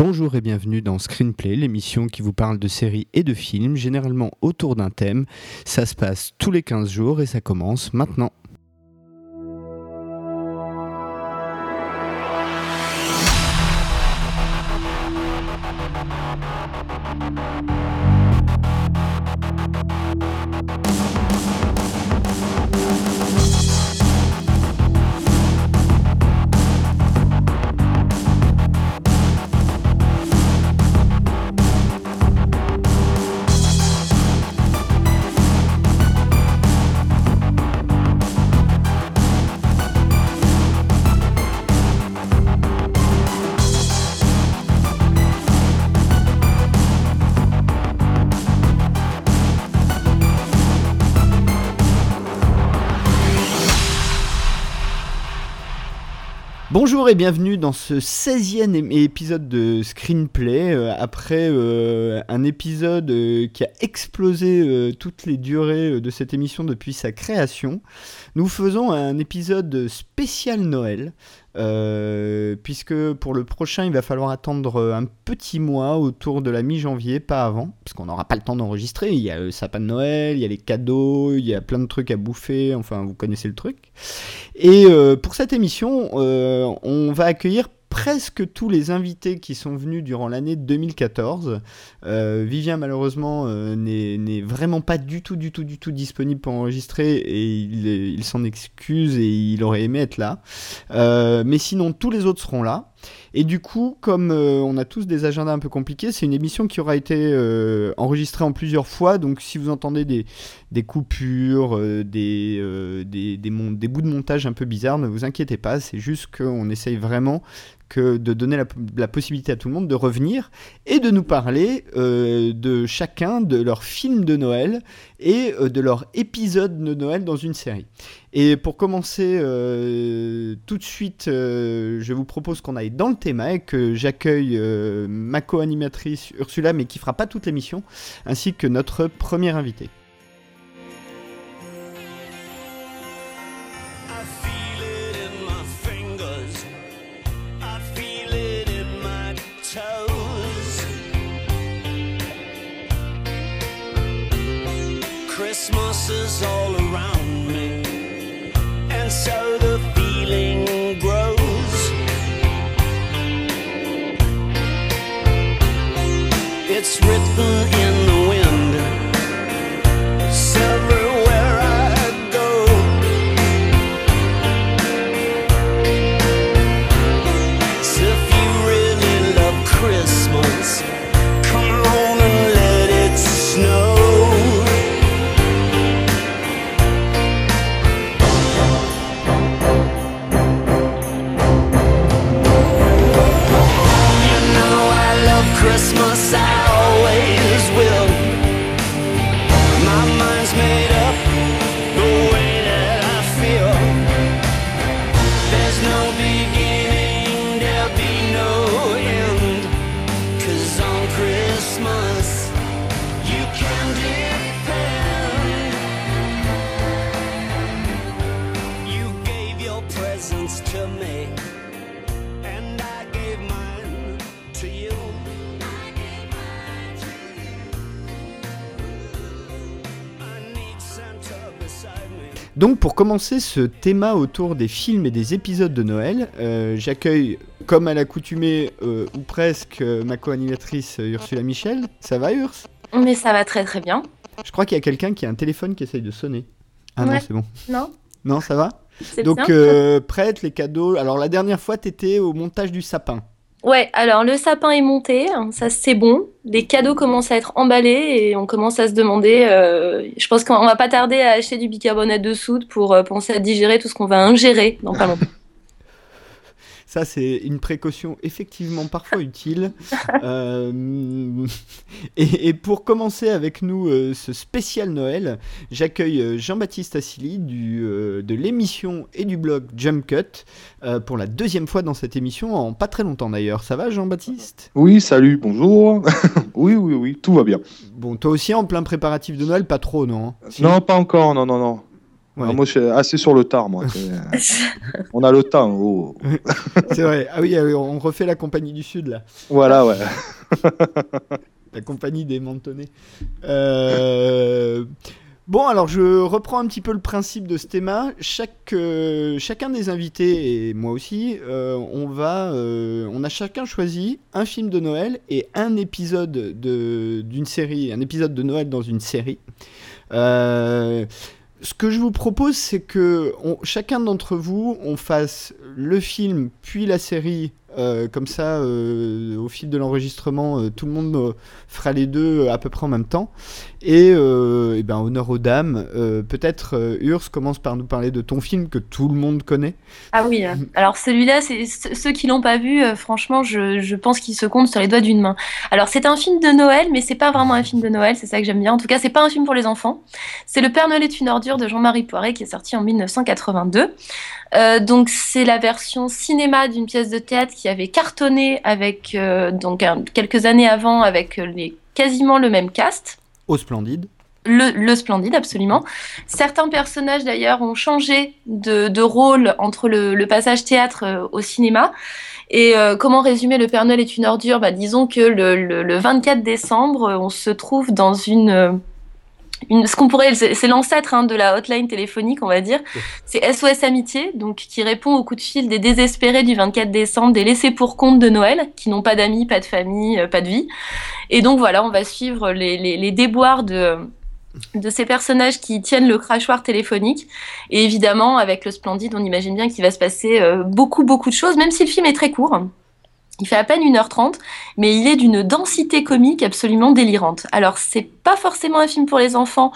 Bonjour et bienvenue dans Screenplay, l'émission qui vous parle de séries et de films, généralement autour d'un thème. Ça se passe tous les 15 jours et ça commence maintenant. Et bienvenue dans ce 16e épisode de Screenplay, euh, après euh, un épisode euh, qui a explosé toutes les durées de cette émission depuis sa création. Nous faisons un épisode spécial Noël, euh, puisque pour le prochain, il va falloir attendre un petit mois autour de la mi-janvier, pas avant, parce qu'on n'aura pas le temps d'enregistrer. Il y a le sapin de Noël, il y a les cadeaux, il y a plein de trucs à bouffer, enfin vous connaissez le truc. Et euh, pour cette émission, euh, on va accueillir presque tous les invités qui sont venus durant l'année 2014. Euh, Vivien, malheureusement, euh, n'est vraiment pas du tout, du tout, du tout disponible pour enregistrer et il, s'en excuse et il aurait aimé être là. Euh, mais sinon, tous les autres seront là. Et du coup, comme on a tous des agendas un peu compliqués, c'est une émission qui aura été enregistrée en plusieurs fois. Donc, si vous entendez des, des coupures, des, des, bouts de montage un peu bizarres, ne vous inquiétez pas. C'est juste qu'on essaye vraiment que de donner la, possibilité à tout le monde de revenir et de nous parler euh, de chacun de leurs films de Noël et euh, de leur épisode de Noël dans une série. Et pour commencer euh, tout de suite, je vous propose qu'on aille dans le thème et que j'accueille ma co-animatrice Ursula, mais qui fera pas toute l'émission, ainsi que notre premier invité. Is all around me, and so the feeling grows. It's written in Donc pour commencer ce thème autour des films et des épisodes de Noël, euh, j'accueille comme à l'accoutumée euh, ou presque ma co-animatrice Ursula Michel. Ça va Urs? Mais ça va très très bien. Je crois qu'il y a quelqu'un qui a un téléphone qui essaye de sonner. Ah non c'est bon. Non Non ça va? Donc euh, prête les cadeaux. Alors la dernière fois t'étais au montage du sapin. Ouais, alors le sapin est monté, hein, ça c'est bon. Les cadeaux commencent à être emballés et on commence à se demander. Euh, je pense qu'on va pas tarder à acheter du bicarbonate de soude pour euh, penser à digérer tout ce qu'on va ingérer dans pas longtemps. Ça, c'est une précaution effectivement parfois utile. Euh, et, pour commencer avec nous euh, ce spécial Noël, j'accueille euh, Jean-Baptiste Assili du, de l'émission et du blog Jump Cut pour la deuxième fois dans cette émission, en pas très longtemps d'ailleurs. Ça va Jean-Baptiste? Oui, salut, bonjour. oui, oui, oui, tout va bien. Bon, toi aussi en plein préparatif de Noël, pas trop, non? Non, pas encore, non, non, non. Ah, moi, je suis assez sur le tard, moi. on a le temps. Oh. C'est vrai. Ah oui, on refait la compagnie du Sud, là. Voilà, ouais. la compagnie des Mentonnais. Euh... Bon, alors je reprends un petit peu le principe de ce thème. Chaque, euh, chacun des invités et moi aussi, euh, on va, euh, on a chacun choisi un film de Noël et un épisode de d'une série, un épisode de Noël dans une série. Ce que je vous propose, c'est que chacun d'entre vous, on fasse le film puis la série euh, comme ça, euh, au fil de l'enregistrement, euh, tout le monde fera les deux à peu près en même temps. Et, ben, honneur aux dames, peut-être Urs commence par nous parler de ton film que tout le monde connaît. Ah oui, alors celui-là, c'est ceux qui l'ont pas vu, franchement, je, je pense qu'il se compte sur les doigts d'une main. Alors c'est un film de Noël, mais c'est pas vraiment un film de Noël, c'est ça que j'aime bien. En tout cas, c'est pas un film pour les enfants. C'est Le Père Noël est une ordure de Jean-Marie Poiret qui est sorti en 1982. donc c'est la version cinéma d'une pièce de théâtre qui avait cartonné avec euh, donc quelques années avant avec les quasiment le même cast. Au Splendide. Le, Splendide, absolument. Certains personnages d'ailleurs ont changé de, rôle entre le, passage théâtre euh, au cinéma. Et euh, comment résumer Le Père Noël est une ordure? Bah, Disons que le, le, 24 décembre, on se trouve dans une ce qu'on pourrait, c'est l'ancêtre hein, de la hotline téléphonique, on va dire. C'est SOS Amitié, donc qui répond au coup de fil des désespérés du 24 décembre, des laissés pour compte de Noël, qui n'ont pas d'amis, pas de famille, euh, pas de vie. Et donc voilà, on va suivre les, déboires de de ces personnages qui tiennent le crachoir téléphonique. Et évidemment, avec le Splendide, on imagine bien qu'il va se passer euh, beaucoup, beaucoup de choses, même si le film est très court. Il fait à peine 1h30, mais il est d'une densité comique absolument délirante. Alors, c'est pas forcément un film pour les enfants,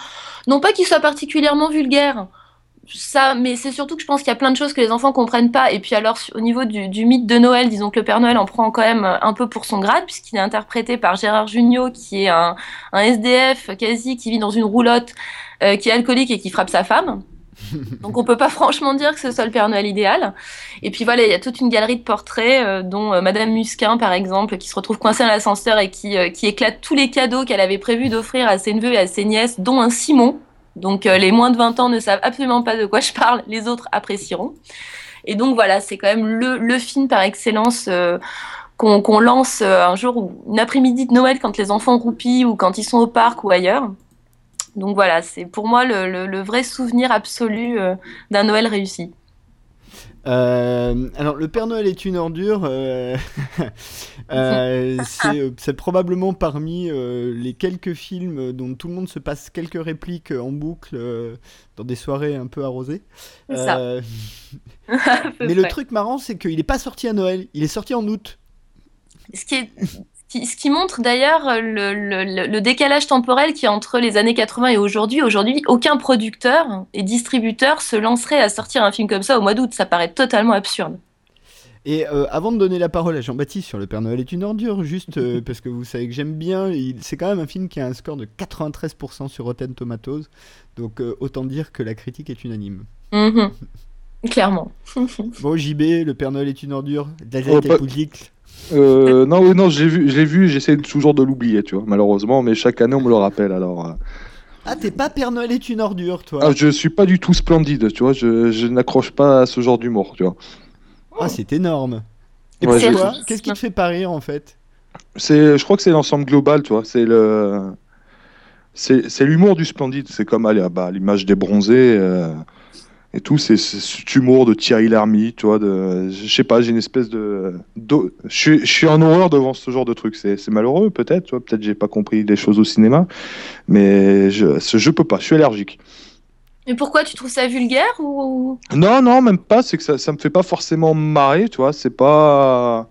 non pas qu'il soit particulièrement vulgaire, ça, mais c'est surtout que je pense qu'il y a plein de choses que les enfants comprennent pas. Et puis alors, au niveau du, mythe de Noël, disons que le Père Noël en prend quand même un peu pour son grade, puisqu'il est interprété par Gérard Jugnot, qui est un, SDF quasi, qui vit dans une roulotte, euh, qui est alcoolique et qui frappe sa femme. Donc on peut pas franchement dire que ce soit le Père Noël idéal. Et puis voilà, il y a toute une galerie de portraits, euh, dont euh, Madame Musquin par exemple, qui se retrouve coincée dans l'ascenseur et qui, euh, qui éclate tous les cadeaux qu'elle avait prévu d'offrir à ses neveux et à ses nièces, dont un Simon. Donc les moins de 20 ans ne savent absolument pas de quoi je parle, les autres apprécieront. Et donc voilà, c'est quand même le, le, film par excellence qu'on lance un jour, ou une après-midi de Noël quand les enfants roupillent ou quand ils sont au parc ou ailleurs. Donc voilà, c'est pour moi le, vrai souvenir absolu euh, d'un Noël réussi. Euh, alors, Le Père Noël est une ordure. Euh, c'est probablement parmi les quelques films dont tout le monde se passe quelques répliques en boucle dans des soirées un peu arrosées. Ça. Mais le truc marrant, c'est qu'il n'est pas sorti à Noël, il est sorti en août. Ce qui est ce qui montre d'ailleurs le, décalage temporel qui est entre les années 80 et aujourd'hui. Aujourd'hui, aucun producteur et distributeur se lancerait à sortir un film comme ça au mois d'août. Ça paraît totalement absurde. Et euh, avant de donner la parole à Jean-Baptiste sur Le Père Noël est une ordure, juste euh, parce que vous savez que j'aime bien, c'est quand même un film qui a un score de 93% sur Rotten Tomatoes, donc euh, autant dire que la critique est unanime. Mhm. Clairement. bon, JB, Le Père Noël est une ordure, euh, non, non, je l'ai vu, je l'ai vu, j'essaie toujours de l'oublier, tu vois, malheureusement, mais chaque année on me le rappelle, alors. Euh. Ah, t'es pas Père Noël est une ordure, toi. Ah, je suis pas du tout splendide, tu vois, je, je n'accroche pas à ce genre d'humour, tu vois. Ah, c'est énorme. Et pourquoi Qu'est-ce qui te fait pas rire, en fait? C'est, je crois que c'est l'ensemble global, tu vois, c'est le, c'est, l'humour du splendide, c'est comme allez, bah, l'image des bronzés. Euh, et tout, c'est cet humour de Thierry Lhermitte, tu vois, de, je sais pas, j'ai une espèce de, je, suis en horreur devant ce genre de truc. C'est malheureux, peut-être, tu vois, peut-être j'ai pas compris des choses au cinéma, mais je, je peux pas, je suis allergique. Mais pourquoi tu trouves ça vulgaire ou Non, non, même pas. C'est que ça, ça me fait pas forcément marrer, tu vois. C'est pas.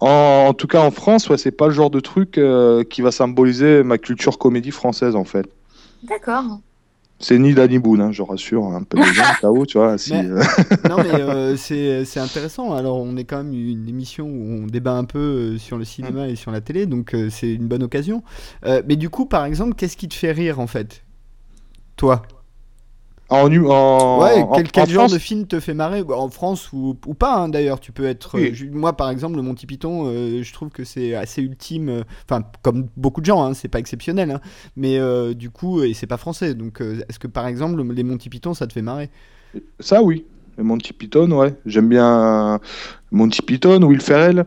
En, tout cas, en France, ouais, c'est pas le genre de truc euh, qui va symboliser ma culture comédie française, en fait. D'accord. C'est ni Danny Boone, hein, je rassure un peu les gens, tu vois. Euh. non, mais euh, c'est intéressant. Alors, on est quand même une émission où on débat un peu euh, sur le cinéma mm. et sur la télé, donc c'est une bonne occasion. mais du coup, par exemple, qu'est-ce qui te fait rire, en fait? Toi? En, en, Ouais, quel, en quel genre France, de film te fait marrer En France ou, ou pas, hein, d'ailleurs. Tu peux être. Oui. euh, moi, par exemple, le Monty Python, euh, je trouve que c'est assez ultime. euh, Enfin, comme beaucoup de gens, hein, c'est pas exceptionnel. hein, mais euh, du coup, et c'est pas français. Donc, euh, est-ce que par exemple, les Monty Python, ça te fait marrer? Ça, oui. Le Monty Python, ouais. J'aime bien Monty Python, Will Ferrell,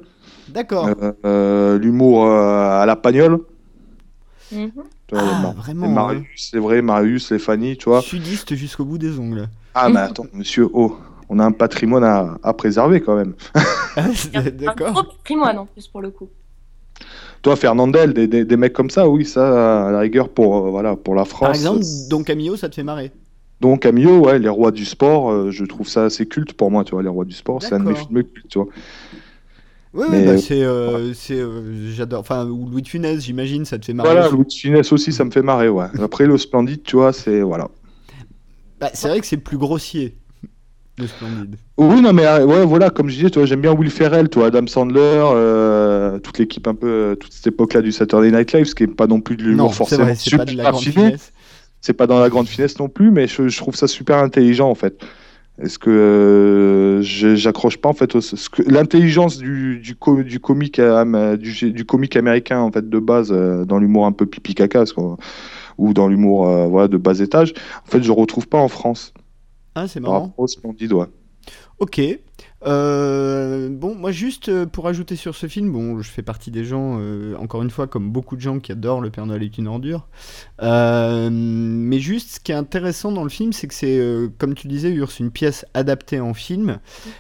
D'accord. euh, euh, l'humour euh, à la pagnole. Mhm. Tu vois, Ah, vraiment, les Marius, c'est vrai, Marius, les Fanny, tu vois. Sudiste jusqu'au bout des ongles. Ah, mais attends, monsieur, oh, on a un patrimoine à, à préserver quand même. Ah, Un D'accord. gros patrimoine en plus pour le coup. Toi, Fernandel, des, des, des mecs comme ça, oui, ça, à la rigueur, pour, euh, voilà, pour la France. Par exemple, Don Camillo, ça te fait marrer Donc, Camillo, ouais, les rois du sport, euh, je trouve ça assez culte pour moi, tu vois, les rois du sport, c'est un de mes films cultes, tu vois. Oui, Mais, bah, euh, c'est. euh, euh, J'adore. Enfin, ou Louis de Funès, j'imagine, ça te fait marrer. Voilà, aussi. Louis de Funès aussi, ça me fait marrer, ouais. Après, le Splendide, tu vois, c'est, voilà. Bah, c'est vrai que c'est plus grossier, le Splendide. Oui, non, mais ouais, voilà, comme je disais, tu vois, j'aime bien Will Ferrell, toi, Adam Sandler, euh, toute l'équipe un peu, toute cette époque-là du Saturday Night Live, ce qui est pas non plus de l'humour c'est forcément vrai, pas de la grande finesse. c'est pas dans la grande finesse non plus, mais je, je trouve ça super intelligent en fait. Est-ce que euh, j'accroche pas en fait l'intelligence du, du, co- du comique am- du, du comique américain en fait de base euh, dans l'humour un peu pipi caca ou dans l'humour euh, voilà de bas étage en fait je retrouve pas en France Ah, c'est par marrant. ouais. Ok. Euh, bon, moi juste euh, pour ajouter sur ce film, bon, je fais partie des gens, euh, encore une fois, comme beaucoup de gens qui adorent Le Père Noël est une ordure. Mais juste, ce qui est intéressant dans le film, c'est que c'est, comme tu disais, Urs, une pièce adaptée en film.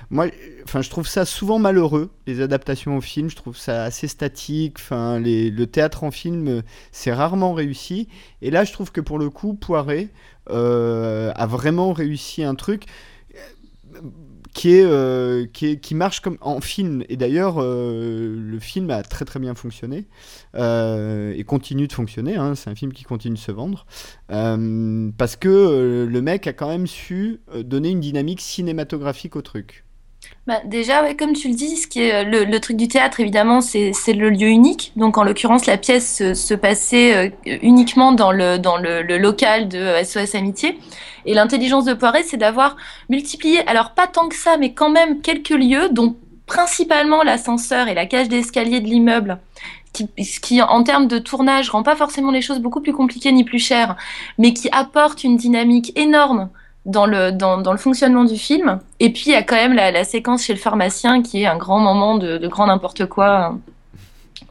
Moi, enfin, je trouve ça souvent malheureux, les adaptations au film. Je trouve ça assez statique. Enfin, les- le théâtre en film, c'est rarement réussi. Et là, je trouve que pour le coup, euh, a vraiment réussi un truc qui est, euh, qui qui marche comme en film. Et d'ailleurs euh, le film a très très bien fonctionné euh, et continue de fonctionner hein, c'est un film qui continue de se vendre parce que le mec a quand même su donner une dynamique cinématographique au truc Bah, déjà, comme tu le dis, ce qui est euh, le, truc du théâtre, évidemment, c'est le lieu unique. Donc, en l'occurrence, la pièce se, passait euh, uniquement dans le, dans le, local de euh, SOS Amitié. Et l'intelligence de Poiret, c'est d'avoir multiplié, alors pas tant que ça, mais quand même quelques lieux, dont principalement l'ascenseur et la cage d'escalier de l'immeuble, ce qui, en termes de tournage, rend pas forcément les choses beaucoup plus compliquées ni plus chères, mais qui apporte une dynamique énorme dans le, dans, dans le fonctionnement du film. Et puis, il y a quand même la, séquence chez le pharmacien qui est un grand moment de, de grand n'importe quoi.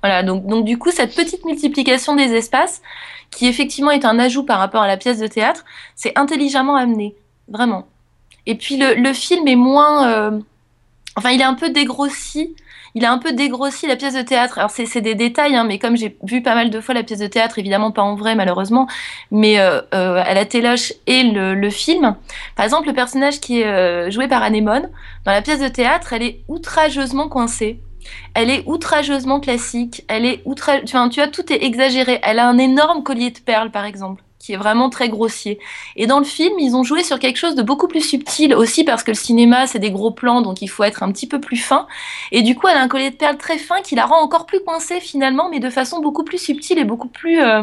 Voilà, donc, donc du coup, cette petite multiplication des espaces, qui effectivement est un ajout par rapport à la pièce de théâtre, c'est intelligemment amené, vraiment. Et puis, le, le film est moins... euh, Enfin, il est un peu dégrossi. Il a un peu dégrossi la pièce de théâtre. Alors, c'est des détails, hein, mais comme j'ai vu pas mal de fois la pièce de théâtre, évidemment pas en vrai, malheureusement, mais à la téloche et le, film, par exemple, le personnage qui est euh, joué par Anémone, dans la pièce de théâtre, elle est outrageusement coincée. Elle est outrageusement classique. Elle est outra... vois, tu vois, tout est exagéré. Elle a un énorme collier de perles, par exemple, qui est vraiment très grossier. Et dans le film, ils ont joué sur quelque chose de beaucoup plus subtil aussi parce que le cinéma, c'est des gros plans, donc il faut être un petit peu plus fin. Et du coup, elle a un collier de perles très fin qui la rend encore plus coincée finalement, mais de façon beaucoup plus subtile et beaucoup plus euh,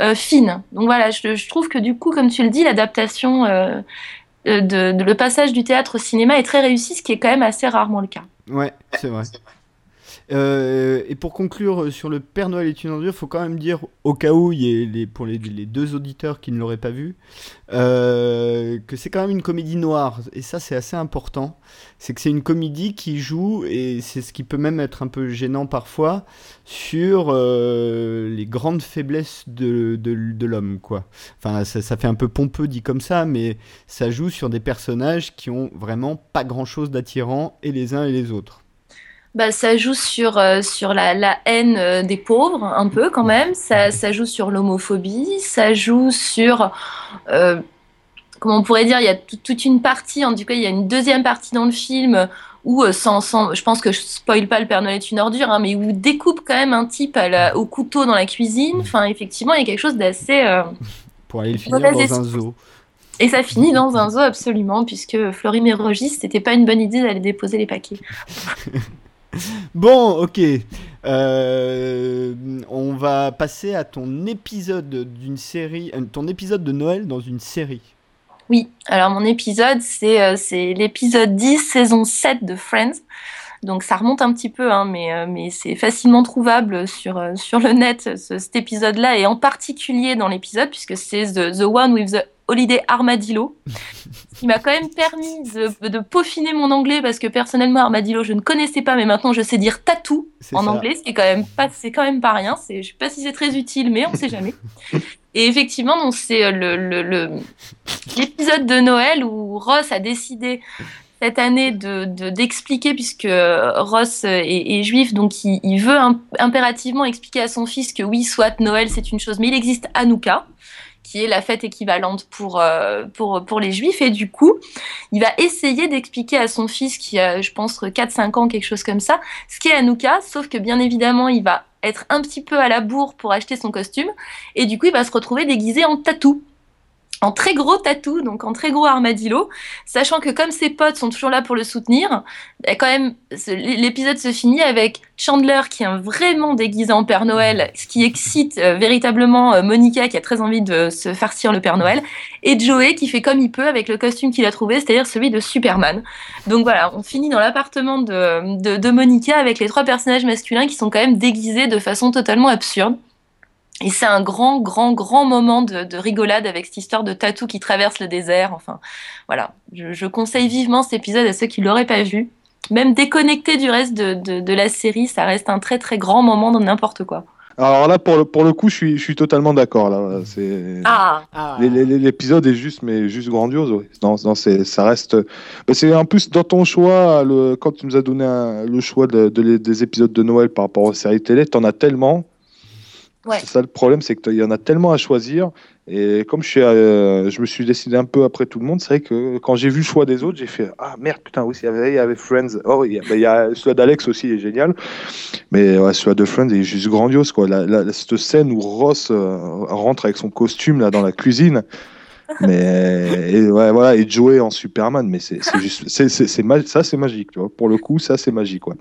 euh, fine. Donc voilà, je, trouve que du coup, comme tu le dis, l'adaptation, euh, de, de- le passage du théâtre au cinéma est très réussi, ce qui est quand même assez rarement le cas. ouais c'est vrai Euh, et pour conclure euh, sur le Père Noël est une ordure, faut quand même dire, au cas où, il y pour les, deux auditeurs qui ne l'auraient pas vu, euh, que c'est quand même une comédie noire. Et ça, c'est assez important. C'est que c'est une comédie qui joue, et c'est ce qui peut même être un peu gênant parfois, sur les grandes faiblesses de l'homme, quoi. Enfin, ça, ça fait un peu pompeux dit comme ça, mais ça joue sur des personnages qui ont vraiment pas grand-chose d'attirant, et les uns et les autres. Bah, ça joue sur, euh, sur la, la haine euh, des pauvres, un peu quand même. Ça, ça joue sur l'homophobie. Ça joue sur. euh, comment on pourrait dire Il y a tout- toute une partie, en tout cas, il y a une deuxième partie dans le film où, sans, sans, je pense que je spoil pas le Père Noël est une ordure, hein, mais où découpe quand même un type à la- au couteau dans la cuisine. Enfin, effectivement, il y a quelque chose d'assez. Pour aller le finir dans un zoo. Et ça finit dans un zoo, absolument, puisque Florim et Rogis, c'était pas une bonne idée d'aller déposer les paquets. Bon, ok. Euh, on va passer à ton épisode d'une série, euh, ton épisode de Noël dans une série. Oui, alors mon épisode, c'est euh, c'est l'épisode 10, saison 7 de Friends. Donc ça remonte un petit peu, hein, mais, euh, mais c'est facilement trouvable sur, euh, sur le net, ce- cet épisode-là, et en particulier dans l'épisode, puisque c'est the, the One with the Holiday Armadillo, qui m'a quand même permis de, de peaufiner mon anglais, parce que personnellement, Armadillo, je ne connaissais pas, mais maintenant je sais dire tatou en ça. anglais, ce qui est quand même pas, c'est quand même pas rien. C'est, je sais pas si c'est très utile, mais on sait jamais. Et effectivement, donc c'est euh, le- l'épisode de Noël où Ross a décidé cette année de, de- d'expliquer, puisque Ross est, juif, donc il, veut im- impérativement expliquer à son fils que oui, soit Noël c'est une chose, mais il existe Hanouka, qui est la fête équivalente pour, euh, pour, pour les juifs, et du coup, il va essayer d'expliquer à son fils, qui a, je pense, 4-5 ans, quelque chose comme ça, ce qu'est Hanouka, sauf que bien évidemment, il va être un petit peu à la bourre pour acheter son costume, et du coup, il va se retrouver déguisé en tatou. En très gros tatou, donc en très gros armadillo, sachant que comme ses potes sont toujours là pour le soutenir, bah, quand même, l'épisode se finit avec Chandler qui est vraiment déguisé en Père Noël, ce qui excite euh, véritablement euh, Monica qui a très envie de se farcir le Père Noël, et Joey qui fait comme il peut avec le costume qu'il a trouvé, c'est-à-dire celui de Superman. Donc voilà, on finit dans l'appartement de Monica avec les trois personnages masculins qui sont quand même déguisés de façon totalement absurde. Et c'est un grand, grand, grand moment de, de rigolade avec cette histoire de tatou qui traverse le désert. Enfin, voilà. Je, je conseille vivement cet épisode à ceux qui l'auraient pas vu. Même déconnecté du reste de, de, de la série, ça reste un très, très grand moment dans n'importe quoi. Alors là, pour le, pour le coup, je suis, je suis totalement d'accord. Là, c'est. Ah Ah. L'épisode est juste, mais juste grandiose. ouais. Non, non, c'est, ça reste. c'est en plus dans ton choix, le, quand tu nous as donné un- le choix de, des épisodes de Noël par rapport aux séries télé, t'en as tellement. Ouais. C'est ça le problème, c'est qu'il y en a tellement à choisir. Et comme je, suis, euh, je me suis décidé un peu après tout le monde, c'est vrai que quand j'ai vu le choix des autres, j'ai fait Ah merde, putain, oui, il y avait, il y avait Friends. Oh, il y a, bah, il y a celui d'Alex aussi, il est génial. Mais ouais, celui de Friends est juste grandiose. Quoi. La, la- cette scène où Ross euh, rentre avec son costume là, dans la cuisine. Mais et, ouais, voilà, et Joey en Superman, mais c'est juste, c'est, ça c'est magique, tu vois. Pour le coup, ça c'est magique, quoi.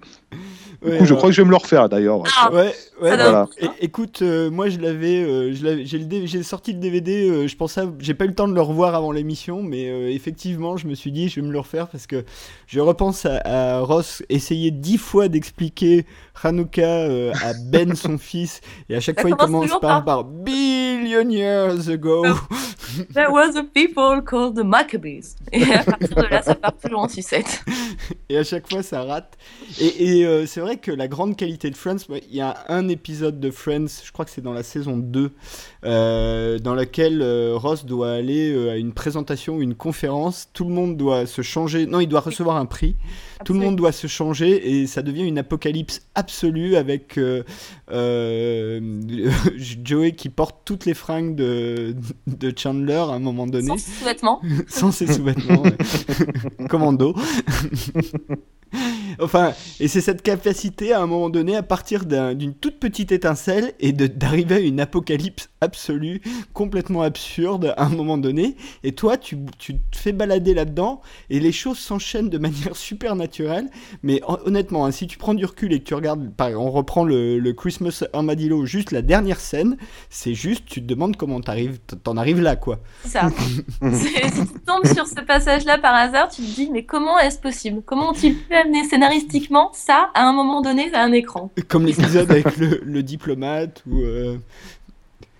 Du Ouais, coup, je crois que je vais me le refaire d'ailleurs. Ah. Ouais, ouais. Voilà. écoute, euh, moi je l'avais, euh, je l'avais- j'ai le D- j'ai sorti le DVD. euh, je pensais, j'ai pas eu le temps de le revoir avant l'émission, mais euh, effectivement, je me suis dit, je vais me le refaire parce que je repense à, à Ross essayer dix fois d'expliquer Hanouka euh, à Ben son fils, et à chaque Ça fois il commence par, par- billion years ago. There was a people called the Maccabees. Et à partir de là, ça part toujours en sucette. et à chaque fois ça rate. Et, et, euh, c'est vrai que la grande qualité de Friends, moi, il y a un épisode de Friends, je crois que c'est dans la saison 2, euh, dans laquelle euh, Ross doit aller euh, à une présentation une conférence, tout le monde doit se changer, non il doit recevoir un prix, tout le monde doit se changer et ça devient une apocalypse absolue avec Joey qui porte toutes les fringues de, de Chandler à un moment donné Sans sous-vêtements. sans ses sous-vêtements. Commando. Enfin, et c'est cette capacité à un moment donné, à partir d'un- d'une toute petite étincelle, et de- d'arriver à une apocalypse absolue, complètement absurde à un moment donné. Et toi, tu, tu te fais balader là-dedans, et les choses s'enchaînent de manière super naturelle. Mais hon- honnêtement, hein, si tu prends du recul et que tu regardes, par- on reprend le, le Christmas Armadillo, juste la dernière scène, c'est juste, tu te demandes comment t'arrives, t'en arrives là, quoi. C'est ça. Si tu tombes sur ce passage-là par hasard, tu te dis mais comment est-ce possible? Comment ont-ils pu amener scénaristiquement ça à un moment donné à un écran Comme l'épisode avec le, le diplomate ou. euh,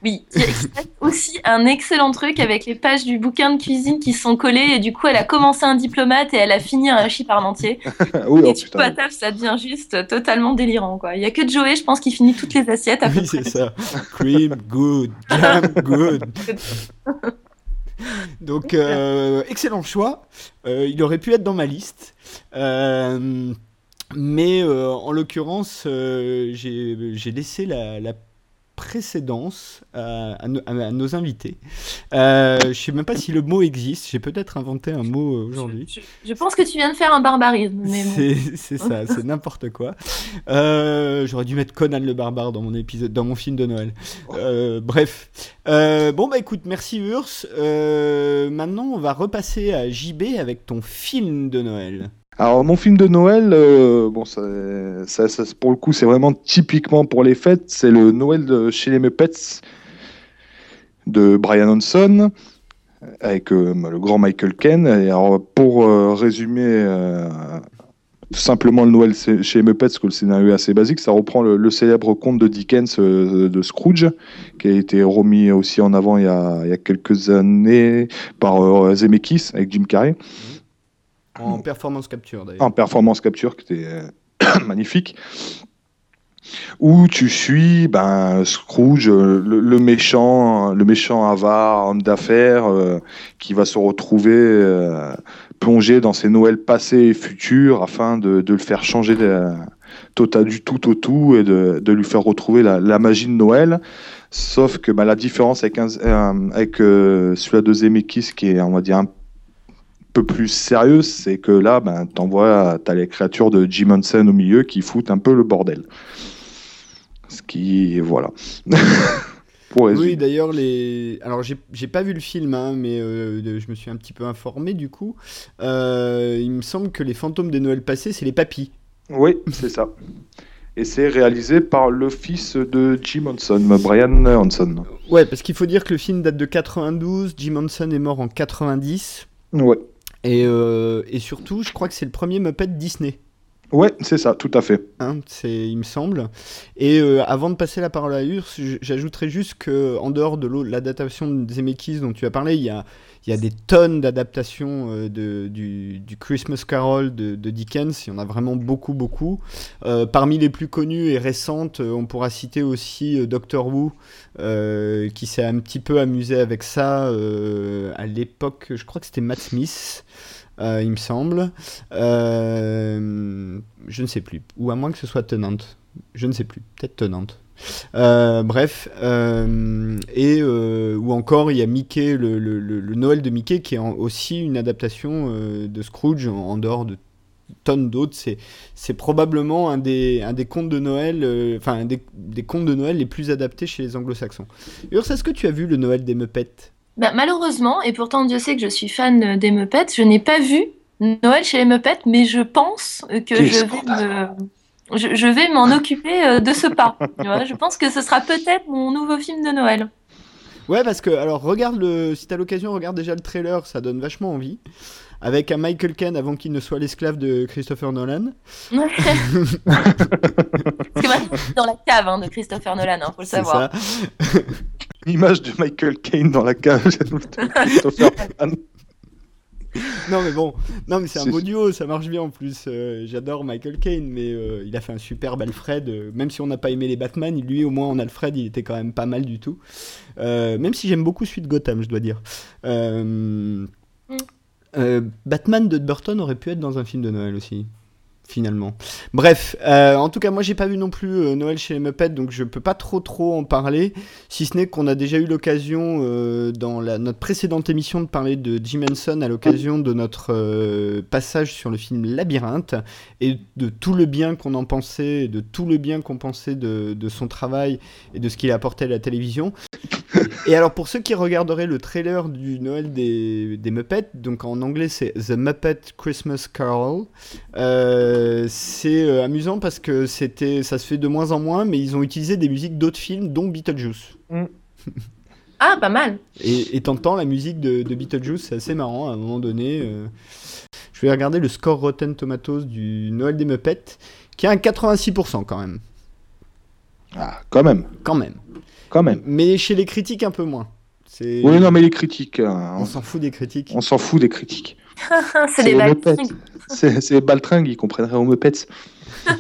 Oui, qui exprime aussi un excellent truc avec les pages du bouquin de cuisine qui sont collées et du coup elle a commencé un diplomate et elle a fini un hachis parmentier. oui, et oh, du coup à table ça devient juste totalement délirant quoi. Il y a que Joey je pense qui finit toutes les assiettes à Oui, c'est ça. Cream, good. Jam, good. Donc, euh, excellent choix. Euh, il aurait pu être dans ma liste. Euh, mais en l'occurrence, j'ai laissé la, la précédence à, à nos- à nos invités. Euh, je sais même pas si le mot existe. J'ai peut-être inventé un mot euh, aujourd'hui. Je, je pense que tu viens de faire un barbarisme. Bon. C'est ça, c'est n'importe quoi. Euh, J'aurais dû mettre Conan le barbare dans mon épisode, dans mon film de Noël. Euh, bref, Euh, bon bah écoute, merci Urs. Euh, maintenant, on va repasser à JB avec ton film de Noël. Alors, mon film de Noël, euh, bon, ça, pour le coup, c'est vraiment typiquement pour les fêtes. C'est le Noël chez les Muppets de Brian Hanson. avec euh, le grand Michael Ken. Alors, pour euh, résumer tout simplement le Noël chez chez Muppets, parce que le scénario est assez basique, ça reprend le, célèbre conte de Dickens de Scrooge, qui a été remis aussi en avant il y a, quelques années par Zemeckis avec Jim Carrey, En performance capture d'ailleurs. en performance capture, qui était euh, magnifique. Où tu suis ben, Scrooge, euh, le, méchant, le méchant avare, homme d'affaires, euh, qui va se retrouver plongé dans ses Noëls passés et futurs afin de, le faire changer de, total, du tout au tout et de, lui faire retrouver la, magie de Noël. Sauf que ben, la différence avec, celui-là de Zemeckis, qui est, on va dire, un peu plus sérieuse, c'est que là, ben, t'envoies, t'as les créatures de Jim Henson au milieu qui foutent un peu le bordel. Ce qui, voilà. Pour. Oui, d'ailleurs, les. Alors, j'ai pas vu le film, hein, mais euh, de- je me suis un petit peu informé du coup. Euh, il me semble que les fantômes des Noëls passés, c'est les papis. Oui, c'est ça. Et c'est réalisé par le fils de Jim Henson, Brian Henson. Ouais, parce qu'il faut dire que le film date de 92, Jim Henson est mort en 90, Ouais, et, euh, et surtout, je crois que c'est le premier Muppet Disney. ouais c'est ça, tout à fait. Hein, c'est, il me semble. Et euh, avant de passer la parole à Urs, j'ajouterais juste que en dehors de l'adaptation de Zemeckis dont tu as parlé, il y a, il y a des tonnes d'adaptations euh, de, du, Christmas Carol de, Dickens. Il y en a vraiment beaucoup, beaucoup. Euh, parmi les plus connues et récentes, euh, on pourra citer aussi Doctor Who, qui s'est un petit peu amusé avec ça à l'époque. Je crois que c'était Matt Smith. il me semble. Je ne sais plus. Ou à moins que ce soit Tenant. Je ne sais plus. Peut-être Tenant. Euh, bref. euh, et, euh, ou encore, il y a Mickey, le, le- le- le Noël de Mickey, qui est en- aussi une adaptation euh, de Scrooge, en, en dehors de tonnes d'autres. C'est, c'est probablement un des, un des contes de Noël, enfin, un des, des contes de Noël les plus adaptés chez les anglo-saxons. Urs, est-ce que tu as vu le Noël des Muppets? Bah, malheureusement, et pourtant Dieu sait que je suis fan des Muppets, je n'ai pas vu Noël chez les Muppets, mais je pense que je vais me... Je, je vais m'en occuper euh, de ce pas. Tu vois, je pense que ce sera peut-être mon nouveau film de Noël. Ouais, parce que, alors, regarde le. Si t'as l'occasion, regarde déjà le trailer, ça donne vachement envie. Avec un Michael Caine avant qu'il ne soit l'esclave de Christopher Nolan. Parce que maintenant, c'est dans la cave hein, de Christopher Nolan, hein, faut le C'est savoir. ça. Une image de Michael Caine dans la cage de Christopher Nolan. Non, mais bon, non, mais c'est un beau duo, ça marche bien en plus. Euh, J'adore Michael Caine, mais euh, il a fait un superbe Alfred. euh, même si on n'a pas aimé les Batman, lui, au moins en Alfred, il était quand même pas mal du tout. Euh, même si j'aime beaucoup celui de Gotham, je dois dire. Euh, euh, Batman de Burton aurait pu être dans un film de Noël aussi. Finalement. Bref, euh, en tout cas, moi j'ai pas vu non plus euh, Noël chez les Muppets, donc je peux pas trop trop en parler, si ce n'est qu'on a déjà eu l'occasion euh, dans la, notre précédente émission de parler de Jim Henson à l'occasion de notre passage sur le film Labyrinthe et de tout le bien qu'on en pensait, de tout le bien qu'on pensait de, de son travail et de ce qu'il a apporté à la télévision. Et alors pour ceux qui regarderaient le trailer du Noël des, des Muppets, donc en anglais c'est The Muppet Christmas Carol, euh, c'est euh, amusant parce que c'était, ça se fait de moins en moins, mais ils ont utilisé des musiques d'autres films, dont Beetlejuice. Ah, pas mal. Et, et t'entends la musique de, de Beetlejuice, c'est assez marrant à un moment donné. euh. Je vais regarder le score Rotten Tomatoes du Noël des Muppets, qui a un 86% quand même. Ah, quand même, Quand même. quand même. Mais chez les critiques, un peu moins. C'est... Oui, non, mais les critiques, hein, On s'en fout des critiques. on s'en fout des critiques. c'est des. Muppets. C'est c'est les baltringues, ils comprendraient aux Muppets.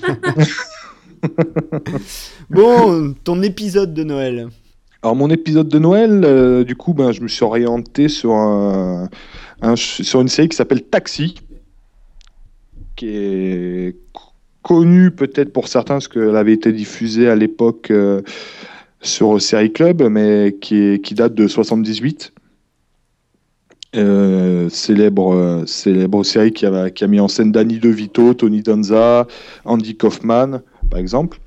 Bon, ton épisode de Noël. Alors mon épisode de Noël, euh, du coup, ben, je me suis orienté sur, un, un- sur une série qui s'appelle Taxi, qui est co- connue peut-être pour certains parce qu'elle avait été diffusée à l'époque euh, sur Série Club, mais qui, date de 78. Euh, célèbre, euh, célèbre série qui a, qui a mis en scène Danny DeVito, Tony Danza, Andy Kaufman, par exemple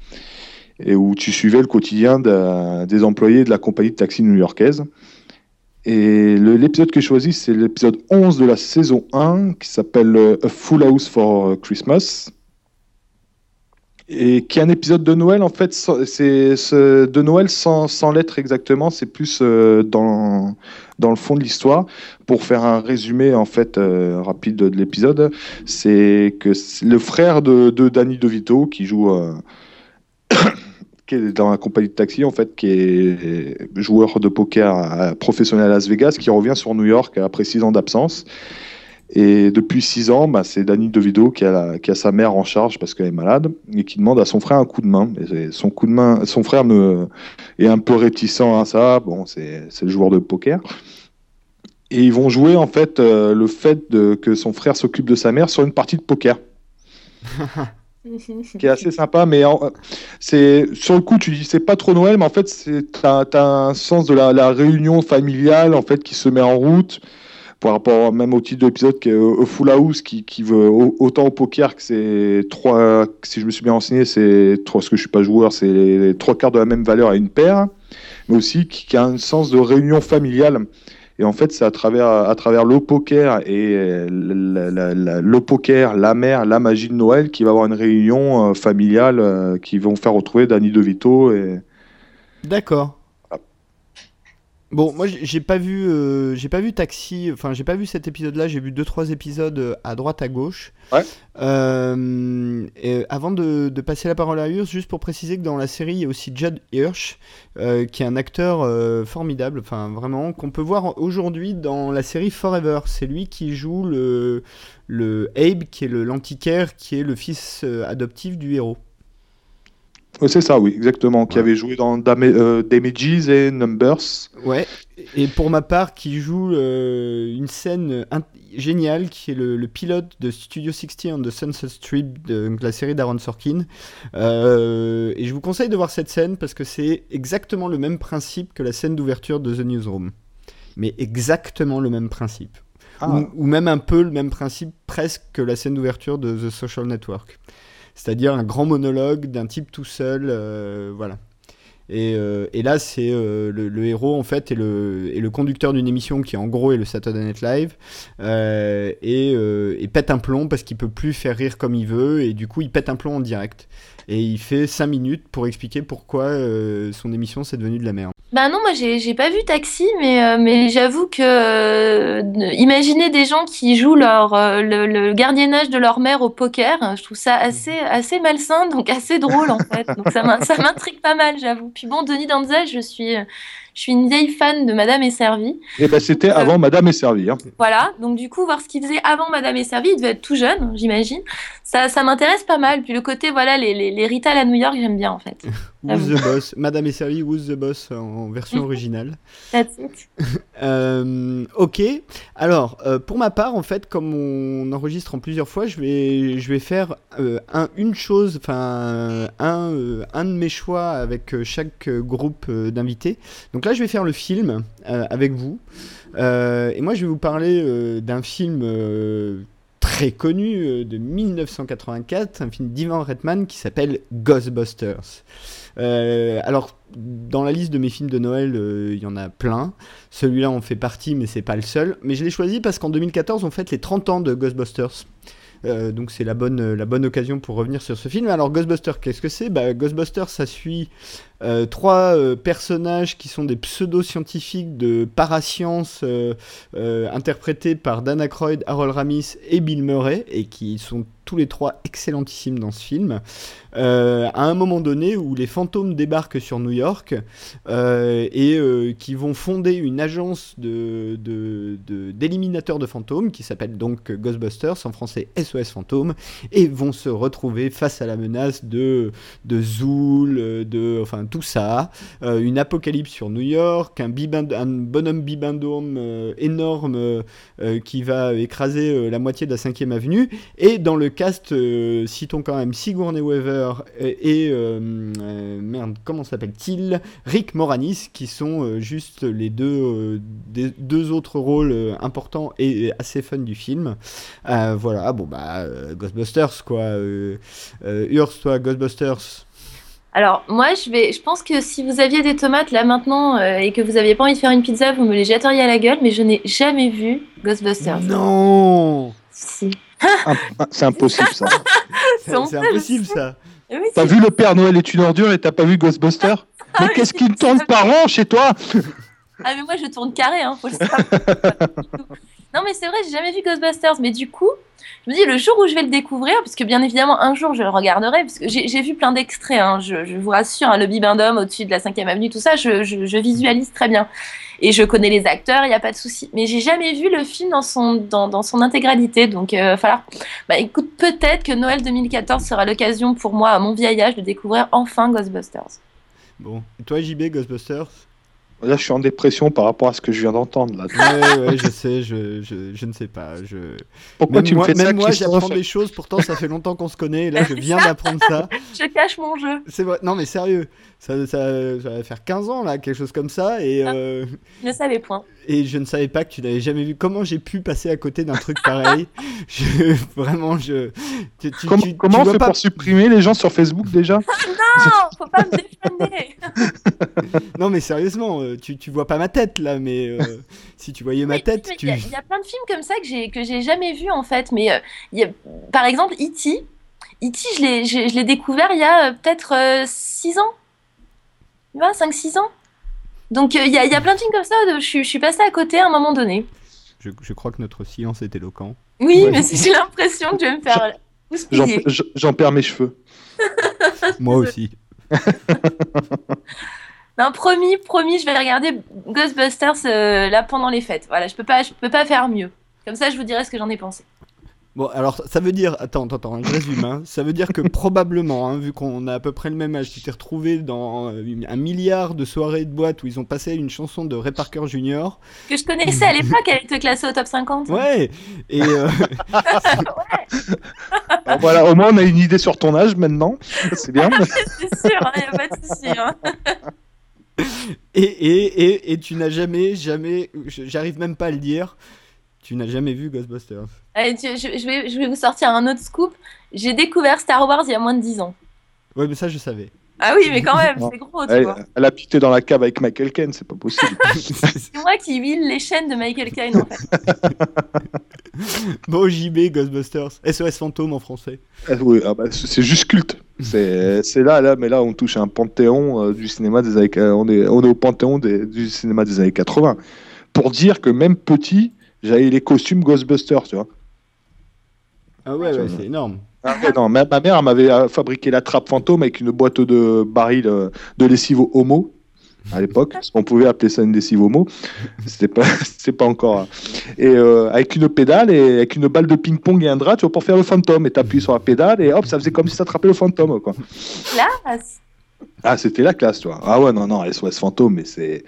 et où tu suivais le quotidien des employés de la compagnie de taxi new-yorkaise. Et l'épisode que j'ai choisi, c'est l'épisode 11 de la saison 1, qui s'appelle euh, A Full House for Christmas. Et qui est un épisode de Noël en fait c'est ce- de Noël sans, sans l'être exactement c'est plus euh, dans dans le fond de l'histoire. Pour faire un résumé en fait euh, rapide de, de l'épisode c'est que le frère de, de Danny DeVito qui joue euh, qui est dans la compagnie de taxi en fait qui est joueur de poker professionnel à Las Vegas qui revient sur New York après six ans d'absence et depuis six ans, bah, c'est Danny DeVito qui a, la- qui a sa mère en charge parce qu'elle est malade et qui demande à son frère un coup de main. Et son coup de main, son frère est un peu réticent à ça. Bon, c'est le joueur de poker. Et ils vont jouer en fait euh, le fait de, que son frère s'occupe de sa mère sur une partie de poker, qui est assez sympa. Mais c'est sur le coup, tu dis c'est pas trop Noël, mais en fait, c'est t'as as un sens de la, la réunion familiale en fait qui se met en route par rapport même au titre de l'épisode qui est euh, Full House qui, veut au- autant au poker que c'est trois si je me suis bien renseigné c'est trois parce que je suis pas joueur c'est les trois quarts de la même valeur à une paire mais aussi qui, a un sens de réunion familiale et en fait c'est à travers à travers le poker et euh, la- la- le poker la mère la magie de Noël qui va avoir une réunion euh, familiale euh, qui vont faire retrouver Danny DeVito et D'accord. Bon, moi j'ai pas vu, euh, j'ai pas vu Taxi. Enfin, j'ai pas vu cet épisode-là. J'ai vu deux trois épisodes euh, à droite à gauche. Ouais. Euh, et avant de, de passer la parole à Hirsch, juste pour préciser que dans la série il y a aussi Judd Hirsch, euh, qui est un acteur formidable. Enfin, vraiment qu'on peut voir aujourd'hui dans la série Forever. C'est lui qui joue le le Abe, qui est le l'antiquaire, qui est le fils adoptif du héros. C'est ça oui exactement qui avait joué dans Dam euh, Damages et Numbers Ouais, et pour ma part, qui joue euh, une scène in- géniale qui est le, le pilote de Studio 60 on the Sunset Strip, de, la série d'Aaron Sorkin. Euh, et je vous conseille de voir cette scène parce que c'est exactement le même principe que la scène d'ouverture de The Newsroom. Mais exactement le même principe. Ah. Ou, ou même un peu le même principe presque que la scène d'ouverture de The Social Network. C'est-à-dire un grand monologue d'un type tout seul, euh, voilà. Et, euh, et là, c'est euh, le, héros en fait et le, conducteur d'une émission qui en gros est le Saturday Night Live et, et pète un plomb parce qu'il peut plus faire rire comme il veut et du coup il pète un plomb en direct et il fait 5 minutes pour expliquer pourquoi euh, son émission c'est devenu de la merde. Bah non, moi j'ai j'ai pas vu Taxi, mais, euh, mais j'avoue que euh, imaginer des gens qui jouent leur, euh, le, le gardiennage de leur mère au poker, je trouve ça assez, assez malsain, donc assez drôle en fait. Donc ça m'in- ça m'intrigue pas mal, j'avoue. Puis bon, Denis Danza, je suis, je suis une vieille fan de Madame est servie. Et ben c'était Euh, avant Madame est servie. Hein. Voilà, donc du coup, voir ce qu'il faisait avant Madame est servie, il devait être tout jeune, j'imagine. Ça, ça m'intéresse pas mal. Puis le côté, voilà, les, les, les Rital à New York, j'aime bien en fait. Who's the Boss, Madame est servie, Who's the Boss en version originale? That's it. Euh, ok. Alors, euh, pour ma part, en fait, comme on enregistre en plusieurs fois, je vais, je vais faire euh, un, une chose, enfin, un, un de mes choix avec chaque groupe d'invités. Donc là, je vais faire le film avec vous. Et moi, je vais vous parler d'un film très connu euh, de 1984, un film d'Ivan Reitman qui s'appelle Ghostbusters. Euh, alors, dans la liste de mes films de Noël, euh, il y en a plein. Celui-là en fait partie, mais c'est pas le seul. Mais je l'ai choisi parce qu'en 2014, on fête les 30 ans de Ghostbusters. Donc c'est la bonne, la bonne occasion pour revenir sur ce film. Alors Ghostbusters, qu'est-ce que c'est? Bah, Ghostbusters, ça suit euh, trois euh, personnages qui sont des pseudo-scientifiques de parascience euh, interprétés par Dan Aykroyd, Harold Ramis et Bill Murray et qui sont tous les trois excellentissimes dans ce film. À un moment donné où les fantômes débarquent sur New York et qui vont fonder une agence de, de, d'éliminateurs de fantômes qui s'appelle donc Ghostbusters, en français SOS Fantômes, et vont se retrouver face à la menace de, de Zool, de, enfin tout ça, euh, une apocalypse sur New York, un, bonhomme bibendome euh, énorme euh, qui va écraser la moitié de la 5ème avenue, et dans le cast, citons quand même Sigourney Weaver et, merde, comment s'appelle-t-il? Rick Moranis, qui sont juste les deux, des- deux autres rôles importants et, assez fun du film. Voilà, bon bah Ghostbusters quoi. Urs, toi Ghostbusters? Alors, moi, je vais, je pense que si vous aviez des tomates là maintenant euh, et que vous aviez pas envie de faire une pizza, vous me les jetteriez à la gueule, mais je n'ai jamais vu Ghostbusters. Non, Si. Imp- C'est impossible ça. c'est impossible ça. Oui, T'as vu le Père Noël est une ordure et t'as pas vu Ghostbusters? Mais oui, qu'est-ce c'est qui tourne par an chez toi? Ah mais moi je tourne carré, hein, faut le savoir. non mais c'est vrai, j'ai jamais vu Ghostbusters, mais du coup, je me dis le jour où je vais le découvrir, parce que bien évidemment un jour je le regarderai, parce que j'ai vu plein d'extraits, hein, je, vous rassure, hein, le Bibendum au-dessus de la 5ème avenue, tout ça, je, visualise très bien. Et je connais les acteurs, il n'y a pas de souci. Mais j'ai jamais vu le film dans son, intégralité, donc va falloir... Bah écoute, peut-être que Noël 2014 sera l'occasion pour moi, à mon vieil âge, de découvrir enfin Ghostbusters. Bon. Et toi, JB, Ghostbusters? Là, je suis en dépression par rapport à ce que je viens d'entendre. Là. Ouais, ouais, je sais, je, je, je ne sais pas. Je... Pourquoi Même tu moi, me fais même ça, moi j'apprends des choses, pourtant ça fait longtemps qu'on se connaît, et là je viens d'apprendre ça. Je cache mon jeu. C'est vrai, non mais sérieux, ça, ça, ça va faire 15 ans là, quelque chose comme ça, et, euh, Je ne savais point. et je ne savais pas que tu n'avais jamais vu. Comment j'ai pu passer à côté d'un truc pareil? Je, Vraiment, je. Tu, tu- Comment, tu- tu comment on fait pas- pour supprimer les gens sur Facebook déjà? Non, faut pas me défender. Non mais sérieusement, euh, tu, tu vois pas ma tête là, mais euh, si tu voyais ma Oui, tête, mais tu. Il y, a- il y a plein de films comme ça que j'ai que j'ai jamais vu en fait. Mais euh, il y a- par exemple, E.T. E.T. je l'ai je, je l'ai découvert il y a euh, peut-être 6 ans. Tu vois, 5-6 ans. Donc euh, il y, a, il y a plein de films comme ça. de- je, suis- je suis passée à côté à un moment donné. Je, je crois que notre silence est éloquent. Oui, Ouais. mais j'ai l'impression que je vais me faire j'en perds mes cheveux. Moi aussi. Non, promis, promis, je vais regarder Ghostbusters euh, là pendant les fêtes. Voilà, je peux pas, je peux pas faire mieux. Comme ça, je vous dirai ce que j'en ai pensé. Bon, alors ça veut dire, attends, attends, attends, je résume, hein. ça veut dire que probablement, hein, vu qu'on a à peu près le même âge, tu t'es retrouvé dans euh, un milliard de soirées de boîte où ils ont passé une chanson de Ray Parker Jr. Que je connaissais à l'époque, elle était classée au top 50. Ouais, et euh, Alors voilà, au moins on a une idée sur ton âge maintenant. C'est bien. C'est sûr, il n'y a pas de souci. et, et, et, et tu n'as jamais, jamais, j'arrive même pas à le dire, tu n'as jamais vu Ghostbusters. Allez, tu- je, je vais, je vais vous sortir un autre scoop. J'ai découvert Star Wars il y a moins de 10 ans. Ouais, mais ça je savais. Ah oui, mais quand même, c'est gros, tu Elle, vois. elle a pité dans la cave avec Michael Caine, c'est pas possible. C'est moi qui huile les chaînes de Michael Caine, en fait. bon, JB, Ghostbusters, SOS Fantôme en français. Ah oui, ah bah, c'est juste culte. C'est c'est là, là, mais là on touche à un panthéon euh, du cinéma des années. euh, On est, on est au panthéon des- du cinéma des années 80. Pour dire que même petit, j'avais les costumes Ghostbusters, tu vois. Ah ouais, Ouais. c'est énorme. Ah non, ma, ma mère m'avait euh, fabriqué la trappe fantôme avec une boîte de barils euh, de lessive homo à l'époque, qu'on pouvait appeler ça une lessive homo. C'était pas, pas encore. hein. Et euh, avec une pédale et avec une balle de ping-pong et un drap, tu vois, pour faire le fantôme. Et t'appuies sur la pédale et hop, ça faisait comme si t'attrapais le fantôme, quoi. Là, Ah, c'était la classe, toi. Ah ouais, non, non, SOS fantôme, mais c'est.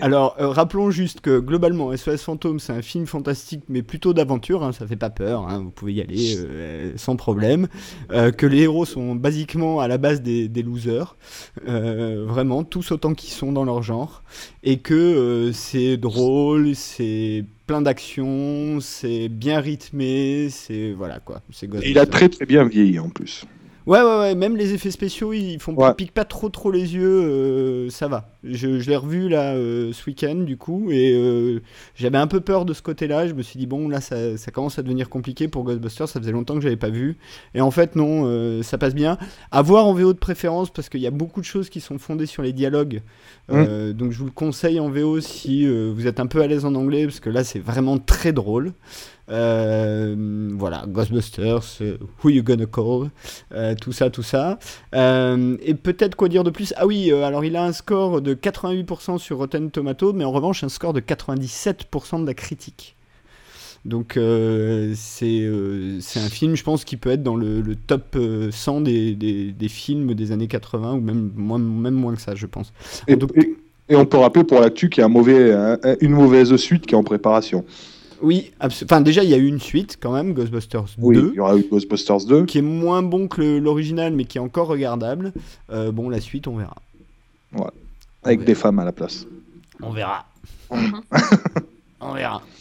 Alors, euh, rappelons juste que globalement, SOS Fantôme, c'est un film fantastique, mais plutôt d'aventure, hein, ça fait pas peur, hein, vous pouvez y aller euh, sans problème. Euh, que les héros sont basiquement à la base des, des losers, vraiment, tous autant qu'ils sont dans leur genre, et que c'est drôle, c'est plein d'action, c'est bien rythmé, c'est. Voilà quoi. c'est il a très très bien vieilli en plus. Ouais, ouais, ouais, même les effets spéciaux, ils font Ouais. ils piquent pas trop trop les yeux, euh, ça va. Je, je l'ai revu là euh, ce week-end du coup, et euh, j'avais un peu peur de ce côté-là. Je me suis dit, bon, là ça, ça commence à devenir compliqué pour Ghostbusters, ça faisait longtemps que j'avais pas vu. Et en fait, non, ça passe bien. À voir en VO de préférence, parce qu'il y a beaucoup de choses qui sont fondées sur les dialogues. Euh, donc je vous le conseille en VO si vous êtes un peu à l'aise en anglais, parce que là c'est vraiment très drôle. Euh, voilà, Ghostbusters, euh, Who You Gonna Call, euh, tout ça, tout ça. Euh, et peut-être quoi dire de plus? Ah oui, alors il a un score de 88% sur Rotten Tomatoes, mais en revanche un score de 97% de la critique. Donc c'est un film, je pense, qui peut être dans le, le top euh, 100 des, des, des films des années 80, ou même moins, même moins que ça, je pense. Et, Donc- et- et on peut rappeler pour l'actu qu'il y a un mauvais, un- un- une mauvaise suite qui est en préparation. Oui, enfin déjà il y a eu une suite quand même, Ghostbusters 2. Oui, il y aura eu Ghostbusters 2. qui est moins bon que l'original, mais qui est encore regardable. Euh, bon, la suite, on verra. Avec Ouais. des femmes à la place. On verra. on verra.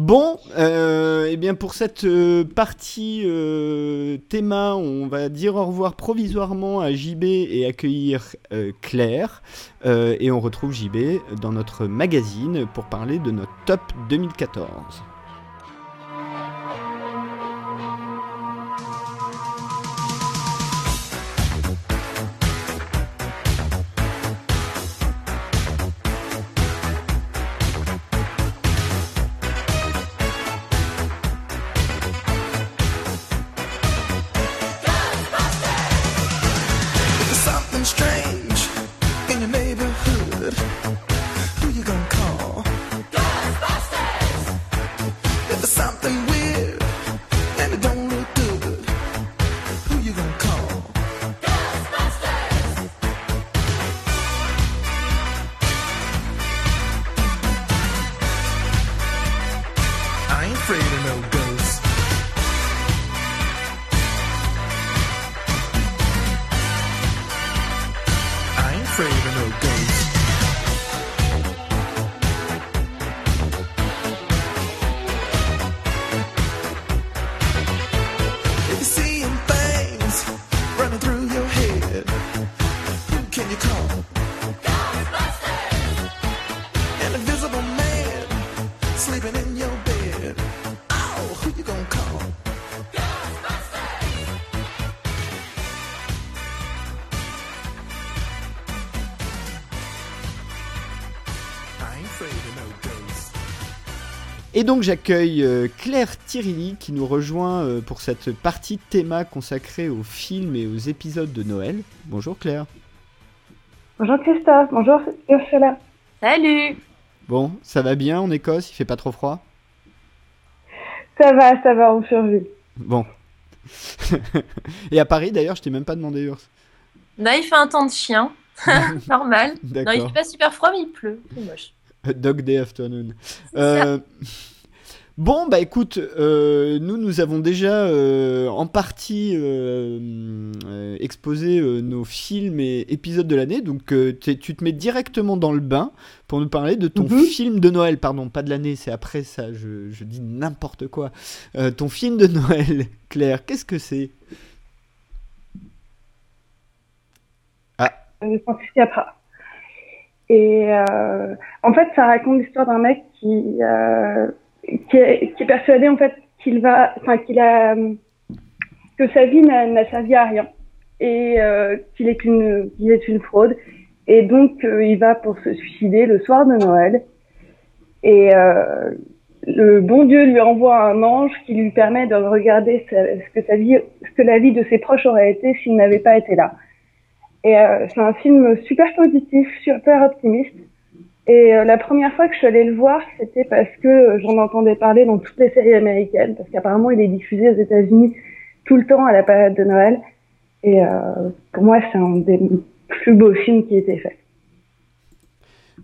Bon, euh, eh bien pour cette euh, partie euh, on va dire au revoir provisoirement à JB et accueillir euh, Claire. Et on retrouve JB dans notre magazine pour parler de notre top 2014. Donc j'accueille euh, Claire Tirilli qui nous rejoint euh, pour cette partie théma consacrée aux films et aux épisodes de Noël. Bonjour Claire. Bonjour Christophe, bonjour Ursula. Salut Bon, ça va bien en Écosse? Il fait pas trop froid? Ça va, ça va, on survit. Bon. et à Paris d'ailleurs, je t'ai même pas demandé Urs. Là, il fait un temps de chien. Normal. Non, il fait pas super froid, mais il pleut. C'est moche. A Dog Day Afternoon. Euh, bon, bah écoute, euh, nous, nous avons déjà euh, en partie euh, euh, exposé euh, nos films et épisodes de l'année. Donc, euh, tu te mets directement dans le bain pour nous parler de ton Mhm. film de Noël. Pardon, pas de l'année, c'est après ça, je, je dis n'importe quoi. Euh, ton film de Noël, Claire, qu'est-ce que c'est? De Francis Capra. Et euh, en fait, ça raconte l'histoire d'un mec qui, euh, qui, est, qui est persuadé en fait qu'il va, enfin qu'il a, que sa vie n'a servi à rien et euh, qu'il est une, qu'il est une fraude. Et donc, euh, il va pour se suicider le soir de Noël. Et euh, le bon Dieu lui envoie un ange qui lui permet de regarder ce que sa vie, ce que la vie de ses proches aurait été s'il n'avait pas été là. Et euh, c'est un film super positif, super optimiste. Et euh, la première fois que je suis allée le voir, c'était parce que j'en entendais parler dans toutes les séries américaines, parce qu'apparemment il est diffusé aux États-Unis tout le temps à la période de Noël. Et euh, pour moi, c'est un des plus beaux films qui a été fait.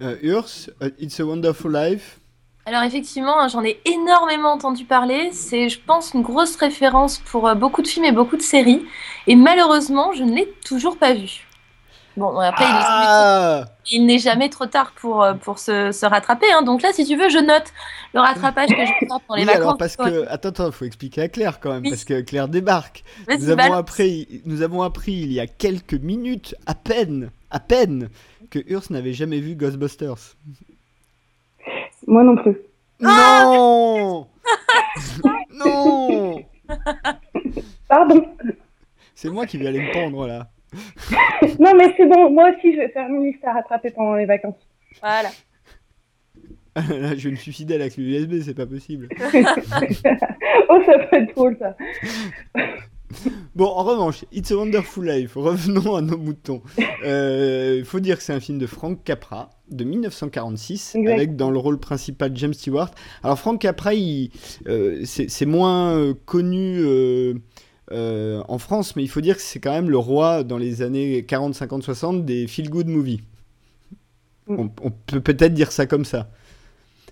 Euh, Urs, It's a Wonderful Life. Alors effectivement, hein, j'en ai énormément entendu parler. C'est, je pense, une grosse référence pour euh, beaucoup de films et beaucoup de séries. Et malheureusement, je ne l'ai toujours pas vu. Bon, après, Ah il n'est jamais trop tard pour, euh, pour se, se rattraper. hein. Donc là, si tu veux, je note le rattrapage que je vais faire pour les Oui, vacances. alors parce que attends, attends, faut expliquer à Claire quand même, Oui. parce que Claire débarque. Nous avons, balance. appris, nous avons appris il y a quelques minutes, à peine, à peine, que Urs n'avait jamais vu Ghostbusters. Moi non plus. Non Non Pardon. C'est moi qui vais aller me pendre là. Non, mais c'est bon. Moi aussi, je vais faire une liste à rattraper pendant les vacances. Voilà. Là, je vais me suicider avec l'USB, c'est pas possible. oh, ça peut être drôle, ça. Bon, en revanche, It's a Wonderful Life, revenons à nos moutons. Il faut dire que c'est un film de Frank Capra de 1946, Exact. avec dans le rôle principal James Stewart. Alors Frank Capra, il, euh, c'est c'est moins euh, connu euh, en France, mais il faut dire que c'est quand même le roi dans les années 40, 50, 60 des feel-good movies. Mm. On, on peut peut-être dire ça comme ça.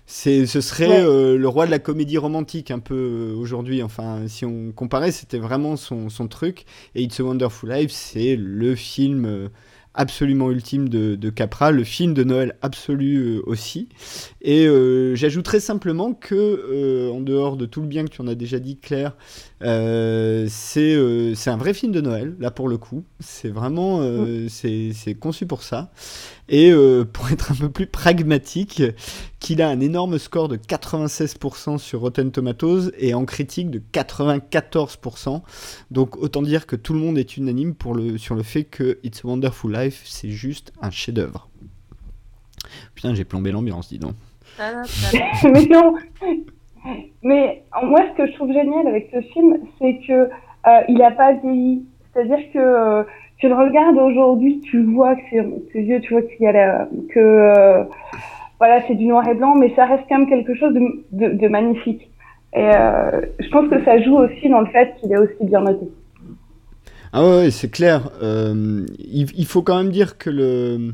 C'est, ce serait Ouais. euh, le roi de la comédie romantique un peu euh, aujourd'hui. Enfin, si on comparait, c'était vraiment son, son truc. Et It's a Wonderful Life, c'est le film absolument ultime de, de Capra, le film de Noël absolu aussi. Et euh, j'ajouterais simplement que, euh, en dehors de tout le bien que tu en as déjà dit, Claire, euh, c'est euh, c'est un vrai film de Noël, là pour le coup. C'est vraiment euh, c'est c'est conçu pour ça. Et euh, pour être un peu plus pragmatique, qu'il a un énorme score de 96% sur Rotten Tomatoes et en critique de 94%. Donc autant dire que tout le monde est unanime pour le, sur le fait que It's a Wonderful Life, c'est juste un chef-d'œuvre. Putain, j'ai plombé l'ambiance, dis donc. Mais non. Mais moi, ce que je trouve génial avec ce film, c'est que euh, il a pas vieilli. C'est-à-dire que euh, tu le regardes aujourd'hui, tu vois que c'est vieux, tu vois qu'il y a que euh, voilà, c'est du noir et blanc, mais ça reste quand même quelque chose de, magnifique. Et je pense que ça joue aussi dans le fait qu'il est aussi bien noté. Ah ouais, c'est clair. Il faut quand même dire que le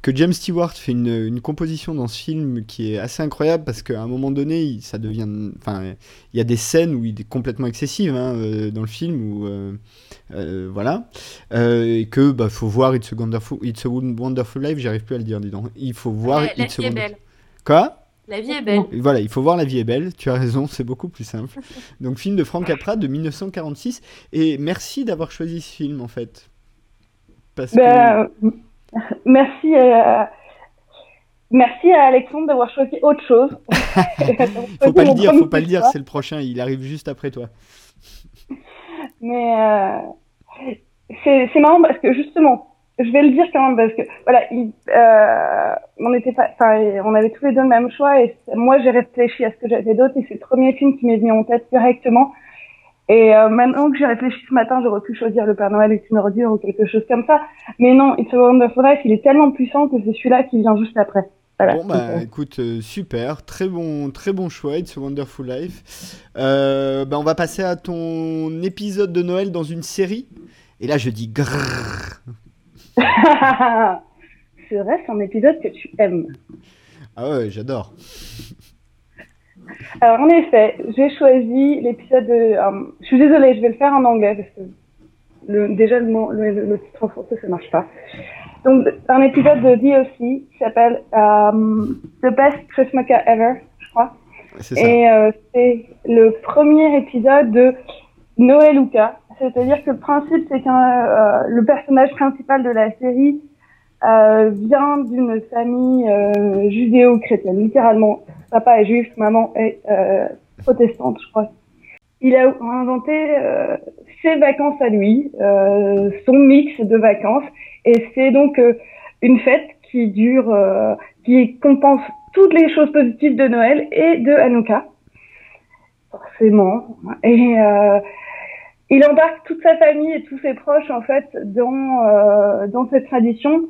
que James Stewart fait une, une composition dans ce film qui est assez incroyable parce qu'à un moment donné, il- ça devient, enfin, il y a des scènes où il est complètement excessif hein, euh, dans le film où euh, euh, voilà Euh, et que bah faut voir It's a Wonderful, It's a Wonderful Life. J'arrive plus à le dire, dis donc. Il faut voir Ouais, la It's a vie est belle. Quoi? La vie est belle. Voilà, il faut voir La vie est belle, tu as raison, c'est beaucoup plus simple. Donc, film de Frank Capra de 1946. Et merci d'avoir choisi ce film, en fait. Parce que. Merci, euh, merci à Alexandre d'avoir choisi autre chose. Faut pas le dire, faut pas le dire, c'est le prochain, il arrive juste après toi. Mais euh, c'est marrant parce que justement, je vais le dire quand même parce que voilà, il, euh, on était pas, enfin, on avait tous les deux le même choix et moi j'ai réfléchi à ce que j'avais d'autre et c'est le premier film qui m'est venu en tête directement. Et euh, maintenant que j'ai réfléchi ce matin, j'aurais pu choisir Le Père Noël est une ordure ou quelque chose comme ça. Mais non, It's a Wonderful Life, il est tellement puissant que c'est celui-là qui vient juste après. Voilà. Bon, bah écoute, euh, super, très bon, très bon choix, It's a Wonderful Life. Euh, bah, on va passer à ton épisode de Noël dans une série. Et là, je dis grrr. c'est vrai, c'est un épisode que tu aimes. Ah ouais, j'adore. Alors, en effet, j'ai choisi l'épisode de. euh, je suis désolée, je vais le faire en anglais parce que le, déjà le, mot, le, le titre en français ça marche pas. Donc, un épisode de DOC qui s'appelle euh, The Best Christmas Ever, je crois. Ça. Et euh, c'est le premier épisode de Noël Luca. C'est-à-dire que le principe, c'est euh, le personnage principal de la série euh, vient d'une famille judéo-chrétienne, littéralement. Papa est juif, maman est euh, protestante, je crois. Il a inventé euh, ses vacances à lui, euh, son mix de vacances, et c'est donc euh, une fête qui dure, euh, qui compense toutes les choses positives de Noël et de Hanouka, forcément. Et euh, il embarque toute sa famille et tous ses proches en fait dans dans cette tradition.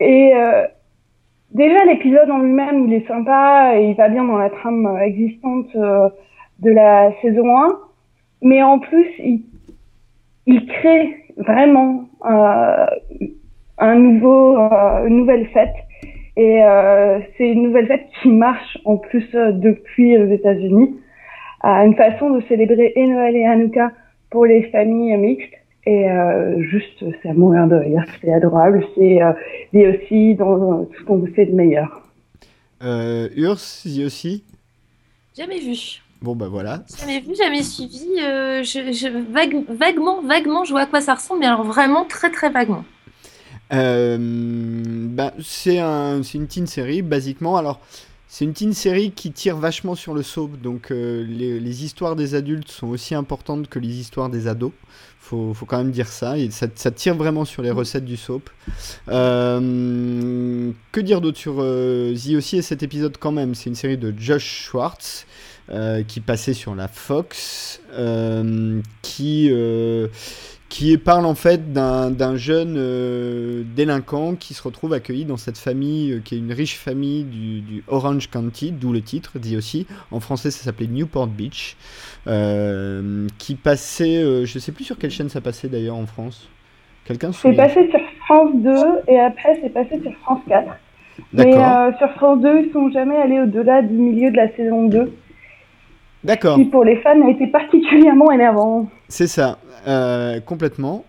Et déjà l'épisode en lui-même, il est sympa et il va bien dans la trame existante euh, de la saison 1. Mais en plus, il, il crée vraiment euh, un nouveau, euh, une nouvelle fête. Et euh, c'est une nouvelle fête qui marche en plus euh, depuis les États-Unis. une façon de célébrer et Noël et Hanouka pour les familles mixtes. Et euh, juste, c'est à mourir de rire, c'est adorable, c'est euh, dit aussi dans euh, tout ce qu'on vous fait de meilleur. Euh, Urs, y aussi Jamais vu. Bon, bah voilà. Jamais vu, jamais suivi. euh, je, je- vague- vaguement, vaguement, je vois à quoi ça ressemble, mais alors vraiment très, très vaguement. Euh, bah, c'est un, c'est une teen série, basiquement. Alors, c'est une teen série qui tire vachement sur le soap, donc euh, les, les histoires des adultes sont aussi importantes que les histoires des ados. Faut, faut quand même dire ça, ça, tire vraiment sur les recettes du soap. Euh, que dire d'autre sur euh, aussi et cet épisode quand même? C'est une série de Josh Schwartz euh, qui passait sur la Fox, euh, qui qui parle en fait d'un jeune euh, délinquant qui se retrouve accueilli dans cette famille euh, qui est une riche famille du, du Orange County, d'où le titre, dit aussi. En français, ça s'appelait Newport Beach, euh, qui passait, je sais plus sur quelle chaîne ça passait d'ailleurs en France. Quelqu'un se C'est passé sur France 2 et après c'est passé sur France 4. Mais sur France 2, ils sont jamais allés au-delà du milieu de la saison 2, d'accord. qui pour les fans a été particulièrement énervant. C'est ça, euh, complètement.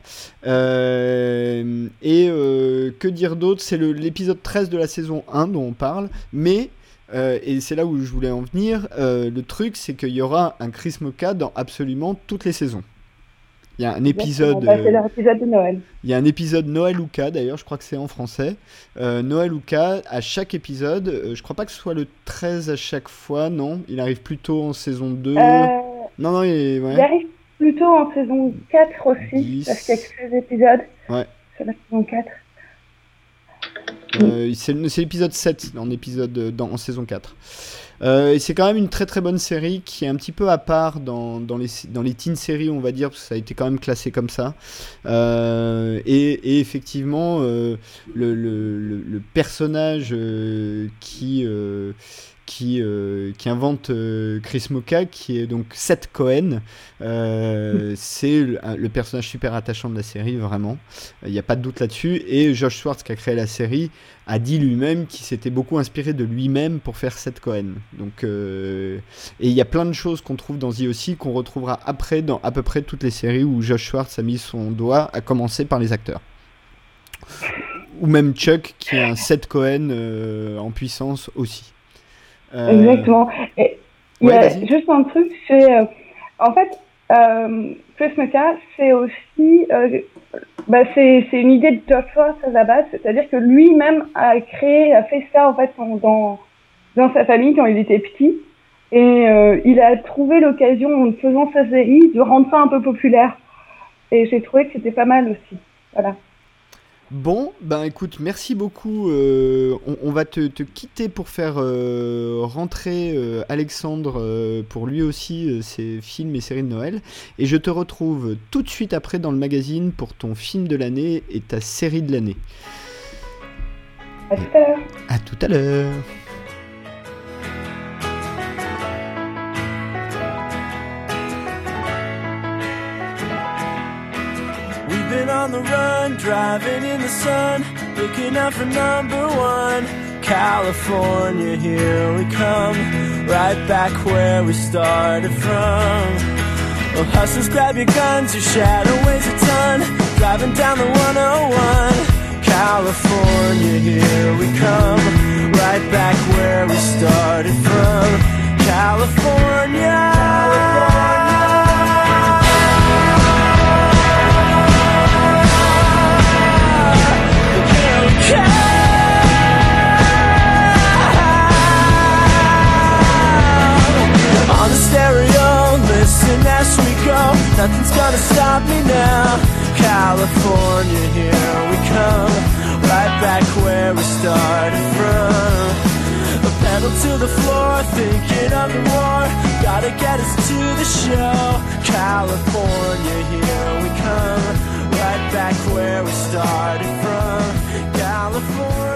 Euh, et euh, que dire d'autre? C'est l'épisode 13 de la saison 1 dont on parle, mais, et c'est là où je voulais en venir, le truc c'est qu'il y aura un Chris Moka dans absolument toutes les saisons. Il y a un épisode, Bah, c'est euh, leur épisode de Noël. il y a un épisode Noël Luca d'ailleurs, je crois que c'est en français. Euh, Noël Luca, à chaque épisode, euh, je crois pas que ce soit le 13 à chaque fois, non, il arrive plutôt en saison 2. Euh, Non, non, il ouais. Il arrive plutôt en saison 4 aussi, Dix. parce qu'il y a que 16 épisodes Ouais. sur la saison 4. Euh, c'est c'est l'épisode 7 en, épisode, euh, dans, en saison 4. Euh, c'est quand même une très très bonne série qui est un petit peu à part dans, dans les, dans les teen séries, on va dire, parce que ça a été quand même classé comme ça. Euh, et, effectivement, euh, le, personnage qui, qui, euh, qui invente euh, Chris Moka, qui est donc Seth Cohen, euh, c'est le, le personnage super attachant de la série, vraiment. Il n'y a pas de doute là-dessus. Et Josh Schwartz, qui a créé la série, a dit lui-même qu'il s'était beaucoup inspiré de lui-même pour faire Seth Cohen. Donc, euh, et il y a plein de choses qu'on trouve dans The aussi qu'on retrouvera après dans à peu près toutes les séries où Josh Schwartz a mis son doigt, à commencer par les acteurs. Ou même Chuck, qui est un Seth Cohen euh, en puissance aussi. Euh, Exactement. Et il y a juste un truc, c'est euh, en fait, euh, c'est aussi, euh, bah, c'est c'est une idée de Josh Schwartz à la base, c'est-à-dire que lui-même a créé, a fait ça en fait en- dans dans sa famille quand il était petit, et euh, il a trouvé l'occasion en faisant sa série de rendre ça un peu populaire, et j'ai trouvé que c'était pas mal aussi. Voilà. Bon, ben écoute, merci beaucoup. euh, on, on va te, te quitter pour faire euh, rentrer euh, Alexandre pour lui aussi ses films et séries de Noël. Et je te retrouve tout de suite après dans le magazine pour ton film de l'année et ta série de l'année. À tout à l'heure. À tout à l'heure. We've on the run, driving in the sun, looking out for number one. California, here we come, right back where we started from. Well, hustlers, grab your guns, your shadow weighs a ton, driving down the 101. California, here we come, right back where we started from. California. Nothing's gonna stop me now. California, here we come. Right back where we started from. A pedal to the floor, thinking of the war. Gotta get us to the show. California, here we come. Right back where we started from. California.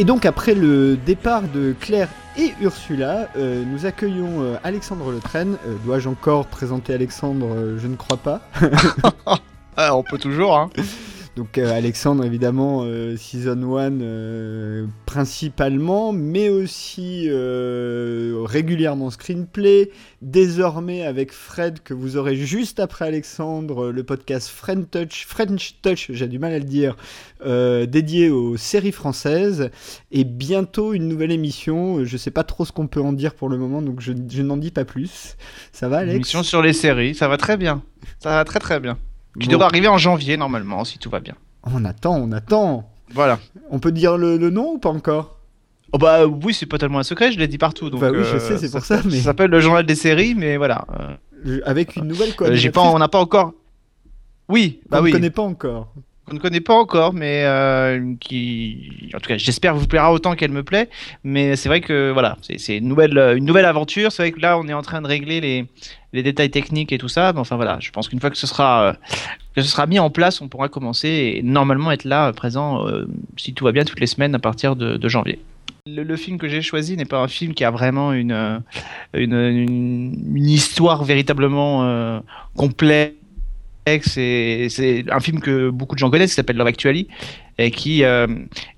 Et donc après le départ de Claire et Ursula, euh, nous accueillons euh, Alexandre Le Train. Euh, Dois-je encore présenter Alexandre? Je ne crois pas. Ah, on peut toujours, hein. Donc euh, Alexandre évidemment euh, season 1 euh, principalement mais aussi régulièrement screenplay. Désormais avec Fred que vous aurez juste après Alexandre le podcast French Touch French Touch j'ai du mal à le dire dédié aux séries françaises. Et bientôt une nouvelle émission. Je sais pas trop ce qu'on peut en dire pour le moment donc je, je n'en dis pas plus. Ça va Alex? Émission sur les séries, ça va très bien. Ça va très très bien. Qui Bon. devrait arriver en janvier normalement, si tout va bien. on attend on attend Voilà. on peut dire le, le nom ou pas encore? Oh bah oui, c'est pas tellement un secret, je l'ai dit partout. Donc, Bah oui, je euh, sais, c'est pour ça, mais- Ça s'appelle le journal des séries, mais voilà. euh, avec une nouvelle euh, coordinatrice j'ai pas, on n'a pas encore. Oui, bah qu'on oui. ne connaît pas encore. Qu'on ne connaît pas encore, mais euh, qui, en tout cas, j'espère vous plaira autant qu'elle me plaît. Mais c'est vrai que voilà, c'est une nouvelle, euh, une nouvelle aventure. C'est vrai que là, on est en train de régler les, détails techniques et tout ça. Mais enfin voilà, je pense qu'une fois que ce sera, euh, que ce sera mis en place, on pourra commencer et normalement être là, présent, si tout va bien, toutes les semaines à partir de, janvier. Le, film que j'ai choisi n'est pas un film qui a vraiment une, une, une, histoire véritablement complète. C'est un film que beaucoup de gens connaissent, qui s'appelle Love Actually, et qui, euh,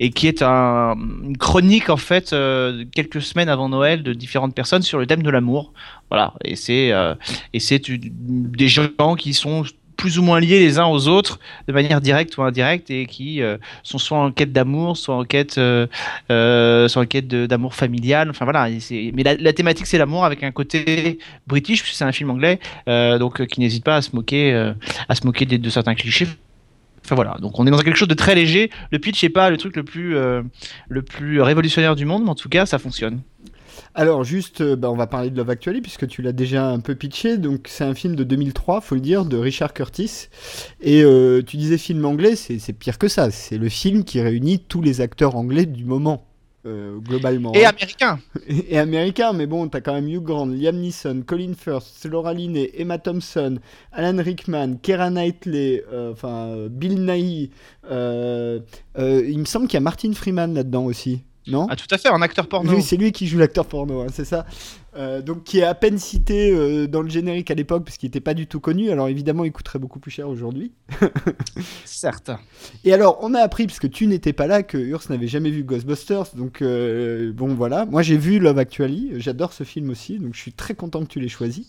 et qui est un, une chronique en fait euh, quelques semaines avant Noël de différentes personnes sur le thème de l'amour. Voilà, et c'est euh, et c'est des gens qui sont plus ou moins liés les uns aux autres de manière directe ou indirecte et qui euh, sont soit en quête d'amour, soit en quête, euh, euh, soit en quête d'amour familial. Enfin voilà, mais la, thématique c'est l'amour avec un côté british puisque c'est un film anglais, donc qui n'hésite pas à se moquer, à se moquer de, certains clichés Enfin voilà, donc on est dans quelque chose de très léger. Le pitch n'est pas le truc le plus, le plus révolutionnaire du monde, mais en tout cas, ça fonctionne. Alors juste, euh, bah, on va parler de Love Actually puisque tu l'as déjà un peu pitché. Donc c'est un film de 2003, faut le dire, de Richard Curtis. Et euh, tu disais film anglais, c'est pire que ça. C'est le film qui réunit tous les acteurs anglais du moment. euh, globalement. Et hein. américain. et américain, mais bon, t'as quand même Hugh Grant, Liam Neeson, Colin Firth, Laura Linney, Emma Thompson, Alan Rickman, Keira Knightley, enfin euh, Bill Nighy. euh, il me semble qu'il y a Martin Freeman là-dedans aussi, non Ah, tout à fait, un acteur porno. oui, c'est lui qui joue l'acteur porno, hein, c'est ça. Euh, donc qui est à peine cité euh, dans le générique à l'époque parce qu'il n'était pas du tout connu. Alors évidemment, il coûterait beaucoup plus cher aujourd'hui. Certes. Et alors, on a appris, parce que tu n'étais pas là, que Urs n'avait jamais vu Ghostbusters. Donc, euh, bon, voilà. Moi, j'ai vu Love Actually. J'adore ce film aussi. Donc, je suis très content que tu l'aies choisi.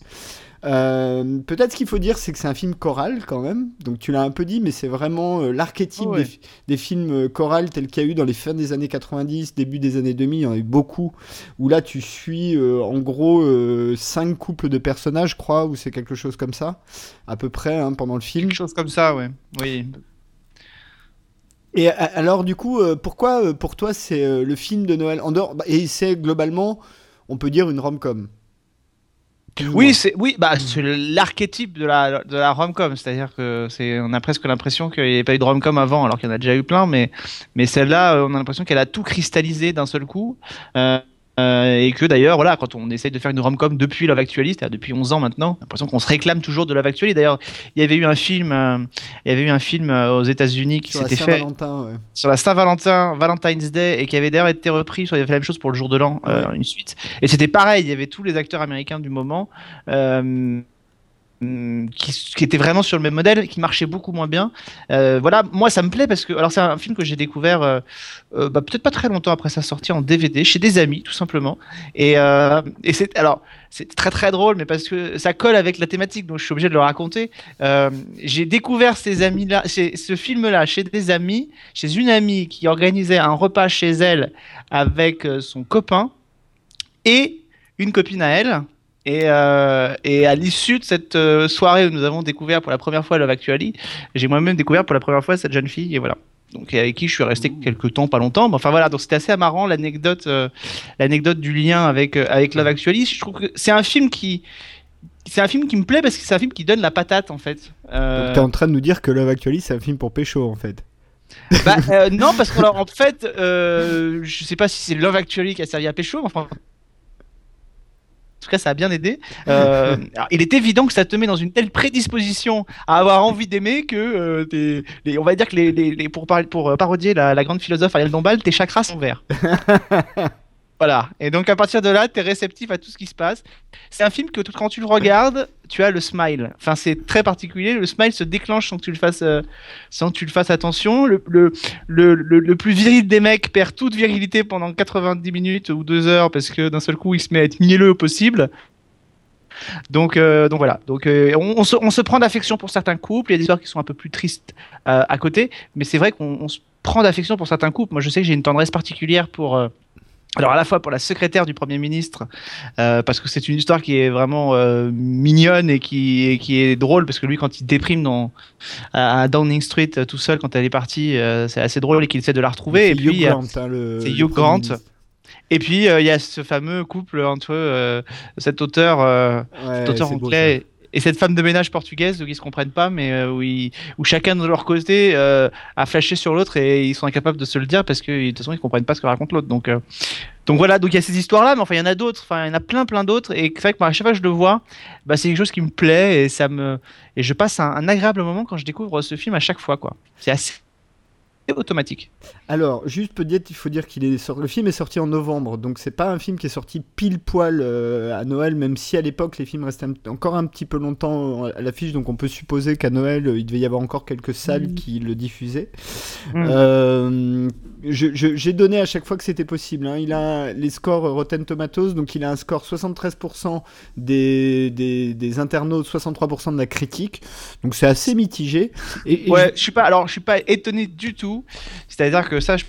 Euh, Peut-être ce qu'il faut dire, c'est que c'est un film choral quand même. Donc, tu l'as un peu dit, mais c'est vraiment euh, l'archétype Oh ouais. des, des films euh, chorales tels qu'il y a eu dans les fins des années 90, début des années 2000. Il y en a eu beaucoup. Où là, tu suis euh, en gros cinq couples de personnages, je crois, ou c'est quelque chose comme ça, à peu près, hein, pendant le film. Quelque chose comme ça, ouais. Oui. Et alors, du coup, pourquoi pour toi c'est le film de Noël en dehors bah, Et c'est globalement, on peut dire une rom-com? Oui, c'est oui, bah c'est l'archétype de la de la rom-com, c'est-à-dire que c'est on a presque l'impression qu'il n'y avait pas eu de rom-com avant, alors qu'il y en a déjà eu plein, mais mais celle-là, euh, on a l'impression qu'elle a tout cristallisé d'un seul coup. Euh, euh, et que d'ailleurs, voilà, quand on essaye de faire une rom-com depuis Love Actually, c'est-à-dire depuis 11 ans maintenant, l'impression qu'on se réclame toujours de Love Actually. D'ailleurs, il y avait eu un film, euh, il y avait eu un film euh, aux États-Unis qui Sur la s'était fait Saint-Valentin, ouais. sur la Saint-Valentin, Valentine's Day, et qui avait d'ailleurs été repris, il avait fait la même chose pour le jour de l'an, une suite. Et c'était pareil, il y avait tous les acteurs américains du moment euh, qui, qui étaient vraiment sur le même modèle, qui marchaient beaucoup moins bien. Euh, voilà, moi ça me plaît parce que, alors c'est un film que j'ai découvert euh, euh, bah, peut-être pas très longtemps après sa sortie en DVD, chez des amis tout simplement. Et, c'est alors c'est très très drôle, mais parce que ça colle avec la thématique, donc je suis obligé de le raconter. J'ai découvert ces amis-là, ces- ce film-là chez des amis, chez une amie qui organisait un repas chez elle avec son copain et une copine à elle. Et, euh, et à l'issue de cette euh, soirée où nous avons découvert pour la première fois Love Actually, j'ai moi-même découvert pour la première fois cette jeune fille et voilà. Donc et avec qui je suis resté quelques temps, pas longtemps. Mais enfin voilà, donc c'était assez marrant l'anecdote, euh, l'anecdote du lien avec euh, avec Love Actually. Je trouve que c'est un film qui c'est un film qui me plaît parce que c'est un film qui donne la patate en fait. Euh, Donc t'es en train de nous dire que Love Actually c'est un film pour pécho en fait. bah, euh, non, parce que alors, en fait, euh, je sais pas si c'est Love Actually qui a servi à pécho, mais enfin. En tout cas, ça a bien aidé. Euh, alors, il est évident que ça te met dans une telle prédisposition à avoir envie d'aimer que, euh, t'es- les- on va dire que les, les- les- pour, par- pour euh, parodier la, la grande philosophe Ariel Dombal, tes chakras sont verts. Et donc à partir de là, t'es réceptif à tout ce qui se passe. C'est un film que quand tu le regardes, tu as le smile. Enfin, c'est très particulier. Le smile se déclenche sans que tu le fasses, euh, sans que tu le fasses attention. Le, plus viril des mecs perd toute virilité pendant 90 minutes ou 2 heures parce que d'un seul coup il se met à être mielleux au possible. Donc, euh, donc voilà. Donc, euh, on, on se, on se prend d'affection pour certains couples. Il y a des histoires qui sont un peu plus tristes à côté, mais c'est vrai qu'on on se prend d'affection pour certains couples. Moi, je sais que j'ai une tendresse particulière pour. Alors à la fois pour la secrétaire du Premier ministre, euh, parce que c'est une histoire qui est vraiment euh, mignonne et qui, et qui est drôle, parce que lui quand il déprime dans, à Downing Street euh, tout seul quand elle est partie, euh, c'est assez drôle et qu'il essaie de la retrouver. Et C'est puis, Hugh il y a- Grant, hein, c'est Hugh Grant. et puis il y a ce fameux couple entre cet auteur, Ouais, cet auteur beau, anglais et cette femme de ménage portugaise, donc ils se comprennent pas, mais euh, où, où chacun de leur côté euh, a flashé sur l'autre et ils sont incapables de se le dire parce que de toute façon ils comprennent pas ce que raconte l'autre. Donc, euh, donc voilà, donc il y a ces histoires-là, mais enfin il y en a d'autres, enfin il y en a plein plein d'autres et c'est vrai que moi, à chaque fois que je le vois, bah, c'est quelque chose qui me plaît et ça me et je passe un, agréable moment quand je découvre ce film à chaque fois. C'est assez automatique. Alors, juste peut-être, il faut dire qu'il est sorti. Le film est sorti en novembre, donc c'est pas un film qui est sorti pile poil euh, à Noël, même si à l'époque les films restaient un- encore un petit peu longtemps à l'affiche, donc on peut supposer qu'à Noël euh, il devait y avoir encore quelques salles qui le diffusaient. Mm. Euh, J'ai donné à chaque fois que c'était possible. hein. Il a les scores Rotten Tomatoes, donc il a un score 73% des, des, des internautes, 63% de la critique, donc c'est assez mitigé. Et, et Ouais, je suis pas alors je suis pas étonné du tout. C'est-à-dire que ça je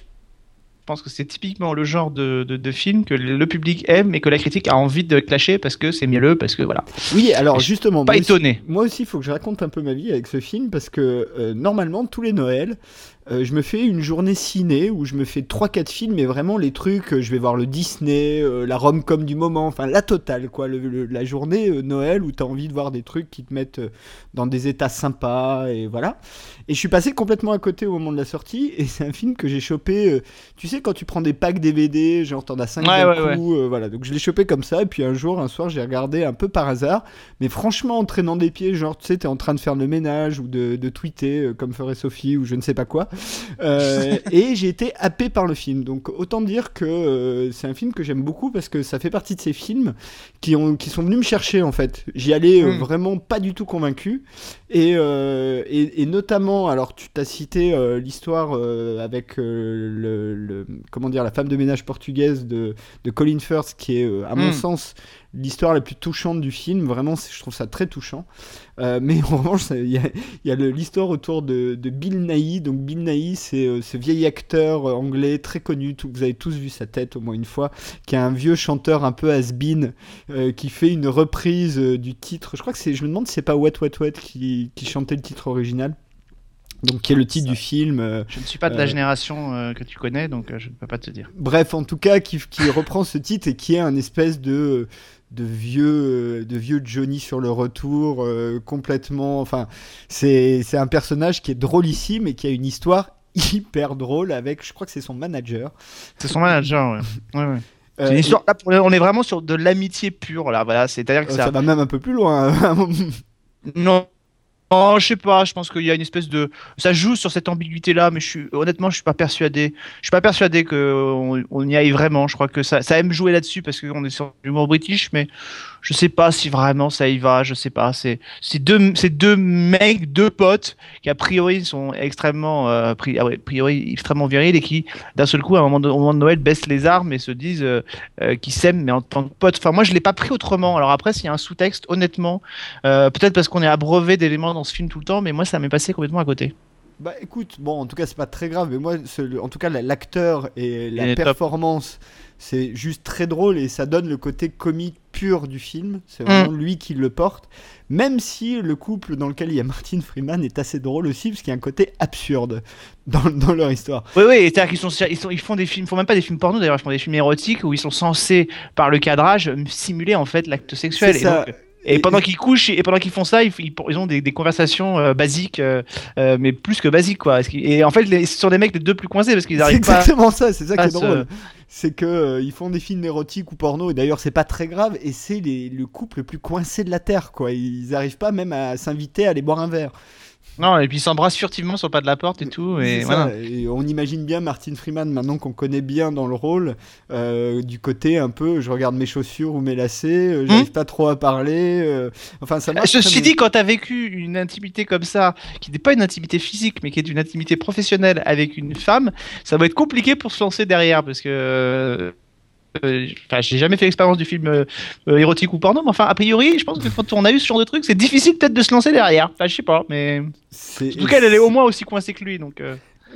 pense que c'est typiquement le genre de, de, de film que le public aime et que la critique a envie de clasher parce que c'est mielleux, parce que voilà. Oui, alors justement, Pas moi aussi- étonné. Moi aussi, il faut que je raconte un peu ma vie avec ce film parce que euh, normalement, tous les Noëls, euh, je me fais une journée ciné où je me fais 3-4 films, mais vraiment les trucs, euh, je vais voir le Disney, euh, la rom-com du moment, enfin la totale, quoi. le- le- la journée euh, Noël où tu as envie de voir des trucs qui te mettent dans des états sympas, et voilà. Et je suis passé complètement à côté au moment de la sortie, et c'est un film que j'ai chopé, tu sais, quand tu prends des packs DVD, genre t'en as 5 Ouais, ouais, coup, voilà. Donc je l'ai chopé comme ça, et puis un jour, un soir, j'ai regardé un peu par hasard. Mais franchement, en traînant des pieds, genre, tu sais, t'es en train de faire le ménage ou de, de tweeter, comme ferait Sophie, ou je ne sais pas quoi. Euh, et j'ai été happé par le film. Donc, autant dire que euh, c'est un film que j'aime beaucoup parce que ça fait partie de ces films qui, ont, qui sont venus me chercher, en fait. J'y allais euh, Mm. vraiment pas du tout convaincu. Et, et, et notamment, alors, tu t'as cité l'histoire avec le, le- comment dire, la femme de ménage portugaise de, de Colin Firth, qui est, à mon Mm. sens, l'histoire la plus touchante du film. Vraiment, je trouve ça très touchant. Euh, mais en revanche, il y a, y l'histoire autour de, de Bill Nighy. Donc, Bill Nighy, c'est euh, ce vieil acteur euh, anglais très connu. tout- vous avez tous vu sa tête au moins une fois. Qui est un vieux chanteur un peu has-been euh, qui fait une reprise du titre. Je crois que c'est. Je me demande si c'est pas Wet Wet Wet qui, qui chantait le titre original. Donc, qui est le titre Ça. du film. euh, Je ne suis pas de la Euh, génération euh, que tu connais, donc je ne peux pas te dire. Bref, en tout cas, qui, qui reprend ce titre et qui est un espèce de, de, vieux, euh, de vieux Johnny sur le retour, euh, complètement. Enfin, c'est c'est un personnage qui est drôlissime et qui a une histoire hyper drôle avec, je crois que c'est son manager. C'est son manager, ouais. ouais, ouais. Euh, et- là, pour on est vraiment sur de l'amitié pure, là. Voilà, c'est-à-dire que ça. ça va même un peu plus loin. hein. Non. Non, je sais pas, je pense qu'il y a une espèce de. Ça joue sur cette ambiguïté-là, mais je suis... honnêtement, je suis pas persuadé. Je suis pas persuadé qu'on on y aille vraiment. Je crois que ça, ça aime jouer là-dessus parce qu'on est sur l'humour british, mais je sais pas si vraiment ça y va. Je sais pas. C'est deux, mecs, deux potes qui a priori sont extrêmement, euh, pri- ah ouais, priori extrêmement virils et qui d'un seul coup, à un moment de, au moment de Noël, baissent les armes et se disent euh, euh, qu'ils s'aiment, mais en tant que potes. Enfin, moi, je l'ai pas pris autrement. Alors après, s'il y a un sous-texte, honnêtement. Euh, Peut-être parce qu'on est abreuvé d'éléments dans ce film tout le temps, mais moi ça m'est passé complètement à côté. Bah écoute, bon, en tout cas, c'est pas très grave, mais moi, en tout cas, la- l'acteur et la top. C'est juste très drôle et ça donne le côté comique pur du film. C'est vraiment lui qui le porte. Même si le couple dans lequel il y a Martin Freeman est assez drôle aussi, parce qu'il y a un côté absurde dans, dans leur histoire. Oui, oui, c'est-à-dire qu'ils sont, ils sont, ils font des films, ils font même pas des films porno d'ailleurs, ils font des films érotiques où ils sont censés, par le cadrage, simuler en fait l'acte sexuel. C'est Et, pendant qu'ils couchent et pendant qu'ils font ça, ils, ont des, des conversations euh, basiques, euh, euh, mais plus que basiques quoi. Et en fait, les- ce sont des mecs les deux plus coincés parce qu'ils C'est arrivent pas. exactement ça, c'est ça qui est drôle. C'est que euh, ils font des films érotiques ou porno, et d'ailleurs c'est pas très grave, et c'est le couple le plus coincé de la Terre, quoi. Ils arrivent pas même à s'inviter à aller boire un verre. Non, et puis ils s'embrassent furtivement sur le pas de la porte et tout. Et voilà. ça, et on imagine bien Martin Freeman, maintenant qu'on connaît bien dans le rôle, euh, du côté un peu, je regarde mes chaussures ou mes lacets, euh, j'arrive pas trop à parler. euh, enfin, ça marche. Hmm très bien. dit, quand t'as vécu une intimité comme ça, qui n'est pas une intimité physique, mais qui est une intimité professionnelle avec une femme, ça va être compliqué pour se lancer derrière, parce que. Euh, Enfin, j'ai jamais fait l'expérience du film euh, euh, érotique ou porno, mais enfin, a priori, je pense que quand on a eu ce genre de truc, c'est difficile peut-être de se lancer derrière. Enfin, je sais pas, mais. En tout cas, elle, est au moins aussi coincée que lui, donc.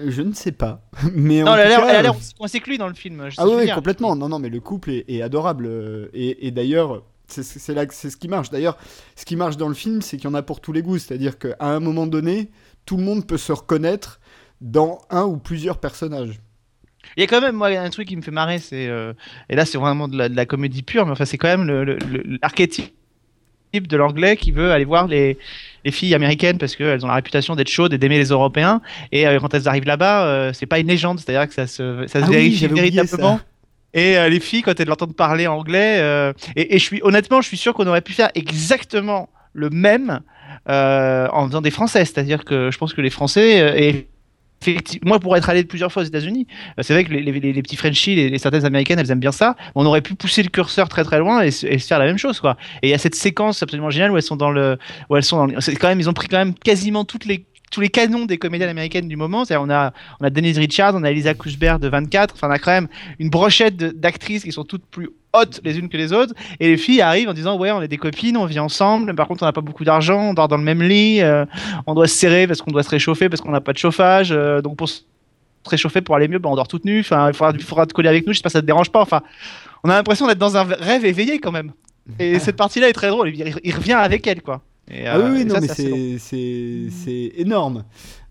Je ne sais pas. Mais Non, en elle a l'air cas, elle a l'air aussi coincée que lui dans le film. je Ah oui, complètement. Non, non, mais le couple est, est adorable. Et, et d'ailleurs, c'est là que c'est ce qui marche. D'ailleurs, ce qui marche dans le film, c'est qu'il y en a pour tous les goûts. C'est-à-dire qu'à un moment donné, tout le monde peut se reconnaître dans un ou plusieurs personnages. Il y a quand même moi, un truc qui me fait marrer, c'est euh, et là c'est vraiment de la, de la comédie pure, mais enfin c'est quand même le- le- le- l'archétype de l'anglais qui veut aller voir les, les filles américaines parce qu'elles ont la réputation d'être chaudes et d'aimer les Européens. Et euh, quand elles arrivent là-bas, euh, c'est pas une légende, c'est-à-dire que ça se, ça se Ah vérifie véritablement. ça. Et les filles, quand elles l'entendent parler anglais, et, et je suis honnêtement, je suis sûr qu'on aurait pu faire exactement le même en faisant des Français. C'est-à-dire que je pense que les Français, et moi pour être allé plusieurs fois aux États-Unis, euh, c'est vrai que les, petits Frenchies, les, certaines américaines, elles aiment bien ça. On aurait pu pousser le curseur très très loin et, et faire la même chose, quoi. Et il y a cette séquence absolument géniale où elles sont dans le, où elles sont dans le- quand même, ils ont pris quand même quasiment toutes les tous les canons des comédiennes américaines du moment. C'est-à-dire, on a, on a Denise Richards, on a Elisa Cuthbert de 24. Enfin, on a quand même une brochette d'actrices qui sont toutes plus hautes les unes que les autres. Et les filles arrivent en disant, ouais, on est des copines, on vit ensemble. mais Par contre, on n'a pas beaucoup d'argent, on dort dans le même lit, euh, on doit se serrer parce qu'on doit se réchauffer parce qu'on n'a pas de chauffage. euh, donc pour se réchauffer pour aller mieux, bah, on dort toute nue. Enfin, il faudra, il faudra te coller avec nous. J'espère que ça te dérange pas. Enfin, on a l'impression d'être dans un rêve éveillé quand même. Et cette partie-là est très drôle. Il, il revient avec elle, quoi. Et, Ah oui, euh, non, ça, mais c'est énorme.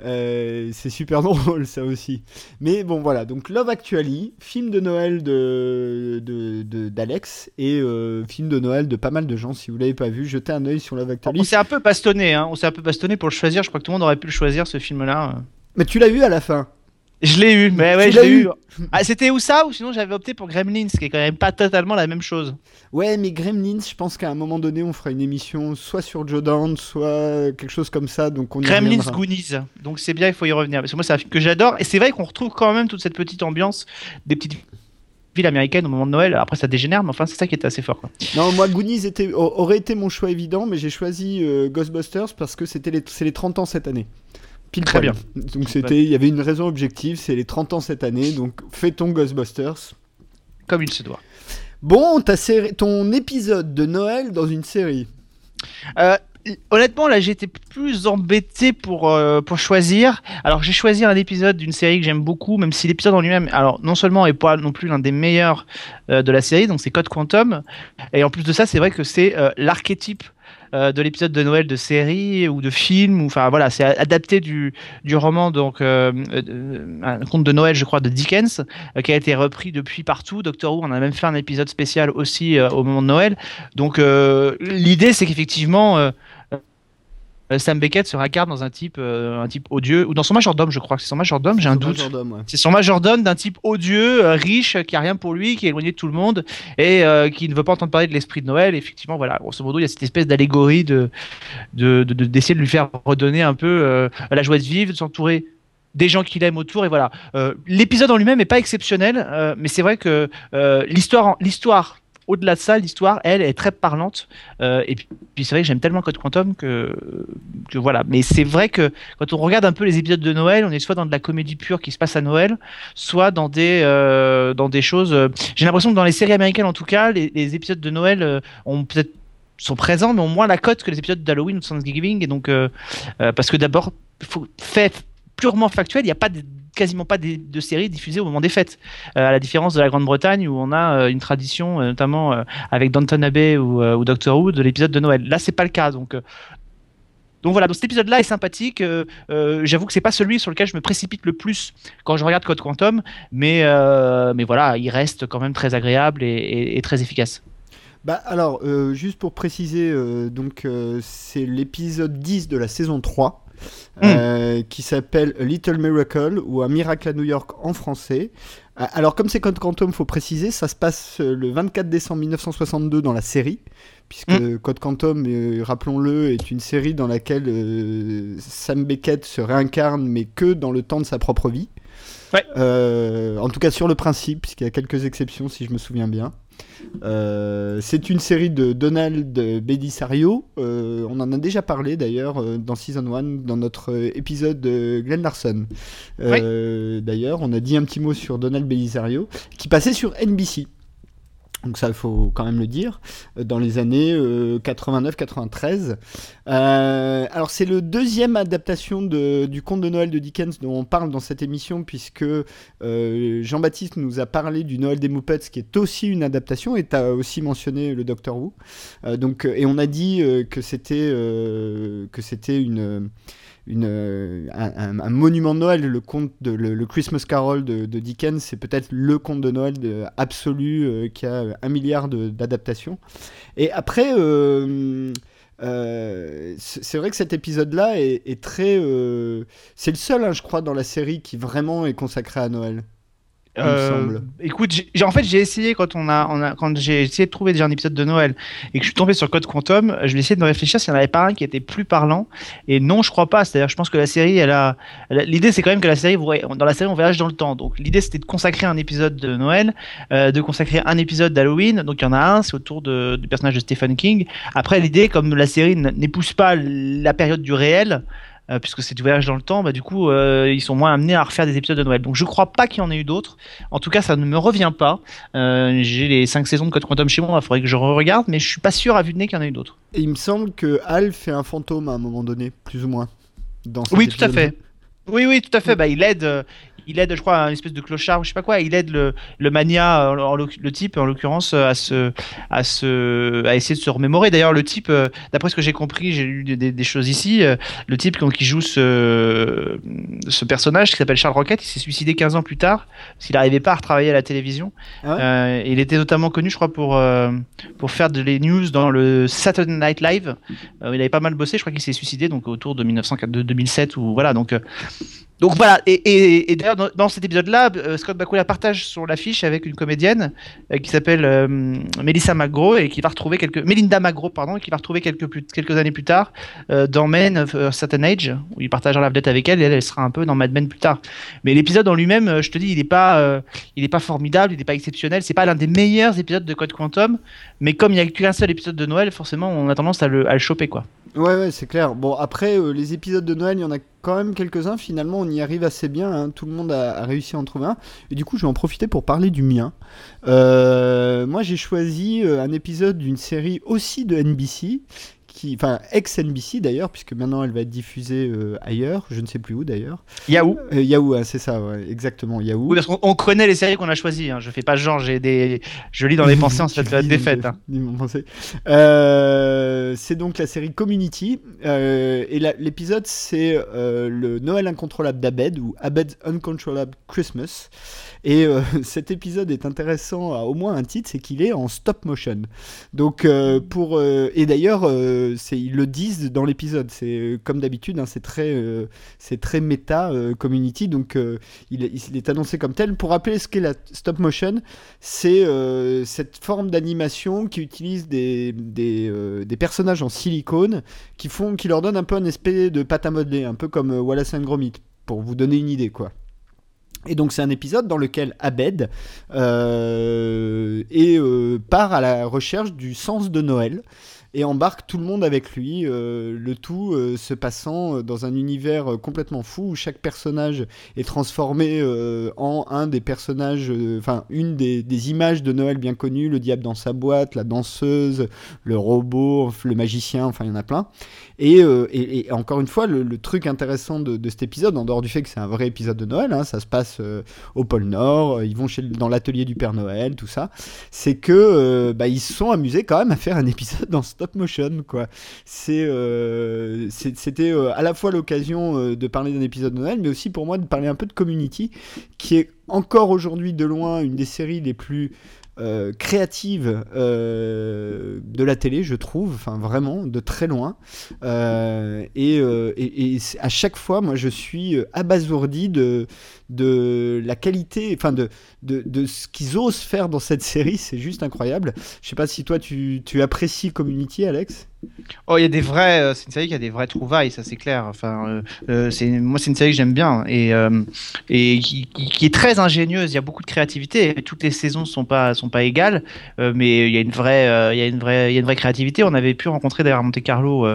Euh, c'est super drôle, ça aussi. Mais bon, voilà. Donc, Love Actually, film de Noël de de- de- d'Alex et euh, film de Noël de pas mal de gens. Si vous l'avez pas vu, jetez un œil sur Love On Actually. s'est un peu bastonné, hein. on s'est un peu bastonné pour le choisir. Je crois que tout le monde aurait pu le choisir ce film-là. Mais tu l'as vu à la fin. Je l'ai eu, mais Tu ouais, je l'as l'ai eu. eu. Ah, c'était où ça ou sinon j'avais opté pour Gremlins, qui est quand même pas totalement la même chose. Ouais, mais Gremlins, je pense qu'à un moment donné, on fera une émission soit sur Joe Dante, soit quelque chose comme ça. Donc, on Gremlins. Goonies, donc c'est bien, il faut y revenir. Parce que moi, c'est un film que j'adore, et c'est vrai qu'on retrouve quand même toute cette petite ambiance des petites villes américaines au moment de Noël. Après, ça dégénère, mais enfin, c'est ça qui est assez fort. Quoi. Non, moi, Goonies était, aurait été mon choix évident, mais j'ai choisi euh, Ghostbusters parce que c'était les, c'est les 30 ans cette année. Pile Très poil. Donc c'était, il y avait une raison objective, c'est les 30 ans cette année, donc fêtons Ghostbusters. Comme il se doit. Bon, ta série, ton épisode de Noël dans une série. Euh, honnêtement, là, été plus embêté pour, euh, pour choisir. Alors, j'ai choisi un épisode d'une série que j'aime beaucoup, même si l'épisode en lui-même, alors, non seulement est pas non plus l'un des meilleurs euh, de la série, donc c'est Code Quantum. Et en plus de ça, c'est vrai que c'est euh, l'archétype euh, de l'épisode de Noël de série ou de film, enfin voilà, c'est adapté du, du roman, donc euh, euh, un conte de Noël, je crois, de Dickens, qui a été repris depuis partout. Doctor Who, on a même fait un épisode spécial aussi au moment de Noël. Donc l'idée, c'est qu'effectivement, Sam Beckett se incarne dans un type, euh, un type odieux, ou dans son majordome, je crois que c'est son majordome, j'ai un doute. ouais. C'est son majordome d'un type odieux, euh, riche, qui a rien pour lui, qui est éloigné de tout le monde et euh, qui ne veut pas entendre parler de l'esprit de Noël. Effectivement, voilà, grosso modo, il y a cette espèce d'allégorie de de- de- de- d'essayer de, lui faire redonner un peu euh, la joie de vivre, de s'entourer des gens qu'il aime autour et voilà. Euh, L'épisode en lui-même est pas exceptionnel, euh, mais c'est vrai que euh, l'histoire, l'histoire au-delà de ça, l'histoire, elle, est très parlante. Euh, et puis, c'est vrai que j'aime tellement Code Quantum que, voilà. Mais c'est vrai que quand on regarde un peu les épisodes de Noël, on est soit dans de la comédie pure qui se passe à Noël, soit dans des, euh, dans des choses. euh, J'ai l'impression que dans les séries américaines, en tout cas, les, épisodes de Noël sont présents, mais ont moins la cote que les épisodes d'Halloween ou de Thanksgiving. Et donc, parce que d'abord, fait purement factuel, il n'y a pas de- quasiment pas de, séries diffusées au moment des fêtes. Euh, à la différence de la Grande-Bretagne où on a euh, une tradition, euh, notamment avec Downton Abbey ou, ou Doctor Who, de l'épisode de Noël. Là, c'est pas le cas. Donc, donc voilà, donc cet épisode-là est sympathique. J'avoue que c'est pas celui sur lequel je me précipite le plus quand je regarde Code Quantum, mais, mais voilà, il reste quand même très agréable et, et- très efficace. Bah alors, juste pour préciser, donc c'est l'épisode 10 de la saison 3. Euh, qui s'appelle A Little Miracle ou Un miracle à New York en français. Euh, Alors comme c'est Code Quantum, faut préciser, ça se passe euh, le 24 décembre 1962 dans la série, puisque Code Quantum, euh, rappelons-le, est une série dans laquelle euh, Sam Beckett se réincarne, mais que dans le temps de sa propre vie. Ouais. En tout cas sur le principe, puisqu'il y a quelques exceptions si je me souviens bien. Euh, c'est une série de Donald Belisario. Euh, on en a déjà parlé d'ailleurs euh, dans Season 1, dans notre épisode de Glenn Larson. Euh, D'ailleurs, on a dit un petit mot sur Donald Belisario, qui passait sur NBC. Donc ça, il faut quand même le dire, euh, dans les années 89-93. Euh, alors c'est le deuxième adaptation de- du conte de Noël de Dickens dont on parle dans cette émission, puisque euh, Jean-Baptiste nous a parlé du Noël des Muppets, qui est aussi une adaptation, et tu as aussi mentionné le Doctor Who. Euh, donc, euh, et on a dit euh, que c'était euh, que c'était une euh, un, un- monument de Noël, le conte de le, Christmas Carol de, Dickens, c'est peut-être le conte de Noël de- absolu euh, qui a un milliard d'adaptations. Et après, euh, euh, c'est vrai que cet épisode-là est, est très, euh, c'est le seul, hein, je crois, dans la série qui vraiment est consacré à Noël. Euh. Écoute, j'ai- en fait, j'ai essayé quand on a, on a quand j'ai essayé de trouver déjà un épisode de Noël et que je suis tombé sur Code Quantum, je vais essayer de me réfléchir s'il n'y en avait pas un qui était plus parlant. Et non, je crois pas. C'est-à-dire, je pense que la série, elle a, l'idée, c'est quand même que la série, dans la série, on voyage dans le temps. Donc, l'idée, c'était de consacrer un épisode de Noël, euh, de consacrer un épisode d'Halloween. Donc, il y en a un, c'est autour de, du personnage de Stephen King. Après, l'idée, comme la série n'épouse pas la période du réel. Euh, puisque c'est du voyage dans le temps, bah du coup euh, ils sont moins amenés à refaire des épisodes de Noël. Donc je crois pas qu'il y en ait eu d'autres. En tout cas, ça ne me revient pas. Euh, J'ai les 5 saisons de Code Quantum chez moi, il faudrait que je regarde, mais je suis pas sûr à vue de nez qu'il y en ait eu d'autres. Et il me semble que Hal fait un fantôme à un moment donné, plus ou moins. Dans Oui, tout à fait. Oui, oui, tout à fait. Bah, il aide, il aide, je crois, un espèce de clochard je sais pas quoi. Il aide le, le mania, en le type en l'occurrence, à se, à se, à essayer de se remémorer. D'ailleurs, le type, euh, d'après ce que j'ai compris, j'ai lu des, des- des choses ici. euh, le type qui joue ce, ce personnage qui s'appelle Charles Rocket, il s'est suicidé 15 ans plus tard parce qu'il n'arrivait pas à retravailler à la télévision. Ah ouais? Euh, il était notamment connu, je crois, pour euh, pour faire de les news dans le Saturday Night Live. Euh, il avait pas mal bossé. Je crois qu'il s'est suicidé donc autour de 1904 de 2007 ou voilà donc. Donc voilà, et, d'ailleurs dans, cet épisode-là, euh, Scott Bakula partage son affiche avec une comédienne euh, qui s'appelle euh, Melissa et qui va retrouver quelques Melinda McGraw pardon, et qui va retrouver quelques années plus tard euh, dans Men of a Certain Age où il partagera la vedette avec elle et elle, sera un peu dans Mad Men plus tard. Mais l'épisode en lui-même, je te dis, il est pas, formidable, il est pas exceptionnel, c'est pas l'un des meilleurs épisodes de Code Quantum, mais comme il y a qu'un seul épisode de Noël, forcément on a tendance à le, choper quoi. Ouais, ouais, c'est clair. Bon, après, les épisodes de Noël, il y en a quand même quelques-uns. Finalement, on y arrive assez bien. hein. Tout le monde a, réussi à en trouver un. Et du coup, je vais en profiter pour parler du mien. Euh, moi, j'ai choisi euh, un épisode d'une série aussi de NBC. Qui, enfin, ex-NBC d'ailleurs, puisque maintenant elle va être diffusée euh, ailleurs, je ne sais plus où d'ailleurs. Yahoo. Euh, Yahoo, hein, c'est ça, ouais, exactement, Yahoo. Oui, parce qu'on on connaît les séries qu'on a choisies. Hein. Je fais pas genre, j'ai des, je lis dans les pensées en cette défaite. Hein. Euh, c'est donc la série Community. euh, et l'épisode, c'est le Noël incontrôlable d'Abed, ou Abed's Uncontrollable Christmas. Et euh, cet épisode est intéressant à au moins un titre, c'est qu'il est en stop motion. Donc, euh, pour. euh, et d'ailleurs, ils le disent dans l'épisode. C'est comme d'habitude, hein, c'est très, c'est très méta Community. Donc, il, est- annoncé comme tel. Pour rappeler ce qu'est la stop motion, c'est cette forme d'animation qui utilise des, des, personnages en silicone qui, font, qui leur donne un peu un espèce de pâte à modeler, un peu comme Wallace and Gromit, pour vous donner une idée, quoi. Et donc c'est un épisode dans lequel Abed euh, euh, part à la recherche du sens de Noël et embarque tout le monde avec lui, euh, le tout euh, se passant dans un univers euh, complètement fou où chaque personnage est transformé euh, en un des personnages, euh, enfin une des, images de Noël bien connues, le diable dans sa boîte, la danseuse, le robot, le magicien, enfin il y en a plein. Et, euh, et- encore une fois, le, truc intéressant de, cet épisode, en dehors du fait que c'est un vrai épisode de Noël, hein, ça se passe euh, au pôle Nord, euh, ils vont chez, dans l'atelier du Père Noël, tout ça, c'est que euh, bah, ils se sont amusés quand même à faire un épisode en stop motion, quoi. Euh, c'était euh, à la fois l'occasion euh, de parler d'un épisode de Noël, mais aussi pour moi de parler un peu de Community, qui est encore aujourd'hui de loin une des séries les plus créatives de la télé, je trouve, enfin vraiment de très loin. Et, à chaque fois, moi, je suis abasourdi de, de la qualité, enfin de, de, de ce qu'ils osent faire dans cette série. C'est juste incroyable. Je sais pas si toi, tu, tu apprécies Community, Alex? Oh, il y a des vrais, euh, c'est une série qui a des vraies trouvailles, ça c'est clair. Enfin, euh, euh, moi c'est une série que j'aime bien et et qui, qui- est très ingénieuse. Il y a beaucoup de créativité. Toutes les saisons sont pas sont pas égales, mais il y a une vraie, il y a une vraie, il y a une vraie créativité. On avait pu rencontrer à Monte Carlo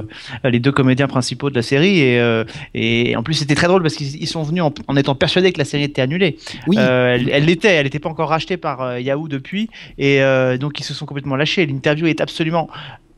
les deux comédiens principaux de la série et et en plus c'était très drôle parce qu'ils ils sont venus en, en étant persuadés que la série était annulée. Oui. Euh, elle elle l'était, elle n'était pas encore rachetée par euh, Yahoo depuis, et euh, donc ils se sont complètement lâchés. L'interview est absolument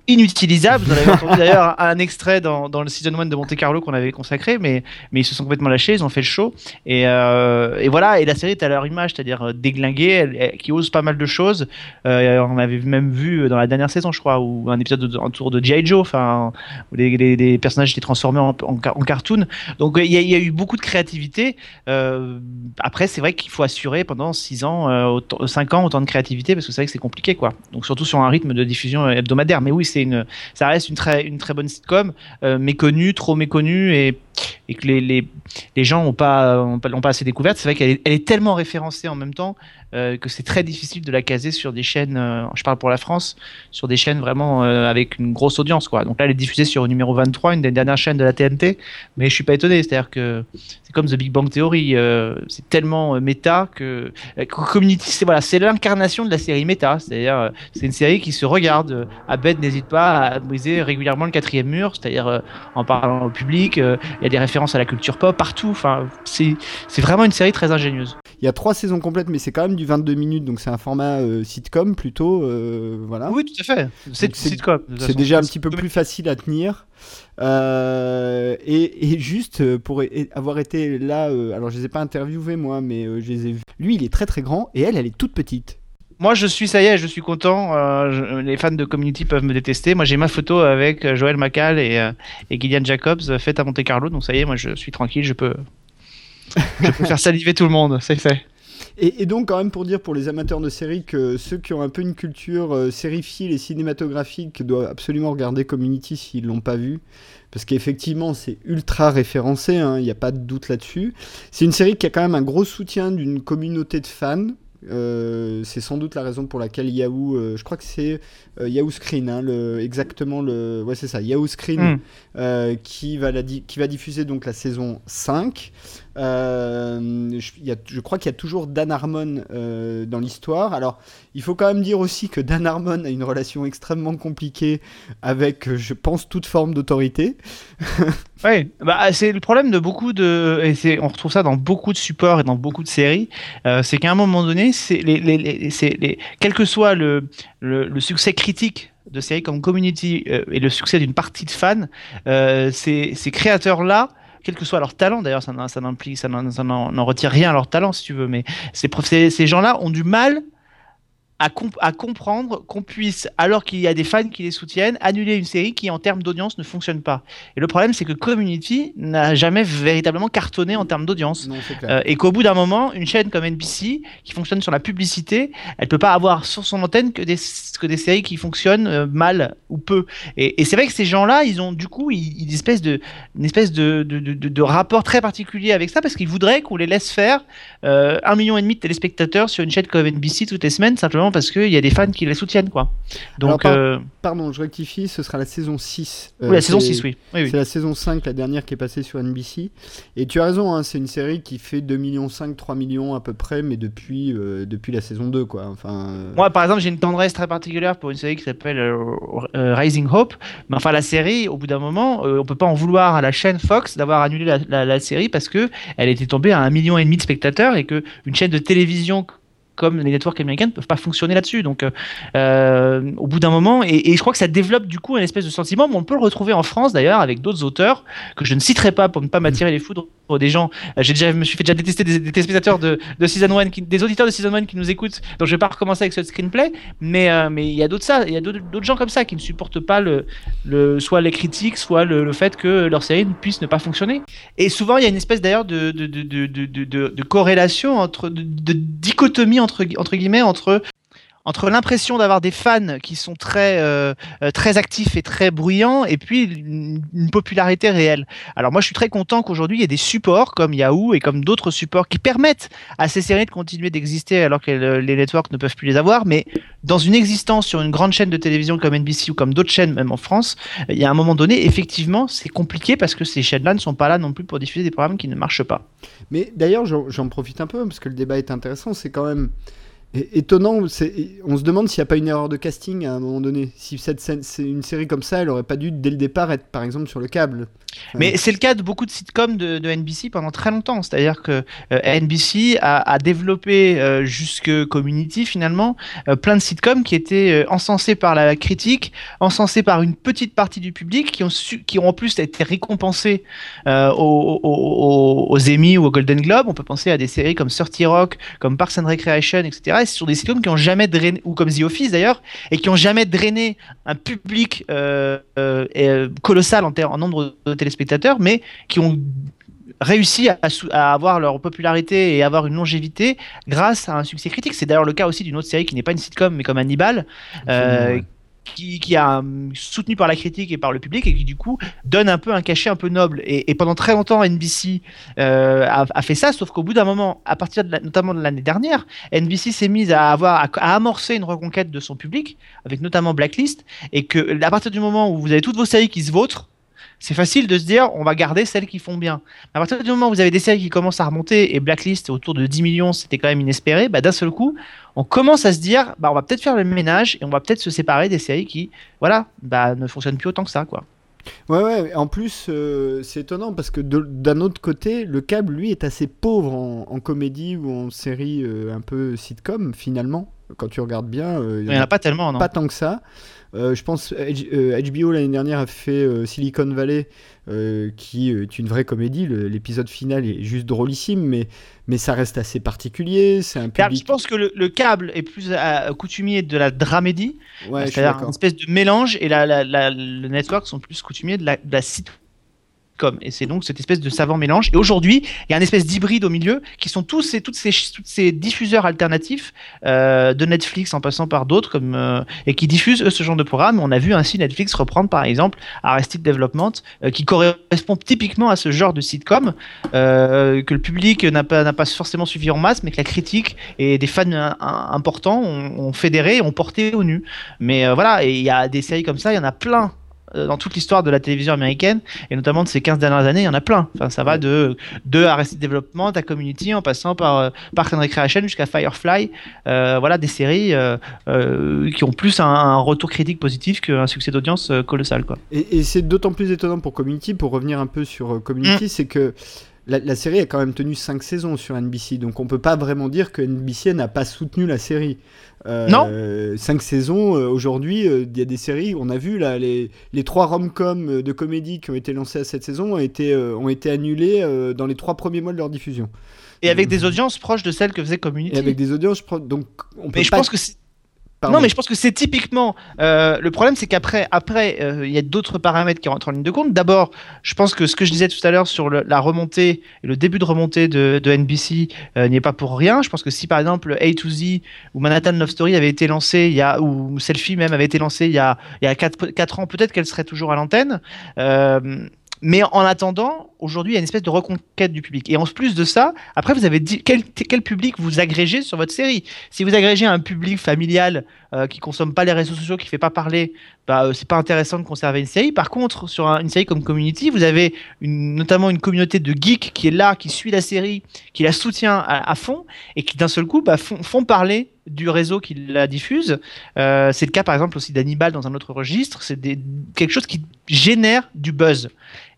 inutilisable. Vous en avez entendu d'ailleurs un extrait dans, dans le season 1 de Monte Carlo qu'on avait consacré, mais, mais ils se sont complètement lâchés, ils ont fait le show. Et, euh, et voilà, et la série est à leur image, c'est-à-dire euh, déglinguée, elle- elle- qui ose pas mal de choses. Euh, on avait même vu dans la dernière saison, je crois, ou un épisode de- autour de G.I. Joe, enfin, où les, les- les personnages étaient transformés en, en, ca- en cartoon. Donc il y, a- il y a eu beaucoup de créativité. Euh, après, c'est vrai qu'il faut assurer pendant 6 ans, euh, autant- 5 ans, autant de créativité, parce que c'est vrai que c'est compliqué, quoi. Donc surtout sur un rythme de diffusion hebdomadaire. Mais oui, ça reste une très, bonne sitcom, euh, méconnue, trop méconnue, et, que les, gens n'ont pas, assez découverte. C'est vrai qu'elle est, elle est tellement référencée en même temps euh, que c'est très difficile de la caser sur des chaînes, euh, je parle pour la France, sur des chaînes vraiment euh, avec une grosse audience, quoi. Donc là, elle est diffusée sur le numéro 23, une des dernières chaînes de la TNT, mais je suis pas étonné, c'est-à-dire que c'est comme The Big Bang Theory, c'est tellement méta que Community, c'est voilà, l'incarnation de la série méta, c'est-à-dire c'est une série qui se regarde. Abed n'hésite pas à briser régulièrement le quatrième mur, c'est-à-dire en parlant au public. Il y a des références à la culture pop partout. C'est vraiment une série très ingénieuse. Il y a trois saisons complètes, mais c'est quand même du du 22 minutes, donc c'est un format euh, sitcom plutôt. euh, voilà. Oui, tout à fait. C'est sitcom. C'est déjà un petit peu plus facile à tenir. Euh, et, et juste pour avoir été là, alors je les ai pas interviewés moi, mais je les ai vus. Lui, il est très très grand et elle, elle est toute petite. Moi, je suis, ça y est, je suis content. euh, je- les fans de Community peuvent me détester. Moi, j'ai ma photo avec Joël Macal et, euh, et Gillian Jacobs faite à Monte Carlo. Donc, ça y est, moi, je suis tranquille. Je peux, je peux faire saliver tout le monde. C'est fait. Et, et donc quand même pour dire pour les amateurs de séries que ceux qui ont un peu une culture euh, sériephile et cinématographique doivent absolument regarder Community s'ils l'ont pas vu. Parce qu'effectivement, c'est ultra référencé, hein, il n'y a pas de doute là-dessus. C'est une série qui a quand même un gros soutien d'une communauté de fans. Euh, c'est sans doute la raison pour laquelle Yahoo, euh, je crois que c'est euh, Yahoo Screen, hein, le, exactement le, ouais c'est ça, Yahoo Screen, Hmm. euh, qui va la di- qui va diffuser donc la saison 5. Euh, je, crois qu'il y a toujours Dan Harmon euh, dans l'histoire. Alors, il faut quand même dire aussi que Dan Harmon a une relation extrêmement compliquée avec, je pense, toute forme d'autorité. Ouais, bah, c'est le problème de beaucoup de. On retrouve ça dans beaucoup de supports et dans beaucoup de séries. euh, c'est qu'à un moment donné, quel que soit le, succès critique de séries comme Community et le succès d'une partie de fans, ces créateurs-là, quel que soit leur talent, d'ailleurs, ça, n'en- ça n'en, retire rien à leur talent, si tu veux, mais ces, ces gens-là ont du mal à, comp- à comprendre qu'on puisse, alors qu'il y a des fans qui les soutiennent, annuler une série qui, en termes d'audience, ne fonctionne pas. Et le problème, c'est que Community n'a jamais véritablement cartonné en termes d'audience. Euh, et qu'au bout d'un moment, une chaîne comme NBC, qui fonctionne sur la publicité, elle peut pas avoir sur son antenne que des, que des séries qui fonctionnent euh, mal ou peu. Et, et c'est vrai que ces gens-là, ils ont du coup ils- espèce de, une espèce de, de, de- de rapport très particulier avec ça, parce qu'ils voudraient qu'on les laisse faire euh, un million et demi de téléspectateurs sur une chaîne comme NBC toutes les semaines, simplement parce qu'il y a des fans qui les soutiennent. quoi. Donc, Alors, par- euh, Pardon, je rectifie, ce sera la saison 6. oui, la saison c'est- 6, oui. oui, oui. C'est la saison 5, la dernière qui est passée sur NBC. Et tu as raison, hein, c'est une série qui fait 2 millions 5, 3 millions à peu près, mais depuis, euh, depuis la saison 2, quoi. Enfin, euh, Moi, par exemple, j'ai une tendresse très particulière pour une série qui s'appelle euh, euh, Rising Hope. Mais enfin, la série, au bout d'un moment, euh, on peut pas en vouloir à la chaîne Fox d'avoir annulé la, la- la série parce que elle était tombée à un million et demi de spectateurs et que une chaîne de télévision comme les networks américains ne peuvent pas fonctionner là-dessus. Donc, euh, euh, au bout d'un moment, et, et je crois que ça développe du coup un espèce de sentiment, mais on peut le retrouver en France d'ailleurs avec d'autres auteurs que je ne citerai pas pour ne pas m'attirer les foudres des gens. Euh, J'ai déjà, je me suis fait déjà détester des, des téléspectateurs de, de Season 1, qui, des auditeurs de Season 1 qui nous écoutent, donc je vais pas recommencer avec ce screenplay, mais euh, mais il y a d'autres ça, il y a d'autres gens comme ça qui ne supportent pas le, le soit les critiques, soit le, le fait que leur série ne puisse ne pas fonctionner. Et souvent il y a une espèce d'ailleurs de de, de, de, corrélation entre de dichotomie entre entre guillemets entre entre l'impression d'avoir des fans qui sont très euh, euh, très actifs et très bruyants et puis une, popularité réelle. Alors moi je suis très content qu'aujourd'hui il y ait des supports comme Yahoo et comme d'autres supports qui permettent à ces séries de continuer d'exister alors que le- les networks ne peuvent plus les avoir mais dans une existence sur une grande chaîne de télévision comme NBC ou comme d'autres chaînes même en France, il y a un moment donné effectivement c'est compliqué parce que ces chaînes-là ne sont pas là non plus pour diffuser des programmes qui ne marchent pas. Mais d'ailleurs, j'en j'en profite un peu parce que le débat est intéressant. C'est quand même étonnant. On se demande s'il n'y a pas une erreur de casting à un moment donné. Si cette scène, une série comme ça, elle aurait pas dû dès le départ être, par exemple, sur le câble. Mais c'est le cas de beaucoup de sitcoms de, de NBC pendant très longtemps. C'est-à-dire que euh, NBC a, a développé euh, jusque Community finalement euh, plein de sitcoms qui étaient euh, encensés par la critique, encensés par une petite partie du public, qui ont, su, qui ont en plus été récompensés euh, aux, aux, Emmy ou aux Golden Globe. On peut penser à des séries comme 30 Rock, comme Parks and Recreation, etc. Sont des sitcoms qui ont jamais drainé, ou comme The Office d'ailleurs, et qui ont jamais drainé un public euh, euh, euh, colossal en, nombre de téléspectateurs, mais qui ont réussi à, avoir leur popularité et avoir une longévité grâce à un succès critique. C'est d'ailleurs le cas aussi d'une autre série qui n'est pas une sitcom, mais comme Hannibal, qui, a hum, soutenu par la critique et par le public et qui du coup donne un peu un cachet un peu noble. Et, pendant très longtemps, NBC euh, a, fait ça, sauf qu'au bout d'un moment, à partir notamment de l'année dernière, NBC s'est mise à avoir à amorcer une reconquête de son public, avec notamment Blacklist, et que à partir du moment où vous avez toutes vos séries qui se vautrent, c'est facile de se dire on va garder celles qui font bien. À partir du moment où vous avez des séries qui commencent à remonter et Blacklist autour de 10 millions, c'était quand même inespéré, bah, d'un seul coup, on commence à se dire bah, on va peut-être faire le ménage et on va peut-être se séparer des séries qui voilà, bah, ne fonctionnent plus autant que ça. quoi. Ouais, ouais, en plus, euh, c'est étonnant parce que d'un autre côté, le câble, lui, est assez pauvre en, en comédie ou en série euh, un peu sitcom, finalement. Quand tu regardes bien, euh, il n'y en a pas tellement, non pas tant que ça. Euh, je pense H- euh, HBO l'année dernière a fait euh, Silicon Valley, qui est une vraie comédie. L'épisode final est juste drôlissime, mais, mais ça reste assez particulier. C'est un Car public. je pense que le, le câble est plus coutumier de la dramédie, Ouais, c'est-à-dire une espèce de mélange, et la, la, la- le network sont plus coutumiers de la, de la sitcom. Et c'est donc cette espèce de savant mélange. Et aujourd'hui, il y a une espèce d'hybride au milieu, qui sont tous ces, toutes ces, diffuseurs alternatifs euh, de Netflix en passant par d'autres, euh, et qui diffusent eux, ce genre de programme. On a vu ainsi Netflix reprendre par exemple Arrested Development, euh, qui correspond typiquement à ce genre de sitcom que le public n'a pas, forcément suivi en masse, mais que la critique et des fans importants ont, ont fédéré ont porté au nu. Mais voilà, il y a des séries comme ça, il y en a plein dans toute l'histoire de la télévision américaine, et notamment de ces 15 dernières années, il y en a plein. Enfin, ça va de, de Arrested Development à Community, en passant par euh, Parks and Recreation jusqu'à Firefly. Euh, voilà, des séries euh, euh, qui ont plus un, un retour critique positif qu'un succès d'audience euh, colossal. Quoi. Et, et c'est d'autant plus étonnant pour Community, pour revenir un peu sur euh, Community, c'est que la, la série a quand même tenu 5 saisons sur NBC, donc on peut pas vraiment dire que NBC n'a pas soutenu la série. Euh, Non. 5 saisons, euh, aujourd'hui, euh, il y a des séries, on a vu là, les, les 3 rom-coms de comédie qui ont été lancées à cette saison ont été, ont été annulées euh, dans les 3 premiers mois de leur diffusion. Et avec des audiences proches de celles que faisait Community? Et avec des audiences, je prends- donc on peut Mais je pas... pense que Non, mais je pense que c'est typiquement. euh, le problème, c'est qu'après, après, euh, il y a d'autres paramètres qui rentrent en ligne de compte. D'abord, je pense que ce que je disais tout à l'heure sur la remontée, et le début de remontée de, NBC euh, n'y est pas pour rien. Je pense que si par exemple A to Z ou Manhattan Love Story avait été lancé, il y a, ou Selfie même avait été lancé il y a, il y a 4, ans, peut-être qu'elle serait toujours à l'antenne. Mais en attendant, aujourd'hui, il y a une espèce de reconquête du public. Et en plus de ça, après, vous avez dit quel, quel public vous agrégez sur votre série? Si vous agrégez un public familial euh, qui consomme pas les réseaux sociaux, qui fait pas parler, bah, euh, c'est pas intéressant de conserver une série. Par contre, sur un- une série comme Community, vous avez notamment une communauté de geeks qui est là, qui suit la série, qui la soutient à, fond et qui d'un seul coup bah, font, parler du réseau qui la diffuse. Euh, c'est le cas par exemple aussi d'Hannibal dans un autre registre. C'est quelque chose qui génère du buzz.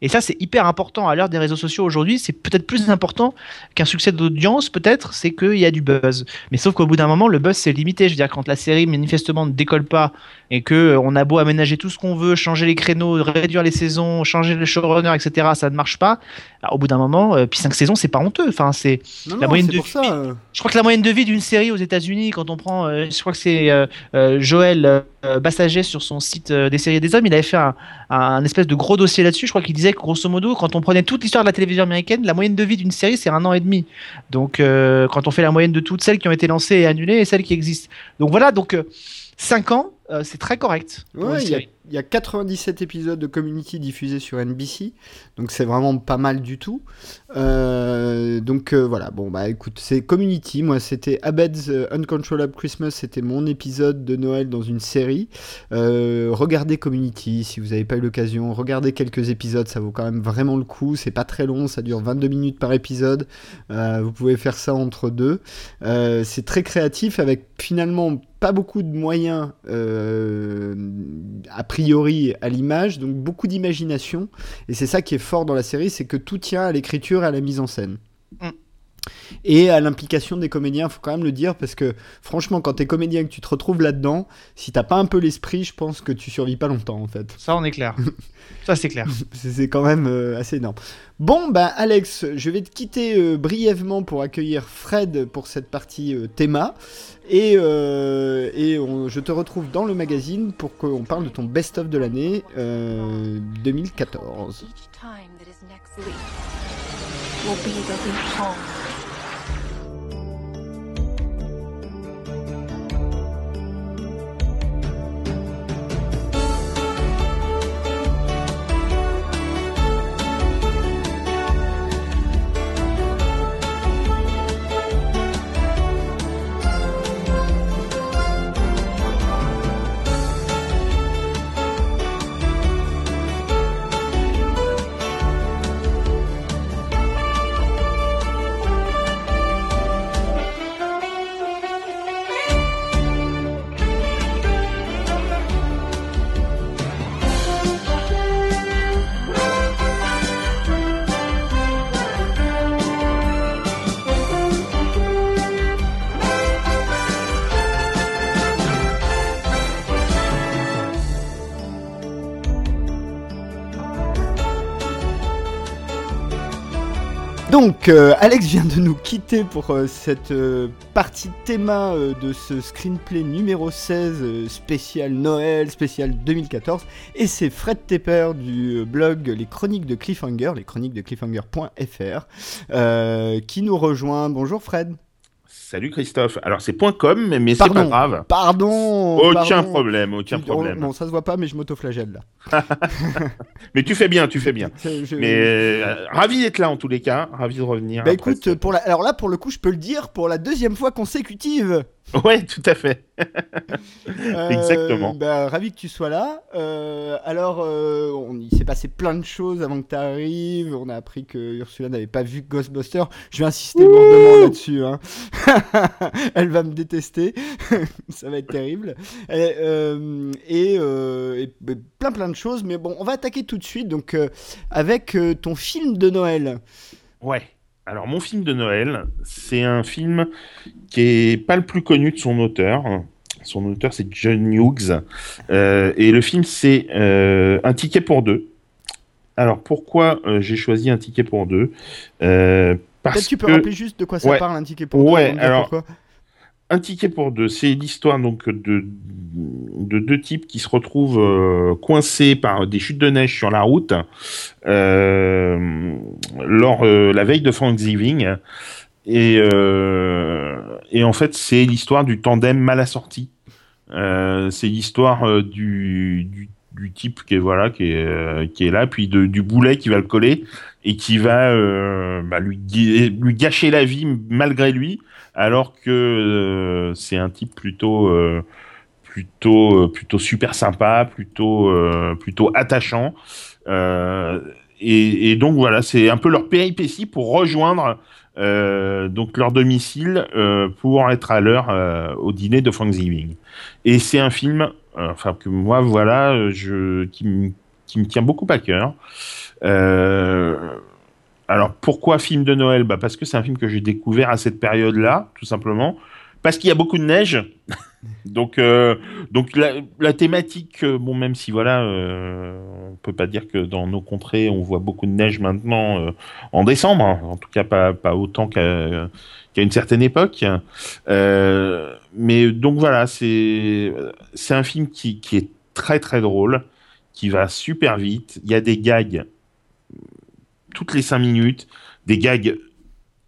Et ça, c'est hyper important à l'heure des réseaux sociaux aujourd'hui. C'est peut-être plus important qu'un succès d'audience, peut-être, c'est qu'il y a du buzz. Mais sauf qu'au bout d'un moment, le buzz, c'est limité. Je veux dire, quand la série manifestement ne décolle pas et que euh, on a beau aménager tout ce qu'on veut, changer les créneaux, réduire les saisons, changer le showrunner, etc., ça ne marche pas. Alors, au bout d'un moment, euh, puis 5 saisons, c'est pas honteux. Enfin, c'est la non, moyenne c'est de ça. euh, je crois que la moyenne de vie d'une série aux États-Unis, quand on prend, euh, je crois que c'est euh, Joël Bassaget sur son site des séries des hommes, il avait fait un, un espèce de gros dossier là-dessus. Je crois qu'il disait que grosso modo, quand on prenait toute l'histoire de la télévision américaine, la moyenne de vie d'une série c'est un an et demi. Donc, quand on fait la moyenne de toutes celles qui ont été lancées et annulées et celles qui existent. Donc voilà, donc 5 ans, euh, c'est très correct. Ouais, y, il y a 97 épisodes de Community diffusés sur NBC, donc c'est vraiment pas mal du tout. Euh, donc euh, voilà, bon bah écoute, c'est Community, moi c'était Abed's euh, Uncontrollable Christmas, c'était mon épisode de Noël dans une série. Regardez Community si vous n'avez pas eu l'occasion, regardez quelques épisodes, ça vaut quand même vraiment le coup, c'est pas très long, ça dure 22 minutes par épisode, vous pouvez faire ça entre deux. C'est très créatif avec finalement pas beaucoup de moyens a priori à l'image, donc beaucoup d'imagination. Et c'est ça qui est fort dans la série, c'est que tout tient à l'écriture et à la mise en scène. Et à l'implication des comédiens, faut quand même le dire, parce que franchement, quand t'es comédien et que tu te retrouves là-dedans, si t'as pas un peu l'esprit, je pense que tu survis pas longtemps en fait. Ça, on est clair. ça, c'est clair. C'est quand même euh, assez énorme. Bon, bah Alex, je vais te quitter euh, brièvement pour accueillir Fred pour cette partie euh, théma. Et, euh, et on- je te retrouve dans le magazine pour qu'on parle de ton best-of de l'année euh, 2014. Donc, euh, Alex vient de nous quitter pour euh, cette euh, partie théma de ce screenplay numéro 16 euh, spécial Noël, spécial 2014. Et c'est Fred Tepper du blog Les Chroniques de Cliffhanger, les chroniques de cliffhanger.fr, qui nous rejoint. Bonjour Fred. Salut Christophe. Alors c'est .com, mais, c'est pas Pardon. grave. Pardon. Aucun pardon. problème, aucun problème. Bon, ça se voit pas, mais je m'autoflagelle là. Mais tu fais bien, tu fais bien. Je- Mais euh, ravi d'être là en tous les cas, ravi de revenir. Bah écoute, pour la... alors là, pour le coup, je peux le dire pour la deuxième fois consécutive. Ouais, tout à fait. Euh, Exactement. bah, ravi que tu sois là. Euh, alors, euh, on, il s'est passé plein de choses avant que tu arrives. On a appris que Ursula n'avait pas vu Ghostbusters. Je vais insister lourdement là-dessus. hein. Elle va me détester. Ça va être terrible. Et, et, et, bah, plein plein de choses. Mais bon, on va attaquer tout de suite donc avec ton film de Noël. Ouais. Alors mon film de Noël, c'est un film qui est pas le plus connu de son auteur. Son auteur c'est John Hughes. Euh, et le film c'est euh, Un ticket pour deux. Alors pourquoi euh, j'ai choisi Un ticket pour deux? Parce Peut-être tu peux que... rappeler juste de quoi ça Ouais. parle un ticket pour Ouais, deux, alors- pourquoi Un ticket pour deux, c'est l'histoire donc de, de deux types qui se retrouvent euh, coincés par des chutes de neige sur la route euh, lors euh, la veille de Thanksgiving. Et euh, et en fait c'est l'histoire du tandem mal assorti. C'est l'histoire du, type qui est là puis du boulet qui va le coller et qui va bah, lui gâcher la vie malgré lui alors que euh, c'est un type plutôt euh, plutôt euh, plutôt super sympa, plutôt attachant. Et, donc voilà, c'est un peu leur péripétie pour rejoindre donc leur domicile pour être à l'heure au dîner de Thanksgiving. Et c'est un film, enfin que moi voilà, je qui me tient beaucoup à cœur. Alors pourquoi film de Noël? Bah Parce que c'est un film que j'ai découvert à cette période-là, tout simplement. Parce qu'il y a beaucoup de neige. donc euh, donc la, thématique, euh, bon même si voilà, euh, on peut pas dire que dans nos contrées on voit beaucoup de neige maintenant euh, en décembre, hein. en tout cas pas, pas autant qu'à qu'à une certaine époque. Euh, mais donc voilà, c'est c'est un film qui, qui est très très drôle, qui va super vite. Il y a des gags toutes les cinq minutes, des gags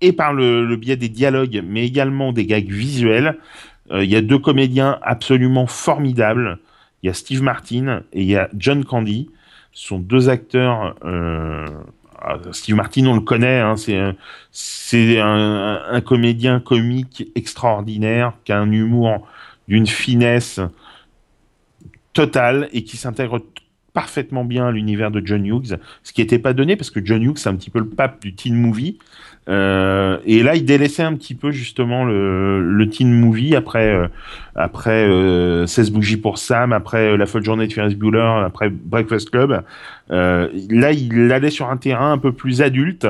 et par le, biais des dialogues, mais également des gags visuels. Euh, Il y a deux comédiens absolument formidables. Il y a Steve Martin et il y a John Candy. Ce sont deux acteurs. euh, ah, Steve Martin, on le connaît, hein, c'est un, un, comédien comique extraordinaire qui a un humour d'une finesse totale et qui s'intègre parfaitement bien l'univers de John Hughes, ce qui n'était pas donné parce que John Hughes c'est un petit peu le pape du teen movie. Euh, et là, il délaissait un petit peu justement le, teen movie après euh, après euh, 16 bougies pour Sam, après euh, La folle journée de Ferris Bueller, après Breakfast Club. Là, il allait sur un terrain un peu plus adulte.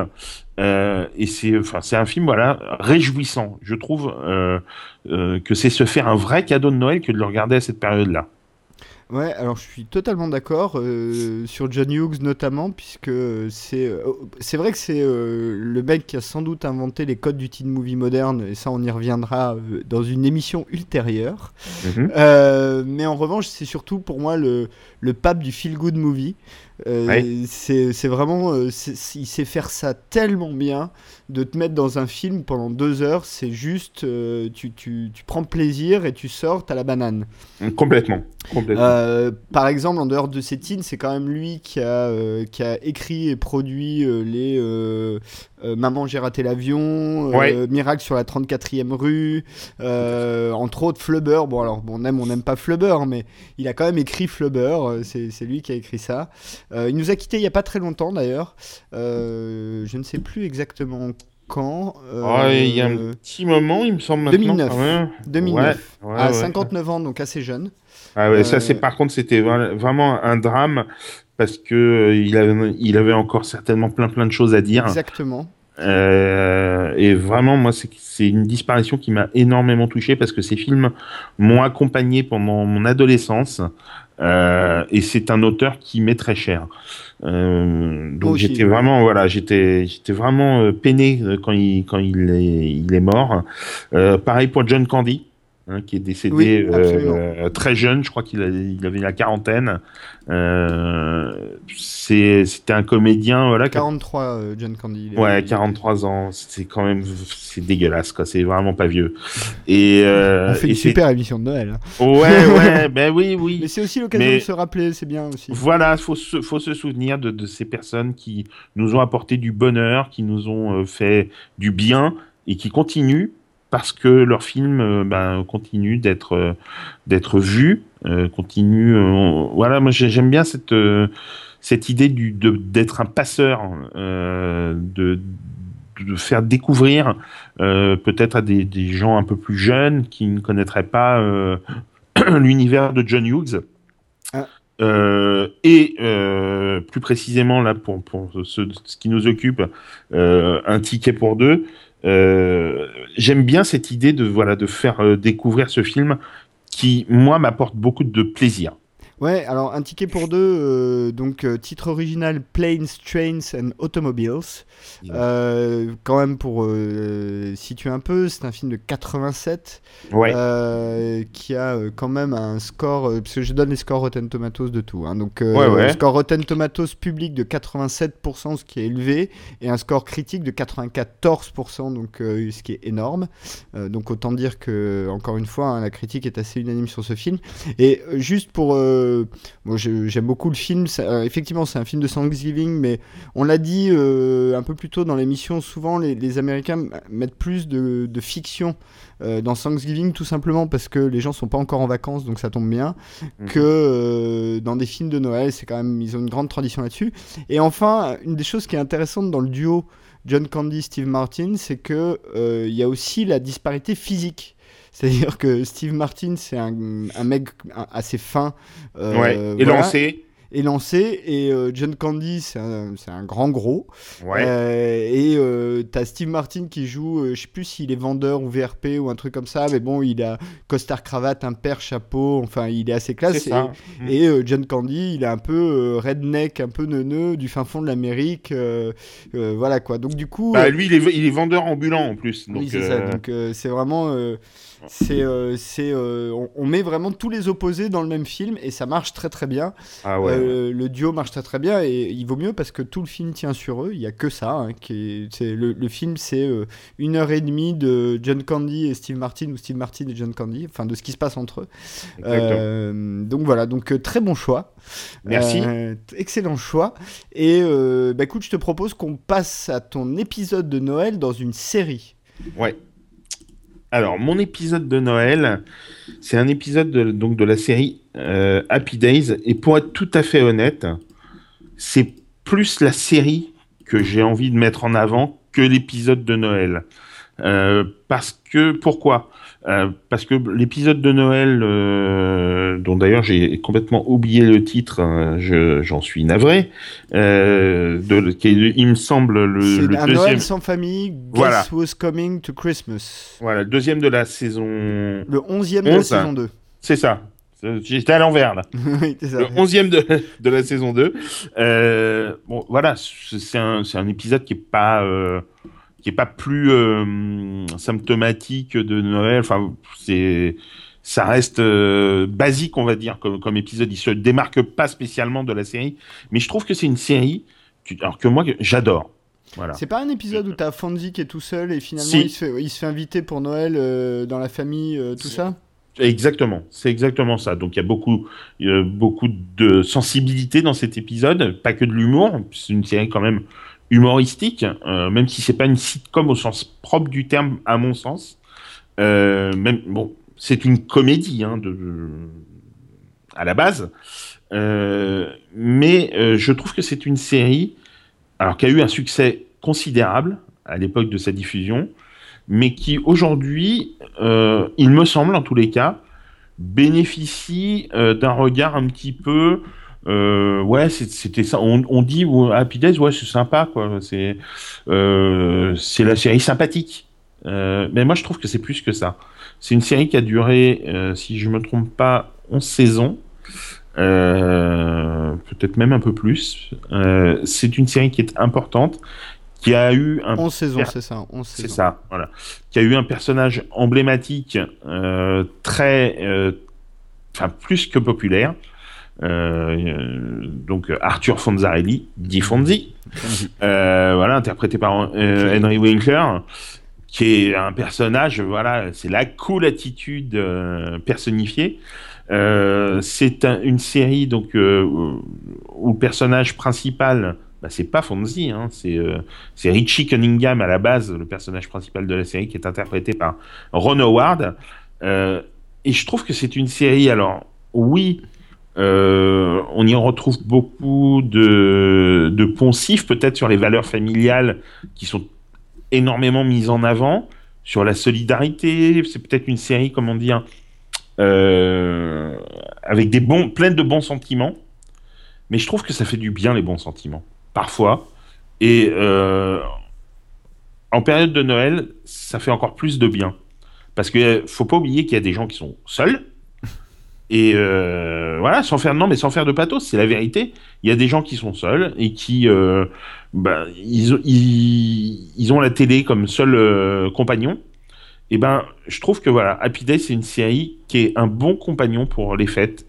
Et c'est enfin c'est un film voilà réjouissant. Je trouve que c'est se faire un vrai cadeau de Noël que de le regarder à cette période-là. Ouais, alors je suis totalement d'accord euh, sur John Hughes notamment, puisque c'est euh, c'est vrai que c'est euh, le mec qui a sans doute inventé les codes du teen movie moderne, et ça on y reviendra euh, dans une émission ultérieure. Euh, mais en revanche, c'est surtout pour moi le, le pape du feel good movie. Euh, Ouais. c'est c'est vraiment, euh, il sait faire ça tellement bien de te mettre dans un film pendant deux heures. C'est juste, euh, tu, tu, tu prends plaisir et tu sors, t'as la banane. Complètement, complètement. Euh, par exemple, en dehors de teens, c'est quand même lui qui a, qui a écrit et produit les euh, Maman, j'ai raté l'avion, euh. Miracle sur la 34e rue, euh, entre autres Flubber. Bon, alors, bon, on aime, on n'aime pas Flubber, mais il a quand même écrit Flubber, c'est c'est lui qui a écrit ça. Euh, il nous a quittés il n'y a pas très longtemps d'ailleurs. Euh, je ne sais plus exactement quand. euh, Oh, il y a un petit moment, il me semble maintenant. 2009. quand même. 2009, Ouais, ouais, à ouais. 59 ans, donc assez jeune. Ah ouais, ça c'est par contre c'était vra- vraiment un drame parce que euh, il avait il avait encore certainement plein plein de choses à dire. Exactement. Et vraiment moi c'est une disparition qui m'a énormément touché parce que ces films m'ont accompagné pendant mon adolescence. Euh, et c'est un auteur qui m'est très cher. Euh, donc j'étais vraiment voilà, j'étais j'étais vraiment euh, peiné euh, quand il quand il est il est mort. Euh, pareil pour John Candy. Hein, qui est décédé Oui, absolument. euh, très jeune, je crois qu'il il avait la quarantaine. Euh, C'était un comédien, voilà, qui a 43, euh, John Candy. il Ouais, 43 ans, c'est quand même, c'est dégueulasse, quoi. C'est vraiment pas vieux. Et, euh, On fait et une super émission de Noël. hein. Ouais, ouais, ben oui, oui. Mais c'est aussi l'occasion Mais- de se rappeler, c'est bien aussi. Voilà, faut se, faut se souvenir de, de ces personnes qui nous ont apporté du bonheur, qui nous ont euh, fait du bien et qui continuent parce que leurs films euh, ben, continuent d'être euh, d'être vus, euh, continuent. voilà, moi j'ai- j'aime bien cette cette idée du d'être un passeur, de de faire découvrir euh, peut-être à des, des gens un peu plus jeunes qui ne connaîtraient pas euh, l'univers de John Hughes. Ah. Euh, et plus précisément là pour, pour ce, ce qui nous occupe, un ticket pour deux. Euh, J'aime bien cette idée de voilà de faire euh, découvrir ce film qui moi m'apporte beaucoup de plaisir. Ouais, alors un ticket pour deux, euh, donc euh, titre original Planes, Trains and Automobiles. Euh, quand même pour situer un peu, c'est un film de 87 Ouais. qui a quand même un score, parce que je donne les scores Rotten Tomatoes de tout. hein, donc Ouais, ouais. score Rotten Tomatoes public de 87%, ce qui est élevé, et un score critique de 94%, donc ce qui est énorme. Donc autant dire que, encore une fois, hein, la critique est assez unanime sur ce film. Et juste pour... euh, moi je- j'aime beaucoup le film, ça- euh, effectivement c'est un film de Thanksgiving, mais on l'a dit euh, un peu plus tôt dans l'émission, souvent les, les Américains mettent plus de, de fiction euh, dans Thanksgiving tout simplement parce que les gens sont pas encore en vacances, donc ça tombe bien, Mhm. que euh, dans des films de Noël, c'est quand même, ils ont une grande tradition là-dessus. Et enfin, une des choses qui est intéressante dans le duo John Candy, Steve Martin, c'est que euh, il y a aussi la disparité physique. C'est-à-dire que Steve Martin, c'est un, un mec assez fin. euh, ouais. Et voilà, lancé. élancé. Et euh, John Candy, c'est un, un grand gros. Ouais. Euh, et euh, t'as Steve Martin qui joue, euh, je sais plus s'il est vendeur ou VRP ou un truc comme ça, mais bon, il a costard cravate, un père, chapeau, enfin, il est assez classe. Et, et, John Candy, il est un peu redneck, un peu neuneux, du fin fond de l'Amérique. voilà quoi. Donc, du coup. Bah, lui, il est, il est vendeur ambulant en plus. Donc, oui, c'est ça. Donc, c'est vraiment. C'est, euh, c'est, euh, on, on met vraiment tous les opposés dans le même film et ça marche très très bien. Ah ouais. Euh, le duo marche très très bien et il vaut mieux parce que tout le film tient sur eux. Il y a que ça. hein, qui est, c'est, le, le film, c'est une heure et demie de John Candy et Steve Martin ou Steve Martin et John Candy, enfin de ce qui se passe entre eux. Donc voilà, donc très bon choix. Merci. Excellent choix. Et bah, écoute, je te propose qu'on passe à ton épisode de Noël dans une série. Ouais. Alors, mon épisode de Noël, c'est un épisode de, donc de la série euh, Happy Days. Et pour être tout à fait honnête, c'est plus la série que j'ai envie de mettre en avant que l'épisode de Noël. Euh, parce que pourquoi? Euh, Parce que l'épisode de Noël, euh, dont d'ailleurs j'ai complètement oublié le titre, hein, je- j'en suis navré. Euh, de, qui est, il me semble le, c'est le un deuxième. Noël sans famille. Guess Voilà. was coming to Christmas. Voilà, le deuxième de la saison. Le 11e de la 11, saison 2. C'est ça. J'étais à l'envers là. oui, c'est ça. Le onzième de, de la saison 2. Euh, bon, voilà, c'est un, c'est un épisode qui est pas, euh, qui est pas plus euh, symptomatique de Noël. Enfin, c'est, ça reste euh, basique, on va dire, comme, comme épisode. Il se démarque pas spécialement de la série, mais je trouve que c'est une série, que- alors que moi, j'adore. Voilà. C'est pas un épisode où t'as Fonzie qui est tout seul et finalement Si. il, se fait, il se fait inviter pour Noël euh, dans la famille, euh, tout Si. ça? Exactement, c'est exactement ça. Donc il y a beaucoup, euh, beaucoup de sensibilité dans cet épisode, pas que de l'humour. C'est une série quand même humoristique, euh, même si c'est pas une sitcom au sens propre du terme, à mon sens. Euh, bon, c'est une comédie hein, à la base, Euh, mais je trouve que c'est une série, alors qui a eu un succès considérable à l'époque de sa diffusion, mais qui aujourd'hui, il me semble en tous les cas, bénéficie d'un regard un petit peu. Euh, ouais, c'était ça. On, on dit Happy Days, ouais, c'est sympa, quoi. C'est euh, c'est la série sympathique. Euh, mais moi, je trouve que c'est plus que ça. C'est une série qui a duré, si je me trompe pas, 11 saisons. peut-être même un peu plus. C'est une série qui est importante, qui a eu un 11 saisons, c'est ça. 11 c'est ça, voilà. Qui a eu un personnage emblématique, très, enfin plus que populaire. Euh, donc Arthur Fonzarelli, dit Fonzi, euh, voilà, interprété par euh, Henry Winkler, qui est un personnage, voilà, c'est la cool attitude personnifiée. C'est un- une série donc où le personnage principal, bah, c'est pas Fonzie, hein, c'est Richie Cunningham à la base, le personnage principal de la série, qui est interprété par Ron Howard. Et je trouve que c'est une série, alors oui, euh, on y retrouve beaucoup de, de poncifs, peut-être sur les valeurs familiales qui sont énormément mises en avant, sur la solidarité. C'est peut-être une série, comment dire, euh, avec des bons, pleine de bons sentiments. Mais je trouve que ça fait du bien les bons sentiments, parfois. Et euh, en période de Noël, ça fait encore plus de bien. Parce que faut pas oublier qu'il y a des gens qui sont seuls. Et euh, voilà, sans faire non, mais sans faire de pathos, c'est la vérité. Il y a des gens qui sont seuls et qui, ben, ils, ont la télé comme seul euh, compagnon. Et ben, je trouve que voilà, Happy Days c'est une série qui est un bon compagnon pour les fêtes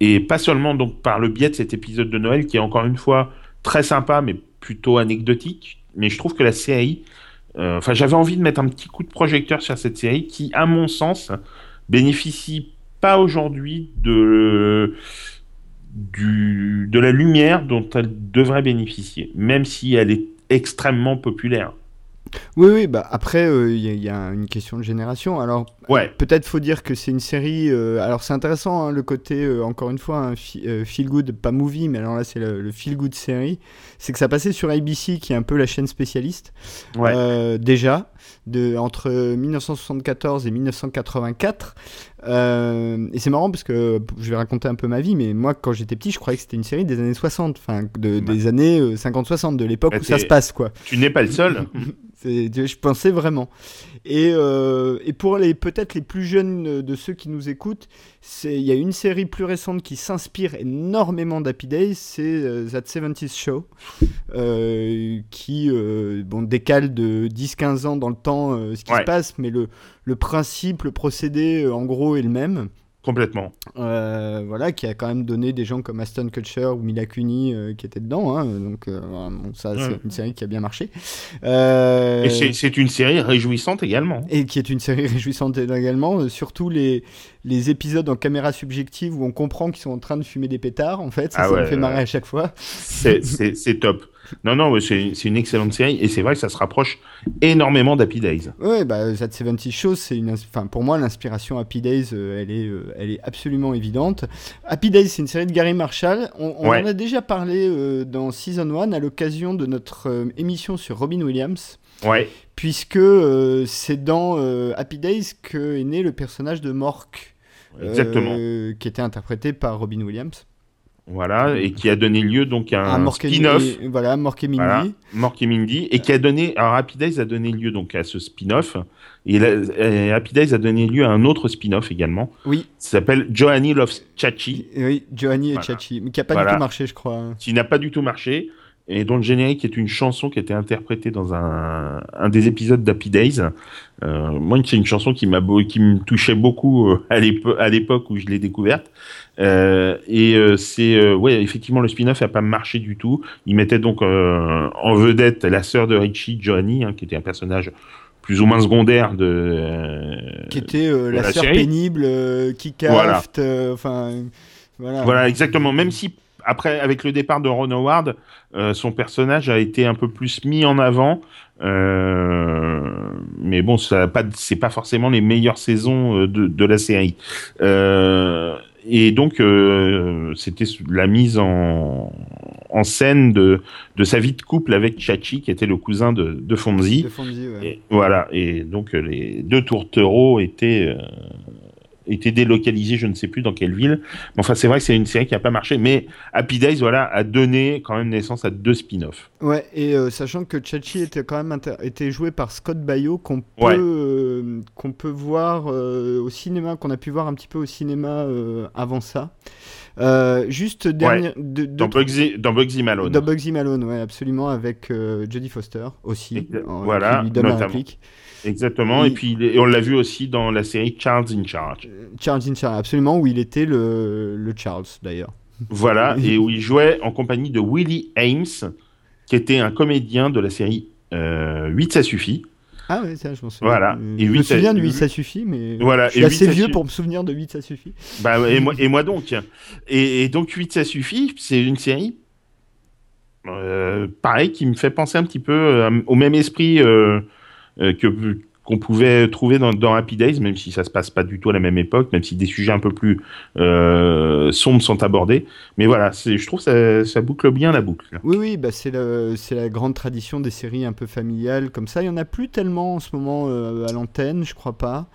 et pas seulement donc par le biais de cet épisode de Noël qui est encore une fois très sympa mais plutôt anecdotique. Mais je trouve que la série, enfin, j'avais envie de mettre un petit coup de projecteur sur cette série qui, à mon sens, bénéficie pas aujourd'hui de du, de la lumière dont elle devrait bénéficier, même si elle est extrêmement populaire. Oui, oui, bah après, euh, il y, a- il y a une question de génération. Alors, Ouais. peut-être faut dire que c'est une série. euh, alors, c'est intéressant, hein, le côté, euh, encore une fois, euh, feel good, pas movie, mais alors là, c'est le, le feel good série. C'est que ça passait sur ABC, qui est un peu la chaîne spécialiste. Ouais. Déjà, de, entre 1974 et 1984. Euh, et c'est marrant parce que je vais raconter un peu ma vie, mais moi, quand j'étais petit, je croyais que c'était une série des années 60, enfin, de, des années euh, 50-60, de l'époque Bah, où ça se passe, quoi. Tu n'es pas le seul. Je pensais vraiment. Et, euh, et pour les peut-être les plus jeunes de ceux qui nous écoutent, il y a une série plus récente qui s'inspire énormément d'Happy Days, c'est euh, That 70s Show, euh, qui euh, bon, décale de 10-15 ans dans le temps ce qui Ouais. se passe, mais le, le principe, le procédé en gros est le même. Complètement. Euh, voilà, qui a quand même donné des gens comme Aston Kutcher ou Mila Kunis euh, qui étaient dedans. hein, donc euh, bon, ça, Ouais. c'est une série qui a bien marché. Et c'est- une série réjouissante également. et qui est une série réjouissante également, surtout les, les épisodes en caméra subjective où on comprend qu'ils sont en train de fumer des pétards, en fait, ça, Ah ça me fait marrer ouais. à chaque fois. C'est top. Non, non, c'est une excellente série et c'est vrai que ça se rapproche énormément d'Happy Days. Ouais, bah, That 70 Show, c'est une, enfin, pour moi, l'inspiration Happy Days, euh, elle, est, euh, elle est absolument évidente. Happy Days, c'est une série de Gary Marshall. On, on Ouais. en a déjà parlé euh, dans Season 1 à l'occasion de notre émission sur Robin Williams. Ouais, puisque c'est dans Happy Days que est né le personnage de Mork, exactement. qui était interprété par Robin Williams. Voilà, et qui a donné lieu donc à un spin-off. Voilà, Mork et Mindy. Voilà, Mork et Mindy, et qui a donné, alors Happy Days a donné lieu donc à ce spin-off, et, la- et Happy Days a donné lieu à un autre spin-off également, Oui, qui s'appelle Johanny Loves Chachi, oui, Johanny et Voilà. Chachi, mais qui a pas Voilà. du tout marché, je crois. qui n'a pas du tout marché, et dont le générique est une chanson qui a été interprétée dans un, un des épisodes d'Happy Days. Euh, moi, c'est une chanson qui m'a qui me touchait beaucoup euh, à l'épo- à l'époque où je l'ai découverte. Euh, et euh, c'est ouais, effectivement, le spin-off n'a pas marché du tout. Il mettait donc en vedette la sœur de Richie, Johnny, hein, qui était un personnage plus ou moins secondaire de. Qui était de la la sœur pénible, qui cafte, enfin, voilà. Voilà, exactement. Même si après, avec le départ de Ron Howard, euh, son personnage a été un peu plus mis en avant. Euh, mais bon, ça a pas, c'est pas forcément les meilleures saisons euh, de, de la série. Et donc, c'était la mise en, en scène de, de sa vie de couple avec Chachi, qui était le cousin de, de Fonzie. De Fonzie, ouais. Et voilà. Et donc, les deux tourtereaux étaient, étaient délocalisés, je ne sais plus dans quelle ville. Mais enfin, c'est vrai que c'est une série qui n'a pas marché. Mais Happy Days, voilà, a donné quand même naissance à deux spin-offs. Ouais, et euh, sachant que Chachi était quand même était joué par Scott Baio, qu'on peut, Ouais. euh, qu'on peut voir euh, au cinéma, qu'on a pu voir un petit peu au cinéma avant ça. Juste dernier. de- Dans Bugsy, dans Bugsy Malone. Dans Bugsy Malone, ouais, absolument, avec Jodie Foster aussi, voilà, qui lui donne la notamment. réplique. Exactement. Il- Et puis et on l'a vu aussi dans la série Charles in Charge. Charles in Charge, absolument, où il était le, le Charles d'ailleurs. Voilà, et où il jouait en compagnie de Willie Ames, qui était un comédien de la série euh, 8 ça suffit. Ah ouais, ça, je m'en souviens. Voilà. Euh, Et je me souviens de 8, ça suffit, mais Voilà, je suis et assez vieux su- pour me souvenir de 8, ça suffit. Bah, et, moi, et moi donc. Et, et donc 8 ça suffit, c'est une série, euh, pareil, qui me fait penser un petit peu euh, au même esprit euh, euh, que qu'on pouvait trouver dans, dans Happy Days, même si ça se passe pas du tout à la même époque, même si des sujets un peu plus euh, sombres sont abordés. Mais voilà, je trouve que ça, ça boucle bien la boucle. Oui, oui, bah c'est la grande tradition des séries un peu familiales comme ça. Il y en a plus tellement en ce moment euh, à l'antenne, je crois pas.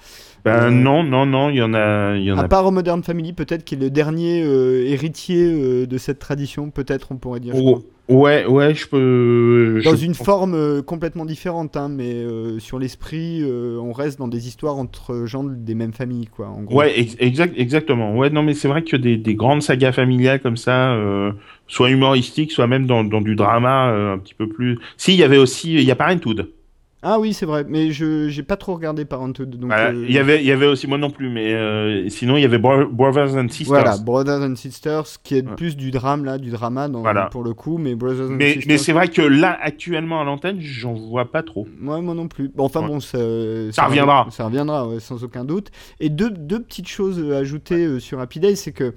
Ben Euh, non, non, non, il y en a, il y en À a. part Modern Family, peut-être qui est le dernier euh, héritier euh, de cette tradition, peut-être on pourrait dire. Oh, ouais, ouais, je peux. Dans je- une forme euh, complètement différente, hein, mais euh, sur l'esprit, euh, on reste dans des histoires entre gens des mêmes familles, quoi. En gros. Ouais, ex- exact, exactement. Ouais, non, mais c'est vrai que des, des grandes sagas familiales comme ça, euh, soit humoristiques, soit même dans, dans du drama euh, un petit peu plus. Si, il y avait aussi, il y a Parenthood. Ah oui, c'est vrai, mais je j'ai pas trop regardé Parenthood, donc. Voilà, euh, Il y avait, il y avait aussi moi non plus, mais euh, sinon il y avait Bro- Brothers and Sisters. Voilà, Brothers and Sisters, qui est Ouais. plus du drame là, du drama dans, Voilà. pour le coup, mais Brothers and Mais, Sisters. mais c'est vrai que là, actuellement à l'antenne, j'en vois pas trop. Ouais, moi non plus. Bon, enfin Ouais. bon, ça, Ça reviendra. Ça reviendra, ouais, sans aucun doute. Et deux, deux petites choses à ajouter euh, sur Happy Days, c'est que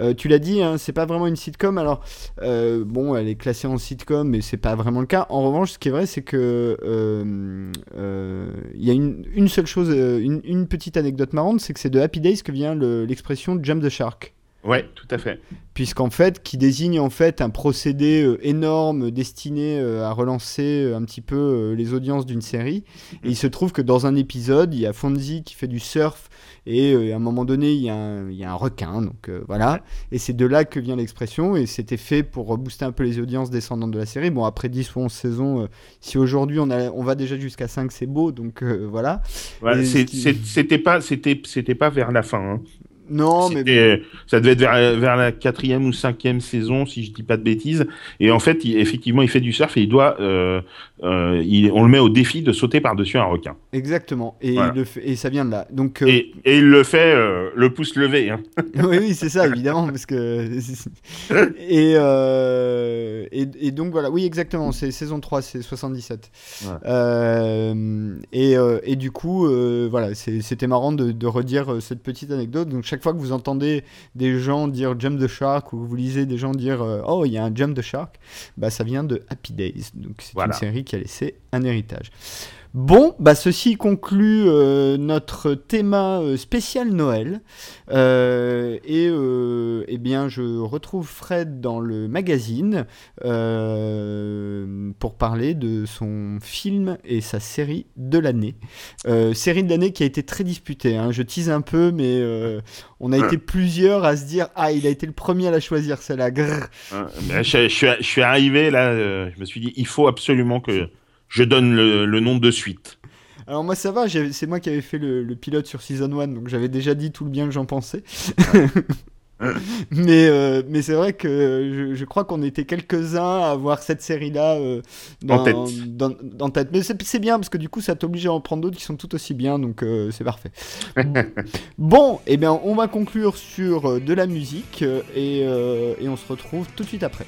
euh, tu l'as dit, hein, c'est pas vraiment une sitcom. Alors, euh, bon, elle est classée en sitcom, mais c'est pas vraiment le cas. En revanche, ce qui est vrai, c'est que euh, il y a une, seule chose, une, petite anecdote marrante, c'est que c'est de Happy Days que vient le- l'expression jump the shark. Ouais, tout à fait. puisqu'en fait, qui désigne en fait un procédé euh, énorme destiné euh, à relancer euh, un petit peu euh, les audiences d'une série. Et il se trouve que dans un épisode, il y a Fonzie qui fait du surf et euh, à un moment donné, il y a un, il y a un requin, donc euh, voilà. Et c'est de là que vient l'expression et c'était fait pour rebooster un peu les audiences descendantes de la série. Bon, après 10 ou 11 saisons, euh, si aujourd'hui on, a- on va déjà jusqu'à 5, c'est beau, donc euh, voilà. Qui- C'était pas, c'était pas vers la fin. hein. Non, mais Ça devait être vers, vers la quatrième ou cinquième saison, si je dis pas de bêtises. Et en fait, il- effectivement, il fait du surf et il doit, euh, euh, il- on le met au défi de sauter par-dessus un requin. exactement. Et, Voilà. il le fait- et ça vient de là. Donc, euh, Et, et il le fait le pouce levé. Hein. oui, oui, c'est ça, évidemment, parce que... et, et, et donc voilà, oui, exactement, c'est saison 3, c'est 77. Ouais. Et, et du coup, voilà, c'était marrant de, de redire cette petite anecdote. Donc chaque fois que vous entendez des gens dire Jump the Shark, ou que vous lisez des gens dire euh, Oh, il y a un Jump the Shark, bah ça vient de Happy Days. Donc c'est Voilà. une série qui a laissé un héritage. Bon, bah ceci conclut euh, notre thème euh, spécial Noël. Euh, et eh bien, je retrouve Fred dans le magazine pour parler de son film et sa série de l'année. Série de l'année qui a été très disputée. hein. Je tease un peu, mais on a été plusieurs à se dire Ah, il a été le premier à la choisir, celle-là. Hein, Je, je suis, arrivé là, je me suis dit, il faut absolument que je donne le, le nom de suite. Alors moi ça va, c'est moi qui avais fait le, le pilote sur Season 1, donc j'avais déjà dit tout le bien que j'en pensais. mais euh, mais c'est vrai que je, je crois qu'on était quelques-uns à avoir cette série-là euh, dans, En tête. Dans, dans tête. Mais c'est bien parce que du coup ça t'oblige à en prendre d'autres qui sont tout aussi bien, donc euh, c'est parfait. bon, et bien on va conclure sur euh, de la musique et, et on se retrouve tout de suite après.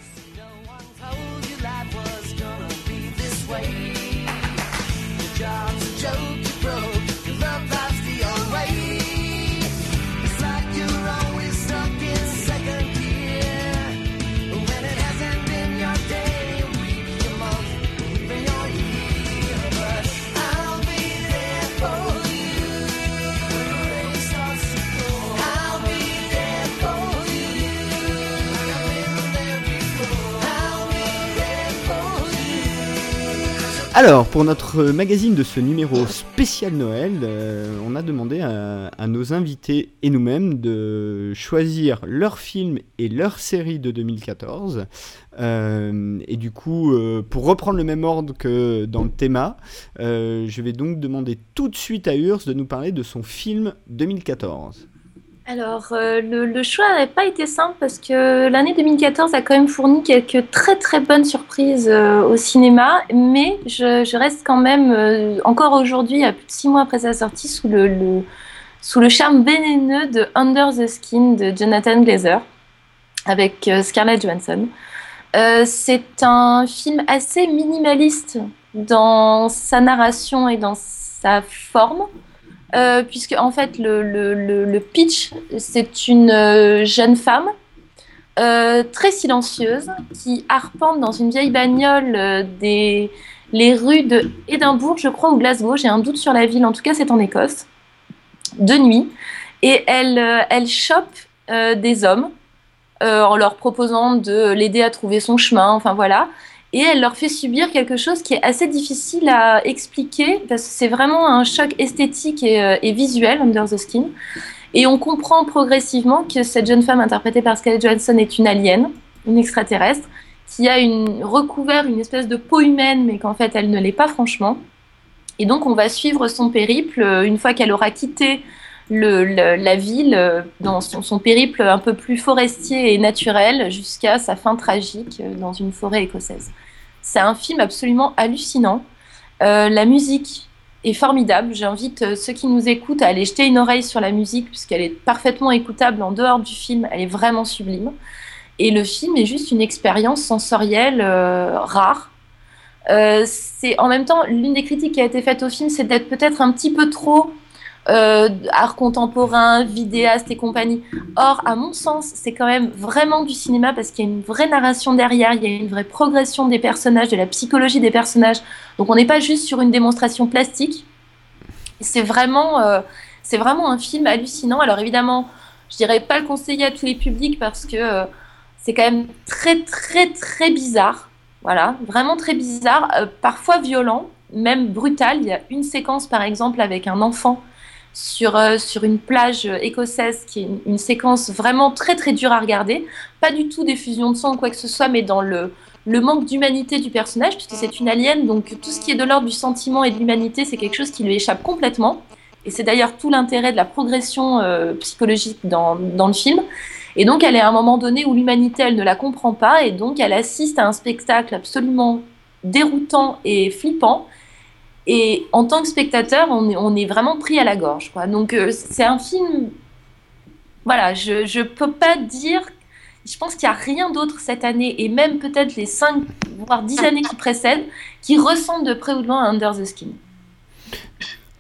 Alors, pour notre magazine de ce numéro spécial Noël, euh, on a demandé à, nos invités et nous-mêmes de choisir leur film et leur série de 2014. Euh, et du coup, euh, pour reprendre le même ordre que dans le thème, je vais donc demander tout de suite à Urs de nous parler de son film 2014. Alors, euh, le, choix n'avait pas été simple parce que l'année 2014 a quand même fourni quelques très très bonnes surprises euh, au cinéma, mais je, reste quand même, euh, encore aujourd'hui, à plus de six mois après sa sortie, sous le, sous le charme vénéneux de Under the Skin de Jonathan Glazer avec Scarlett Johansson. C'est un film assez minimaliste dans sa narration et dans sa forme. Euh, puisque en fait le, le- le- pitch c'est une euh, jeune femme euh, très silencieuse qui arpente dans une vieille bagnole des les rues de Édimbourg je crois ou Glasgow j'ai un doute sur la ville en tout cas c'est en Écosse de nuit. Et elle elle chope des hommes en leur proposant de l'aider à trouver son chemin enfin voilà et elle leur fait subir quelque chose qui est assez difficile à expliquer parce que c'est vraiment un choc esthétique et, euh, et visuel, Under the Skin. Et on comprend progressivement que cette jeune femme interprétée par Scarlett Johansson est une alien, une extraterrestre, qui a recouvert une espèce de peau humaine, mais qu'en fait elle ne l'est pas franchement. Et donc on va suivre son périple euh, une fois qu'elle aura quitté la ville euh, dans son, périple un peu plus forestier et naturel jusqu'à sa fin tragique euh, dans une forêt écossaise. C'est un film absolument hallucinant. Euh, la musique est formidable. J'invite ceux qui nous écoutent à aller jeter une oreille sur la musique puisqu'elle est parfaitement écoutable en dehors du film. Elle est vraiment sublime. Et le film est juste une expérience sensorielle rare. C'est en même temps l'une des critiques qui a été faite au film, c'est d'être peut-être un petit peu trop euh, art contemporain, vidéaste et compagnie. Or, à mon sens, c'est quand même vraiment du cinéma parce qu'il y a une vraie narration derrière, il y a une vraie progression des personnages, de la psychologie des personnages. Donc, on n'est pas juste sur une démonstration plastique. C'est vraiment, euh, c'est vraiment un film hallucinant. Alors, évidemment, je dirais pas le conseiller à tous les publics parce que euh, c'est quand même très, très, très bizarre. Voilà, vraiment très bizarre, parfois violent, même brutal. Il y a une séquence, par exemple, avec un enfant sur, euh, sur une plage euh, écossaise qui est une, séquence vraiment très très dure à regarder. Pas du tout d'effusion de sang ou quoi que ce soit, mais dans le, le manque d'humanité du personnage, puisque c'est une alien, donc tout ce qui est de l'ordre du sentiment et de l'humanité, c'est quelque chose qui lui échappe complètement. Et c'est d'ailleurs tout l'intérêt de la progression euh, psychologique dans, dans le film. Et donc elle est à un moment donné où l'humanité, elle ne la comprend pas, et donc elle assiste à un spectacle absolument déroutant et flippant. Et en tant que spectateur, on est, vraiment pris à la gorge. Quoi. Donc euh, c'est un film. Voilà, je je peux pas dire. Je pense qu'il n'y a rien d'autre cette année, et même peut-être les 5, voire 10 années qui précèdent, qui ressemble de près ou de loin à Under the Skin.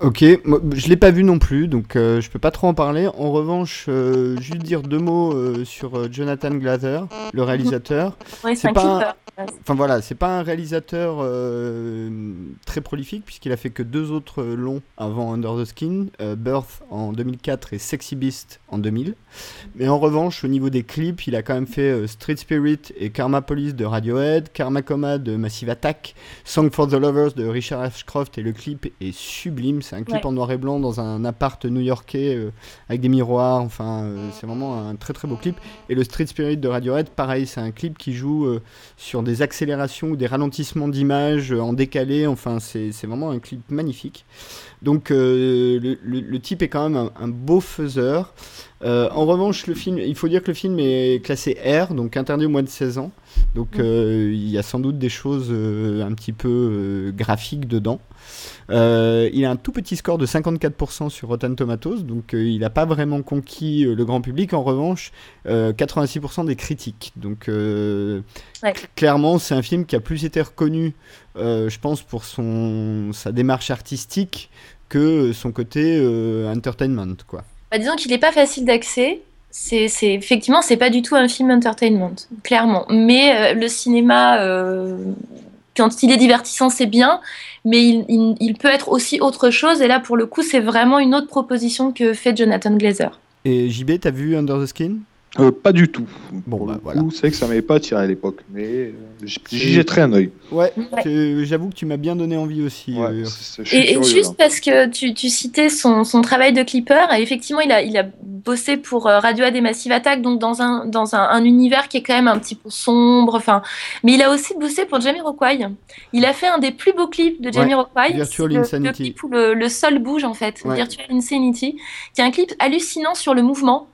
Ok, moi, je l'ai pas vu non plus, donc euh, je peux pas trop en parler. En revanche, euh, juste dire deux mots euh, sur euh, Jonathan Glazer, le réalisateur. Ouais, c'est pas un-. Enfin voilà, c'est pas un réalisateur très prolifique puisqu'il a fait que deux autres longs avant Under the Skin, Birth en 2004 et Sexy Beast en 2000. Mais en revanche, au niveau des clips, il a quand même fait Street Spirit et Karma Police de Radiohead, Karma Coma de Massive Attack, Song for the Lovers de Richard Ashcroft et le clip est sublime. C'est un clip Ouais. en noir et blanc dans un appart new-yorkais euh, avec des miroirs. Enfin, euh, c'est vraiment un très très beau clip. Et le Street Spirit de Radiohead, pareil, c'est un clip qui joue euh, sur des accélérations ou des ralentissements d'image euh, en décalé. Enfin, c'est vraiment un clip magnifique. Donc, le, le- le type est quand même un, un beau faiseur. En revanche, le film, il faut dire que le film est classé R, donc interdit au moins de 16 ans. Donc, euh, il y a sans doute des choses un petit peu graphiques dedans. Euh, il a un tout petit score de 54% sur Rotten Tomatoes, donc euh, il n'a pas vraiment conquis euh, le grand public. En revanche, euh, 86% des critiques. Donc Ouais. clairement, c'est un film qui a plus été reconnu, je pense, pour son, sa démarche artistique que son côté entertainment. Quoi. Bah, disons qu'il n'est pas facile d'accès. C'est, c'est- effectivement, c'est pas du tout un film entertainment, clairement. Mais le cinéma, quand il est divertissant, c'est bien, mais il, peut être aussi autre chose. Et là, pour le coup, c'est vraiment une autre proposition que fait Jonathan Glazer. Et JB, t'as vu Under the Skin? Euh, pas du tout. Bon, bah, le voilà. c'est que ça m'avait pas attiré à l'époque, mais euh, j'y jetterai un œil. Ouais, Ouais. j'avoue que tu m'as bien donné envie aussi. Ouais, euh, c'est- je suis Et, et curieux, juste parce que tu, tu citais son, son travail de clipper, et effectivement, il a, il a bossé pour euh, Radiohead et Massive Attack, donc dans un, dans un, un univers qui est quand même un petit peu sombre. Enfin, mais il a aussi bossé pour Jamiroquai. Il a fait un des plus beaux clips de Jamiroquai. Virtual c'est le- le, Insanity. clip où le, le sol bouge en fait, Ouais. Virtual Insanity, qui est un clip hallucinant sur le mouvement.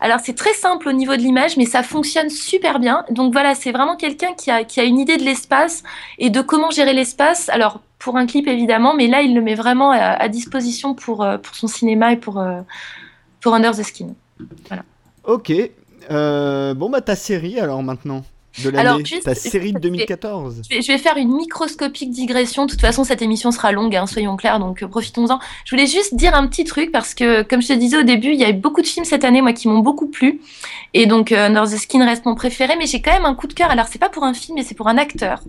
Alors c'est très simple au niveau de l'image, mais ça fonctionne super bien. Donc voilà, c'est vraiment quelqu'un qui a, qui a une idée de l'espace et de comment gérer l'espace. Alors pour un clip évidemment, mais là il le met vraiment à, disposition pour, euh, pour son cinéma et pour, euh, pour Under the Skin. Ok. Euh, bon, bah, ta série alors maintenant de l'année, ta série de je vais- 2014. Je vais, je vais faire une microscopique digression. De toute façon, cette émission sera longue, hein, soyons clairs, donc euh, profitons-en. Je voulais juste dire un petit truc parce que, comme je te disais au début, il y a eu beaucoup de films cette année, moi, qui m'ont beaucoup plu. Et donc, euh, Under the Skin reste mon préféré, mais j'ai quand même un coup de cœur. Alors, c'est pas pour un film, mais c'est pour un acteur.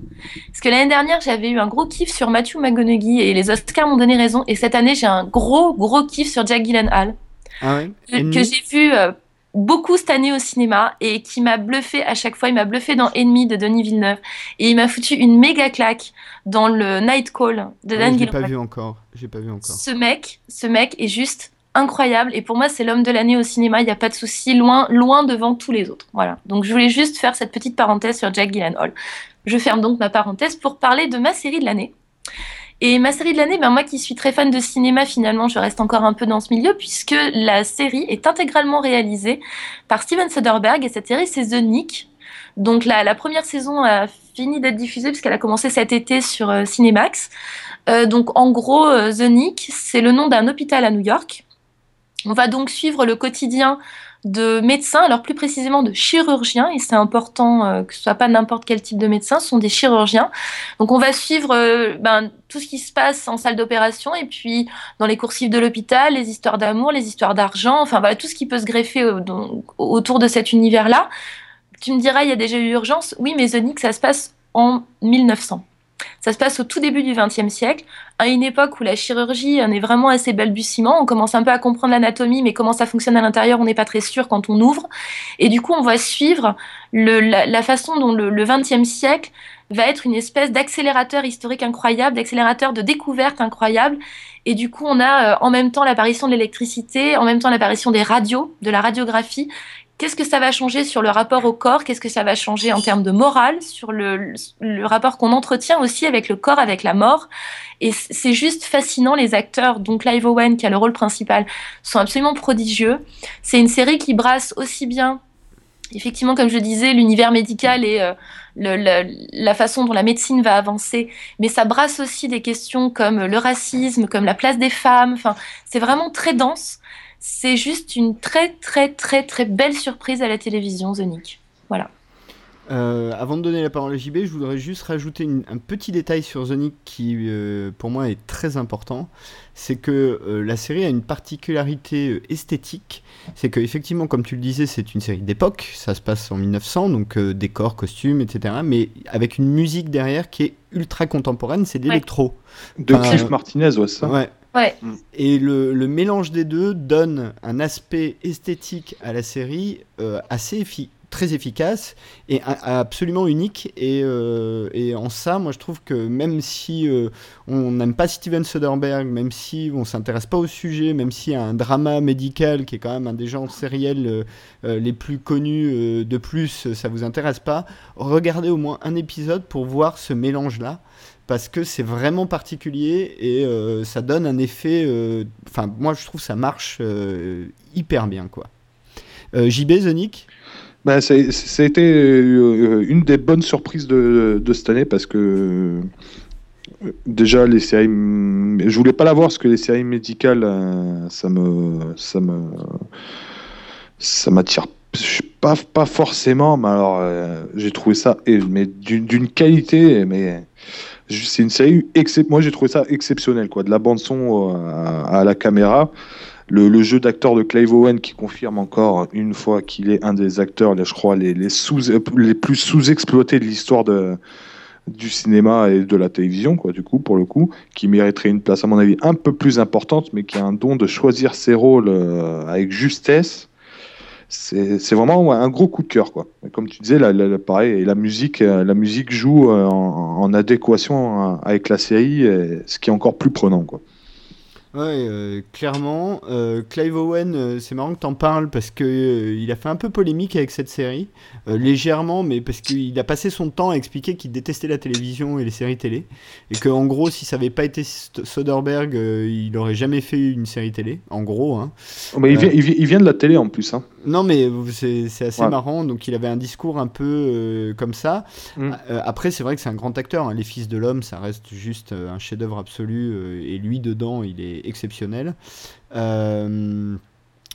Parce que l'année dernière, j'avais eu un gros kiff sur Matthew McConaughey et les Oscars m'ont donné raison. Et cette année, j'ai un gros, gros kiff sur Jack Gyllenhaal Ah ouais? Que, Ennemi que j'ai vu euh, beaucoup cette année au cinéma et qui m'a bluffé à chaque fois. Il m'a bluffé dans Ennemi de Denis Villeneuve et il m'a foutu une méga claque dans le Night Call de Ah, Dan Je l'ai pas vu encore. J'ai pas vu encore. Ce mec, ce mec est juste incroyable et pour moi c'est l'homme de l'année au cinéma. Il n'y a pas de souci, loin, loin devant tous les autres. Voilà. Donc je voulais juste faire cette petite parenthèse sur Jack Gyllenhaal. Je ferme donc ma parenthèse pour parler de ma série de l'année. Et ma série de l'année, ben moi qui suis très fan de cinéma, finalement, je reste encore un peu dans ce milieu puisque la série est intégralement réalisée par Steven Soderbergh et cette série c'est The Nick. Donc la, la première saison a fini d'être diffusée puisqu'elle a commencé cet été sur euh, Cinemax. Euh, donc en gros, euh, The Nick, c'est le nom d'un hôpital à New York. On va donc suivre le quotidien de médecins, alors plus précisément de chirurgiens, et c'est important euh, que ce soit pas n'importe quel type de médecin, ce sont des chirurgiens. Donc on va suivre euh, ben, tout ce qui se passe en salle d'opération et puis dans les coursives de l'hôpital, les histoires d'amour, les histoires d'argent, enfin voilà tout ce qui peut se greffer autour de cet univers-là. Tu me diras, il y a déjà eu urgence. Oui, mais Nick, ça se passe en 1900. Ça se passe au tout début du XXe siècle, à une époque où la chirurgie en est vraiment assez balbutiement. On commence un peu à comprendre l'anatomie, mais comment ça fonctionne à l'intérieur, on n'est pas très sûr quand on ouvre. Et du coup, on va suivre la, façon dont le, le XXe siècle va être une espèce d'accélérateur historique incroyable, d'accélérateur de découverte incroyable. Et du coup, on a euh, en même temps l'apparition de l'électricité, en même temps l'apparition des radios, de la radiographie. Qu'est-ce que ça va changer sur le rapport au corps? Qu'est-ce que ça va changer en termes de morale sur le, rapport qu'on entretient aussi avec le corps, avec la mort? Et c'est juste fascinant. Les acteurs, dont Clive Owen qui a le rôle principal, sont absolument prodigieux. C'est une série qui brasse aussi bien, effectivement, comme je disais, l'univers médical et euh, la façon dont la médecine va avancer, mais ça brasse aussi des questions comme le racisme, comme la place des femmes. Enfin, c'est vraiment très dense. C'est juste une très très très très belle surprise à la télévision, The Nick. Voilà. Euh, avant de donner la parole à JB, je voudrais juste rajouter une- un petit détail sur The Nick qui, euh, pour moi, est très important. C'est que euh, la série a une particularité euh, esthétique. C'est que, effectivement, comme tu le disais, c'est une série d'époque. Ça se passe en 1900, donc euh, décors, costumes, etc. Mais avec une musique derrière qui est ultra contemporaine, c'est de Ouais. l'électro. De Enfin, Cliff Martinez, ouais, ça. Ouais. Mm. Et le, mélange des deux donne un aspect esthétique à la série euh, assez très efficace et absolument unique. Et, euh, et en ça, moi, je trouve que même si euh, on n'aime pas Steven Soderbergh, même si on s'intéresse pas au sujet, même s'il y a un drama médical qui est quand même un des genres sériels les plus connus de plus, ça vous intéresse pas, regardez au moins un épisode pour voir ce mélange-là parce que c'est vraiment particulier et euh, ça donne un effet. euh, Enfin, moi je trouve ça marche euh, hyper bien quoi. JB, a été euh, une des bonnes surprises de, de cette année parce que déjà les séries, je voulais pas la voir parce que les séries médicales, ça me, ça me, ça m'attire pas, pas forcément, mais alors j'ai trouvé ça, mais d'une qualité, mais c'est une série excep- moi j'ai trouvé ça exceptionnel quoi, de la bande son euh, à, la caméra. Le, le jeu d'acteur de Clive Owen qui confirme encore une fois qu'il est un des acteurs, je crois, les, les, sous, les plus sous-exploités de l'histoire de, du cinéma et de la télévision, quoi, du coup, pour le coup, qui mériterait une place, à mon avis, un peu plus importante, mais qui a un don de choisir ses rôles euh, avec justesse. C'est vraiment ouais, un gros coup de cœur, quoi. Comme tu disais, la, la- pareil, et la musique, euh, la musique joue euh, en, en adéquation euh, avec la série, ce qui est encore plus prenant, quoi. Ouais, euh, clairement. Euh, Clive Owen, euh, c'est marrant que t'en parles parce que il a fait un peu polémique avec cette série, légèrement, mais parce qu'il a passé son temps à expliquer qu'il détestait la télévision et les séries télé, et que en gros, si ça avait pas été Soderbergh, il aurait jamais fait une série télé, en gros. Hein. Mais il, Euh. vient, il, vient, il vient de la télé en plus, hein. Non, mais c'est assez Ouais. marrant. Donc, il avait un discours un peu euh, comme ça. Mm. Euh, après, c'est vrai que c'est un grand acteur. hein. Les Fils de l'Homme, ça reste juste euh, un chef-d'œuvre absolu. et lui, dedans, il est exceptionnel.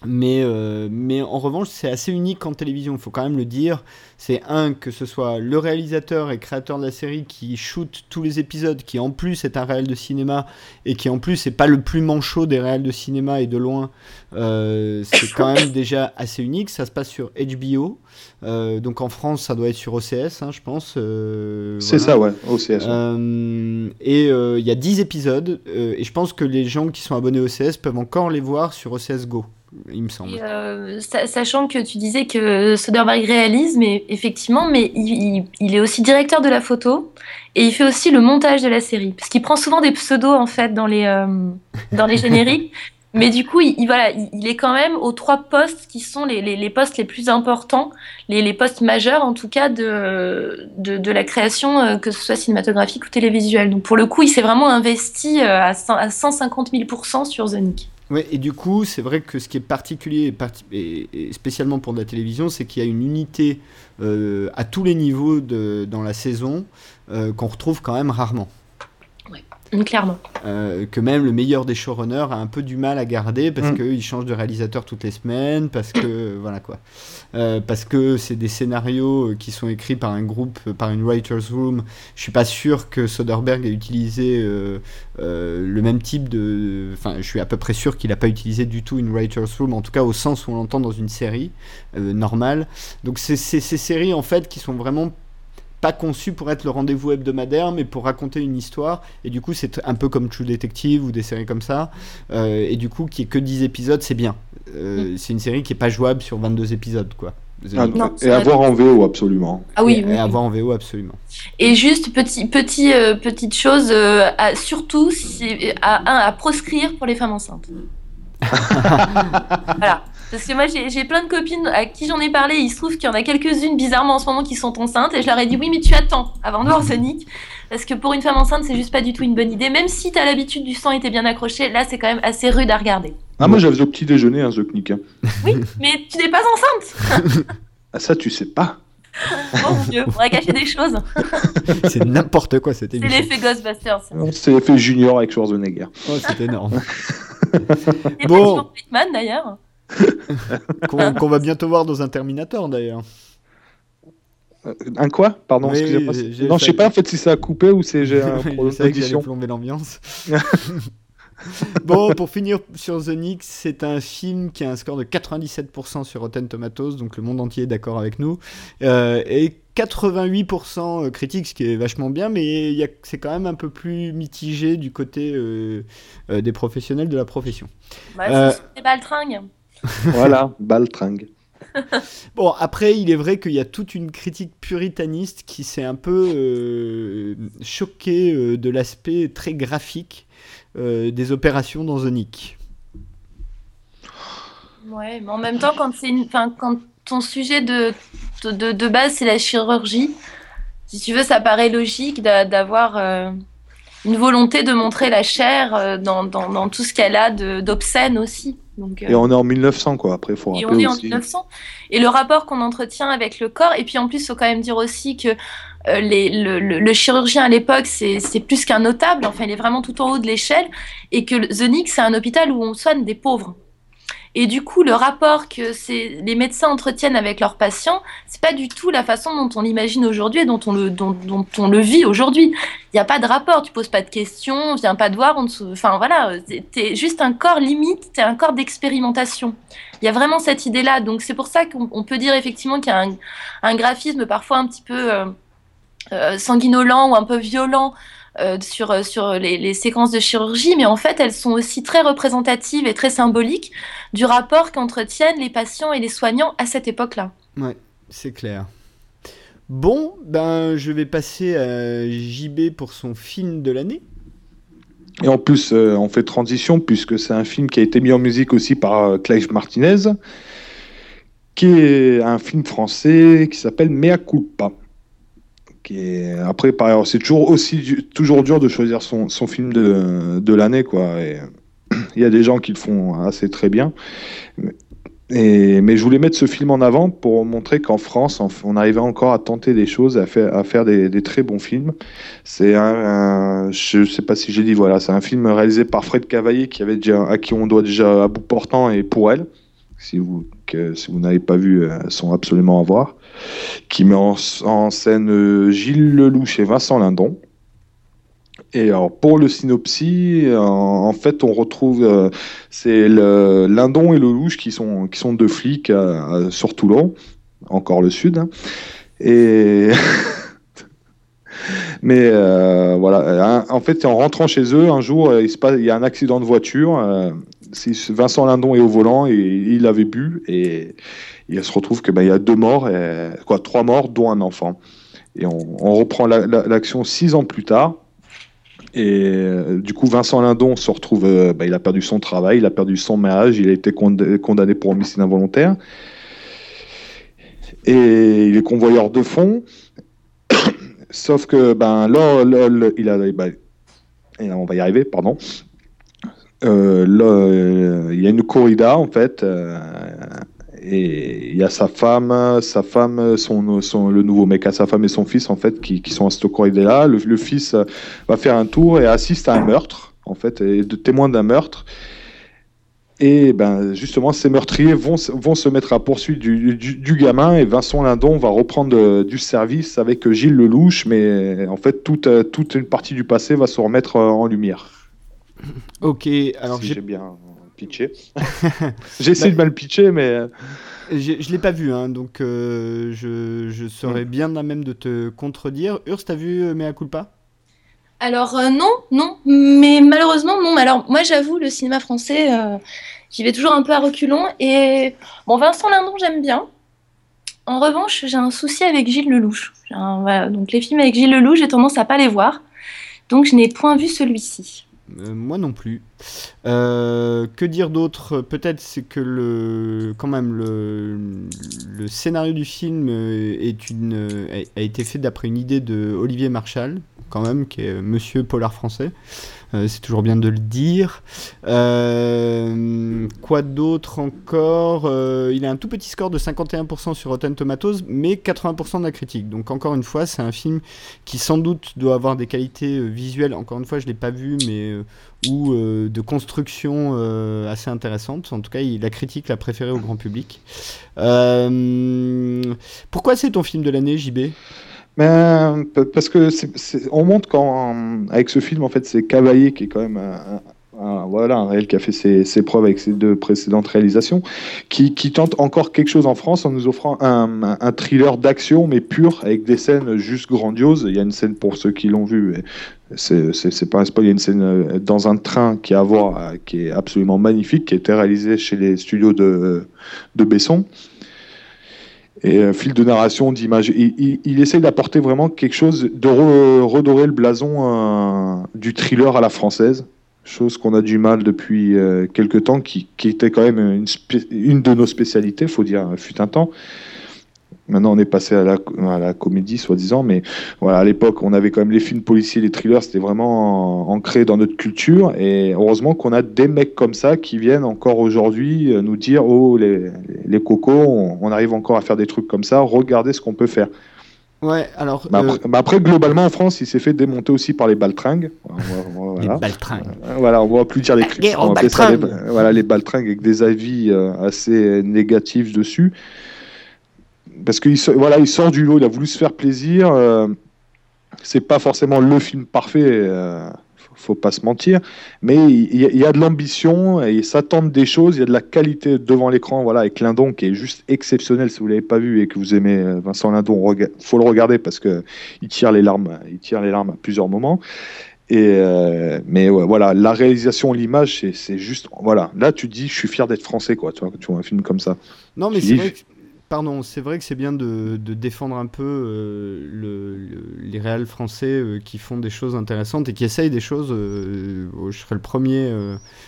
Mais, euh, mais en revanche, c'est assez unique en télévision, il faut quand même le dire. C'est un, que ce soit le réalisateur et créateur de la série qui shoot tous les épisodes, qui en plus est un réel de cinéma, et qui en plus n'est pas le plus manchot des réels de cinéma et de loin. Euh, c'est quand même déjà assez unique. Ça se passe sur HBO. Euh, donc en France, ça doit être sur OCS, hein, je pense. C'est voilà. ça, ouais, OCS. ouais. Et il y a 10 épisodes, et je pense que les gens qui sont abonnés au OCS peuvent encore les voir sur OCS Go, il me semble. Et, euh, sa- sachant que tu disais que Soderbergh réalise, mais effectivement, mais il, il- il est aussi directeur de la photo et il fait aussi le montage de la série, parce qu'il prend souvent des pseudos en fait dans les euh, dans les génériques. Mais du coup, il, il- voilà, il, est quand même aux trois postes qui sont les, les, les postes les plus importants, les, les postes majeurs en tout cas de, de, de la création, euh, que ce soit cinématographique ou télévisuelle. Donc pour le coup, il s'est vraiment investi à 150 000% sur The Nick. Et du coup, c'est vrai que ce qui est particulier et, parti- et- et spécialement pour de la télévision, c'est qu'il y a une unité euh, à tous les niveaux de, dans la saison euh, qu'on retrouve quand même rarement. Mm, Clairement. Euh, que même le meilleur des showrunners a un peu du mal à garder parce Mm. qu'il change de réalisateur toutes les semaines, parce que voilà quoi, Euh, parce que c'est des scénarios euh, qui sont écrits par un groupe, par une writers room. Je suis pas sûr que Soderbergh ait utilisé euh, euh, le même type de, enfin je suis à peu près sûr qu'il a pas utilisé du tout une writers room, en tout cas au sens où on l'entend dans une série euh, normale. Donc c'est ces séries en fait qui sont vraiment pas conçues pour être le rendez-vous hebdomadaire, mais pour raconter une histoire. Et du coup, c'est un peu comme True Detective ou des séries comme ça. Euh, et du coup, qui est que 10 épisodes, c'est bien. Euh, C'est une série qui est pas jouable sur 22 épisodes, quoi. Ah, Non, et ça à va voir en VO, absolument. Ah oui, et, oui, et oui. à voir en VO, absolument. Et juste petit, petit, euh, petite chose, euh, à- surtout si, à, un, à proscrire pour les femmes enceintes. voilà. Parce que moi j'ai plein de copines à qui j'en ai parlé, il se trouve qu'il y en a quelques-unes bizarrement en ce moment qui sont enceintes et je leur ai dit oui mais tu attends avant de voir Sonic parce que pour une femme enceinte c'est juste pas du tout une bonne idée même si t'as l'habitude du sang était bien accroché là c'est quand même assez rude à regarder. Ah, moi j'avais au petit déjeuner, un Knick. hein. Oui mais tu n'es pas enceinte Ah, ça, tu sais pas. Oh mon dieu, on va cacher des choses. c'est n'importe quoi cette C'est émission. l'effet Ghostbusters. C'est l'effet Junior avec Schwarzenegger. Oh, c'est énorme. Et Bon. pas Bateman d'ailleurs. Qu'on va bientôt voir dans un Terminator d'ailleurs. Euh, Un quoi? Pardon, Oui, excusez-moi. Non, je sais pas en fait si ça a coupé ou c'est j'ai un problème que plomber l'ambiance. bon, pour finir sur The Nick, c'est un film qui a un score de 97% sur Rotten Tomatoes, donc le monde entier est d'accord avec nous, euh, et 88% critique, ce qui est vachement bien, mais c'est quand même un peu plus mitigé du côté euh, euh, des professionnels de la profession. Bah, Euh. c'est des baltringues. Voilà, baltringue. Bon, après, il est vrai qu'il y a toute une critique puritaniste qui s'est un peu euh, choquée euh, de l'aspect très graphique euh, des opérations dans The Nick. Ouais, mais en même temps, quand c'est une, quand ton sujet de, de, de- de base c'est la chirurgie, si tu veux, ça paraît logique d'a- d'avoir euh, une volonté de montrer la chair euh, dans, dans, dans tout ce qu'elle a d'obscène aussi. Donc, euh, Et on est en 1900, quoi. Après, il faut et on rappeler est en aussi. 1900. Et le rapport qu'on entretient avec le corps, et puis en plus, il faut quand même dire aussi que euh, les, le, le- le chirurgien à l'époque, c'est plus qu'un notable, enfin, il est vraiment tout en haut de l'échelle, et que Nick, c'est un hôpital où on soigne des pauvres. Et du coup, le rapport que les médecins entretiennent avec leurs patients, c'est pas du tout la façon dont on l'imagine aujourd'hui et dont on le, vit aujourd'hui. Il n'y a pas de rapport, tu poses pas de questions, on vient pas te voir, on te enfin voilà, t'es- juste un corps limite, t'es un corps d'expérimentation. Il y a vraiment cette idée-là, donc c'est pour ça qu'on on peut dire effectivement qu'il y a un, un graphisme parfois un petit peu euh, euh, sanguinolent ou un peu violent euh, sur, euh, sur les, les séquences de chirurgie, mais en fait elles sont aussi très représentatives et très symboliques du rapport qu'entretiennent les patients et les soignants à cette époque-là. Ouais, c'est clair. Bon, ben je vais passer à JB pour son film de l'année. Et en plus, euh, on fait transition puisque c'est un film qui a été mis en musique aussi par euh, Clive Martinez, qui est un film français qui s'appelle Mea culpa. Après, c'est toujours aussi toujours dur de choisir son, son film de, de l'année, quoi. Il y a des gens qui le font assez très bien. Mais je voulais mettre ce film en avant pour montrer qu'en France, on, arrivait encore à tenter des choses, à faire, à faire des, très bons films. C'est un, je sais pas si j'ai dit, voilà, c'est un film réalisé par Fred Cavaillé qui avait à qui on doit déjà à bout portant et pour elle. Si vous, si vous n'avez pas vu, euh, sont absolument à voir. Qui met en, scène euh, Gilles Lelouch et Vincent Lindon. Et alors pour le synopsis, en, fait, on retrouve euh, c'est Lindon et Lelouch qui sont qui sont deux flics à- sur Toulon, encore le sud. hein. Et mais voilà, en fait, en rentrant chez eux, un jour, il se passe, il y a un accident de voiture. Vincent Lindon est au volant et il avait bu et il se retrouve que ben, il y a deux morts, quoi, trois morts, dont un enfant. Et on, reprend la- la- l'action six ans plus tard. Et euh, du coup, Vincent Lindon se retrouve, euh, bah, il a perdu son travail, il a perdu son mariage, il a été cond- condamné pour homicide involontaire. Et il est convoyeur de fonds. Sauf que, ben, là, il bah, on va y arriver, pardon. Euh, euh, il y a une corrida, en fait. euh, et il y a sa femme, sa femme, son, le nouveau mec à sa femme et son fils en fait qui, qui sont à cette corrida-là. Le, le fils va faire un tour et assiste à un meurtre en fait, et de témoin d'un meurtre. Et ben justement, ces meurtriers vont, vont se mettre à poursuite du, du, du gamin et Vincent Lindon va reprendre du service avec Gilles Lelouch, mais en fait toute, toute une partie du passé va se remettre en lumière. Ok, alors si j'ai bien pitché. j'ai essayé de mal pitcher, mais euh, Je l'ai pas vu, hein, donc euh, je, je serais bien à même de te contredire. Urs, t'as vu euh, Mea Culpa? Alors euh, non, non, mais malheureusement non. Alors moi j'avoue le cinéma français, euh, j'y vais toujours un peu à reculons et bon Vincent Lindon j'aime bien. En revanche j'ai un souci avec Gilles Lelouch. J'ai un- voilà, donc les films avec Gilles Lelouch j'ai tendance à pas les voir, donc je n'ai point vu celui-ci. Euh, Moi non plus. Euh, que dire d'autre? Peut-être c'est que le, quand même le, scénario du film a été fait d'après une idée de Olivier Marchal, quand même, qui est Monsieur Polar français. Euh, c'est toujours bien de le dire. Euh, quoi d'autre encore Euh, Il a un tout petit score de 51% sur Rotten Tomatoes, mais 80% de la critique. Donc encore une fois, c'est un film qui sans doute doit avoir des qualités visuelles. Encore une fois, je l'ai pas vu, mais ou de construction assez intéressantes. En tout cas, il, la critique l'a préféré au grand public. Pourquoi c'est ton film de l'année, JB Ben, pa- parce que on montre quand avec ce film en fait c'est Cavaillé qui est quand même un, un- voilà un réel qui a fait ses, preuves avec ses deux précédentes réalisations qui, tente encore quelque chose en France en nous offrant un, thriller d'action mais pur avec des scènes juste grandioses. Il y a une scène pour ceux qui l'ont vu c'est pas un spoil il y a une scène euh, dans un train qui à voir euh, qui est absolument magnifique qui a été réalisée chez les studios de, de Besson et fil de narration, d'image. Il, essaye d'apporter vraiment quelque chose, de re- redorer le blason euh, du thriller à la française, chose qu'on a du mal depuis euh, quelques temps, qui, était quand même une, une de nos spécialités, faut dire, fut un temps. Maintenant, on est passé à la, à la comédie, soi-disant, mais voilà, à l'époque, on avait quand même les films policiers, les thrillers, c'était vraiment ancré dans notre culture. Et heureusement qu'on a des mecs comme ça qui viennent encore aujourd'hui euh, nous dire Oh, les, les cocos, on, on arrive encore à faire des trucs comme ça, regardez ce qu'on peut faire. Ouais, alors. Mais euh, après, mais après, globalement, en France, il s'est fait démonter aussi par les baltringues. Voilà, les voilà. baltringues. Euh, Voilà, on va plus dire les appeler ça les, baltringues. voilà, les baltringues avec des avis assez négatifs dessus. Parce qu'il voilà, il sort du lot, il a voulu se faire plaisir. euh, c'est pas forcément le film parfait, euh, faut- faut pas se mentir, mais il y, a- de l'ambition et ça tente des choses, il y a de la qualité devant l'écran, voilà, avec Lindon qui est juste exceptionnel. Si vous l'avez pas vu et que vous aimez euh, Vincent Lindon, faut le regarder parce que il tire les larmes, il tire les larmes à plusieurs moments. Et euh, mais ouais, voilà, la réalisation, l'image, c'est- juste, voilà. Là, tu te dis, je suis fier d'être français, quoi. Tu vois, tu vois un film comme ça. Non, mais c'est vrai que, pardon, c'est vrai que c'est bien de, défendre un peu euh, le- le- les réals français euh, qui font des choses intéressantes et qui essayent des choses. euh, oh, je serais le premier.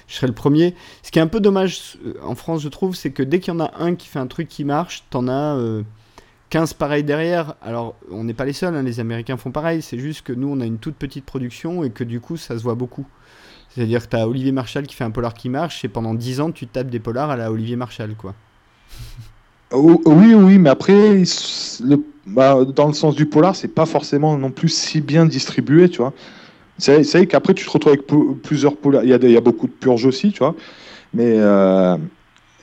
je serais le premier. Ce qui est un peu dommage en France, je trouve, c'est que dès qu'il y en a un qui fait un truc qui marche, t'en as euh, 15 pareils derrière. Alors, on n'est pas les seuls. hein, les Américains font pareil. C'est juste que nous, on a une toute petite production et que du coup, ça se voit beaucoup. C'est-à-dire que t'as Olivier Marshall qui fait un polar qui marche et pendant 10 ans, tu tapes des polars à la Olivier Marshall, quoi. Oh, oui, oui, mais après, bah, dans le sens du polar, c'est pas forcément non plus si bien distribué, tu vois. C'est vrai qu'après, tu te retrouves avec plusieurs polars. Il y, a y a beaucoup de purges aussi, tu vois. Mais. euh,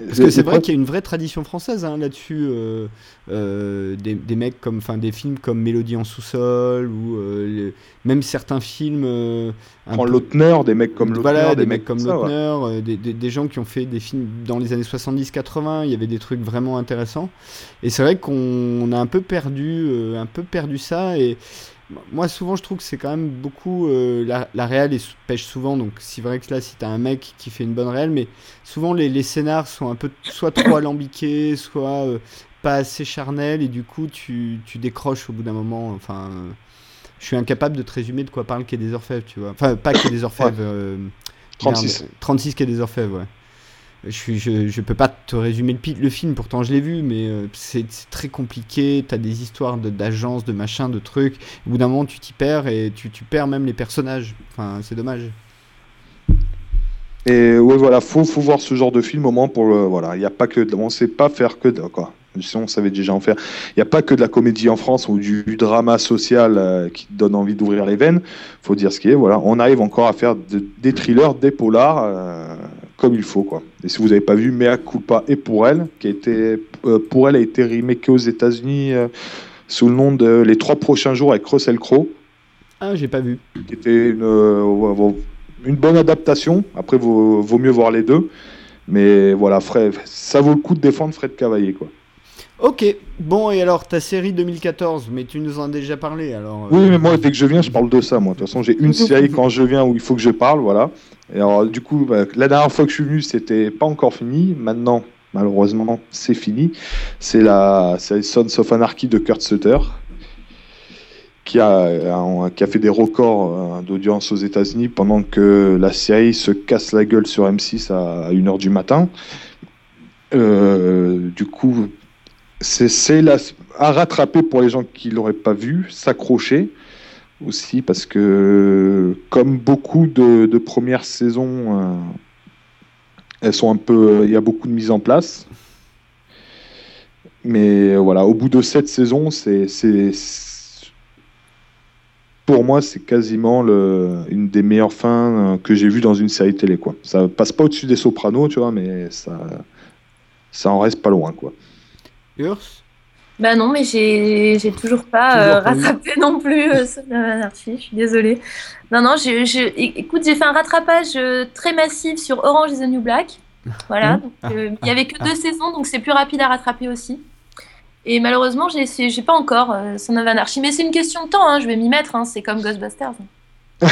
Parce que c'est vrai qu'il y a une vraie tradition française hein, là-dessus. euh, euh, des, des mecs comme, enfin, des films comme Mélodie en sous-sol ou euh, les- même certains films. euh, un Prends peu- Lautner, des mecs comme Lautner, Voilà, des, des mecs comme ça. Lautner, euh, des, gens qui ont fait des films dans les années 70-80, il y avait des trucs vraiment intéressants. Et c'est vrai qu'on on a un peu perdu, euh, un peu perdu ça. Et moi, souvent, je trouve que c'est quand même beaucoup. euh, la, la est- pêche souvent, donc c'est vrai que là, si t'as un mec qui fait une bonne réelle, mais souvent les, les scénars sont un peu soit trop alambiqués, soit euh, pas assez charnels, et du coup, tu, tu décroches au bout d'un moment. Enfin. euh, je suis incapable de te résumer de quoi parle Quai des Orfèvres, tu vois. Enfin, pas Quai des Orfèvres. euh, 36. merde, 36 Quai des Orfèvres, ouais. Je, je, je peux pas te résumer le, film, pourtant je l'ai vu, mais euh, c'est très compliqué. T'as des histoires d'agences, de, machins, de trucs. Au bout d'un moment, tu t'y perds et tu, perds même les personnages. Enfin, c'est dommage. Et ouais, voilà, faut, faut voir ce genre de film au moins pour le. Voilà, il a pas que. On sait pas faire que de. Quoi. Sinon, on savait déjà en faire. Il n'y a pas que de la comédie en France ou du, drama social euh, qui donne envie d'ouvrir les veines. faut dire ce qui est. Voilà, on arrive encore à faire de- des thrillers, des polars euh, comme il faut. Quoi. Et si vous n'avez pas vu Mea Culpa et Pour elle, qui a été. euh, pour elle a été remake aux États-Unis euh, sous le nom de Les trois prochains jours avec Russell Crowe Ah, j'ai pas vu. qui était une, euh, une bonne adaptation. Après, vaut, vaut mieux voir les deux. Mais voilà, Fred, ça vaut le coup de défendre Fred Cavaillé. Quoi. Ok, bon, et alors ta série 2014, mais tu nous en as déjà parlé alors. euh, Oui, mais moi, dès que je viens, je parle de ça. Moi, de toute façon, j'ai une série quand je viens où il faut que je parle. Voilà. Et alors, du coup, bah, la dernière fois que je suis venu, c'était pas encore fini. Maintenant, malheureusement, c'est fini. C'est la c'est Sons of Anarchy de Kurt Sutter. Qui a, euh, qui a fait des records euh, d'audience aux États-Unis pendant que la série se casse la gueule sur M6 à 1h du matin. Euh, du coup, c'est à rattraper pour les gens qui l'auraient pas vu, s'accrocher aussi parce que comme beaucoup de, premières saisons, euh, elles sont un peu, il y a beaucoup de mise en place. Mais voilà, au bout de cette saison, c'est, pour moi, c'est quasiment une des meilleures fins euh, que j'ai vues dans une série télé. Quoi. Ça passe pas au-dessus des Sopranos, tu vois, mais ça, ça en reste pas loin, quoi. Urs? Bah non, mais j'ai j'ai toujours pas Toujours euh, rattrapé non plus euh, Son of Anarchy, je suis désolée. Non, non, je, je- écoute, j'ai fait un rattrapage euh, très massif sur Orange is the New Black. Voilà, donc, euh, il y avait que deux saisons, donc c'est plus rapide à rattraper aussi. Et malheureusement, j'ai j'ai pas encore euh, Son of Anarchy, mais c'est une question de temps, hein, je vais m'y mettre, hein, c'est comme Ghostbusters.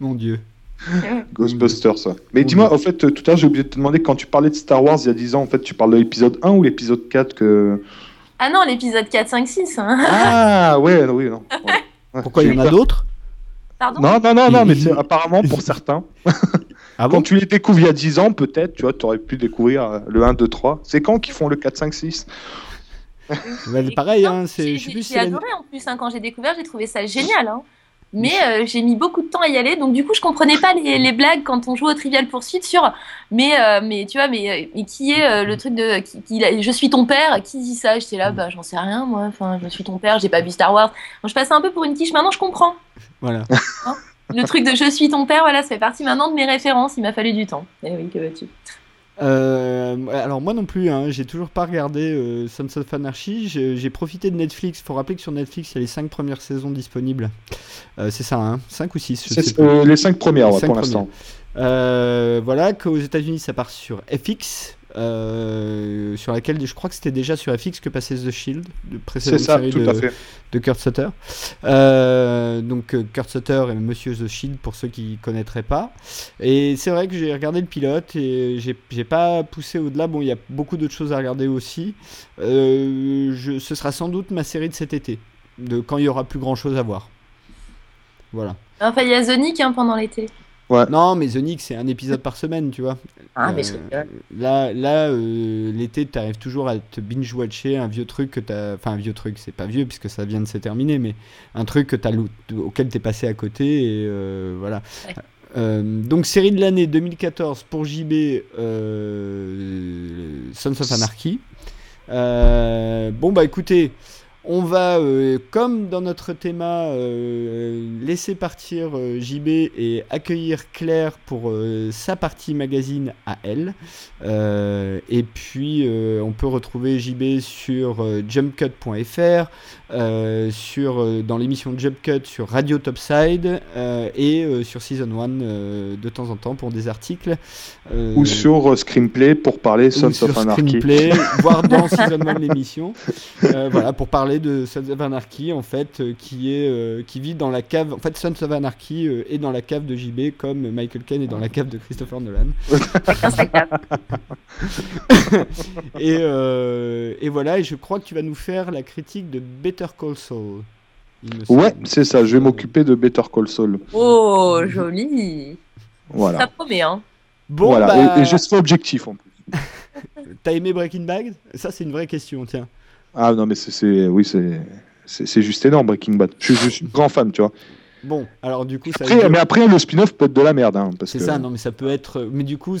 Mon dieu. Ghostbusters, ça. Mais dis-moi, en fait, euh, tout à l'heure, j'ai oublié de te demander, quand tu parlais de Star Wars il y a 10 ans, en fait, tu parles de l'épisode 1 ou l'épisode 4 que... Ah non, l'épisode 4, 5, 6. Hein. Ah, ouais, oui, non. Ouais. Ouais, Pourquoi il y en a d'autres? Pardon? Non, non, non, non, mais c'est apparemment pour certains. Ah Quand tu les découvres il y a 10 ans, peut-être, tu vois, tu aurais pu découvrir euh, le 1, 2, 3. C'est quand qu'ils font le 4, 5, 6 Bah, Pareil, hein, c'est. j'ai adoré en plus hein, quand j'ai découvert, j'ai trouvé ça génial. hein. Mais euh, j'ai mis beaucoup de temps à y aller, donc du coup je comprenais pas les, les blagues quand on joue au Trivial Poursuite sur. Mais euh, mais tu vois, mais, euh, mais qui est euh, le truc de qui, je suis ton père Qui dit ça? J'étais là, bah j'en sais rien moi. Enfin, je suis ton père, j'ai pas vu Star Wars. Donc, je passais un peu pour une quiche. Maintenant je comprends. Voilà. Le truc de je suis ton père, voilà, ça fait partie maintenant de mes références. Il m'a fallu du temps. Eh oui, que veux-tu? Euh, alors moi non plus, hein, j'ai toujours pas regardé euh, Sons of Anarchy. J'ai profité de Netflix. Faut rappeler que sur Netflix, il y a les 5 premières saisons disponibles. Euh, c'est ça, hein 5 ou 6 je sais C'est plus. euh, les 5 premières, Les ouais, pour l'instant. Euh, voilà, qu'aux États-Unis ça part sur FX, euh, sur laquelle je crois que c'était déjà sur FX que passait The Shield, de précédente ça, série de, de Kurt Sutter. Euh, donc euh, Kurt Sutter et Monsieur The Shield pour ceux qui connaîtraient pas. Et c'est vrai que j'ai regardé le pilote et j'ai pas poussé au-delà. Bon, il y a beaucoup d'autres choses à regarder aussi. Euh, je, ce sera sans doute ma série de cet été, de quand il y aura plus grand-chose à voir. Voilà. Enfin, il y a Zonic hein, pendant l'été. Non, mais The Nick, c'est un épisode par semaine, tu vois. Ah, mais Euh, rigole. Là, là euh, l'été, tu arrives toujours à te binge-watcher un vieux truc que t'as. Enfin, un vieux truc, c'est pas vieux puisque ça vient de se terminer, mais un truc que as auquel t'es passé à côté et euh, voilà. Ouais. Euh, donc série de l'année 2014 pour JB, euh, Sons of Anarchy. Euh, bon bah écoutez, on va, euh, comme dans notre thème, euh, laisser partir euh, JB et accueillir Claire pour sa partie magazine à elle. Et puis, on peut retrouver JB sur jumpcut.fr, sur, dans l'émission Jump Cut sur Radio Topside et sur Season 1 euh, de temps en temps pour des articles. Ou sur Screenplay pour parler Sons of Anarchy. Screenplay, voire dans Season 1 l'émission. Voilà, pour parler de Sons of Anarchy, en fait, euh, qui, est, euh, qui vit dans la cave. En fait, Sons of Anarchy euh, est dans la cave de JB, comme Michael Caine est dans la cave de Christopher Nolan. Et, euh, et voilà, et je crois que tu vas nous faire la critique de Better Call Saul. Ouais, c'est ça, je vais m'occuper de Better Call Saul. Oh, joli. Ça Voilà. promet, hein. Bon, voilà. bah, Et, et je serai objectif en plus. t'as aimé Breaking Bad? Ça, c'est une vraie question, tiens. Ah non, mais c'est-. Oui, c'est. Juste énorme, Breaking Bad. Je, suis grand fan, tu vois. Bon, alors du coup, ça. Après, mais après, le spin-off peut être de la merde. Hein, C'est que... ça, non, mais ça peut être. Mais du coup.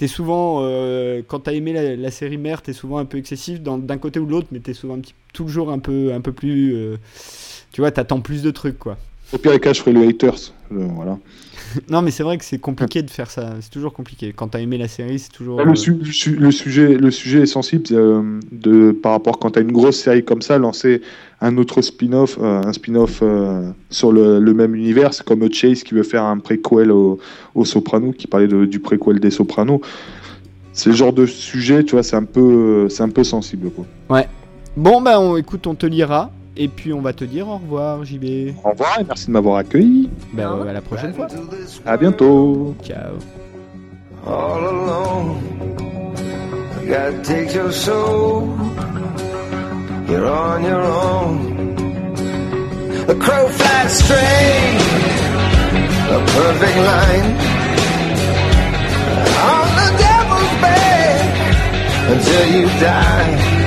T'es souvent, euh, quand t'as aimé la, la série mère, t'es souvent un peu excessif dans- d'un côté ou de l'autre, mais t'es souvent un petit, toujours un peu, un peu plus, euh, tu vois, t'attends plus de trucs, quoi. Au pire des cas, je ferai le haters. euh, voilà. non, mais c'est vrai que c'est compliqué de faire ça. C'est toujours compliqué. Quand t'as aimé la série, c'est toujours. Bah, Le, su- le su- le sujet, le sujet est sensible euh, de, par rapport quand tu as une grosse série comme ça, lancer un autre spin-off, euh, un spin-off sur le, le même univers, c'est comme Chase qui veut faire un préquel au, au Soprano, qui parlait de- du préquel des Sopranos. C'est le genre de sujet, tu vois, c'est un peu, c'est un peu sensible. Quoi. Bon, bah, on, écoute, on te lira. Et puis, on va te dire au revoir, JB. Au revoir et merci de m'avoir accueilli. Bah, Non. à la prochaine fois. À bientôt. Ciao. all alone. I gotta take your soul. You're on your own. The crow flies straight, a perfect line. On the devil's back until you die.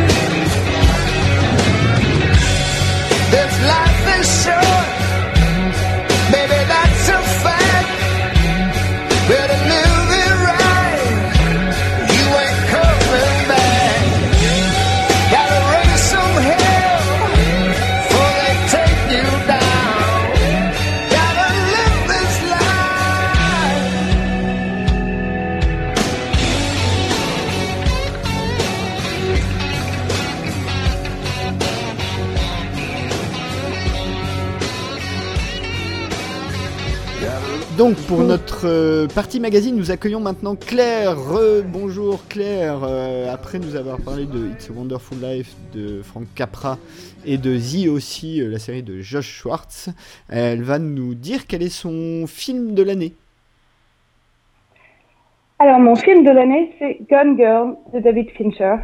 Donc pour notre euh, partie magazine, nous accueillons maintenant Claire. bonjour Claire. Euh, après nous avoir parlé de It's a Wonderful Life de Frank Capra et de The aussi, euh, la série de Josh Schwartz, elle va nous dire quel est son film de l'année. Alors, mon film de l'année, c'est Gone Girl de David Fincher.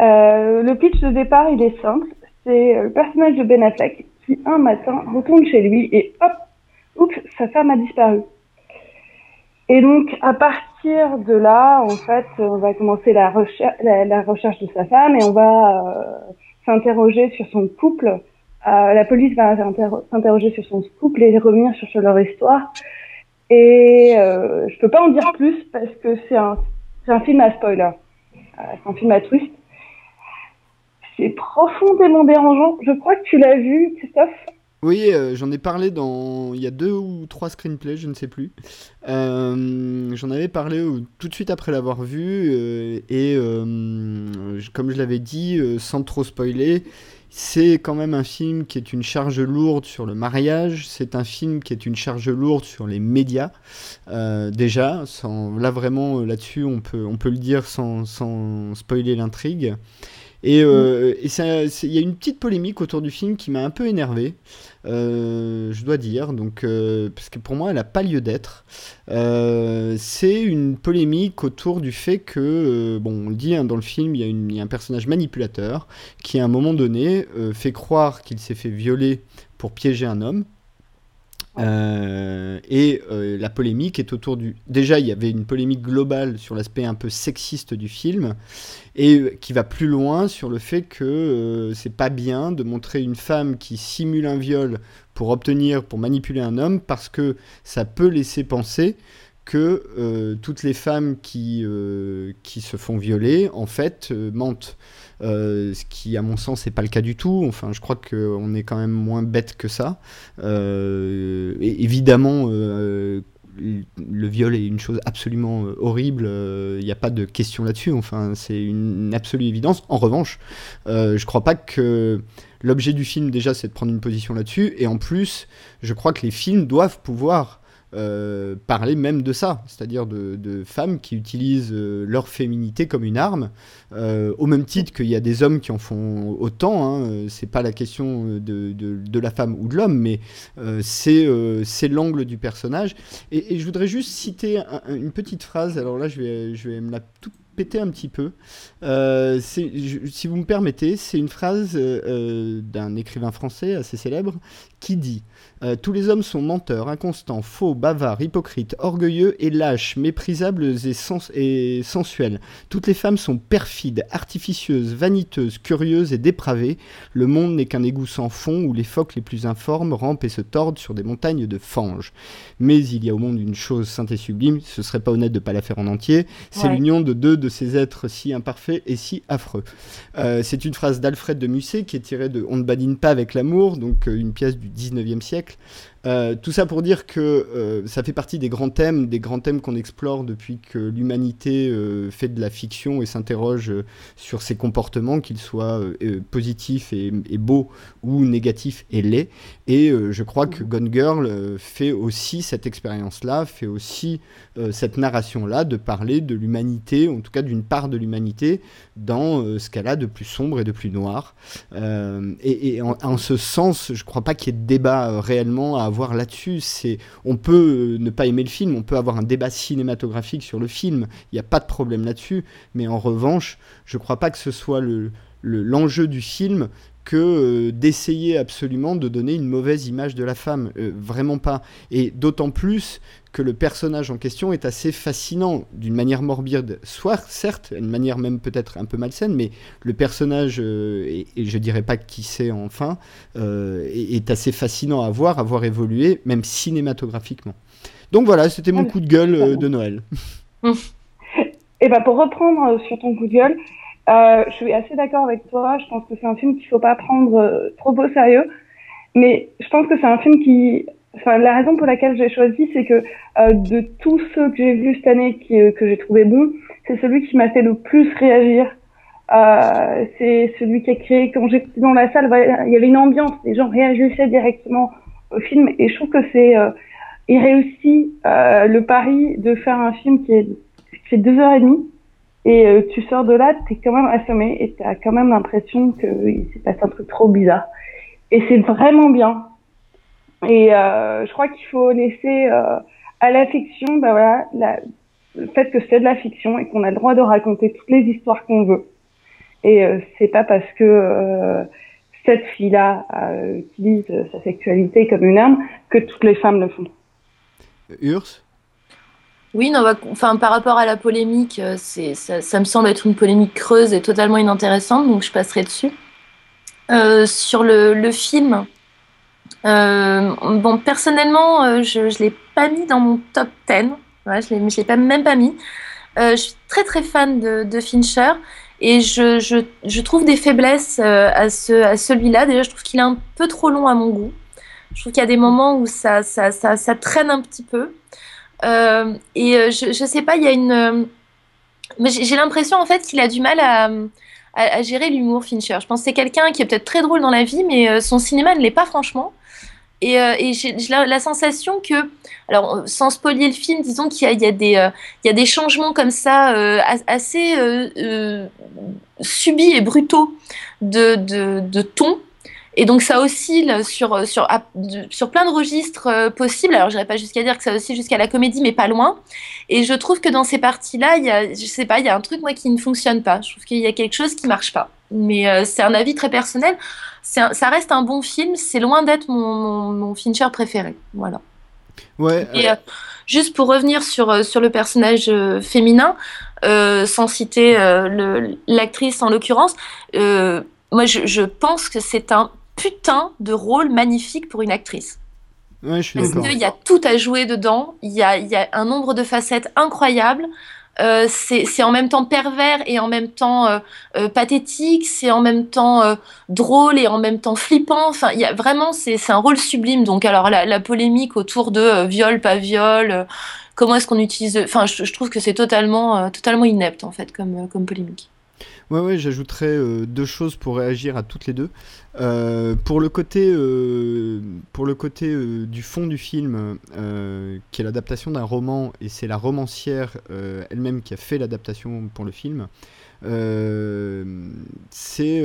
Le pitch de départ, il est simple. C'est le personnage de Ben Affleck qui, un matin, retourne chez lui et hop, sa femme a disparu. Et donc, à partir de là, en fait, on va commencer la, recher- la, recherche de sa femme et on va euh, s'interroger sur son couple. Euh, la police va s'inter- s'interroger sur son couple et revenir sur, leur histoire. Et euh, je peux pas en dire plus parce que c'est un, c'est un film à spoiler. Euh, c'est un film à twist. C'est profondément dérangeant. Je crois que tu l'as vu, Christophe. Oui, euh, j'en ai parlé dans. Il y a deux ou trois screenplays, je ne sais plus. Euh, j'en avais parlé tout de suite après l'avoir vu. euh, et comme je l'avais dit, sans trop spoiler, c'est quand même un film qui est une charge lourde sur le mariage. C'est un film qui est une charge lourde sur les médias. Déjà, sans, là vraiment, là-dessus, on peut, on peut le dire sans, sans spoiler l'intrigue. Et euh, il y a une petite polémique autour du film qui m'a un peu énervé, euh, je dois dire, donc, euh, parce que pour moi elle n'a pas lieu d'être. C'est une polémique autour du fait que, bon, on le dit hein, dans le film, il y, a un personnage manipulateur qui à un moment donné fait croire qu'il s'est fait violer pour piéger un homme. Euh, et euh, la polémique est autour du. Déjà, il y avait une polémique globale sur l'aspect un peu sexiste du film, et euh, qui va plus loin sur le fait que c'est pas bien de montrer une femme qui simule un viol pour obtenir, pour manipuler un homme, parce que ça peut laisser penser que toutes les femmes qui, qui se font violer, en fait, mentent. Euh, ce qui, à mon sens, n'est pas le cas du tout. Enfin, je crois qu'on est quand même moins bête que ça. Euh, évidemment, euh, le viol est une chose absolument horrible. Il n'y a pas de question là-dessus. Enfin, c'est une absolue évidence. En revanche, euh, je crois pas que l'objet du film, déjà, c'est de prendre une position là-dessus. Et en plus, je crois que les films doivent pouvoir euh, parler même de ça, c'est-à-dire de, femmes qui utilisent euh, leur féminité comme une arme, euh, au même titre qu'il y a des hommes qui en font autant. Hein, c'est pas la question de, la femme ou de l'homme, mais c'est l'angle du personnage. Et, je voudrais juste citer un- un- une petite phrase. Alors là, je vais, me la péter un petit peu. Euh, je- si vous me permettez, c'est une phrase euh, euh, d'un écrivain français assez célèbre qui dit Tous les hommes sont menteurs, inconstants, faux, bavards, hypocrites, orgueilleux et lâches, méprisables et, sens- et sensuels. Toutes les femmes sont perfides, artificieuses, vaniteuses, curieuses et dépravées. Le monde n'est qu'un égout sans fond où les phoques les plus informes rampent et se tordent sur des montagnes de fange. Mais il y a au monde une chose sainte et sublime, ce serait pas honnête de pas la faire en entier, c'est Ouais. l'union de deux de ces êtres si imparfaits et si affreux. Euh, c'est une phrase d'Alfred de Musset qui est tirée de On ne badine pas avec l'amour, donc euh, une pièce du 19e siècle. Euh, tout ça pour dire que ça fait partie des grands thèmes, des grands thèmes qu'on explore depuis que l'humanité fait de la fiction et s'interroge sur ses comportements, qu'ils soient positifs et, et beaux ou négatifs et laids. Et euh, je crois que Gone Girl euh, fait aussi cette expérience-là, fait aussi euh, cette narration-là de parler de l'humanité, en tout cas d'une part de l'humanité, dans ce qu'elle a de plus sombre et de plus noir. Et en, ce sens, je crois pas qu'il y ait de débat réellement à avoir là-dessus. C'est, on peut ne pas aimer le film, on peut avoir un débat cinématographique sur le film, il n'y a pas de problème là-dessus. Mais en revanche, je crois pas que ce soit le- l'enjeu du film que euh, d'essayer absolument de donner une mauvaise image de la femme. Euh, vraiment pas. Et d'autant plus que le personnage en question est assez fascinant d'une manière morbide, soit certes, d'une manière même peut-être un peu malsaine, mais le personnage, euh, et, et je dirais pas qui c'est enfin, euh, est, est assez fascinant à voir, à voir évoluer, même cinématographiquement. Donc voilà, c'était mon Ah, coup de gueule euh, de Noël. Et bah pour reprendre sur ton coup de gueule, euh, je suis assez d'accord avec toi. Je pense que c'est un film qu'il faut pas prendre euh, trop au sérieux. Mais je pense que c'est un film qui, enfin la raison pour laquelle j'ai choisi, c'est que euh, de tous ceux que j'ai vus cette année que j'ai trouvé bons, c'est celui qui m'a fait le plus réagir. C'est celui qui a créé quand j'étais dans la salle, il y avait une ambiance, les gens réagissaient directement au film et je trouve que c'est il réussit le pari de faire un film qui est qui fait deux heures et demie et euh, tu sors de là, t'es quand même assommé et t'as quand même l'impression qu'il s'est passé un truc trop bizarre. Et c'est vraiment bien. Et euh, je crois qu'il faut laisser euh, à la fiction, bah voilà, la- le fait que c'est de la fiction et qu'on a le droit de raconter toutes les histoires qu'on veut. Et euh, c'est pas parce que euh, cette fille-là euh, utilise sa sexualité comme une arme que toutes les femmes le font. Urs? Oui, non, bah, enfin, par rapport à la polémique, euh, c'est, ça, me semble être une polémique creuse et totalement inintéressante, donc je passerai dessus. Euh, sur le, film, euh, bon, personnellement, je ne l'ai pas mis dans mon top 10. Ouais, je ne l'ai pas, même pas mis. Je suis très très fan de, de Fincher et je, trouve des faiblesses à, ce, à celui-là. Déjà, je trouve qu'il est un peu trop long à mon goût. Je trouve qu'il y a des moments où ça traîne un petit peu. Euh, et euh, je, je sais pas, il y a une. euh, j'ai l'impression en fait qu'il a du mal à, gérer l'humour, Fincher. Je pense que c'est quelqu'un qui est peut-être très drôle dans la vie, mais son cinéma ne l'est pas franchement. Et, j'ai la, sensation que, alors sans spoiler le film, disons qu'il y a, des, changements comme ça as- assez subis et brutaux de ton. Et donc ça oscille sur, sur, sur plein de registres euh, possibles. Alors je n'irai pas jusqu'à dire que ça oscille jusqu'à la comédie, mais pas loin. Et je trouve que dans ces parties-là, il y a, je sais pas, il y a un truc moi qui ne fonctionne pas. Je trouve qu'il y a quelque chose qui marche pas. Mais euh, c'est un avis très personnel. Un- ça reste un bon film. C'est loin d'être mon, mon, mon Fincher préféré. Voilà. Ouais. Et euh, juste pour revenir sur, sur le personnage féminin, euh, sans citer l'actrice en l'occurrence, moi je, je pense que c'est un putain de rôle magnifique pour une actrice. ouais, je suis Parce qu'il y a tout à jouer dedans, il y a, il y a un nombre de facettes incroyables. Euh, c'est en même temps pervers et en même temps euh, euh, pathétique, c'est en même temps drôle et en même temps flippant. Enfin, il y a vraiment, c'est un rôle sublime. Donc, alors la, la polémique autour de viol, pas viol, comment est-ce qu'on utilise. Enfin, je, je trouve que c'est totalement, totalement inepte en fait comme, comme polémique. Ouais, ouais, j'ajouterais deux choses pour réagir à toutes les deux. Euh, pour le côté, euh, pour le côté euh, du fond du film, qui est l'adaptation d'un roman, et c'est la romancière elle-même qui a fait l'adaptation pour le film, c'est.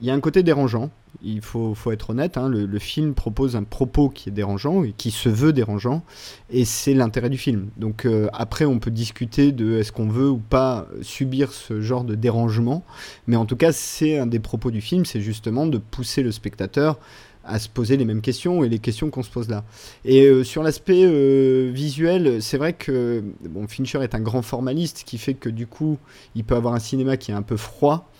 Il y a un côté dérangeant, il faut, faut être honnête, hein, le, film propose un propos qui est dérangeant et qui se veut dérangeant, et c'est l'intérêt du film. Donc euh, après, on peut discuter de est-ce qu'on veut ou pas subir ce genre de dérangement, mais en tout cas, c'est un des propos du film, c'est justement de pousser le spectateur à se poser les mêmes questions et les questions qu'on se pose là. Et euh, sur l'aspect euh, visuel, c'est vrai que bon, Fincher est un grand formaliste, qui fait que du coup, il peut avoir un cinéma qui est un peu froid.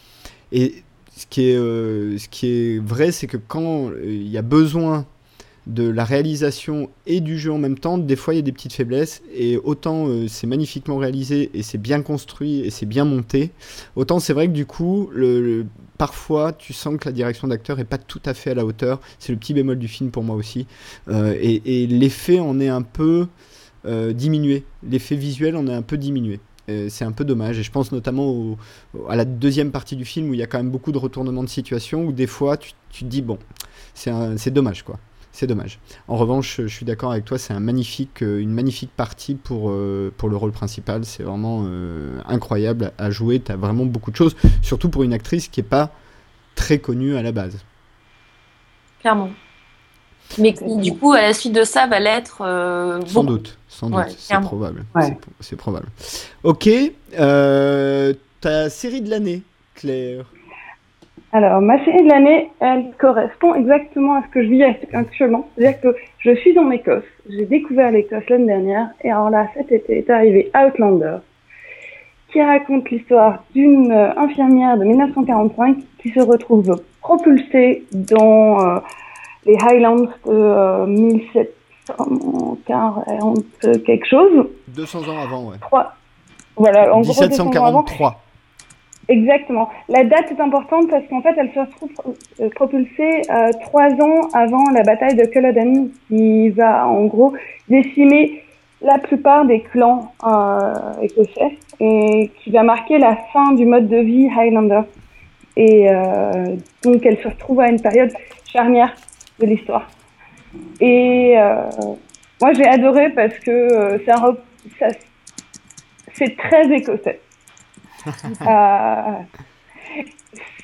Et ce qui est, euh, ce qui est vrai, c'est que quand euh, il y a besoin de la réalisation et du jeu en même temps, des fois il y a des petites faiblesses, et autant euh, c'est magnifiquement réalisé, et c'est bien construit, et c'est bien monté, autant c'est vrai que du coup, parfois tu sens que la direction d'acteur est pas tout à fait à la hauteur, c'est le petit bémol du film pour moi aussi, et, et l'effet en est un peu diminué, l'effet visuel en est un peu diminué. Euh, c'est un peu dommage, et je pense notamment à la deuxième partie du film où il y a quand même beaucoup de retournements de situation, où des fois tu, tu te dis, bon, c'est dommage quoi. C'est dommage. En revanche, je suis d'accord avec toi, c'est un magnifique, euh, une magnifique partie pour, euh, pour le rôle principal. C'est vraiment incroyable à jouer. Tu as vraiment beaucoup de choses, surtout pour une actrice qui n'est pas très connue à la base. Clairement. Mais qui, du coup, à la suite de ça, va l'être euh, Sans doute, sans doute, Ouais, c'est probable. Ouais. C'est- probable. Ok, euh, ta série de l'année, Claire? Alors, ma série de l'année, elle correspond exactement à ce que je vis actuellement. C'est-à-dire que je suis en Écosse. J'ai découvert l'Écosse l'année dernière. Et alors là, cet été est arrivé Outlander, qui raconte l'histoire d'une euh, infirmière de 1945 qui se retrouve propulsée dans euh, les Highlands de euh, 1740 quelque chose. 200 ans avant, ouais. Trois. Voilà, en gros, 200 ans avant. 1743. Exactement. La date est importante parce qu'en fait, elle se retrouve euh, propulsée euh, trois ans avant la bataille de Culloden, qui va en gros décimer la plupart des clans euh, écossais et qui va marquer la fin du mode de vie Highlander. Et euh, donc, elle se retrouve à une période charnière de l'histoire. Et euh, moi, j'ai adoré parce que euh, rep- ça- c'est très écossais. Euh,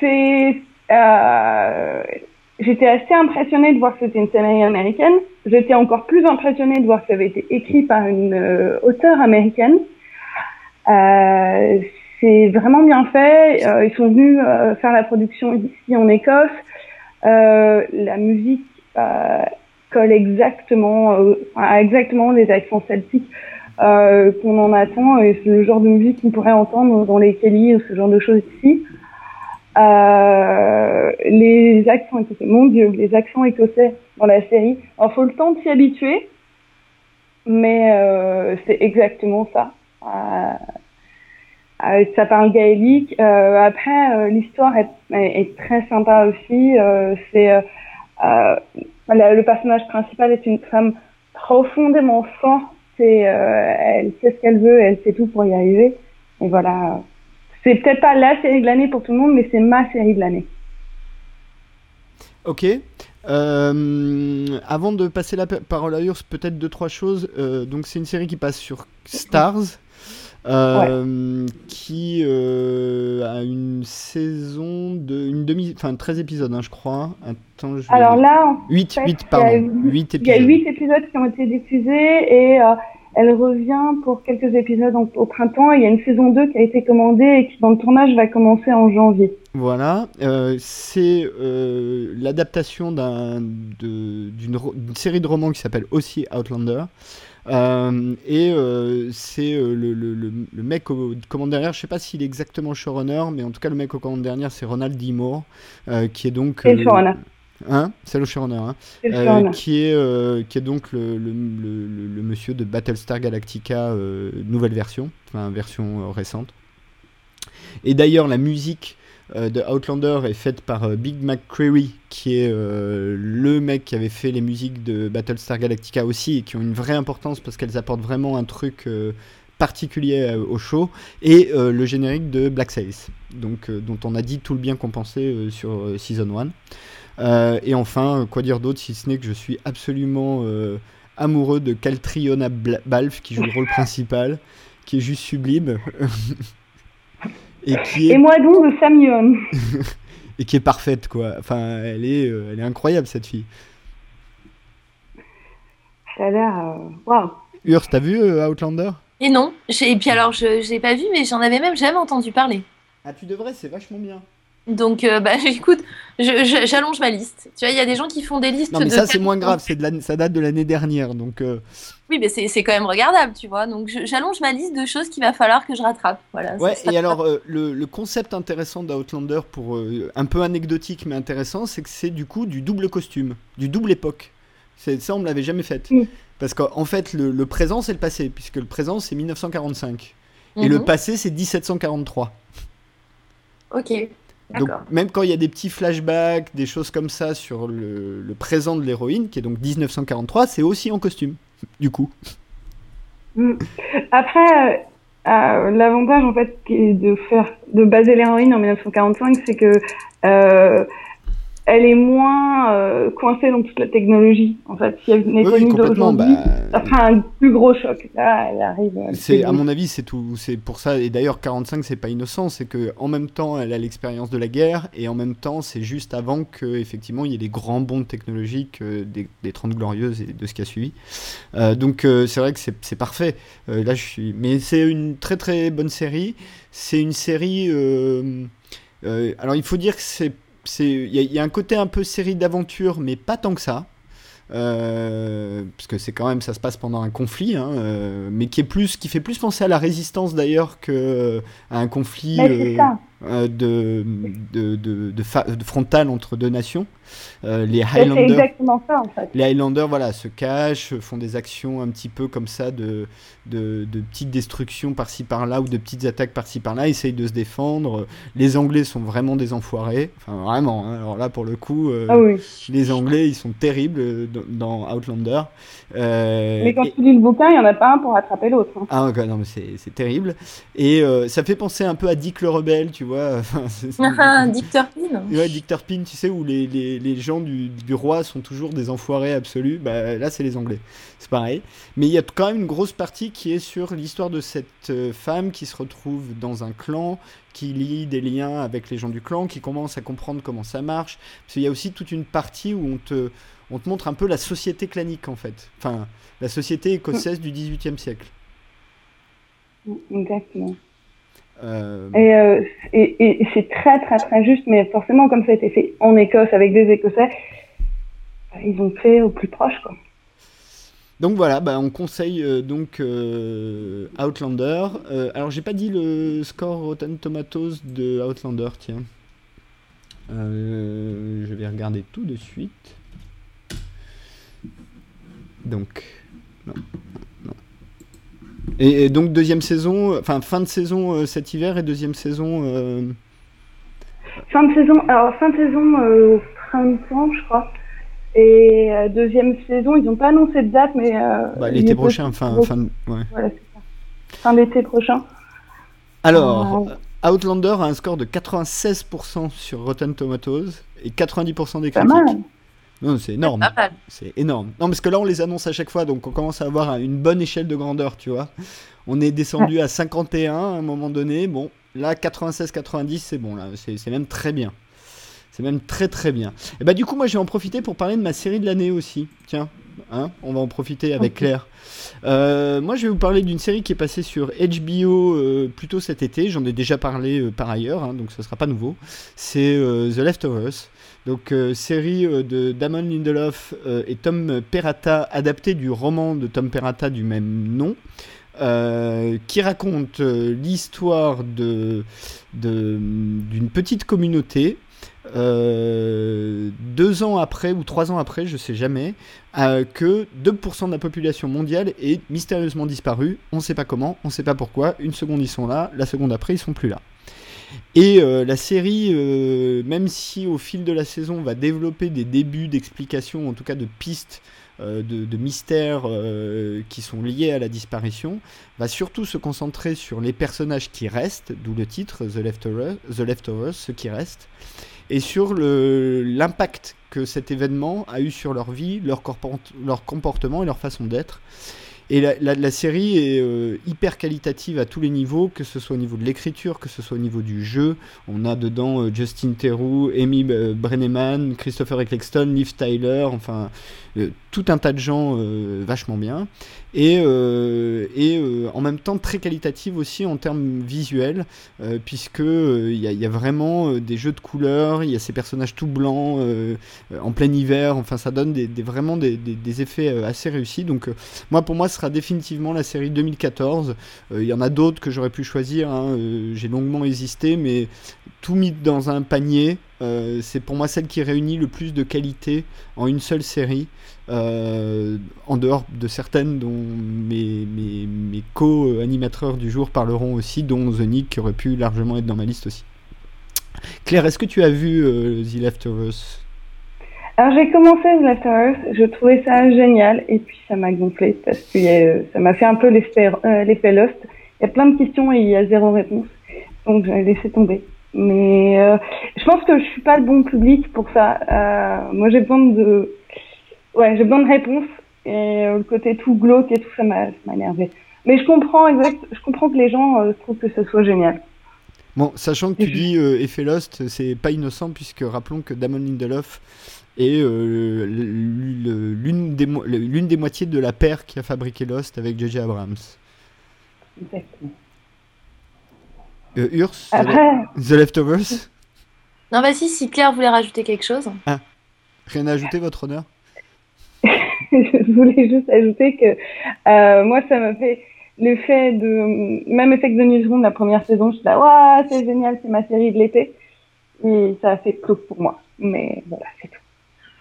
c'est, euh, j'étais assez impressionnée de voir que c'était une série américaine. J'étais encore plus impressionnée de voir que ça avait été écrit par une euh, auteure américaine. Euh, c'est vraiment bien fait. Ils sont venus faire la production ici en Écosse. Euh, la musique euh, colle exactement, euh, a exactement les accents celtiques euh, qu'on en attend et c'est le genre de musique qu'on pourrait entendre dans les Kelly ou ce genre de choses ici. Les accents écossais, mon dieu, les accents écossais dans la série. Il faut le temps de s'y habituer, mais c'est exactement ça. Euh, ça parle gaélique. Euh, après, euh, l'histoire est, très sympa aussi. C'est le personnage principal est une femme profondément forte et elle sait ce qu'elle veut, elle sait tout pour y arriver. Et voilà. C'est peut-être pas la série de l'année pour tout le monde, mais c'est ma série de l'année. Ok. Avant de passer la pa- parole à Urs, peut-être deux trois choses. Donc c'est une série qui passe sur Stars, euh, qui euh, a une saison de une demi, enfin 13 épisodes, hein, je crois. Attends, je Alors là, en 8, fait, 8 il y a pardon, huit- 8 il y a épisodes. épisodes qui ont été diffusés et euh, elle revient pour quelques épisodes en- au printemps. Il y a une saison 2 qui a été commandée et qui, dans le tournage, va commencer en janvier. Voilà, euh, c'est euh, l'adaptation d'une série de romans qui s'appelle aussi Outlander. Euh, et euh, c'est euh, le, le- le- mec au commande derrière, je sais pas s'il est exactement showrunner, mais en tout cas le mec au commande derrière c'est Ronald D. Moore, qui est donc... C'est le showrunner. Hein C'est le showrunner, hein C'est le qui, est, qui est donc le, le, monsieur de Battlestar Galactica, nouvelle version, enfin version récente. Et d'ailleurs, la musique de Outlander est faite par euh, Big McCreary, qui est euh, le mec qui avait fait les musiques de Battlestar Galactica aussi, et qui ont une vraie importance parce qu'elles apportent vraiment un truc euh, particulier euh, au show, et euh, le générique de Black Sails, donc, euh, dont on a dit tout le bien qu'on pensait euh, sur euh, Season 1. Euh, et enfin, euh, quoi dire d'autre si ce n'est que je suis absolument euh, amoureux de Caltriona Balfe qui joue le rôle principal, qui est juste sublime. et qui est Et moi donc Yeon. et qui est parfaite quoi. Enfin, elle est euh, elle est incroyable cette fille. Ça a l'air. euh, Waouh! Urs, t'as vu euh, Outlander? Et non, j'ai- et puis alors je je l'ai pas vu, mais j'en avais même jamais entendu parler. Ah, tu devrais, c'est vachement bien. Donc euh, bah écoute, je- je- j'allonge ma liste. Tu vois, il y a des gens qui font des listes Non mais de ça c'est moins grave, c'est de l'année- ça date de l'année dernière donc euh, Oui, mais c'est c'est quand même regardable, tu vois. Donc j'allonge ma liste de choses qu'il va falloir que je rattrape. Voilà. Ouais, ça- ça- et alors euh, le, le concept intéressant d'Outlander, pour euh, un peu anecdotique mais intéressant, c'est que c'est du coup du double costume, du double époque. C'est ça, on ne l'avait jamais fait. Parce qu'en fait, le, le présent c'est le passé, puisque le présent c'est 1945 et Mhm. le passé c'est 1743. Ok. Donc même quand il y a des petits flashbacks, des choses comme ça sur le, le présent de l'héroïne, qui est donc 1943, c'est aussi en costume, du coup. Mm. Après, euh, euh, l'avantage en fait de faire, de baser l'héroïne en 1945, c'est que euh, elle est moins euh, coincée dans toute la technologie. En fait, si elle venait Oui, d'aujourd'hui, bah, ça ferait un plus gros choc. Là, elle arrive. elle C'est à mon avis, c'est tout. C'est pour ça. Et d'ailleurs, 45, c'est pas innocent. C'est que en même temps, elle a l'expérience de la guerre, et en même temps, c'est juste avant que effectivement, il y ait les grands bonds technologiques euh, des, des 30 glorieuses et de ce qui a suivi. Euh, donc, euh, c'est vrai que c'est parfait. Euh, là, je suis. Mais c'est une très très bonne série. C'est une série. euh, euh, alors, il faut dire que c'est. Il y, a- il y a un côté un peu série d'aventure, mais pas tant que ça. Euh, parce que c'est quand même ça se passe pendant un conflit, hein, euh, mais qui est plus, qui fait plus penser à la résistance d'ailleurs que euh, à un conflit Mais c'est ça. Euh, de, de, de, de fa- de frontal entre deux nations. Euh, les Highlanders, exactement ça en fait. les Highlanders, voilà, se cachent, font des actions un petit peu comme ça de, de, de petites destructions par-ci par-là ou de petites attaques par-ci par-là, essayent de se défendre. Les Anglais sont vraiment des enfoirés, enfin vraiment. hein. Alors là, pour le coup, euh, Ah oui. les Anglais, ils sont terribles euh, dans, Outlander. Mais quand et- tu lis le bouquin, il y en a pas un pour attraper l'autre. hein. ah ok, non mais c'est terrible. Et ça fait penser un peu à Dick le rebelle, tu vois. C'est- Ah, Dick Turpin. Ouais, Dick Turpin, tu sais, où les, les, les gens du, du roi sont toujours des enfoirés absolus, bah, là c'est les Anglais. C'est pareil. Mais il y a quand même une grosse partie qui est sur l'histoire de cette euh, femme qui se retrouve dans un clan, qui lie des liens avec les gens du clan, qui commence à comprendre comment ça marche. Parce qu'il y a aussi toute une partie où on te, on te montre un peu la société clanique en fait. Enfin, la société écossaise du XVIIIe siècle. Exactement. Euh, Et, euh, et, et c'est très très très juste, mais forcément comme ça a été fait en Écosse avec des Écossais, ils ont fait au plus proche quoi. Donc voilà, bah, on conseille euh, donc Outlander. Alors j'ai pas dit le score Rotten Tomatoes de Outlander, tiens. Je vais regarder tout de suite. Donc, non. Et, et donc deuxième saison, enfin fin de saison euh, cet hiver et deuxième saison. euh, Fin de saison, alors fin de saison euh, au printemps je crois. Et euh, deuxième saison, ils n'ont pas annoncé de date, mais euh, bah, l'été prochain, fin, fin, de- ouais. Voilà. Fin d'été prochain. Alors. Outlander a un score de 96% sur Rotten Tomatoes et 90% des Pas critiques. mal. Non, c'est énorme. C'est énorme. Non, parce que là, on les annonce à chaque fois, donc on commence à avoir un- une bonne échelle de grandeur, tu vois. On est descendu à 51 à un moment donné. Bon, là, 96-90, c'est bon, là. C'est même très bien. C'est même très très bien. Et bah, du coup, moi, je vais en profiter pour parler de ma série de l'année aussi. Tiens. hein, on va en profiter avec Claire. Euh, moi, je vais vous parler d'une série qui est passée sur HBO euh, plus tôt cet été. J'en ai déjà parlé euh, par ailleurs, hein, donc ce sera pas nouveau. C'est The Leftovers. Donc, euh, série euh, de Damon Lindelof euh, et Tom Perrotta, adaptée du roman de Tom Perrotta du même nom. qui raconte l'histoire de d'une petite communauté deux ans après ou trois ans après, je sais jamais, que 2% de la population mondiale est mystérieusement disparue. On ne sait pas comment, on ne sait pas pourquoi. Une seconde ils sont là, la seconde après ils sont plus là. Et euh, la série, euh, même si au fil de la saison va développer des débuts d'explications, en tout cas de pistes, euh, de, mystères qui sont liés à la disparition, va surtout se concentrer sur les personnages qui restent, d'où le titre The Leftovers, The Leftovers, ceux qui restent, et sur l'impact que cet événement a eu sur leur vie, leur comportement et leur façon d'être. Et la, la- la série est euh, hyper qualitative à tous les niveaux, que ce soit au niveau de l'écriture, que ce soit au niveau du jeu. On a dedans euh, Justin Theroux, Amy euh, Brenneman, Christopher Eccleston, Liv Tyler, enfin tout un tas de gens euh, vachement bien. Et, euh, et euh, en même temps très qualitative aussi en termes visuels, euh, puisque euh, il y, a- vraiment euh, des jeux de couleurs, il y a ces personnages tout blancs euh, euh, en plein hiver, enfin ça donne des, vraiment des, des- effets euh, assez réussis. Donc euh, moi pour moi ce sera définitivement la série 2014. Euh, Il y en a d'autres que j'aurais pu choisir, hein, euh, j'ai longuement hésité, mais tout mis dans un panier, euh, c'est pour moi celle qui réunit le plus de qualité en une seule série. euh, en dehors de certaines dont mes, mes, mes co-animateurs du jour parleront aussi, dont The qui aurait pu largement être dans ma liste aussi. Claire, est-ce que tu as vu euh, The Leftovers Alors j'ai commencé The Leftovers, je trouvais ça génial et puis ça m'a gonflé parce que euh, ça m'a fait un peu l'effet euh, Lost. Il y a plein de questions et il y a zéro réponse, donc j'ai laissé tomber. Mais euh, je pense que je suis pas le bon public pour ça. Euh, moi j'ai besoin de, ouais, j'ai besoin de réponses et euh, le côté tout glauque et tout ça m'a énervé. Mais je comprends exact, je comprends que les gens euh, trouvent que ce soit génial. Bon, sachant que tu dis effet Lost, c'est pas innocent puisque rappelons que Damon Lindelof est l'une des, l'une des moitiés de la paire qui a fabriqué Lost avec J.J. Abrams. Exactement. Euh, Urs, The, Après, The Leftovers Non, vas-y, si Claire voulait rajouter quelque chose. Rien à ajouter, votre honneur? Je voulais juste ajouter que euh, moi, ça m'a fait l'effet de même effet que The Newsroom la première saison. Je suis là, waouh, c'est génial, c'est ma série de l'été. Et ça a fait cloque pour moi. Mais voilà, c'est tout.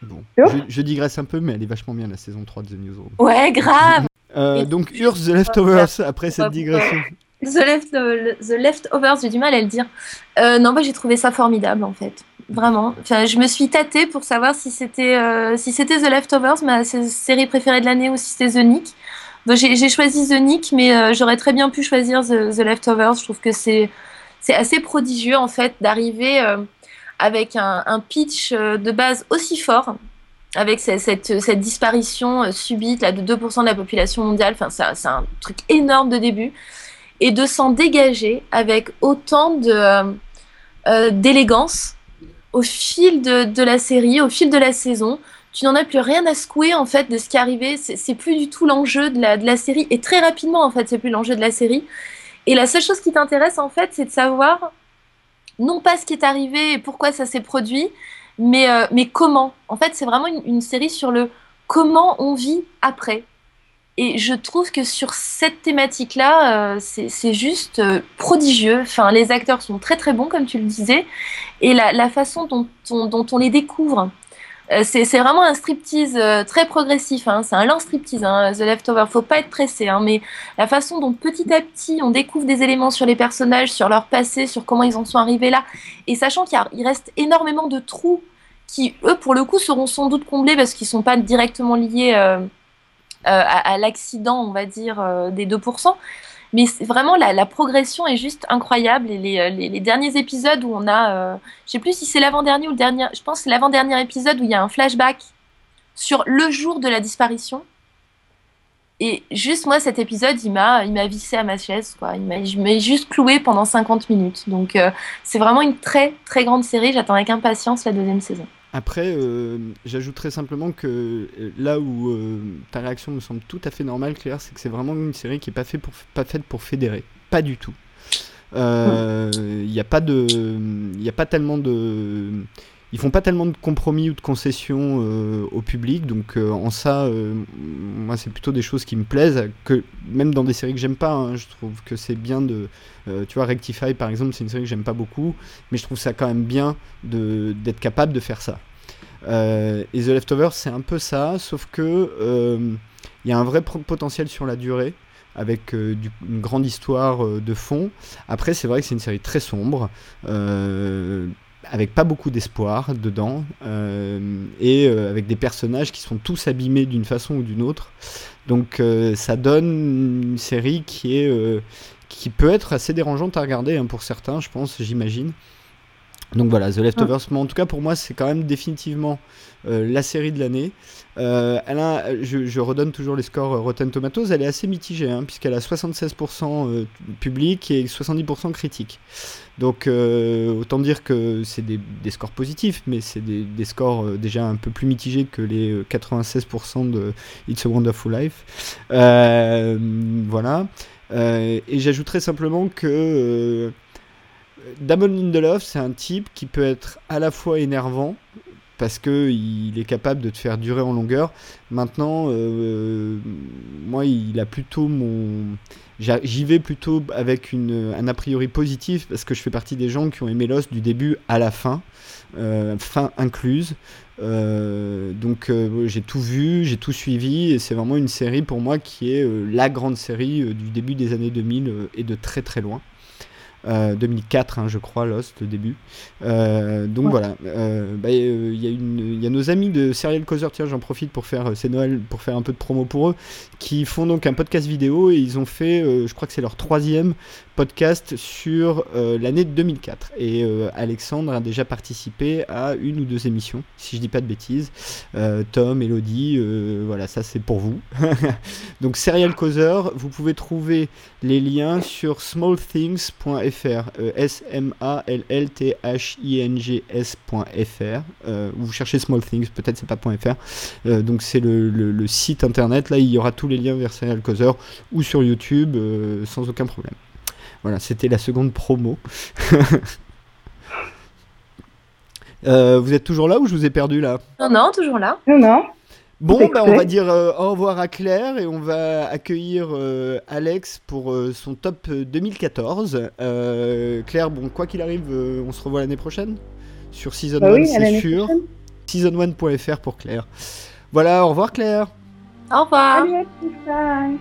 Bon, je digresse un peu, mais elle est vachement bien la saison 3 de The Newsroom. Ouais, grave. Euh, donc Urs, The Leftovers, après cette digression. The, Left- le- The Leftovers, j'ai du mal à le dire. Euh, non, bah, j'ai trouvé ça formidable en fait. Vraiment. Enfin, je me suis tâtée pour savoir si c'était euh, si c'était The Leftovers, ma sé- série préférée de l'année, ou si c'était The Nick. Donc, j'ai choisi The Nick, mais euh, j'aurais très bien pu choisir The, Leftovers. Je trouve que c'est assez prodigieux en fait d'arriver euh, avec un, pitch euh, de base aussi fort, avec cette, cette, disparition euh, subite là, de 2% de la population mondiale. Enfin, c'est un truc énorme de début et de s'en dégager avec autant de euh, euh, d'élégance au fil de, la série, au fil de la saison. Tu n'en as plus rien à secouer en fait de ce qui est arrivé. C'est plus du tout l'enjeu de la, de la série et très rapidement en fait c'est plus l'enjeu de la série. Et la seule chose qui t'intéresse en fait c'est de savoir non pas ce qui est arrivé et pourquoi ça s'est produit, mais, euh, mais comment. En fait c'est vraiment une, une série sur le comment on vit après. Et je trouve que sur cette thématique-là, euh, c'est juste euh, prodigieux. Enfin, les acteurs sont très très bons, comme tu le disais, et la, façon dont on, les découvre, euh, c'est vraiment un striptease très progressif. hein. C'est un lent striptease, hein, The Leftover. Faut pas être pressé, hein, mais la façon dont petit à petit on découvre des éléments sur les personnages, sur leur passé, sur comment ils en sont arrivés là, et sachant qu'il reste énormément de trous qui, eux, pour le coup, seront sans doute comblés parce qu'ils sont pas directement liés. Euh, à, l'accident, on va dire, euh, des 2%. Mais vraiment, la, progression est juste incroyable. Et les, euh, derniers épisodes où on a, euh, je sais plus si c'est l'avant-dernier ou le dernier, je pense que c'est l'avant-dernier épisode où il y a un flashback sur le jour de la disparition. Et juste moi, cet épisode, il m'a, il m'a vissé à ma chaise, quoi. Il m'a, je m'ai juste cloué pendant 50 minutes. Donc, c'est vraiment une très, très grande série. J'attends avec impatience la deuxième saison. Après, euh, j'ajouterais simplement que euh, là où euh, ta réaction me semble tout à fait normale, Claire, c'est que c'est vraiment une série qui est pas, fait pour, pas faite pour fédérer. Pas du tout. Il n'y a pas de, y a pas tellement de, ils font pas tellement de compromis ou de concessions euh, au public, donc euh, en ça, euh, moi c'est plutôt des choses qui me plaisent, que même dans des séries que j'aime pas, hein, je trouve que c'est bien de, tu vois, Rectify par exemple, c'est une série que j'aime pas beaucoup, mais je trouve ça quand même bien d'être capable de faire ça. Et The Leftovers c'est un peu ça, sauf que il y a un vrai potentiel sur la durée avec une grande histoire de fond. Après, c'est vrai que c'est une série très sombre, euh, avec pas beaucoup d'espoir dedans, euh, et euh, avec des personnages qui sont tous abîmés d'une façon ou d'une autre. Donc euh, ça donne une série qui est qui peut être assez dérangeante à regarder hein, pour certains, je pense, j'imagine. Donc voilà, The Leftovers, mais en tout cas pour moi c'est quand même définitivement euh, la série de l'année. Euh, elle a, je, je redonne toujours les scores Rotten Tomatoes, elle est assez mitigée hein, puisqu'elle a 76% euh, public et 70% critique. Donc euh, autant dire que c'est des, scores positifs, mais c'est des, scores euh, déjà un peu plus mitigés que les euh, 96% de It's a Wonderful Life. Euh, voilà. Euh, et j'ajouterais simplement que euh, Damon Lindelof, c'est un type qui peut être à la fois énervant parce que il est capable de te faire durer en longueur. Maintenant, euh, moi, il a plutôt mon, j'y vais plutôt avec une, un a priori positif parce que je fais partie des gens qui ont aimé Lost du début à la fin, euh, fin incluse. Euh, donc euh, j'ai tout vu, j'ai tout suivi et c'est vraiment une série pour moi qui est euh, la grande série euh, du début des années 2000 euh, et de très très loin. Euh, 2004, hein, je crois, Lost, le début. Euh, donc Ouais. voilà, Euh, bah, euh, il y, a y nos amis de Serial Causer, tiens, j'en profite pour faire, euh, c'est Noël, pour faire un peu de promo pour eux, qui font donc un podcast vidéo et ils ont fait, euh, je crois que c'est leur troisième podcast sur euh, l'année 2004. Et euh, Alexandre a déjà participé à une ou deux émissions, si je dis pas de bêtises. Euh, Tom, Elodie, euh, voilà, ça c'est pour vous. donc Serial Causer, vous pouvez trouver les liens sur smallthings.fr, euh, S-M-A-L-L-T-H-I-N-G-S.fr. Euh, vous cherchez Small Things, peut-être c'est pas .fr. Euh, donc c'est le, le- le site internet. Là, il y aura tous les liens vers Serial Causer ou sur YouTube euh, sans aucun problème. Voilà, c'était la seconde promo. Euh, vous êtes toujours là ou je vous ai perdu là? Non, non, toujours là. Non, non. Bon, bah, on va dire euh, au revoir à Claire et on va accueillir euh, Alex pour euh, son top euh, 2014. Euh, Claire, bon, quoi qu'il arrive, euh, on se revoit l'année prochaine sur Season Bah 1, oui, à c'est sûr. prochaine. Season1.fr pour Claire. Voilà, au revoir Claire. Au revoir. Bye.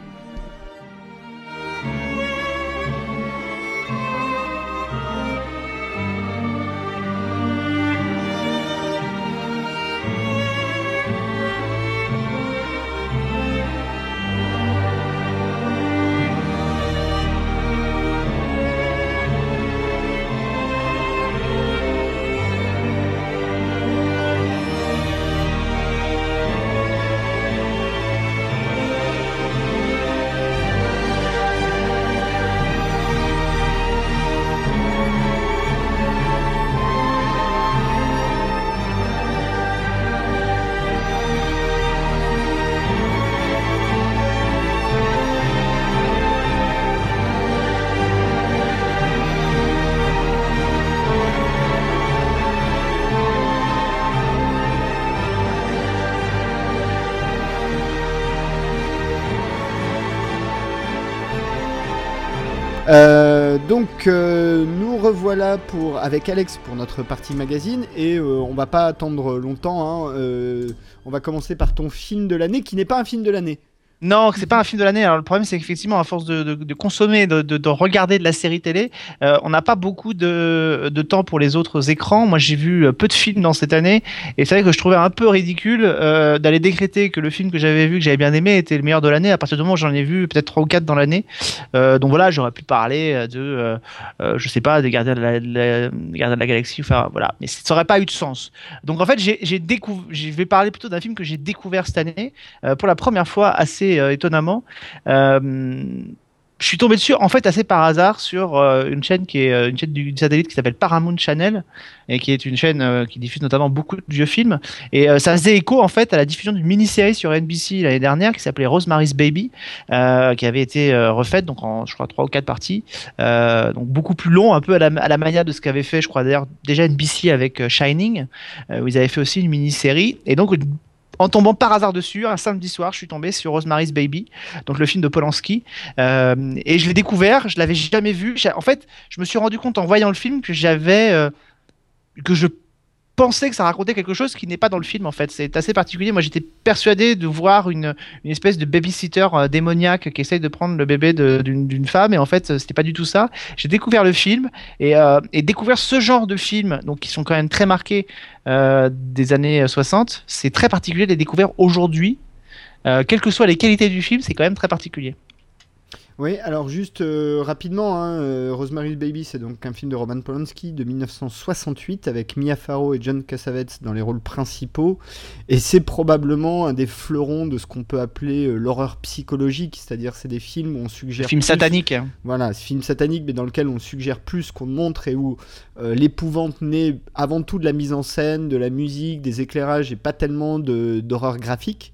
Pour avec Alex pour notre partie magazine et euh, on va pas attendre longtemps. hein, euh, on va commencer par ton film de l'année qui n'est pas un film de l'année. Non, c'est pas un film de l'année. Alors le problème, c'est qu'effectivement, à force de, consommer, de, de, de regarder de la série télé, euh, on n'a pas beaucoup de, temps pour les autres écrans. Moi, j'ai vu euh, peu de films dans cette année, et c'est vrai que je trouvais un peu ridicule euh, d'aller décréter que le film que j'avais vu, que j'avais bien aimé, était le meilleur de l'année. À partir du moment où j'en ai vu peut-être trois ou quatre dans l'année, donc voilà, j'aurais pu parler de, je sais pas, des Gardiens de la, la- Galaxie. Enfin voilà, mais ça aurait pas eu de sens. Donc en fait, j'ai découvert, je vais parler plutôt d'un film que j'ai découvert cette année pour la première fois assez euh, étonnamment. Euh, je suis tombé dessus en fait assez par hasard sur euh, une chaîne qui est une chaîne du satellite qui s'appelle Paramount Channel et qui est une chaîne qui diffuse notamment beaucoup de vieux films. Et ça faisait écho en fait à la diffusion d'une mini-série sur NBC l'année dernière qui s'appelait Rosemary's Baby qui avait été refaite donc en je crois trois ou quatre parties. Donc beaucoup plus long un peu à la, à la manière de ce qu'avait fait je crois d'ailleurs déjà NBC avec Shining où ils avaient fait aussi une mini-série. Et donc en tombant par hasard dessus, un samedi soir, je suis tombé sur Rosemary's Baby, donc le film de Polanski, euh, et je l'ai découvert, je l'avais jamais vu. En fait, je me suis rendu compte en voyant le film que j'avais, euh, que je pensais que ça racontait quelque chose qui n'est pas dans le film en fait. C'est assez particulier. Moi, j'étais persuadé de voir une, une espèce de babysitter euh, démoniaque qui essaye de prendre le bébé d'une femme, et en fait, euh, c'était pas du tout ça. J'ai découvert le film et, euh, découvert ce genre de films, donc qui sont quand même très marqués des années 60. C'est très particulier de les découvrir aujourd'hui. Quelles que soient les qualités du film, c'est quand même très particulier. Oui, alors juste euh, rapidement, hein, euh, Rosemary's Baby, c'est donc un film de Roman Polanski de 1968 avec Mia Farrow et John Cassavetes dans les rôles principaux. Et c'est probablement un des fleurons de ce qu'on peut appeler euh, l'horreur psychologique, c'est-à-dire c'est des films où on suggère. Film plus- satanique. hein. Voilà, ce film satanique, mais dans lequel on suggère plus qu'on montre et où euh, l'épouvante naît avant tout de la mise en scène, de la musique, des éclairages et pas tellement de- d'horreur graphique.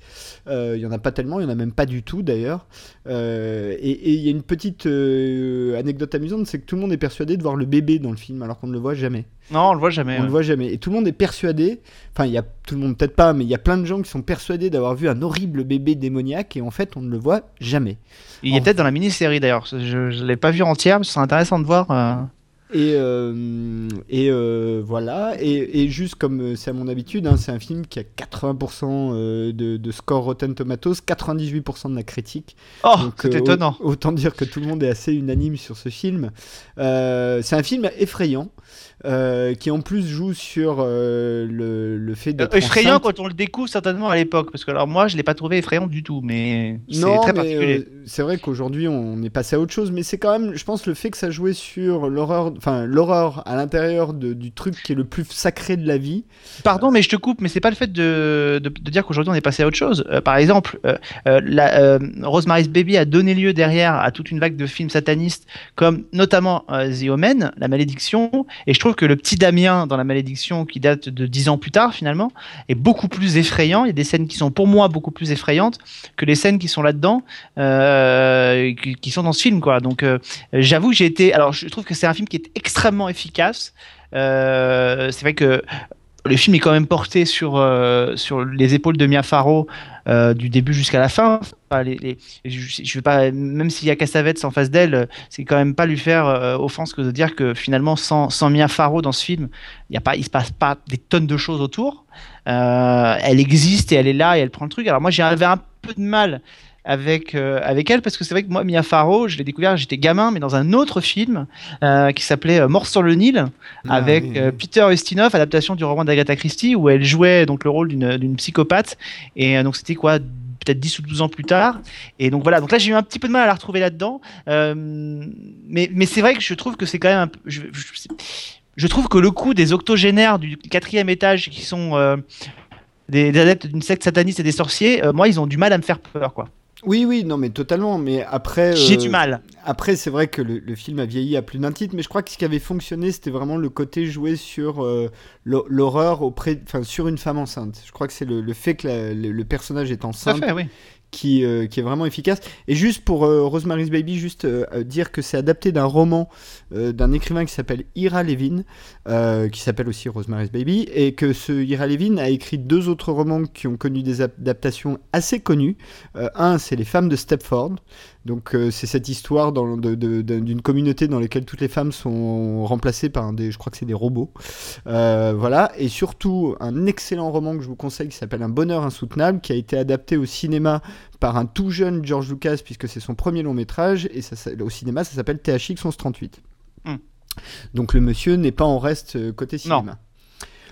Euh, Il y en a pas tellement, il y en a même pas du tout d'ailleurs. Euh, et il y a une petite euh, anecdote amusante, c'est que tout le monde est persuadé de voir le bébé dans le film alors qu'on ne le voit jamais. Non, on le voit jamais. On ouais. le voit jamais. Et tout le monde est persuadé, enfin il y a tout le monde peut-être pas, mais il y a plein de gens qui sont persuadés d'avoir vu un horrible bébé démoniaque et en fait on ne le voit jamais. Il est En- peut-être dans la mini-série d'ailleurs. Je ne l'ai pas vu entière, mais ce serait intéressant de voir. euh, Et, euh, et euh, voilà, et, et juste comme euh, c'est à mon habitude, hein, c'est un film qui a 80% euh, de, de score Rotten Tomatoes, 98% de la critique. Oh, c'est euh, étonnant. au- Autant dire que tout le monde est assez unanime sur ce film. Euh, c'est un film effrayant, euh, qui en plus joue sur euh, le, le fait d'être Euh, effrayant enceinte. quand on le découvre certainement à l'époque, parce que alors moi je l'ai pas trouvé effrayant du tout, mais c'est très mais particulier. c'est vrai qu'aujourd'hui on est passé à autre chose, mais c'est quand même, je pense, le fait que ça jouait sur l'horreur, enfin l'horreur à l'intérieur du truc qui est le plus sacré de la vie. Pardon, mais je te coupe, mais c'est pas le fait de, de, de dire qu'aujourd'hui on est passé à autre chose. Par exemple, la, Rosemary's Baby a donné lieu derrière à toute une vague de films satanistes, comme notamment The Omen, La Malédiction, et je trouve que le petit Damien dans La Malédiction, qui date de dix ans plus tard finalement, est beaucoup plus effrayant. Il y a des scènes qui sont pour moi beaucoup plus effrayantes que les scènes qui sont là-dedans, euh, qui, sont dans ce film, quoi. Donc, euh, j'avoue j'ai été. Alors, je trouve que c'est un film qui est extrêmement efficace. Euh, c'est vrai que le film est quand même porté sur, euh, sur les épaules de Mia Farrow euh, du début jusqu'à la fin. Je, je pas, même s'il y a Cassavetes en face d'elle, c'est quand même pas lui faire euh, offense que de dire que finalement, sans, sans Mia Farrow dans ce film, il a pas, il se passe pas des tonnes de choses autour. Elle existe et elle est là et elle prend le truc. Alors moi, j'avais un peu de mal avec euh, avec elle parce que c'est vrai que moi Mia Farrow je l'ai découvert j'étais gamin mais dans un autre film euh, qui s'appelait euh, Mort sur le Nil avec Ah, oui, oui. Peter Ustinov, adaptation du roman d'Agatha Christie, où elle jouait donc le rôle d'une d'une psychopathe. Et donc c'était quoi peut-être 10 ou 12 ans plus tard. Et donc voilà, donc là j'ai eu un petit peu de mal à la retrouver là-dedans. Euh, mais mais c'est vrai que je trouve que c'est quand même un peu... Je, je- je trouve que le coup des octogénaires du quatrième étage qui sont... euh, des, des adeptes d'une secte sataniste et des sorciers, euh, moi ils ont du mal à me faire peur quoi. Oui, oui, non, mais totalement. Mais après, J'ai euh, du mal. Après, c'est vrai que le, le film a vieilli à plus d'un titre, mais je crois que ce qui avait fonctionné, c'était vraiment le côté joué sur euh, l'hor- l'horreur auprès, enfin, sur une femme enceinte. Je crois que c'est le, le fait que la- le, le personnage est enceinte fait, oui. Qui, euh, qui est vraiment efficace. Et juste pour euh, Rosemary's Baby, juste euh, dire que c'est adapté d'un roman d'un écrivain qui s'appelle Ira Levin, qui s'appelle aussi Rosemary's Baby, et que ce Ira Levin a écrit deux autres romans qui ont connu des adaptations assez connues. Un, c'est Les femmes de Stepford. Donc euh, c'est cette histoire d'une communauté dans laquelle toutes les femmes sont remplacées par des, je crois que c'est des robots. Euh, voilà, et surtout un excellent roman que je vous conseille qui s'appelle Un bonheur insoutenable, qui a été adapté au cinéma par un tout jeune George Lucas puisque c'est son premier long métrage et ça, au cinéma ça s'appelle THX 1138. Hmm. Donc le monsieur n'est pas en reste euh, côté cinéma.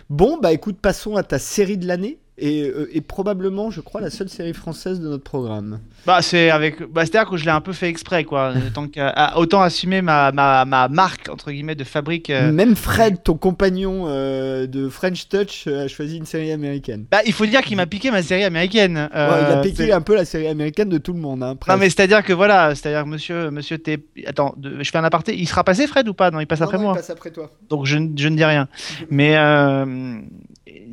Bon bah écoute, passons à ta série de l'année. Et, euh, et probablement, je crois, la seule série française de notre programme. Bah, c'est avec. Bah, c'est-à-dire que je l'ai un peu fait exprès, quoi. Tant à- autant assumer ma, ma, ma marque, entre guillemets, de fabrique. euh. Même Fred, ton compagnon euh, de French Touch, a choisi une série américaine. Bah, il faut dire qu'il m'a piqué ma série américaine. Ouais, il a piqué un peu la série américaine de tout le monde. Hein, Non, mais c'est-à-dire que voilà, c'est-à-dire que monsieur, monsieur T. Attends, de- je fais un aparté. Il sera passé, Fred, ou pas? Non, il passe Non, après non, il moi. passe après toi. donc je, ne- je ne dis rien. Mais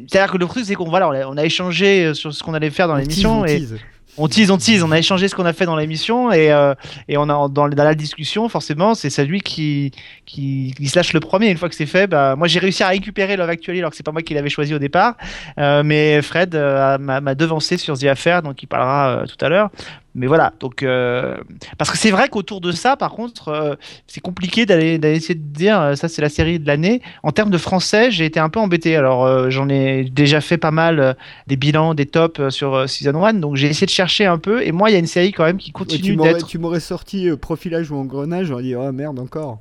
c'est-à-dire que le truc, c'est qu'on voilà, on a, on a échangé euh, sur ce qu'on allait faire dans On l'émission et tease. on tease, on tease, on a échangé ce qu'on a fait dans l'émission et, euh, et on a dans, dans la discussion, forcément, c'est celui qui, qui, qui se lâche le premier. Une fois que c'est fait, bah, moi j'ai réussi à récupérer Love Actually alors que c'est pas moi qui l'avais choisi au départ, Euh, mais Fred euh, m'a devancé sur The Affair, donc il parlera tout à l'heure. Mais voilà, donc euh, parce que c'est vrai qu'autour de ça, par contre, euh, c'est compliqué d'aller essayer de dire euh, ça c'est la série de l'année. En termes de français, j'ai été un peu embêté. Alors j'en ai déjà fait pas mal des bilans, des tops sur season 1, donc j'ai essayé de chercher un peu. Et moi, il y a une série quand même qui continue d'être. tu m'aurais sorti profilage ou engrenage, j'aurais dit oh merde encore.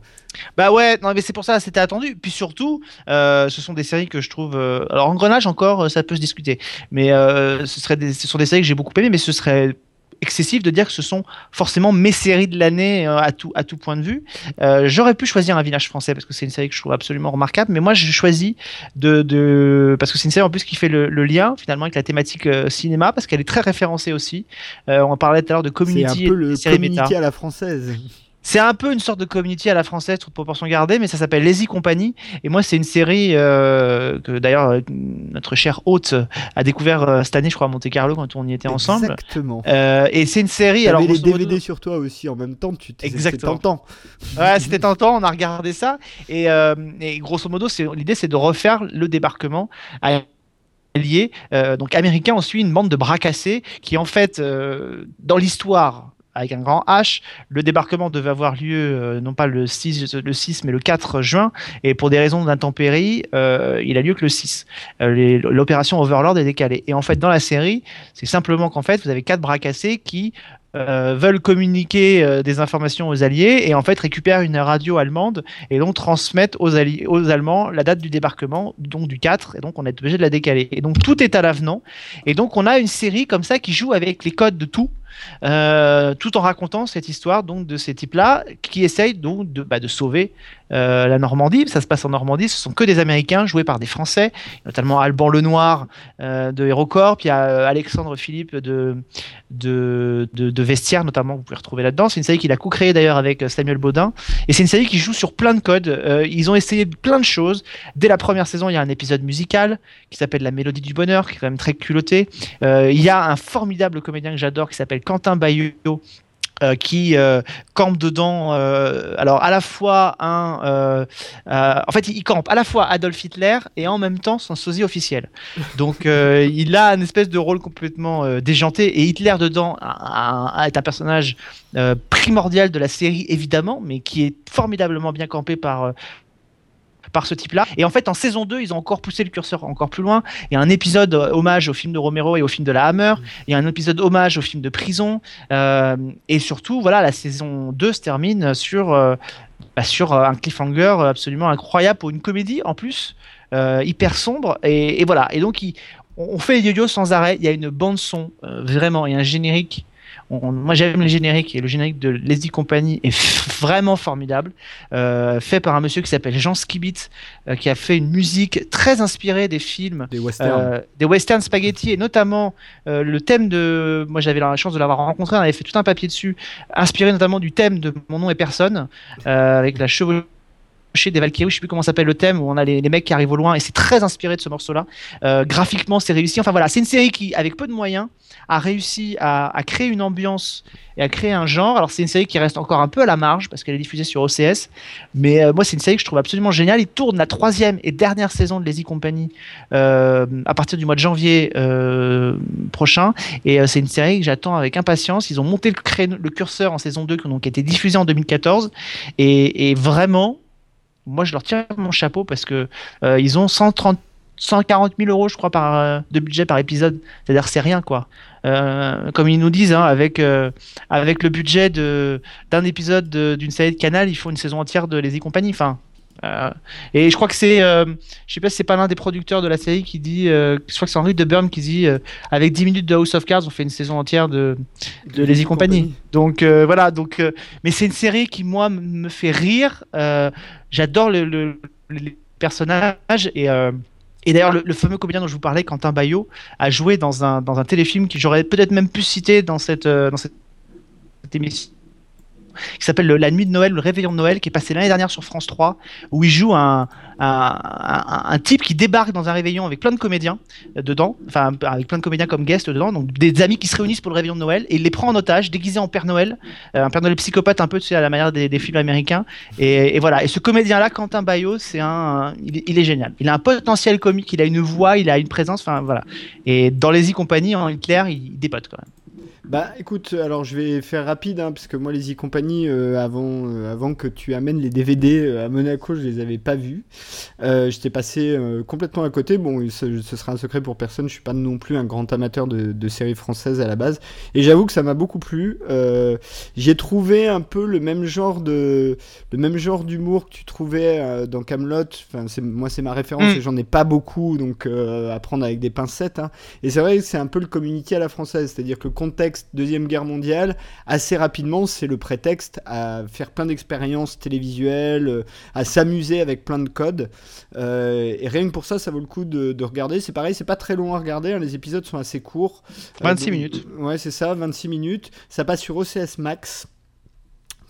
Bah ouais, non mais c'est pour ça, c'était attendu. Puis surtout, euh, ce sont des séries que je trouve. euh, Alors Engrenage encore, ça peut se discuter, mais euh, ce serait des... ce sont des séries que j'ai beaucoup aimées, mais ce serait excessif de dire que ce sont forcément mes séries de l'année euh, à tout à tout point de vue. Euh, J'aurais pu choisir un village français parce que c'est une série que je trouve absolument remarquable, mais moi j'ai choisi de, de parce que c'est une série en plus qui fait le, le lien finalement avec la thématique euh, cinéma parce qu'elle est très référencée aussi. Euh, on parlait tout à l'heure de C'est Community un peu et le méta. community à la française. C'est un peu une sorte de community à la française, toute proportion gardée, mais ça s'appelle Lazy Company. Et moi, c'est une série euh, que d'ailleurs euh, notre cher hôte a découvert euh, cette année, je crois, à Monte Carlo quand on y était ensemble. Exactement. Euh, et c'est une série. Alors, les grosso modo- DVD sur toi aussi en même temps, tu Exactement. tentant. Ouais, c'était tentant, on a regardé ça. Et, et grosso modo, l'idée, c'est de refaire le débarquement. à- Lié, euh, donc américain, on suit une bande de bras cassés qui, en fait, euh, dans l'histoire, avec un grand H, le débarquement devait avoir lieu euh, non pas le 6, le 6, mais le 4 juin, et pour des raisons d'intempéries, euh, il a lieu que le 6. Euh, L'opération Overlord est décalée. Et en fait, dans la série, c'est simplement qu'en fait, vous avez quatre bras cassés qui veulent communiquer des informations aux Alliés et en fait récupèrent une radio allemande et donc transmettent aux, aux Allemands la date du débarquement, donc du 4, et donc on est obligé de la décaler. Et donc tout est à l'avenant, et donc on a une série comme ça qui joue avec les codes de tout. Euh, tout en racontant cette histoire donc de ces types-là qui essayent donc de, bah, sauver euh, la Normandie. Ça se passe en Normandie, ce sont que des Américains joués par des Français, notamment Alban Lenoir euh, de HeroCorp, il y a euh, Alexandre Philippe de, de, Vestiaire notamment, vous pouvez retrouver là-dedans. C'est une série qu'il a co-créée d'ailleurs avec Samuel Baudin. Et c'est une série qui joue sur plein de codes. Ils ont essayé plein de choses. Dès la première saison, il y a un épisode musical qui s'appelle La Mélodie du Bonheur, qui est quand même très culotté. Il y a un formidable comédien que j'adore qui s'appelle Quentin Bayeux. euh, qui euh, campe dedans, euh, alors à la fois un, euh, en fait il, il campe à la fois Adolf Hitler et en même temps son sosie officiel. Donc il a une espèce de rôle complètement déjanté et Hitler dedans a- a- est un personnage primordial de la série évidemment, mais qui est formidablement bien campé par par ce type-là. Et en fait, en saison 2, ils ont encore poussé le curseur encore plus loin. Il y a un épisode euh, hommage au film de Romero et au film de la Hammer. Il y a un épisode hommage au film de Prison. Euh, et surtout, voilà, la saison 2 se termine sur, euh, bah, sur un cliffhanger absolument incroyable pour une comédie en plus, euh, hyper sombre. Et, et voilà. Et donc, il- on, on fait les yo-yo sans arrêt. Il y a une bande-son, euh, vraiment, et un générique. On- on- moi j'aime le générique et le générique de Leslie Company est vraiment formidable, euh, fait par un monsieur qui s'appelle Jean Skibit, euh, qui a fait une musique très inspirée des films Des westerns. euh, des western spaghetti et notamment euh, le thème de moi j'avais la chance de l'avoir rencontré on avait fait tout un papier dessus inspiré notamment du thème de mon nom est personne avec la chevauchée des Valkyries, je sais plus comment s'appelle le thème où on a les, mecs qui arrivent au loin et c'est très inspiré de ce morceau-là. Euh, graphiquement, c'est réussi. Enfin voilà, c'est une série qui, avec peu de moyens, a réussi à, créer une ambiance et à créer un genre. Alors c'est une série qui reste encore un peu à la marge parce qu'elle est diffusée sur OCS, mais euh, moi c'est une série que je trouve absolument géniale. Il tourne la troisième et dernière saison de Lazy Company euh, à partir du mois de janvier euh, prochain et c'est une série que j'attends avec impatience. Ils ont monté le, curseur en saison 2 qui a été diffusée en 2014 et, et vraiment, moi je leur tire mon chapeau parce que euh, ils ont 130 140 000 euros, je crois, par, euh, de budget par épisode. C'est-à-dire c'est rien, quoi. Euh, comme ils nous disent, hein, avec, avec le budget d'un épisode de- d'une série de Canal, il faut une saison entière de Les y Compagnie. Enfin, Euh, et je crois que c'est, euh, je sais pas si c'est pas l'un des producteurs de la série qui dit, euh, je crois que c'est Henry de Burn qui dit, euh, avec 10 minutes de House of Cards, on fait une saison entière de, de Lazy Company. Donc euh, voilà, donc, mais c'est une série qui moi me fait rire. J'adore le, le- les personnages et et d'ailleurs, le, le fameux comédien dont je vous parlais, Quentin Bayo, a joué dans un, dans un téléfilm que j'aurais peut-être même pu citer dans cette, dans cette émission, qui s'appelle le- La Nuit de Noël, le Réveillon de Noël, qui est passé l'année dernière sur France 3, où il joue un, un, type qui débarque dans un réveillon avec plein de comédiens euh, dedans, enfin avec plein de comédiens comme guest dedans, donc des amis qui se réunissent pour le Réveillon de Noël, et il les prend en otage, déguisé en Père Noël, euh, un Père Noël psychopathe un peu, tu à la manière des, films américains. Et, voilà. Et ce comédien-là, Quentin Bayo, c'est un, il, est- il est génial. Il a un potentiel comique, il a une voix, il a une présence, enfin voilà. Et dans les y compagnie, en Hitler, il dépote quand même. Bah écoute, alors je vais faire rapide, hein, parce que moi les e-compagnie, euh, avant, euh, avant que tu amènes les DVD euh, à Monaco, je les avais pas vus. Euh, J'étais passé euh, complètement à côté. Bon, ce, ce sera un secret pour personne, je suis pas non plus un grand amateur de, de séries françaises à la base. Et j'avoue que ça m'a beaucoup plu. Euh, J'ai trouvé un peu le même genre de, le même genre d'humour que tu trouvais euh, dans Camelot. Enfin, moi c'est ma référence Mm. et j'en ai pas beaucoup, donc euh, à prendre avec des pincettes. hein. Et c'est vrai que c'est un peu le communiqué à la française, c'est-à-dire que le contexte Deuxième Guerre mondiale, assez rapidement, c'est le prétexte à faire plein d'expériences télévisuelles, euh, à s'amuser avec plein de codes. Euh, et rien que pour ça, ça vaut le coup de, de regarder. C'est pareil, c'est pas très long à regarder, hein, les épisodes sont assez courts. 26 donc- minutes. Ouais, c'est ça, 26 minutes. Ça passe sur OCS Max,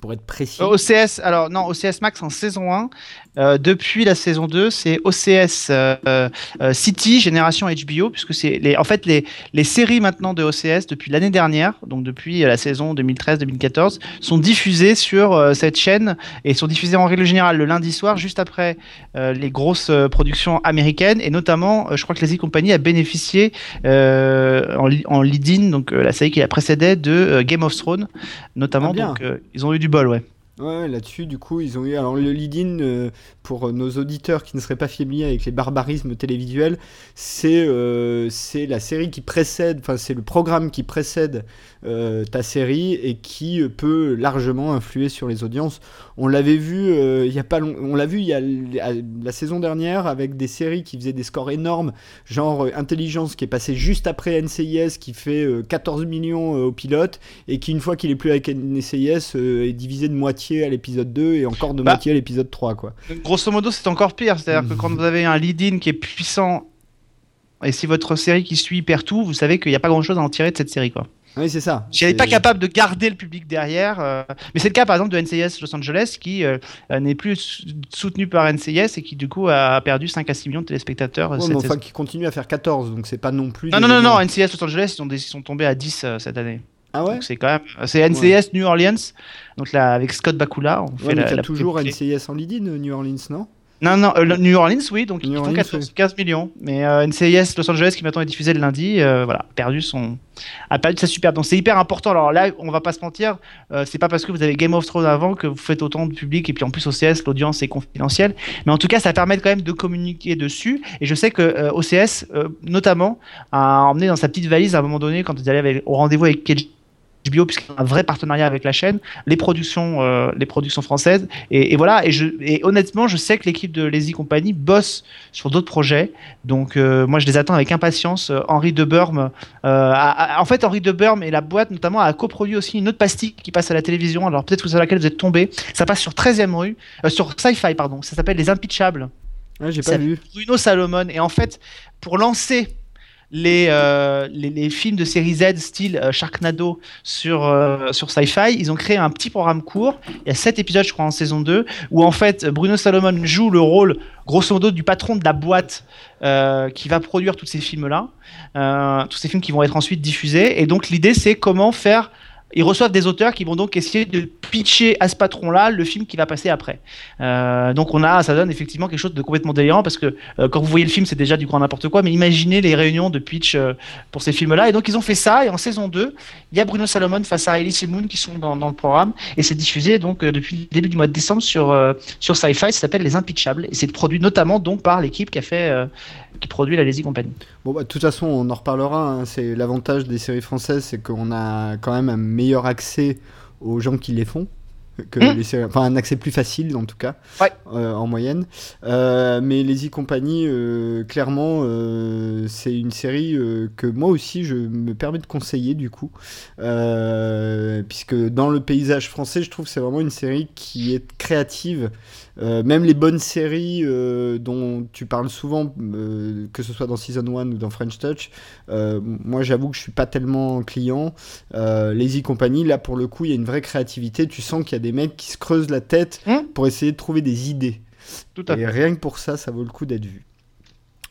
pour être précis. Euh, OCS, alors non, OCS Max en saison 1. Euh, depuis la saison 2, c'est OCS euh, euh, City, génération HBO, puisque c'est les, en fait les, les séries maintenant de OCS depuis l'année dernière, donc depuis la saison 2013-2014, sont diffusées sur euh, cette chaîne et sont diffusées en règle générale le lundi soir, juste après euh, les grosses euh, productions américaines, et notamment, euh, je crois que Lazy Company a bénéficié euh, en, en lead-in, donc euh, la série qui la précédait de euh, Game of Thrones, notamment. Ah, donc euh, ils ont eu du bol, ouais. Ouais, là-dessus, du coup, ils ont eu. Alors, le lead-in, euh, pour nos auditeurs qui ne seraient pas familiers avec les barbarismes télévisuels, c'est euh, la série qui précède, enfin, c'est le programme qui précède euh, ta série et qui peut largement influer sur les audiences. On l'avait vu il y a pas long- on l'a vu il y a la saison dernière avec des séries qui faisaient des scores énormes, genre Intelligence qui est passé juste après NCIS qui fait euh, 14 millions au pilote et qui une fois qu'il est plus avec NCIS est divisé de moitié à l'épisode 2 et encore de Bah. moitié à l'épisode 3 quoi. Grosso modo, c'est encore pire. C'est-à-dire que quand vous avez un lead-in qui est puissant, et si votre série qui suit perd tout, vous savez qu'il n'y a pas grand-chose à en tirer de cette série. quoi. Oui, c'est ça. Si elle n'est pas capable de garder le public derrière, euh, mais c'est le cas par exemple de NCIS Los Angeles qui euh, euh, n'est plus sou- soutenu par NCIS et qui du coup a perdu 5 à 6 millions de téléspectateurs Ouais, cette mais enfin qui continue à faire 14 donc c'est pas non plus Non, non, non, non, NCIS Los Angeles, ils sont, des- ils sont tombés à 10 euh, cette année. Ah ouais c'est quand même. C'est NCIS New Orleans, donc là avec Scott Bakula. On fait Ouais, mais la, toujours NCIS en lead-in New Orleans non? Non, non, euh, New Orleans, oui, donc New ils font Orleans, 14, oui. 15 millions. Mais euh, NCIS Los Angeles, qui maintenant est diffusé le lundi, euh, voilà, perdu son, a perdu sa superbe. Donc c'est hyper important. Alors là, on va pas se mentir, euh, c'est pas parce que vous avez Game of Thrones avant que vous faites autant de public et puis en plus OCS, l'audience est confidentielle. Mais en tout cas, ça permet quand même de communiquer dessus. Et je sais que euh, OCS, euh, notamment, a emmené dans sa petite valise à un moment donné quand vous allez avec- au rendez-vous avec HBO puisqu'il y a un vrai partenariat avec la chaîne, les productions, euh, les productions françaises, et, et voilà. Et, je, et honnêtement, je sais que l'équipe de Lazy Company bosse sur d'autres projets, donc euh, moi je les attends avec impatience. Euh, Henri de Burme, euh, a- a- en fait Henri de Burme et la boîte notamment a coproduit aussi une autre pastille qui passe à la télévision. Alors peut-être que sur laquelle vous êtes tombé. Ça passe sur 13e rue, sur Sci-Fi pardon. Ça s'appelle Les Impitchables. Ouais, j'ai pas vu. Bruno Salomon. Et en fait, pour lancer les, euh, les, films de série Z style euh, Sharknado sur, euh, sur Sci-Fi, ils ont créé un petit programme court. Il y a 7 épisodes, je crois, en saison 2, où en fait Bruno Salomon joue le rôle, grosso modo, du patron de la boîte euh, qui va produire tous ces films-là, tous ces films qui vont être ensuite diffusés. Et donc l'idée, c'est comment faire. Ils reçoivent des auteurs qui vont donc essayer de pitcher à ce patron-là le film qui va passer après. Euh, donc on a, ça donne effectivement quelque chose de complètement délirant parce que euh, quand vous voyez le film, c'est déjà du grand n'importe quoi, mais imaginez les réunions de pitch euh, pour ces films-là. Et donc ils ont fait ça, et en saison 2, il y a Bruno Salomon face à Elise Moon qui sont dans, dans le programme, et c'est diffusé donc depuis le début du mois de décembre sur, sur Sci-Fi, ça s'appelle Les Impitchables, et c'est produit notamment donc par l'équipe qui a fait, qui produit la Lazy Company. Bon, bah, de toute façon, on en reparlera. hein. C'est l'avantage des séries françaises, c'est qu'on a quand même un meilleur accès aux gens qui les font. que Hmm. les séries, enfin un accès plus facile en tout cas, Ouais. euh, en moyenne. Euh, mais les e compagnie, euh, clairement, euh, c'est une série que moi aussi je me permets de conseiller du coup, puisque dans le paysage français, je trouve que c'est vraiment une série qui est créative. Euh, même les bonnes séries euh, dont tu parles souvent, euh, que ce soit dans Season 1 ou dans French Touch, moi j'avoue que je suis pas tellement client. Lazy Company, là pour le coup, il y a une vraie créativité. Tu sens qu'il y a des mecs qui se creusent la tête Hmm. pour essayer de trouver des idées. Tout à Et fait. rien que pour ça, ça vaut le coup d'être vu.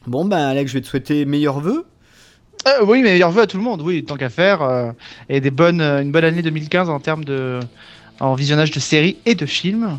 Bon, ben Alex, je vais te souhaiter meilleurs vœux. Euh, oui, mais meilleurs vœux à tout le monde, oui, tant qu'à faire. euh, et des bonnes, une bonne année 2015 en termes de en visionnage de séries et de films.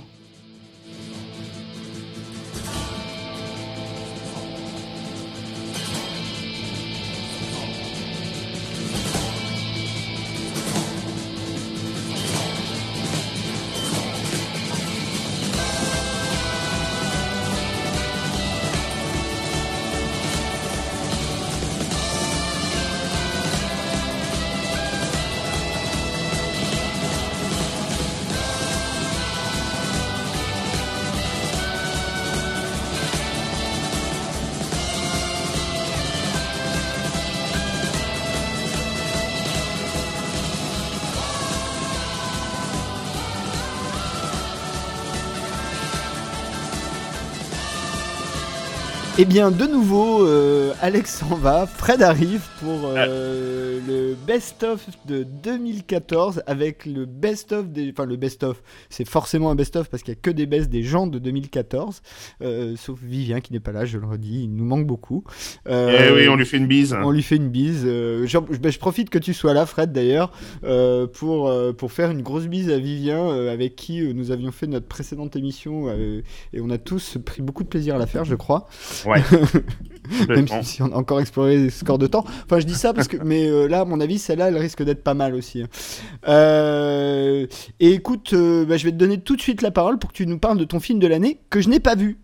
Eh bien, de nouveau, euh, Alex s'en va, Fred arrive pour euh, le best-of de 2014 avec le best-of des. Enfin, le best-of, c'est forcément un best-of parce qu'il n'y a que des best des gens de 2014, euh, sauf Vivien qui n'est pas là, je le redis, il nous manque beaucoup. Euh, Eh oui, on lui fait une bise. on lui fait une bise. ben, je profite que tu sois là, Fred, d'ailleurs, pour, pour faire une grosse bise à Vivien, avec qui nous avions fait notre précédente émission, et on a tous pris beaucoup de plaisir à la faire, je crois. Ouais. Même. Si on a encore exploré les scores de temps. Enfin, je dis ça parce que, mais euh, là, à mon avis, celle-là, elle risque d'être pas mal aussi. hein. Euh, et écoute, euh, bah, je vais te donner tout de suite la parole pour que tu nous parles de ton film de l'année que je n'ai pas vu.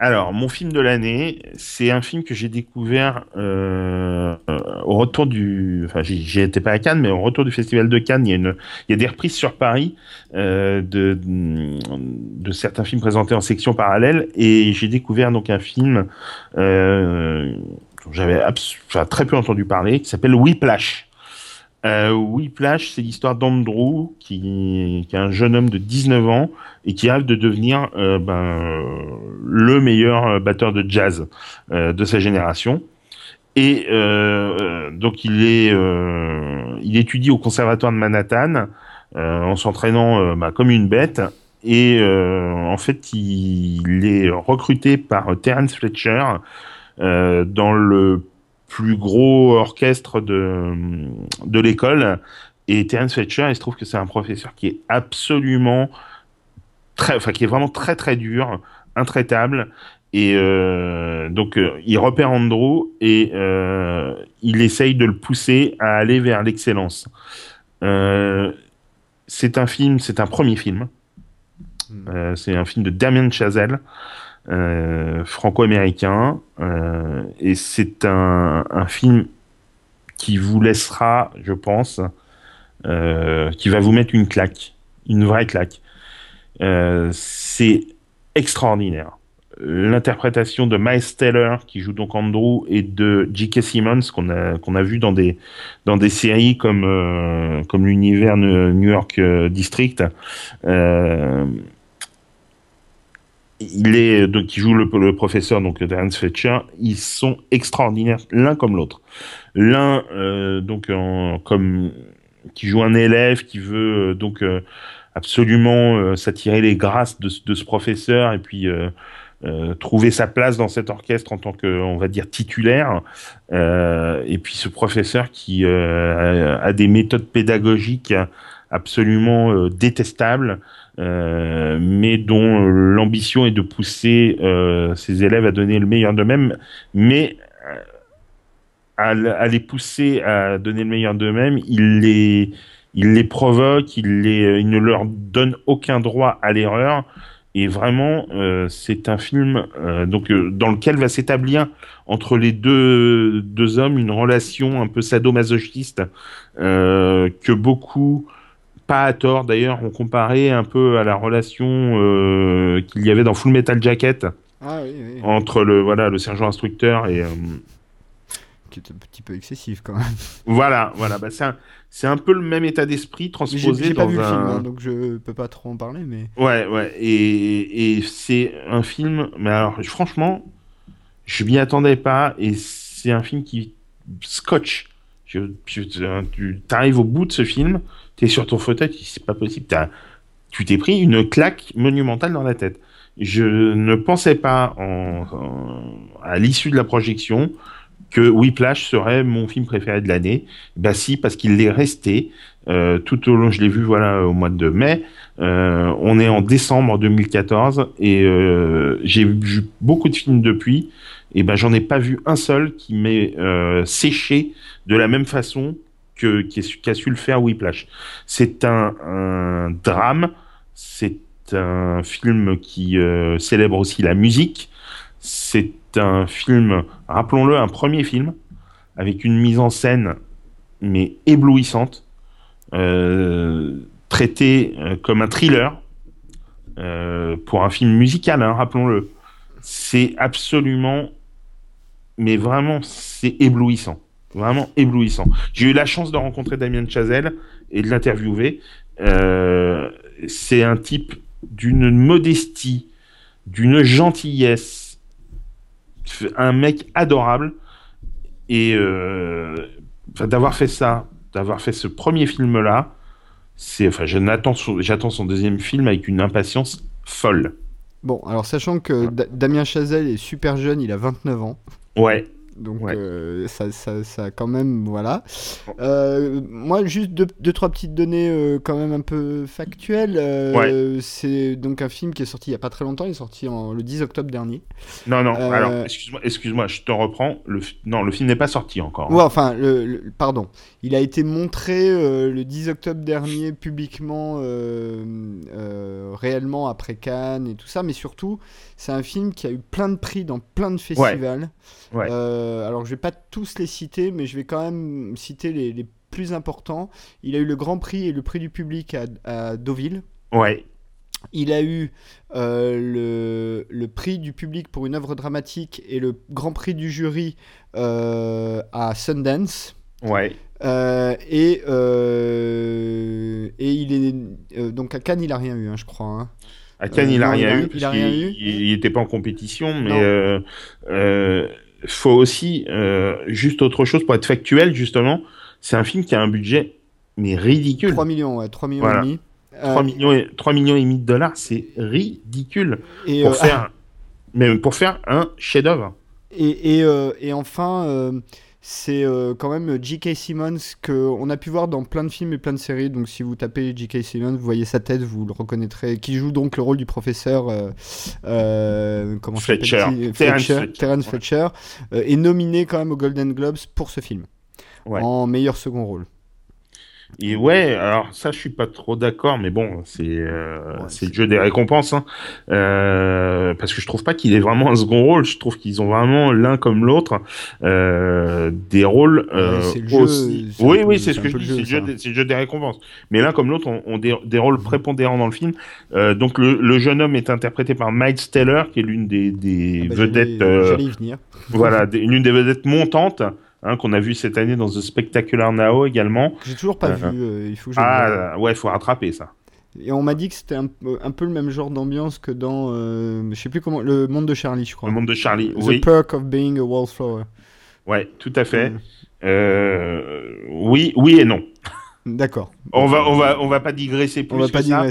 Alors, mon film de l'année, c'est un film que j'ai découvert euh, euh, au retour du. Enfin, j'y étais pas à Cannes, mais au retour du Festival de Cannes, il y a, une, il y a des reprises sur Paris euh, de, certains films présentés en section parallèle, et j'ai découvert donc un film euh, dont j'avais très peu entendu parler, qui s'appelle Whiplash. Euh, Whiplash, c'est l'histoire d'Andrew, qui, est un jeune homme de 19 ans et qui rêve de devenir euh, ben, le meilleur euh, batteur de jazz euh, de sa génération. Et donc il est, il étudie au conservatoire de Manhattan en s'entraînant bah, comme une bête. Et en fait, il, est recruté par Terence Fletcher dans le plus gros orchestre de, de l'école. Et Terence Fletcher, il se trouve que c'est un professeur qui est absolument très, enfin, qui est vraiment très très dur, intraitable. Et euh, donc, euh, il repère Andrew et euh, il essaye de le pousser à aller vers l'excellence. C'est un film, c'est un premier film. Euh, c'est un film de Damien Chazelle, euh, franco-américain, euh, et c'est un, film qui vous laissera, je pense, euh, qui va vous mettre une claque, une vraie claque. C'est extraordinaire. L'interprétation de Miles Teller, qui joue donc Andrew, et de J.K. Simmons, qu'on a, qu'on a vu dans des, dans des séries comme, comme l'univers New York District. Il est donc qui joue le, professeur donc Terence Fletcher. Ils sont extraordinaires l'un comme l'autre. L'un euh, donc comme qui joue un élève qui veut euh, donc euh, absolument euh, s'attirer les grâces de, ce- de ce professeur et puis euh, euh, trouver sa place dans cet orchestre en tant que on va dire titulaire. Euh, et puis ce professeur qui euh, a, des méthodes pédagogiques absolument euh, détestables euh, mais dont euh, l'ambition est de pousser euh, ses élèves à donner le meilleur d'eux-mêmes, mais à, les pousser à donner le meilleur d'eux-mêmes, il les, il les provoque, il, les, il ne leur donne aucun droit à l'erreur. Et vraiment, c'est un film donc dans lequel va s'établir entre les deux, deux hommes une relation un peu sadomasochiste que beaucoup pas à tort d'ailleurs, on comparait un peu à la relation euh, qu'il y avait dans Full Metal Jacket Ah oui, oui. entre le voilà le sergent instructeur et euh, Qui est un petit peu excessif quand même. voilà voilà bah, c'est un, c'est un peu le même état d'esprit transposé j'ai pas dans vu le film, un hein, donc je peux pas trop en parler, mais. ouais ouais et, et c'est un film mais alors franchement je m'y attendais pas et c'est un film qui scotch je, je- tu arrives au bout de ce film tu es sur ton fauteuil c'est pas possible t'as- tu t'es pris une claque monumentale dans la tête je ne pensais pas en, à l'issue de la projection que Whiplash serait mon film préféré de l'année. Bah si, parce qu'il l'est resté euh, tout au long. Je l'ai vu voilà au mois de mai. Euh, on est en décembre 2014 et euh, j'ai vu beaucoup de films depuis. Et ben j'en ai pas vu un seul qui m'ait euh, séché de la même façon que qu'a su le faire Whiplash. C'est un, drame. C'est un film qui euh, célèbre aussi la musique. C'est un film, rappelons-le, un premier film avec une mise en scène mais éblouissante, euh, traité euh, comme un thriller pour un film musical, hein, rappelons-le. C'est absolument, mais vraiment, c'est éblouissant, vraiment éblouissant. J'ai eu la chance de rencontrer Damien Chazelle et de l'interviewer. Euh, c'est un type d'une modestie, d'une gentillesse, un mec adorable. Et euh, d'avoir fait ça, d'avoir fait ce premier film-là, c'est, enfin, son- j'attends son deuxième film avec une impatience folle. Bon, alors sachant que Da- Damien Chazelle est super jeune, il a 29 ans. Ouais, Donc Ouais. euh, ça, ça, ça quand même, voilà. Euh, moi, juste deux, deux, trois petites données euh, quand même un peu factuelles. C'est donc un film qui est sorti il y a pas très longtemps, il est sorti en, le 10 octobre dernier. non, non, alors, excuse-moi, excuse-moi, je te reprends. Le, non, le film n'est pas sorti encore. hein. Ouais, enfin, le, le- pardon. Il a été montré le 10 octobre dernier publiquement, réellement après Cannes et tout ça, mais surtout, c'est un film qui a eu plein de prix dans plein de festivals. Ouais. Euh, alors, je vais pas tous les citer, mais je vais quand même citer les, les plus importants. Il a eu le Grand Prix et le Prix du public à, à Deauville. Ouais, Il a eu euh, le, le prix du public pour une œuvre dramatique et le Grand Prix du jury euh, à Sundance. ouais, Euh, et, et il est donc à Cannes il a rien eu hein, je crois hein. À Cannes, il a non, rien eu. il parce qu'il- n'était pas en compétition, mais euh, euh, faut aussi euh, juste autre chose pour être factuel justement. C'est un film qui a un budget mais ridicule. 3 millions ouais, 3 millions Voilà. et demi 3 Euh, millions et 3 millions et demi de dollars, c'est ridicule et, pour euh, faire mais pour faire un chef-d'œuvre. et, et, et enfin c'est euh, quand même J.K. Simmons que on a pu voir dans plein de films et plein de séries donc si vous tapez J.K. Simmons vous voyez sa tête vous le reconnaîtrez qui joue donc le rôle du professeur euh, euh, comment Fletcher. Terrence Fletcher, est nominé quand même aux Golden Globes pour ce film Ouais. en meilleur second rôle Et ouais, alors ça, je suis pas trop d'accord, mais bon, c'est euh, Ouais, c'est le jeu des récompenses, hein. Euh, parce que je trouve pas qu'il ait vraiment un second rôle. Je trouve qu'ils ont vraiment l'un comme l'autre euh, des rôles c'est le jeu, aussi. un Oui, oui, c'est ce que je dis, jeu, c'est le jeu, des- c'est le jeu des récompenses. Mais l'un comme l'autre ont, ont des, des rôles prépondérants dans le film. Donc le, le jeune homme est interprété par Miles Teller, qui est l'une des, des Ah bah, vedettes. venir. voilà, l'une des vedettes montantes hein, qu'on a vu cette année dans The Spectacular Now également. J'ai toujours pas Euh, vu, euh, il faut que je le voie. Ah ouais, faut rattraper ça. Et on m'a dit que c'était un, peu- un peu le même genre d'ambiance que dans, euh, je sais plus comment, le monde de Charlie, je crois. Le monde de Charlie, The oui, Perk of Being a Wallflower. ouais, tout à fait. Mm. Euh, oui, oui et non. D'accord. On va, on va, on va pas digresser plus On va que pas ça.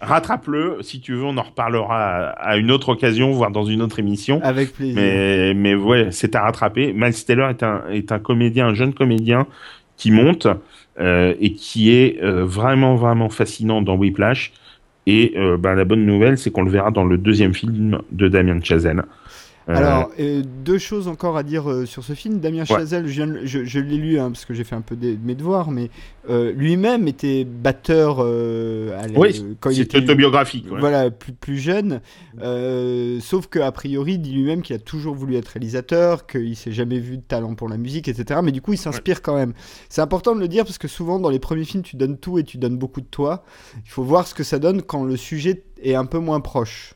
Rattrape-le, si tu veux, on en reparlera à, une autre occasion, voire dans une autre émission. Avec plaisir. Mais, mais ouais, c'est à rattraper. Miles Teller est un, est un comédien, un jeune comédien qui monte euh, et qui est euh, vraiment, vraiment fascinant dans Whiplash. Et euh, ben, la bonne nouvelle, c'est qu'on le verra dans le deuxième film de Damien Chazelle. Euh, Alors, euh, deux choses encore à dire euh, sur ce film. Damien Ouais. Chazelle, je, viens de- je, je l'ai lu hein, parce que j'ai fait un peu des- mes devoirs, mais euh, lui-même était batteur euh, à l- oui, quand il était autobiographique. ouais. voilà, plus, plus jeune. Euh, sauf qu'a priori, il dit lui-même qu'il a toujours voulu être réalisateur, qu'il s'est jamais vu de talent pour la musique, etc. Mais du coup, il s'inspire quand même. C'est important de le dire parce que souvent, dans les premiers films, tu donnes tout et tu donnes beaucoup de toi. Il faut voir ce que ça donne quand le sujet est un peu moins proche.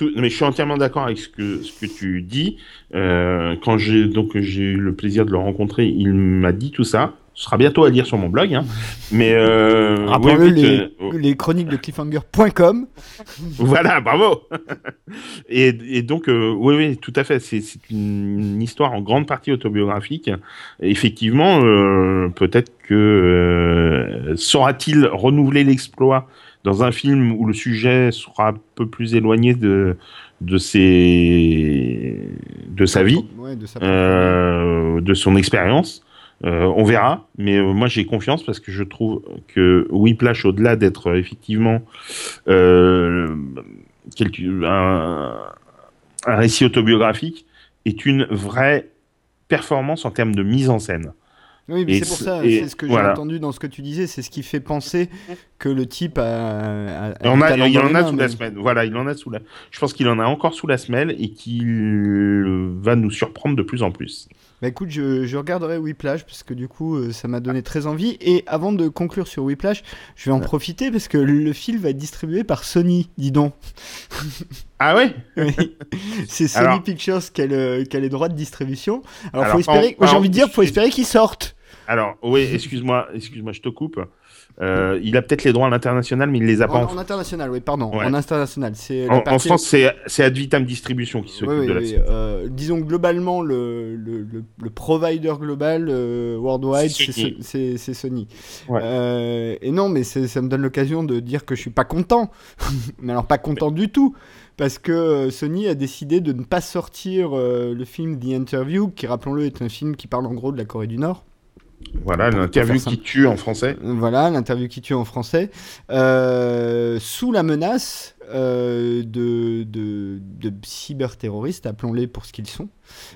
Tout- mais je suis entièrement d'accord avec ce que, ce que tu dis. Euh, quand j'ai donc j'ai eu le plaisir de le rencontrer, il m'a dit tout ça. Ce sera bientôt à lire sur mon blog. Hein. Mais euh, les, euh, les chroniques de cliffhanger.com. Voilà, bravo. et, et donc, euh, oui, oui, tout à fait. C'est une, histoire en grande partie autobiographique. Effectivement, euh, peut-être que euh, saura-t-il renouveler l'exploit dans un film où le sujet sera un peu plus éloigné de de ses de sa vie, Ouais, de sa euh, de son expérience. Euh, on verra, mais euh, moi j'ai confiance parce que je trouve que Whiplash, au-delà d'être euh, effectivement euh, un récit autobiographique, est une vraie performance en termes de mise en scène. Oui, mais c'est pour ça, c'est ce que j'ai voilà. entendu dans ce que tu disais, c'est ce qui fait penser que le type a. a- a Il en a, il en sous la semaine. Voilà, il en a sous la. Je pense qu'il en a encore sous la semelle et qu'il va nous surprendre de plus en plus. Bah écoute, je, je regarderai Whiplash parce que du coup, euh, ça m'a donné très envie. Et avant de conclure sur Whiplash, je vais en profiter parce que le film va être distribué par Sony, dis donc. Ah ouais? Oui. c'est Sony Alors- Pictures qui a, le- qui a les droits de distribution. Alors, Alors, faut espérer, j'ai en- envie de dire, faut espérer qu'ils sortent. Alors, oui, excuse-moi, excuse-moi, je te coupe. Euh, il a peut-être les droits à l'international, mais il les a pas En, en, en international, oui, pardon. Ouais. En international, c'est en, la en partie- France. C'est c'est Ad Vitam Distribution qui s'occupe oui, de la euh, disons globalement, le, le, le, le provider global euh, worldwide, C'est Sony. Ouais. Et non, mais ça me donne l'occasion de dire que je suis pas content. mais alors, pas content du tout. Parce que Sony a décidé de ne pas sortir le film The Interview, qui, rappelons-le, est un film qui parle en gros de la Corée du Nord. Voilà, l'interview qui tue en français. Voilà, l'interview qui tue en français, euh, sous la menace euh, de, de, de cyberterroristes, appelons-les pour ce qu'ils sont,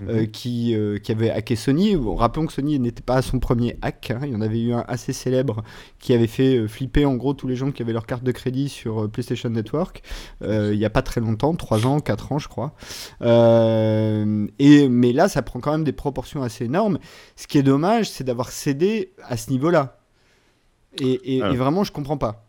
euh, Mhm. qui, euh, qui avaient hacké Sony. Bon, rappelons que Sony n'était pas à son premier hack, hein. il y en avait eu un assez célèbre qui avait fait flipper en gros tous les gens qui avaient leur carte de crédit sur PlayStation Network, il n'y a pas très longtemps, 3 ans, 4 ans je crois. Et, mais là, ça prend quand même des proportions assez énormes. Ce qui est dommage, c'est d'avoir cédé à ce niveau-là. Et, et- Ah. et vraiment, je comprends pas.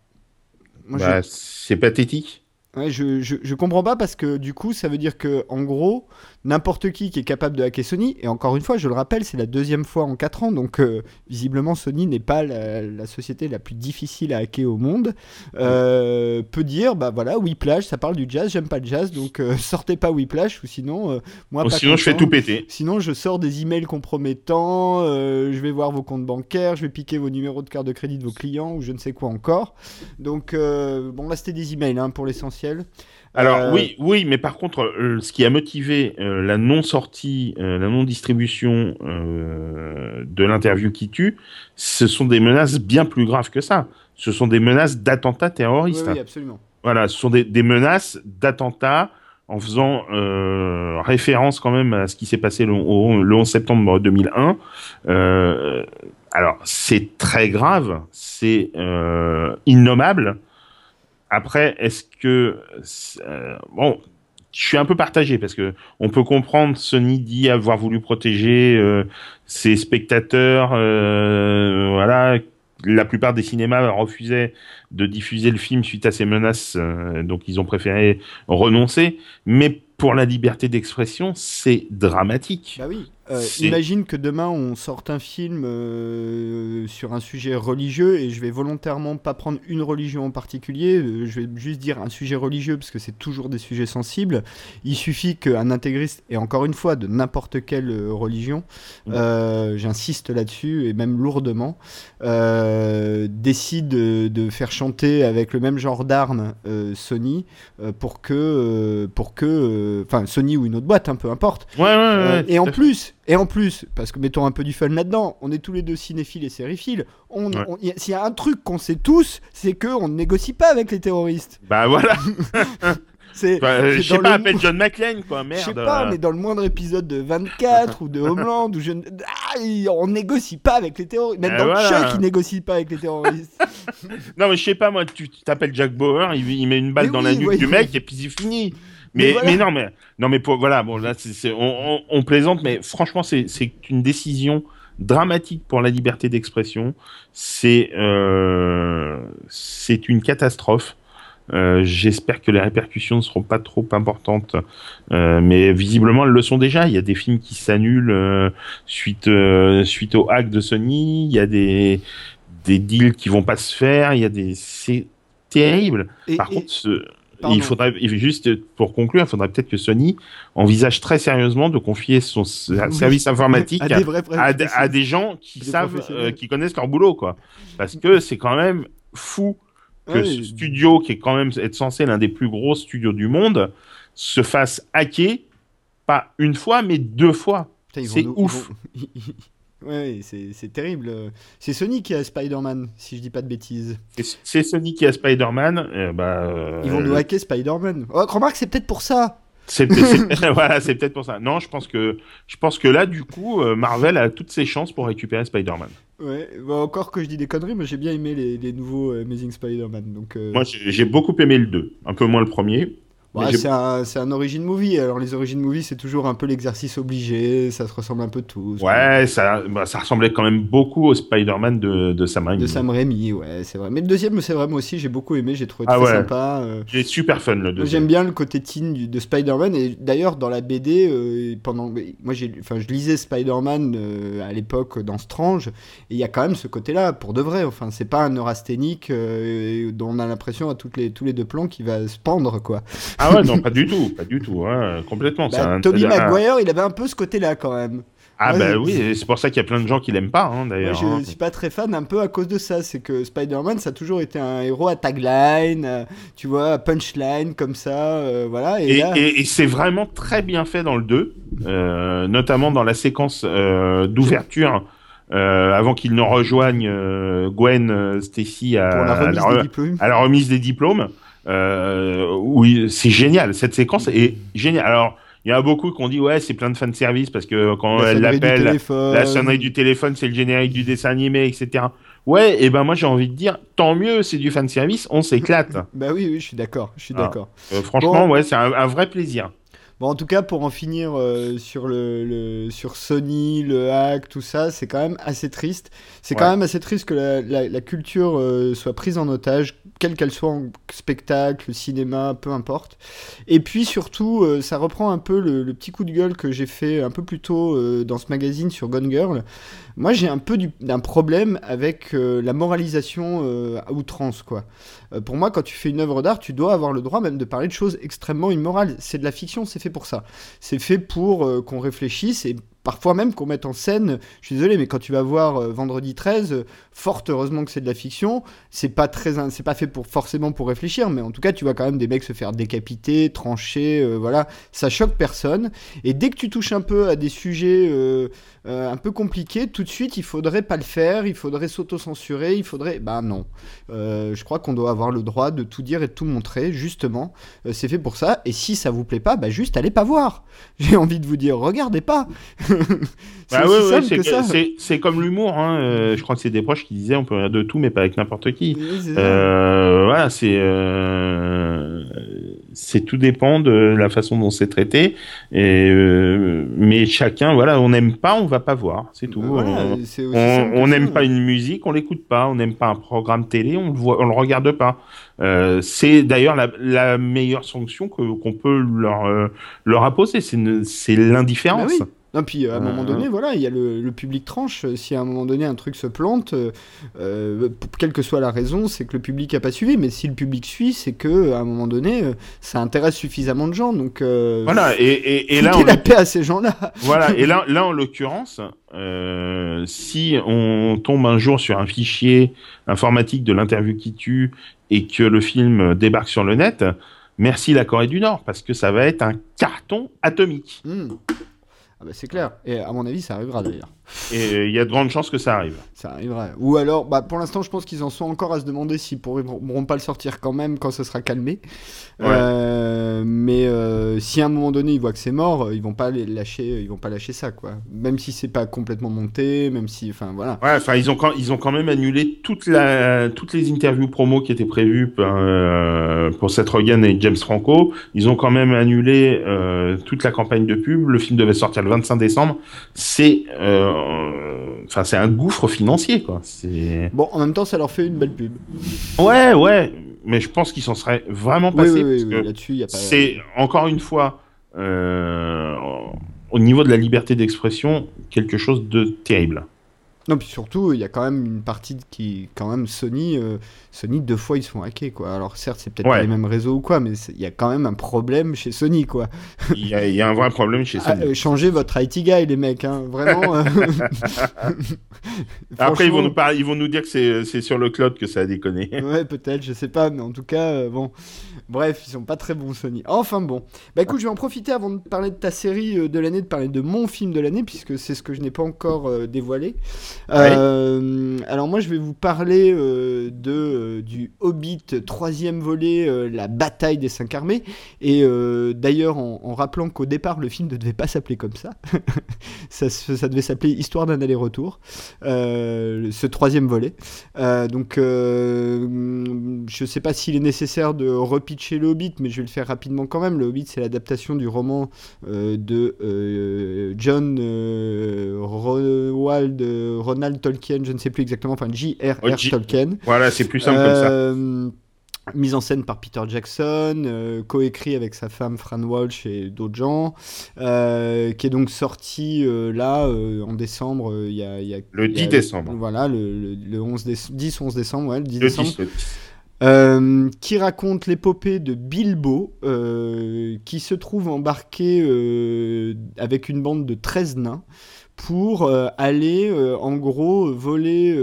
Je- Bah, c'est pathétique. Ouais, je, je, je comprends pas parce que du coup, ça veut dire que en gros, n'importe qui qui est capable de hacker Sony, et encore une fois, je le rappelle, c'est la deuxième fois en 4 ans, donc euh, visiblement Sony n'est pas la, la société la plus difficile à hacker au monde, euh, peut dire, bah voilà, Whiplash, ça parle du jazz, j'aime pas le jazz, donc euh, sortez pas Whiplash, ou sinon, moi pas sinon, je fais tout péter. Sinon, je sors des emails compromettants, je vais voir vos comptes bancaires, je vais piquer vos numéros de carte de crédit de vos clients ou je ne sais quoi encore. Donc, bon, là, c'était des emails hein, pour l'essentiel. Alors Euh, oui, oui, mais par contre, euh, ce qui a motivé euh, la non-sortie, euh, la non-distribution euh, de l'interview qui tue, ce sont des menaces bien plus graves que ça. Ce sont des menaces d'attentats terroristes. oui, absolument. Voilà, ce sont des, des menaces d'attentats en faisant référence quand même à ce qui s'est passé le, au- le 11 septembre 2001. Euh, alors, c'est très grave, c'est innommable. Après, est-ce que euh, bon, je suis un peu partagé parce que on peut comprendre Sony dit avoir voulu protéger euh, ses spectateurs, euh, voilà. La plupart des cinémas refusaient de diffuser le film suite à ces menaces, donc ils ont préféré renoncer. Mais pour la liberté d'expression, c'est dramatique. Bah oui. Euh, imagine que demain on sorte un film euh, sur un sujet religieux et je vais volontairement pas prendre une religion en particulier, euh, je vais juste dire un sujet religieux parce que c'est toujours des sujets sensibles. Il suffit qu'un intégriste, et encore une fois de n'importe quelle euh, religion, euh, j'insiste là-dessus et même lourdement, décide de, de faire chanter avec le même genre d'armes Sony pour que, pour que, enfin Sony ou une autre boîte, hein, peu importe. Ouais, ouais, ouais. Et en plus, et en plus, parce que mettons un peu du fun là-dedans, on est tous les deux cinéphiles et sériphiles. On, Ouais. on- y a- s'il y a un truc qu'on sait tous, c'est que on ne négocie pas avec les terroristes. Bah voilà. C'est, Enfin, c'est je sais pas, le- appelle John McClane, quoi, merde. Je sais pas, mais dans le moindre épisode de 24 ou de Homeland, où je... ah, il- on négocie pas avec les terroristes. Même Euh, dans voilà. Chuck, il négocie pas avec les terroristes. Non, mais je sais pas, moi, tu t'appelles Jack Bauer, il, il met une balle Mais dans oui, la nuque ouais. du mec et puis c'est fini. Mais Mais, voilà. mais non, mais non, mais pour, voilà, bon là, c'est, c'est- on, on- on plaisante, mais franchement, c'est, c'est une décision dramatique pour la liberté d'expression. C'est, euh, c'est une catastrophe. Euh, j'espère que les répercussions ne seront pas trop importantes, Euh, mais visiblement elles le sont déjà. Il y a des films qui s'annulent euh, suite euh, suite au hack de Sony. Il y a des des deals qui vont pas se faire. Il y a des c'est terrible. Et, Par et- contre, ce- pardon. il faudrait juste pour conclure, il faudrait peut-être que Sony envisage très sérieusement de confier son service informatique à des vrais à, vrais- à des gens qui Des savent, euh, qui connaissent leur boulot, quoi. Parce que c'est quand même fou que ce studio, qui est quand même être censé l'un des plus gros studios du monde, se fasse hacker pas une fois, mais deux fois. C'est ouf. ils vont- Ouais, c'est terrible. C'est Sony qui a Spider-Man, si je dis pas de bêtises. C'est- Sony qui a Spider-Man. euh, bah, euh, Ils vont nous hacker Spider-Man. Oh, remarque, c'est peut-être pour ça. C'est voilà, peut-être pour ça. Non, je pense que je pense que là, du coup, euh, Marvel a toutes ses chances pour récupérer Spider-Man. Ouais, bah, encore que je dis des conneries, mais j'ai bien aimé les, les nouveaux euh, Amazing Spider-Man. Donc, euh, Moi, j'ai j'ai beaucoup aimé le 2, un peu moins le premier. Bah, c'est un, un origin movie. Alors, les origin movie, c'est toujours un peu l'exercice obligé. Ça se ressemble un peu tous. Ouais, ça, bah, ça ressemblait quand même beaucoup au Spider-Man de, de Sam Raimi. De Sam Raimi, ouais, c'est vrai. Mais le deuxième, c'est vrai, moi aussi, j'ai beaucoup aimé. J'ai trouvé Ah très ouais. sympa. euh, Il est super fun le deuxième. J'aime bien le côté teen de Spider-Man et d'ailleurs dans la BD euh, pendant moi enfin je lisais Spider-Man euh, à l'époque dans Strange et il y a quand même ce côté-là pour de vrai enfin c'est pas un neurasthénique euh, dont on a l'impression à toutes les tous les deux plans qu'il va se pendre quoi. Ah ouais, non, pas du tout, pas du tout, hein, complètement. Bah, un- Tobey un- Maguire, il avait un peu ce côté-là quand même. Ah Ouais, bah oui, c'est pour ça qu'il y a plein de gens qui l'aiment pas, hein, Moi, d'ailleurs. je hein. suis pas très fan un peu à cause de ça, c'est que Spider-Man ça a toujours été un héros à tagline, euh, tu vois, à punchline comme ça, euh, voilà et, Et, là et- et c'est vraiment très bien fait dans le 2, euh, notamment dans la séquence euh, d'ouverture. avant qu'il ne rejoigne Gwen Stacy à, à la- à la remise des diplômes. Euh, oui, c'est génial. Cette séquence est géniale. Alors, il y en a beaucoup qui ont dit ouais, c'est plein de fan service parce que quand La elle l'appelle, la sonnerie du téléphone, c'est le générique du dessin animé, etc. Ouais, et ben moi j'ai envie de dire tant mieux, c'est du fan service, on s'éclate. Bah oui, oui, je suis d'accord, je suis Ah. d'accord. Euh, franchement, Bon. ouais, c'est un, un vrai plaisir. Bon, en tout cas, pour en finir euh, sur le, le- sur Sony, le hack, tout ça, c'est quand même assez triste. C'est quand même assez triste que la, la- la culture euh, soit prise en otage, quelle qu'elle soit, en spectacle, cinéma, peu importe. Et puis surtout, euh, ça reprend un peu le, le petit coup de gueule que j'ai fait un peu plus tôt dans ce magazine sur Gone Girl. Moi, j'ai un peu du- d'un problème avec euh, la moralisation euh, à outrance, quoi. Euh, pour moi, quand tu fais une œuvre d'art, tu dois avoir le droit même de parler de choses extrêmement immorales. C'est de la fiction, c'est fait pour ça. C'est fait pour qu'on réfléchisse et parfois même qu'on mette en scène. Je suis désolé, mais quand tu vas voir euh, Vendredi 13, euh, fort heureusement que c'est de la fiction. C'est pas très, c'est pas fait pour forcément pour réfléchir, mais en tout cas, tu vois quand même des mecs se faire décapiter, trancher, euh, voilà. Ça choque personne. Et dès que tu touches un peu à des sujets un peu compliqués, tout de suite, il faudrait pas le faire, il faudrait s'auto-censurer, il faudrait. Bah non. Je crois qu'on doit avoir le droit de tout dire et de tout montrer, justement. C'est fait pour ça. Et si ça vous plaît pas, bah juste allez pas voir. J'ai envie de vous dire, regardez pas. c'est Bah ouais, ouais, c'est comme l'humour. Hein. euh, je crois que c'est des proches qui disaient on peut rire de tout, mais pas avec n'importe qui. Oui. Euh, voilà, c'est euh, c'est tout dépend de la façon dont c'est traité. Et mais chacun, voilà, on n'aime pas, on va pas voir, c'est tout. Voilà, on n'aime pas une musique, on l'écoute pas. On n'aime pas un programme télé, on le voit, on le regarde pas. C'est d'ailleurs la, la meilleure sanction que qu'on peut leur leur apposer, c'est l'indifférence. Bah oui. Non, puis à un moment Euh, donné, voilà, il y a le, le public tranche. Euh, Si à un moment donné un truc se plante, euh, euh, quelle que soit la raison, c'est que le public a pas suivi. Mais si le public suit, c'est que à un moment donné, euh, ça intéresse suffisamment de gens. Donc, euh, Voilà, et, et, et là, on la paix à ces gens-là. Voilà, et là, là en l'occurrence, euh, si on tombe un jour sur un fichier informatique de l'interview qui tue et que le film débarque sur le net, merci la Corée du Nord, parce que ça va être un carton atomique. Hmm. Ah bah, c'est clair. Et à mon avis, ça arrivera d'ailleurs. Et il y a de grandes chances que ça arrive. Ça arrivera. Ou alors, bah, pour l'instant, je pense qu'ils en sont encore à se demander s'ils pourront pourront pas le sortir quand même quand ce sera calmé. Ouais. Euh, mais euh, si à un moment donné ils voient que c'est mort, ils vont pas les lâcher, ils vont pas lâcher ça quoi. Même si c'est pas complètement monté, même si, enfin voilà. Ouais, enfin, ils ont quand, ils ont quand même annulé toute la, toutes les interviews promo qui étaient prévues pour, euh, pour Seth Rogen et James Franco. Ils ont quand même annulé euh, toute la campagne de pub. Le film devait sortir le 25 décembre. C'est, euh, enfin, c'est un gouffre financier, quoi. C'est. Bon, en même temps, ça leur fait une belle pub. Ouais, ouais. Mais je pense qu'ils s'en seraient vraiment passés. oui, oui, pas. c'est encore une fois, euh, au niveau de la liberté d'expression, quelque chose de terrible. Non, puis surtout, il y a quand même une partie qui, quand même, Sony, euh, Sony deux fois ils se font hacker quoi. Alors certes, c'est peut-être Ouais. pas les mêmes réseaux ou quoi, mais il y a quand même un problème chez Sony quoi. Il y, a, il y a un vrai problème chez Ah, Sony. euh, changez votre IT guy les mecs, hein, vraiment. euh. Après, ils vont nous parler, ils vont nous dire que c'est c'est sur le cloud que ça a déconné. Ouais, peut-être, je sais pas, mais en tout cas, euh, bon. Bref, ils sont pas très bons, Sony. Enfin bon. Bah écoute, je vais en profiter avant de parler de ta série euh, de l'année, de parler de mon film de l'année, puisque c'est ce que je n'ai pas encore euh, dévoilé. Euh, alors moi, je vais vous parler euh, de, du Hobbit, troisième volet, la bataille des cinq armées. Et d'ailleurs, en, en rappelant qu'au départ, le film ne devait pas s'appeler comme ça. ça, devait s'appeler Histoire d'un aller-retour, ce troisième volet. Donc, je sais pas s'il est nécessaire de repitcher le Hobbit, mais je vais le faire rapidement quand même. Le Hobbit, c'est l'adaptation du roman euh, de euh, John euh, Ronald Tolkien, je ne sais plus exactement, enfin J.R.R. Oh, Tolkien. Voilà, c'est plus simple comme ça. Mise en scène par Peter Jackson, euh, coécrit avec sa femme Fran Walsh et d'autres gens, euh, qui est donc sorti euh, là en décembre. Il y y a- Le il y a- 10 décembre. Voilà, le, le, le 11 déce- 10-11 décembre, ouais, le 10 Le décembre. 10, le 10. Euh, qui raconte l'épopée de Bilbo, euh, qui se trouve embarqué euh, avec une bande de 13 nains pour aller, en gros, voler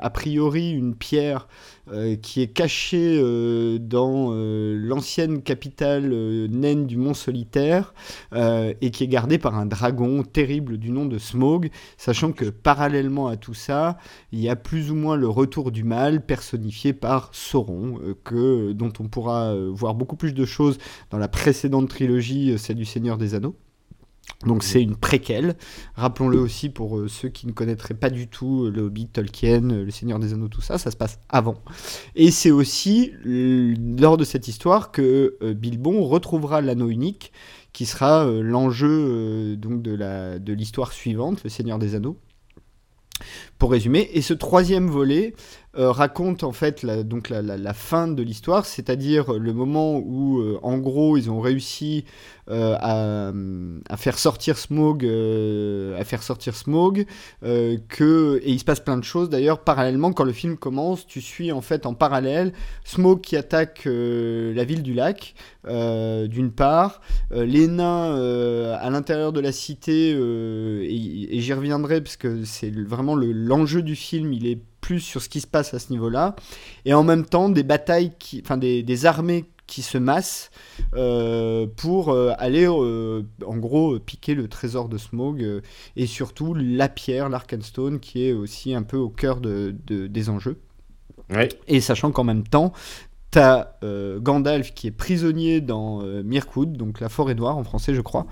a priori une pierre euh, qui est cachée euh, dans euh, l'ancienne capitale naine du Mont Solitaire et qui est gardée par un dragon terrible du nom de Smaug, sachant que parallèlement à tout ça, il y a plus ou moins le retour du mal personnifié par Sauron, que, dont on pourra voir beaucoup plus de choses dans la précédente trilogie, celle du Seigneur des Anneaux. Donc c'est une préquelle. Rappelons-le aussi pour euh, ceux qui ne connaîtraient pas du tout euh, le Hobbit, Tolkien, euh, le Seigneur des Anneaux, tout ça, ça se passe avant. Et c'est aussi lors de cette histoire que Bilbon retrouvera l'anneau unique, qui sera l'enjeu donc de l'histoire suivante, le Seigneur des Anneaux. Pour résumer, et ce troisième volet euh, raconte en fait la, donc la, fin de l'histoire, c'est-à-dire le moment où, euh, en gros, ils ont réussi euh, à, faire sortir Smog, à faire sortir Smog, que et il se passe plein de choses. D'ailleurs, parallèlement, quand le film commence, tu suis en fait en parallèle Smog qui attaque la ville du lac, d'une part, les nains à l'intérieur de la cité, et, j'y reviendrai parce que c'est vraiment le- l'enjeu du film, il est plus sur ce qui se passe à ce niveau-là, et en même temps des batailles, qui, enfin des, des armées qui se massent euh, pour euh, aller euh, en gros piquer le trésor de Smog et surtout la pierre, l'Arkenstone qui est aussi un peu au cœur de- de- des enjeux. Ouais. Et sachant qu'en même temps, t'as euh, Gandalf qui est prisonnier dans euh, Mirkwood, donc la forêt noire en français, je crois,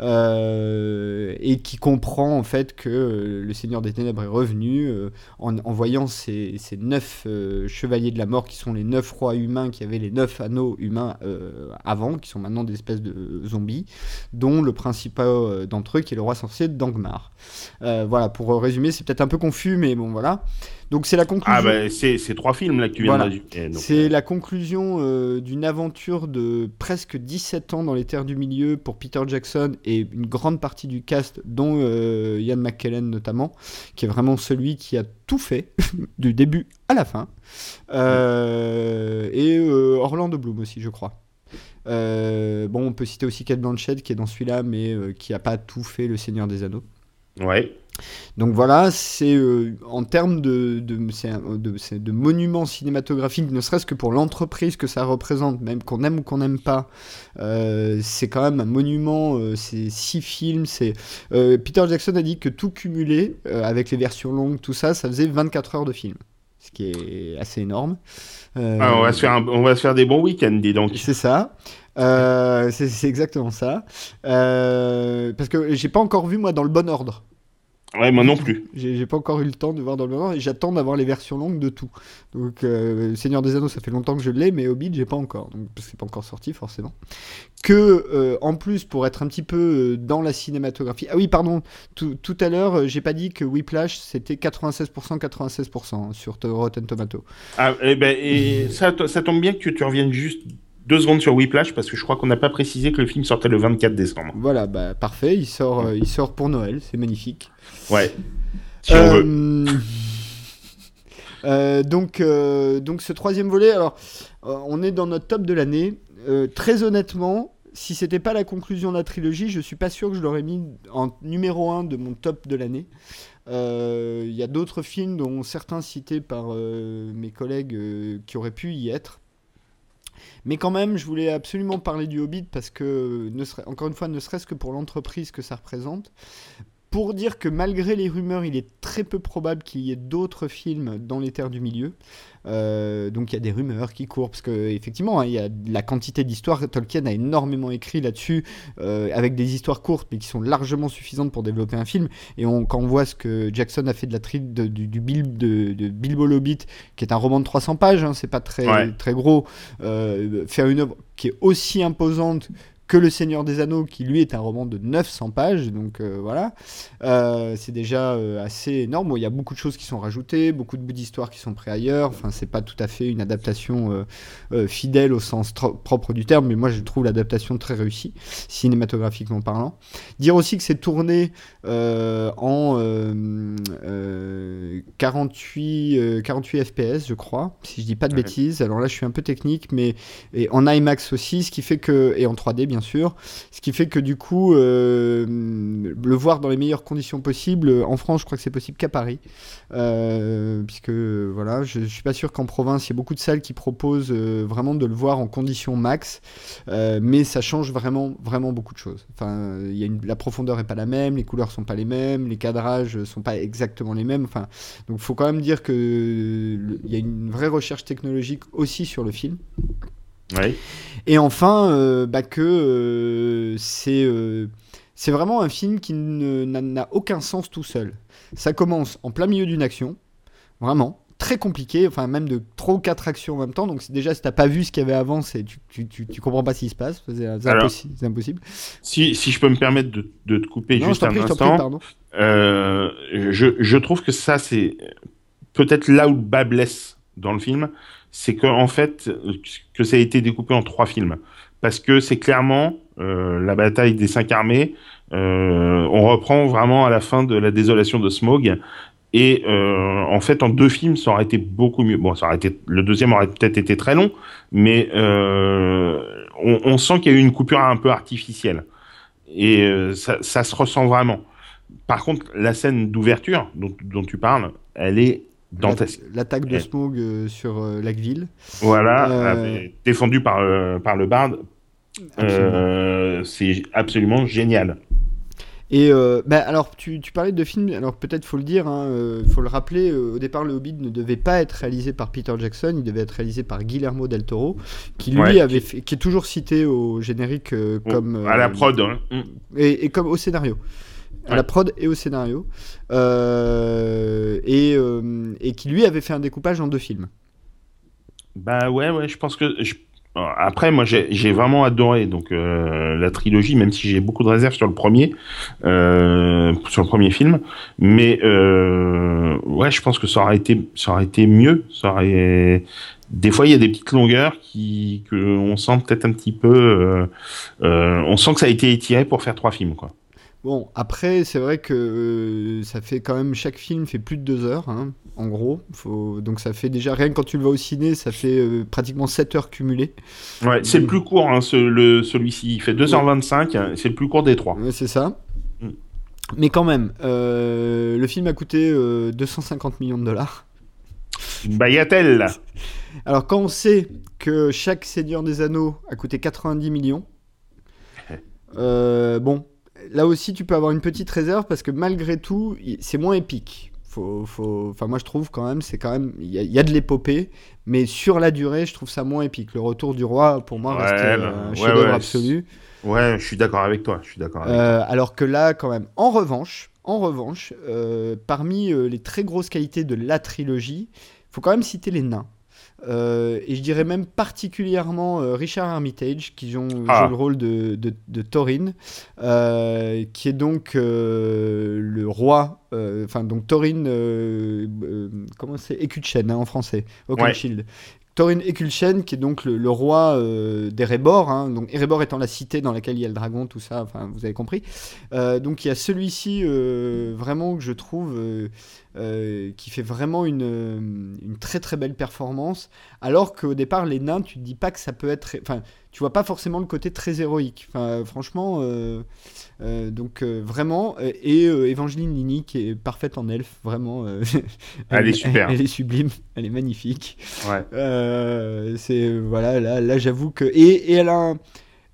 euh, et qui comprend en fait que euh, le Seigneur des Ténèbres est revenu en, voyant ces, ces neuf chevaliers de la mort qui sont les neuf rois humains qui avaient les neuf anneaux humains avant, qui sont maintenant des espèces de zombies, dont le principal d'entre eux qui est le roi sorcier Dangmar. Voilà, pour résumer, c'est peut-être un peu confus, mais bon voilà. Donc c'est la conclusion. Ah, bah, c'est trois films là que tu viens Voilà. de C'est euh, la conclusion euh, d'une aventure de presque 17 ans dans les terres du milieu pour Peter Jackson et une grande partie du cast, dont euh, Ian McKellen notamment, qui est vraiment celui qui a tout fait, du début à la fin. Euh, et Orlando Bloom aussi, je crois. Bon, on peut citer aussi Kate Blanchett qui est dans celui-là, mais qui n'a pas tout fait Le Seigneur des Anneaux. Ouais. Donc voilà, c'est euh, en termes de, de, de, de monuments cinématographiques, ne serait-ce que pour l'entreprise que ça représente, même qu'on aime ou qu'on n'aime pas, euh, c'est quand même un monument. euh, c'est six films. C'est Peter Jackson a dit que tout cumulé avec les versions longues, tout ça, ça faisait 24 heures de film, ce qui est assez énorme. Euh, Ah, on, va se faire un- on va se faire des bons week-ends, dis donc. c'est ça. Euh, c'est c'est exactement ça. Euh, parce que j'ai pas encore vu moi dans le bon ordre. Ouais, moi non plus. J'ai pas encore eu le temps de voir dans le ordre et j'attends d'avoir les versions longues de tout. Donc euh, Seigneur des Anneaux, ça fait longtemps que je l'ai, mais Hobbit, j'ai pas encore. Donc parce que c'est pas encore sorti forcément. Que euh, en plus pour être un petit peu euh, dans la cinématographie. Ah oui, pardon. Tout, tout à l'heure, j'ai pas dit que Whiplash c'était 96% 96% hein, sur Rotten Tomato. Ah, eh ben, et ça, ça tombe bien que tu reviennes juste deux secondes sur Whiplash parce que je crois qu'on n'a pas précisé que le film sortait le 24 décembre. Voilà, bah parfait. Il sort, euh, il sort pour Noël. C'est magnifique. Ouais. Si on veut. Euh, euh, donc, euh, donc ce troisième volet, alors on est dans notre top de l'année. Très honnêtement, si c'était pas la conclusion de la trilogie, je suis pas sûr que je l'aurais mis en numéro 1 de mon top de l'année. Euh, Il y a d'autres films, dont certains cités par euh, mes collègues, euh, qui auraient pu y être. Mais quand même, je voulais absolument parler du Hobbit parce que, encore une fois, ne serait-ce que pour l'entreprise que ça représente. Pour dire que malgré les rumeurs, il est très peu probable qu'il y ait d'autres films dans les terres du milieu. Euh, donc il y a des rumeurs qui courent parce que effectivement, hein, il y a la quantité d'histoires. Tolkien a énormément écrit là-dessus euh, avec des histoires courtes mais qui sont largement suffisantes pour développer un film. Et on, quand on voit ce que Jackson a fait de la tri de- du, du Bil- de, de Bilbo le Hobbit, qui est un roman de 300 pages, hein, c'est pas très Ouais. très gros, euh, faire une œuvre qui est aussi imposante que Le Seigneur des Anneaux, qui lui est un roman de 900 pages, donc euh, voilà, Euh, c'est déjà euh, assez énorme. Bon, il y a beaucoup de choses qui sont rajoutées, beaucoup de bouts d'histoire qui sont pris ailleurs. Enfin, c'est pas tout à fait une adaptation fidèle au sens propre du terme, mais moi je trouve l'adaptation très réussie, cinématographiquement parlant. Dire aussi que c'est tourné en euh, euh, 48, euh, 48 FPS, je crois, si je dis pas de Ouais. bêtises. Alors là, je suis un peu technique, mais et en IMAX aussi, ce qui fait que et en 3D bien ce qui fait que du coup euh, le voir dans les meilleures conditions possibles. En France, je crois que c'est possible qu'à Paris, Euh, puisque voilà, je, je suis pas sûr qu'en province il y ait beaucoup de salles qui proposent euh, vraiment de le voir en conditions max, Euh, mais ça change vraiment vraiment beaucoup de choses. Enfin, a la profondeur est pas la même, les couleurs sont pas les mêmes, les cadrages sont pas exactement les mêmes. Enfin, donc faut quand même dire que il y a une vraie recherche technologique aussi sur le film. Et enfin, euh, bah que euh, c'est euh, c'est vraiment un film qui n'a aucun sens tout seul. Ça commence en plein milieu d'une action, vraiment très compliqué, enfin même de trois ou quatre actions en même temps. Donc déjà si t'as pas vu ce qu'il y avait avant, tu, tu, tu, tu comprends pas ce qui se passe, c'est impossible. Si, si je peux me permettre de, de te couper non, je juste un prie, je instant, pardon. euh, je, je trouve que ça, c'est peut-être là où le bas blesse dans le film, c'est que en fait, que ça a été découpé en trois films. Parce que c'est clairement euh, la bataille des cinq armées. euh, on reprend vraiment à la fin de la désolation de Smog. Et euh, en fait, en deux films, ça aurait été beaucoup mieux. Bon, ça aurait été le deuxième aurait peut-être été très long, mais euh, on, on sent qu'il y a eu une coupure un peu artificielle. Et euh, ça, ça se ressent vraiment. Par contre, la scène d'ouverture dont, dont tu parles, elle est dantesque. L'attaque de. Smog euh, sur euh, Lacville. Voilà, Euh, avec- défendue par, euh, par le barde. Euh, c'est absolument génial. Et euh, bah, alors, tu, tu parlais de films, alors peut-être faut le dire, hein, euh, faut le rappeler, euh, au départ, Le Hobbit ne devait pas être réalisé par Peter Jackson, il devait être réalisé par Guillermo del Toro, qui lui Ouais. avait fait, qui est toujours cité au générique euh, comme. à la euh, prod. hein. Et, et comme au scénario. À la prod et au scénario. Euh, et, euh, et qui lui avait fait un découpage en deux films. Bah ouais, ouais, je pense que. je- Alors, Après, moi, j'ai vraiment adoré donc euh, la trilogie, même si j'ai beaucoup de réserves sur le premier, euh, sur le premier film. Mais euh, ouais, je pense que ça aurait été, ça aurait été mieux. Ça aurait. Des fois, il y a des petites longueurs qui que on sent peut-être un petit peu. euh, euh, on sent que ça a été étiré pour faire trois films, quoi. Bon, après, c'est vrai que euh, ça fait quand même. Chaque film fait plus de deux heures, hein, en gros. Faut, donc ça fait déjà. Rien que quand tu le vois au ciné, ça fait euh, pratiquement 7 heures cumulées. Ouais, c'est le plus court, hein, ce- le- celui-ci. Il fait 2h25, hein, c'est le plus court des trois. Ouais, c'est ça. Mm. Mais quand même, euh, le film a coûté euh, 250 millions de dollars. Une bagatelle. Alors quand on sait que chaque Seigneur des Anneaux a coûté 90 millions, euh, bon, là aussi tu peux avoir une petite réserve parce que malgré tout, c'est moins épique. Faut, faut, enfin moi je trouve quand même, c'est quand même, il y, a- il y a de l'épopée, mais sur la durée, je trouve ça moins épique. Le retour du roi, pour moi, Ouais, reste euh, bah, un ouais, chef-d'œuvre ouais, absolu. Ouais, je suis d'accord avec toi. Je suis d'accord. Euh, alors que là, quand même, en revanche, en revanche, euh, parmi les très grosses qualités de la trilogie, faut quand même citer les nains. Euh, et je dirais même particulièrement euh, Richard Armitage, qui joue, joue Ah. le rôle de, de, de Thorin, euh, qui est donc le roi, enfin donc Thorin, comment c'est? Ekulchen hein, en français, Oakenshield. Thorin Ekulchen, qui est donc le, roi euh, d'Erebor, hein, donc Erebor étant la cité dans laquelle il y a le dragon, tout ça, enfin vous avez compris. Euh, donc il y a celui-ci euh, vraiment que je trouve qui fait vraiment une, très très belle performance, alors qu'au départ les nains, tu te dis pas que ça peut être, tu vois pas forcément le côté très héroïque. Enfin franchement, euh, euh, donc euh, vraiment euh, et euh, Evangeline Lilly qui est parfaite en elfe, vraiment. euh, Elle est super. Elle, est sublime, elle est magnifique. Ouais. Euh, c'est voilà, là, là j'avoue que et, et elle a un-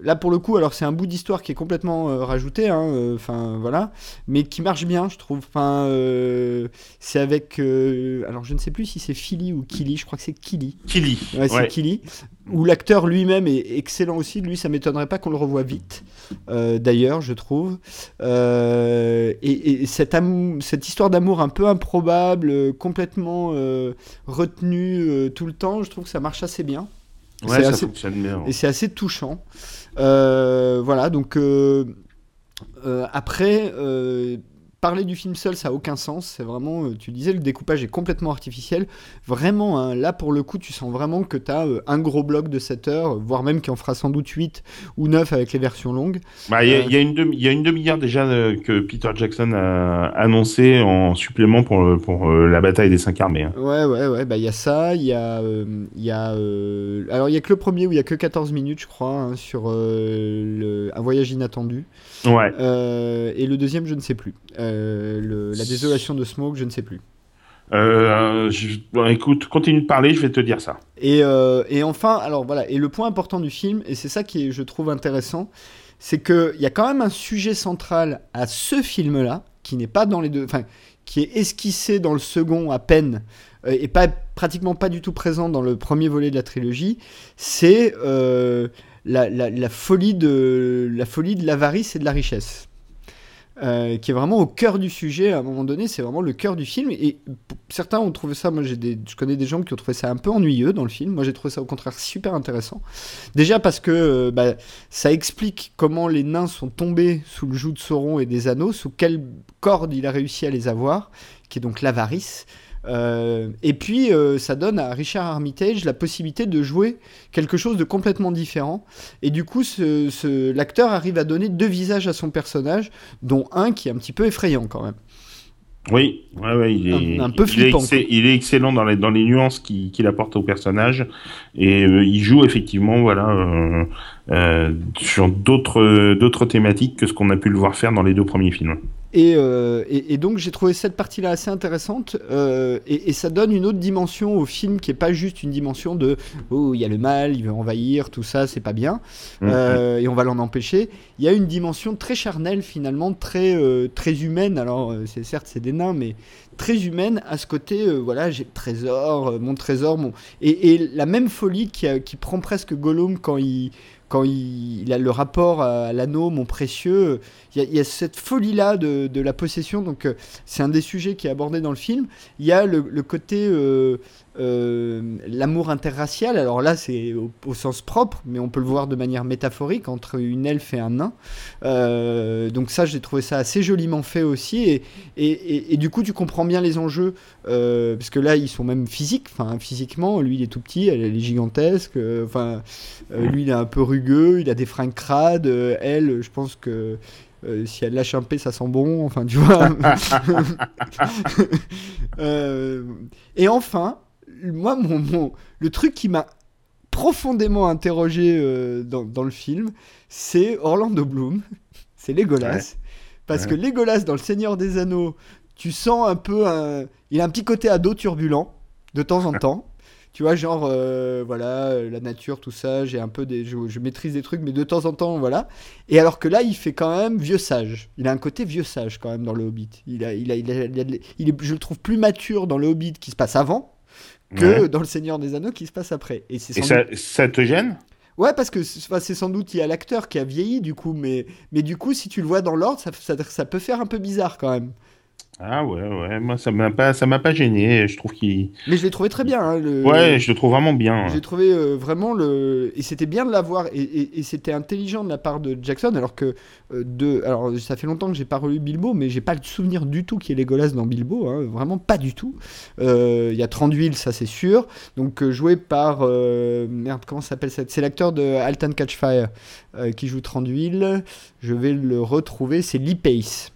là pour le coup, alors c'est un bout d'histoire qui est complètement euh, rajouté, hein, euh, enfin voilà, mais qui marche bien, je trouve. Enfin, euh, c'est avec, alors je ne sais plus si c'est Philly ou Killy, je crois que c'est Killy. Killy. Ouais, c'est Ouais. Killy. Où l'acteur lui-même est excellent aussi. Lui, ça m'étonnerait pas qu'on le revoie vite. D'ailleurs, je trouve. Et et cette, histoire d'amour un peu improbable, complètement retenue tout le temps, je trouve que ça marche assez bien. Ouais, ça assez- fonctionne bien. Et c'est assez touchant. Euh, voilà, donc euh, euh, après, parler du film seul, ça a aucun sens. C'est vraiment, euh, tu disais, le découpage est complètement artificiel. Vraiment, hein, là pour le coup, tu sens vraiment que tu as un gros bloc de 7 heures, voire même qui en fera sans doute 8 ou 9 avec les versions longues. Bah, il y, a- Euh, y a il y a une demi-heure déjà euh, que Peter Jackson a annoncé en supplément pour, pour euh, la bataille des cinq armées. hein. Ouais, ouais, ouais, bah il y a ça, il y a, euh, y a, euh, alors il y a que le premier où il y a que 14 minutes, je crois, hein, sur euh, le- un voyage inattendu. Ouais. Euh, et le deuxième, je ne sais plus. Euh, le- la désolation de Smoke, je ne sais plus. Euh, je- écoute, continue de parler, je vais te dire ça. Et, euh, et enfin, alors voilà, et le point important du film, et c'est ça qui est, je trouve intéressant, c'est qu'il y a quand même un sujet central à ce film-là, qui n'est pas dans les deux, enfin, qui est esquissé dans le second à peine, et pas pratiquement pas du tout présent dans le premier volet de la trilogie, c'est la, folie de la folie de l'avarice et de la richesse. Euh, qui est vraiment au cœur du sujet à un moment donné, c'est vraiment le cœur du film. Et certains ont trouvé ça, moi j'ai je connais des gens qui ont trouvé ça un peu ennuyeux dans le film. Moi j'ai trouvé ça au contraire super intéressant. Déjà parce que euh, bah, ça explique comment les nains sont tombés sous le joug de Sauron et des anneaux, sous quelle corde il a réussi à les avoir, qui est donc l'avarice. Euh, et puis euh, ça donne à Richard Armitage la possibilité de jouer quelque chose de complètement différent. Et du coup, ce, ce- l'acteur arrive à donner deux visages à son personnage, dont un qui est un petit peu effrayant quand même. Oui, ouais, ouais, il est, Un- un peu il est flippant, il est excellent dans les, dans les nuances qu'il apporte au personnage et euh, il joue effectivement voilà euh, euh, sur d'autres d'autres thématiques que ce qu'on a pu le voir faire dans les deux premiers films. Et, euh, et, et donc j'ai trouvé cette partie-là assez intéressante euh, et, et ça donne une autre dimension au film qui est pas juste une dimension de oh il y a le mal, il veut envahir, tout ça c'est pas bien Mhm. euh, et on va l'en empêcher. Il y a une dimension très charnelle finalement, très euh, très humaine. Alors euh, c'est certes c'est des nains mais très humaine à ce côté euh, voilà j'ai le trésor, mon trésor, mon et, et la même folie qui, a- qui prend presque Gollum quand il quand il, a le rapport à l'anneau, mon précieux, il y, a- cette folie-là de, de la possession, donc euh, c'est un des sujets qui est abordé dans le film. Il y a le, côté euh, l'amour interracial, alors là c'est au, au sens propre, mais on peut le voir de manière métaphorique entre une elfe et un nain. Euh, donc ça j'ai trouvé ça assez joliment fait aussi, et, et, et- et du coup tu comprends bien les enjeux, euh, parce que là ils sont même physiques, enfin physiquement, lui il est tout petit, elle, elle est gigantesque, euh, enfin euh, lui il est un peu rugueux, il a des fringues crades, euh, elle je pense que euh, si elle lâche un P, ça sent bon. Enfin, tu vois. Euh, et enfin, moi, mon, mon- le truc qui m'a profondément interrogé euh, dans, dans le film, c'est Orlando Bloom, c'est Legolas. Parce Ouais. que Legolas dans Le Seigneur des Anneaux, tu sens un peu un... Il a un petit côté ado turbulent, de temps en temps. Tu vois, genre, euh, voilà, euh, la nature, tout ça, j'ai un peu des... Je, je maîtrise des trucs, mais de temps en temps, voilà. Et alors que là, il fait quand même vieux sage. Il a un côté vieux sage quand même dans Le Hobbit. Il a, il a, il a- il a de- il est, je le trouve plus mature dans Le Hobbit qui se passe avant que Ouais. dans Le Seigneur des Anneaux qui se passe après. Et c'est Et ça, doute- ça te gêne? Ouais, parce que c'est sans doute il y a l'acteur qui a vieilli du coup, mais, mais du coup, si tu le vois dans l'ordre, ça, ça, ça peut faire un peu bizarre quand même. Ah ouais, ouais, moi ça m'a pas, ça m'a pas gêné. Je trouve qu'il. Mais je l'ai trouvé très bien. hein, le... Ouais, je le trouve vraiment bien. J'ai trouvé euh, vraiment le. Et c'était bien de l'avoir. Et, et, et c'était intelligent de la part de Jackson, alors que. euh, de... Alors, ça fait longtemps que j'ai pas relu Bilbo, mais j'ai pas le souvenir du tout qu'il y ait Legolas dans Bilbo. hein, vraiment pas du tout. Euh, Il y a Tranduil, ça c'est sûr. Donc, joué par. Merde, comment s'appelle ça C'est l'acteur de Alton Catchfire qui joue Tranduil. Je vais le retrouver. C'est Lee Pace.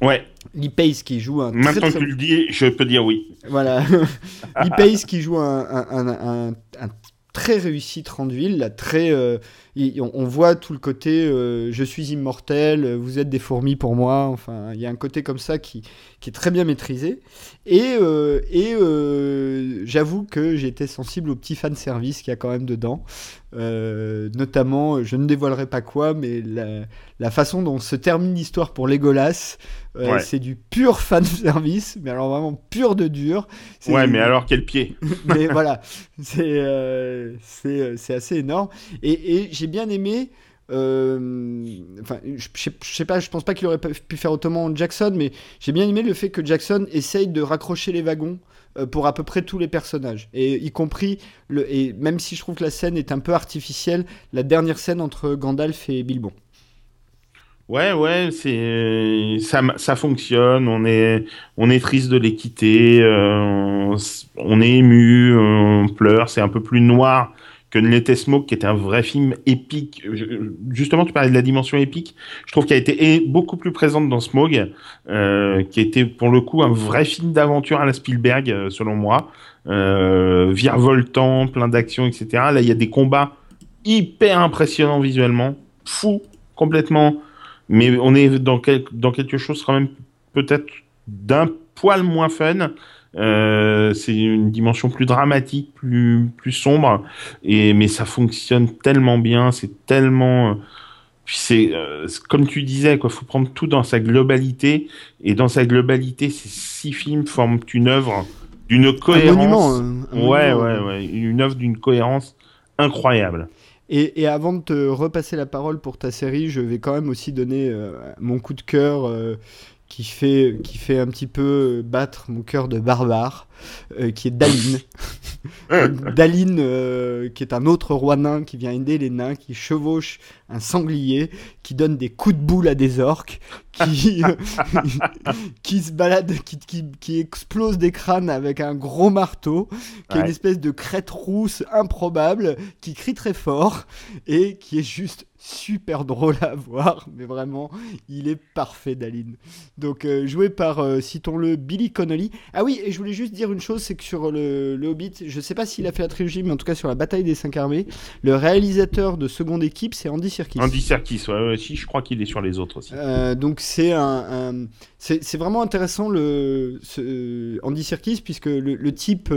Ouais, Lee Pace qui joue un. très, maintenant très que tu le dis, je peux dire oui. voilà. Lee Pace qui joue un, un- un- un- un très réussi Tranduil, là, très, euh, il- on, on voit tout le côté euh, je suis immortel, vous êtes des fourmis pour moi, enfin il y a un côté comme ça qui, qui est très bien maîtrisé. Et, euh, et j'avoue que j'étais sensible au petit fan service qu'il y a quand même dedans. Euh, notamment, je ne dévoilerai pas quoi, mais la, la façon dont se termine l'histoire pour Legolas, euh, Ouais. c'est du pur fan service, mais alors vraiment pur de dur. Ouais, mais alors quel pied mais voilà, c'est euh, euh, c'est assez énorme. Et, et j'ai bien aimé. Euh, Enfin, je je je sais pas, je pense pas qu'il aurait pu faire autrement Jackson, mais j'ai bien aimé le fait que Jackson essaye de raccrocher les wagons euh, pour à peu près tous les personnages, et y compris le. Et même si je trouve que la scène est un peu artificielle, la dernière scène entre Gandalf et Bilbon. Ouais, ouais, c'est ça, ça fonctionne. On est, on est triste de les quitter. euh, on est ému, on pleure. C'est un peu plus noir que ne l'était Smoke, qui était un vrai film épique. Justement, tu parlais de la dimension épique. Je trouve qu'elle a été beaucoup plus présente dans Smog, euh, qui était pour le coup un vrai film d'aventure à la Spielberg, euh, selon moi. Euh, virevoltant, plein d'action, etc. Là, il y a des combats hyper impressionnants visuellement, fou, complètement mais on est dans, dans quelque chose quand même peut-être d'un poil moins fun. Euh, c'est une dimension plus dramatique, plus, plus sombre, et, mais ça fonctionne tellement bien, c'est tellement... Puis c'est euh, c'est comme tu disais, quoi, faut prendre tout dans sa globalité, et dans sa globalité, ces six films forment une œuvre d'une Un cohérence. un- ouais, ouais, ouais, une œuvre d'une cohérence incroyable. Et, et avant de te repasser la parole pour ta série, je vais quand même aussi donner euh, mon coup de cœur euh, qui, fait, qui fait un petit peu battre mon cœur de barbare, euh, qui est Daline. Daline, euh, qui est un autre roi nain qui vient aider les nains, qui chevauche un sanglier, qui donne des coups de boule à des orques, qui, qui se balade, qui, qui, qui explose des crânes avec un gros marteau, qui est une espèce de crête rousse improbable, qui crie très fort et qui est juste super drôle à voir, mais vraiment, il est parfait, Daline. Donc, euh, joué par, euh, citons-le, Billy Connolly. Ah oui, et je voulais juste dire une chose, c'est que sur le, le Hobbit, je sais pas s'il a fait la trilogie, mais en tout cas sur la bataille des cinq armées, le réalisateur de seconde équipe, c'est Andy Serkis. Andy Serkis, ouais, ouais, si, je crois qu'il est sur les autres aussi. Euh, donc c'est un, un- c'est vraiment intéressant le ce- Andy Serkis puisque le, le type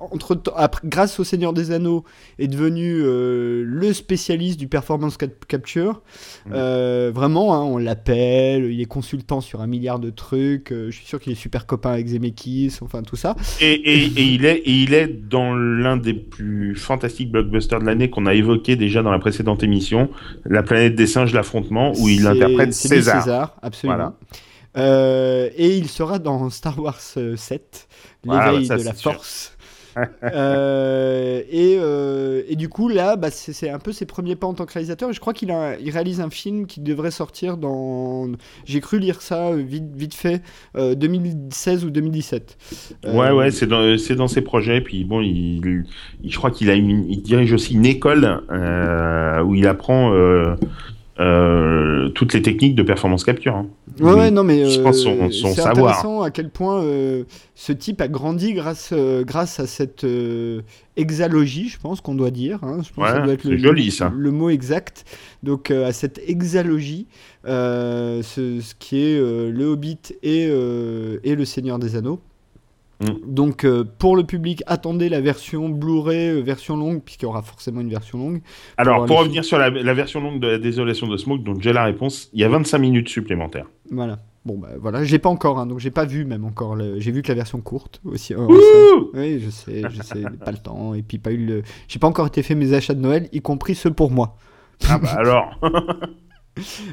entre après, grâce au Seigneur des Anneaux est devenu le spécialiste du performance cap- capture. Mm. Euh, vraiment, hein, on l'appelle, il est consultant sur un milliard de trucs. euh, je suis sûr qu'il est super copain avec Zemeckis, enfin tout ça. Et, et, et il est, et il est dans l'un des plus fantastiques blockbusters de l'année qu'on a évoqué déjà dans la précédente émission, La planète des singes, l'affrontement, où il interprète César. César, absolument. Voilà. Euh, et il sera dans Star Wars euh, 7, Voilà, l'éveil ça, de la force. Euh, et, euh, et du coup, là, bah, c'est un peu ses premiers pas en tant que réalisateur. Je crois qu'il réalise un film qui devrait sortir dans. J'ai cru lire ça euh, vite, vite fait, euh, 2016 ou 2017. Euh, Ouais, ouais, c'est dans, dans ses projets. Puis bon, il, je crois qu'il a il dirige aussi une école où il apprend euh, toutes les techniques de performance capture. hein. Ouais, ouais, non, mais je pense euh, son- son c'est savoir. intéressant à quel point euh, ce type a grandi grâce, grâce à cette euh, exalogie, je pense qu'on doit dire. hein. Je pense que ça Ouais, doit être le, c'est joli, ça. le mot exact. Donc, à cette exalogie, euh, ce, ce qui est le Hobbit et, et le Seigneur des Anneaux. Mm. Donc, euh, pour le public, attendez la version Blu-ray, euh, version longue, puisqu'il y aura forcément une version longue. Alors, pour revenir sur la, la version longue de la désolation de Smoke, dont j'ai la réponse, il y a 25 minutes supplémentaires. Voilà. Bon, bah voilà, je l'ai pas encore, hein, donc j'ai pas vu même encore. le- J'ai vu que la version courte aussi. en Wouh Oui, je sais, je sais, pas le temps. Et puis pas eu le. J'ai pas encore été fait mes achats de Noël, y compris ceux pour moi. Ah bah alors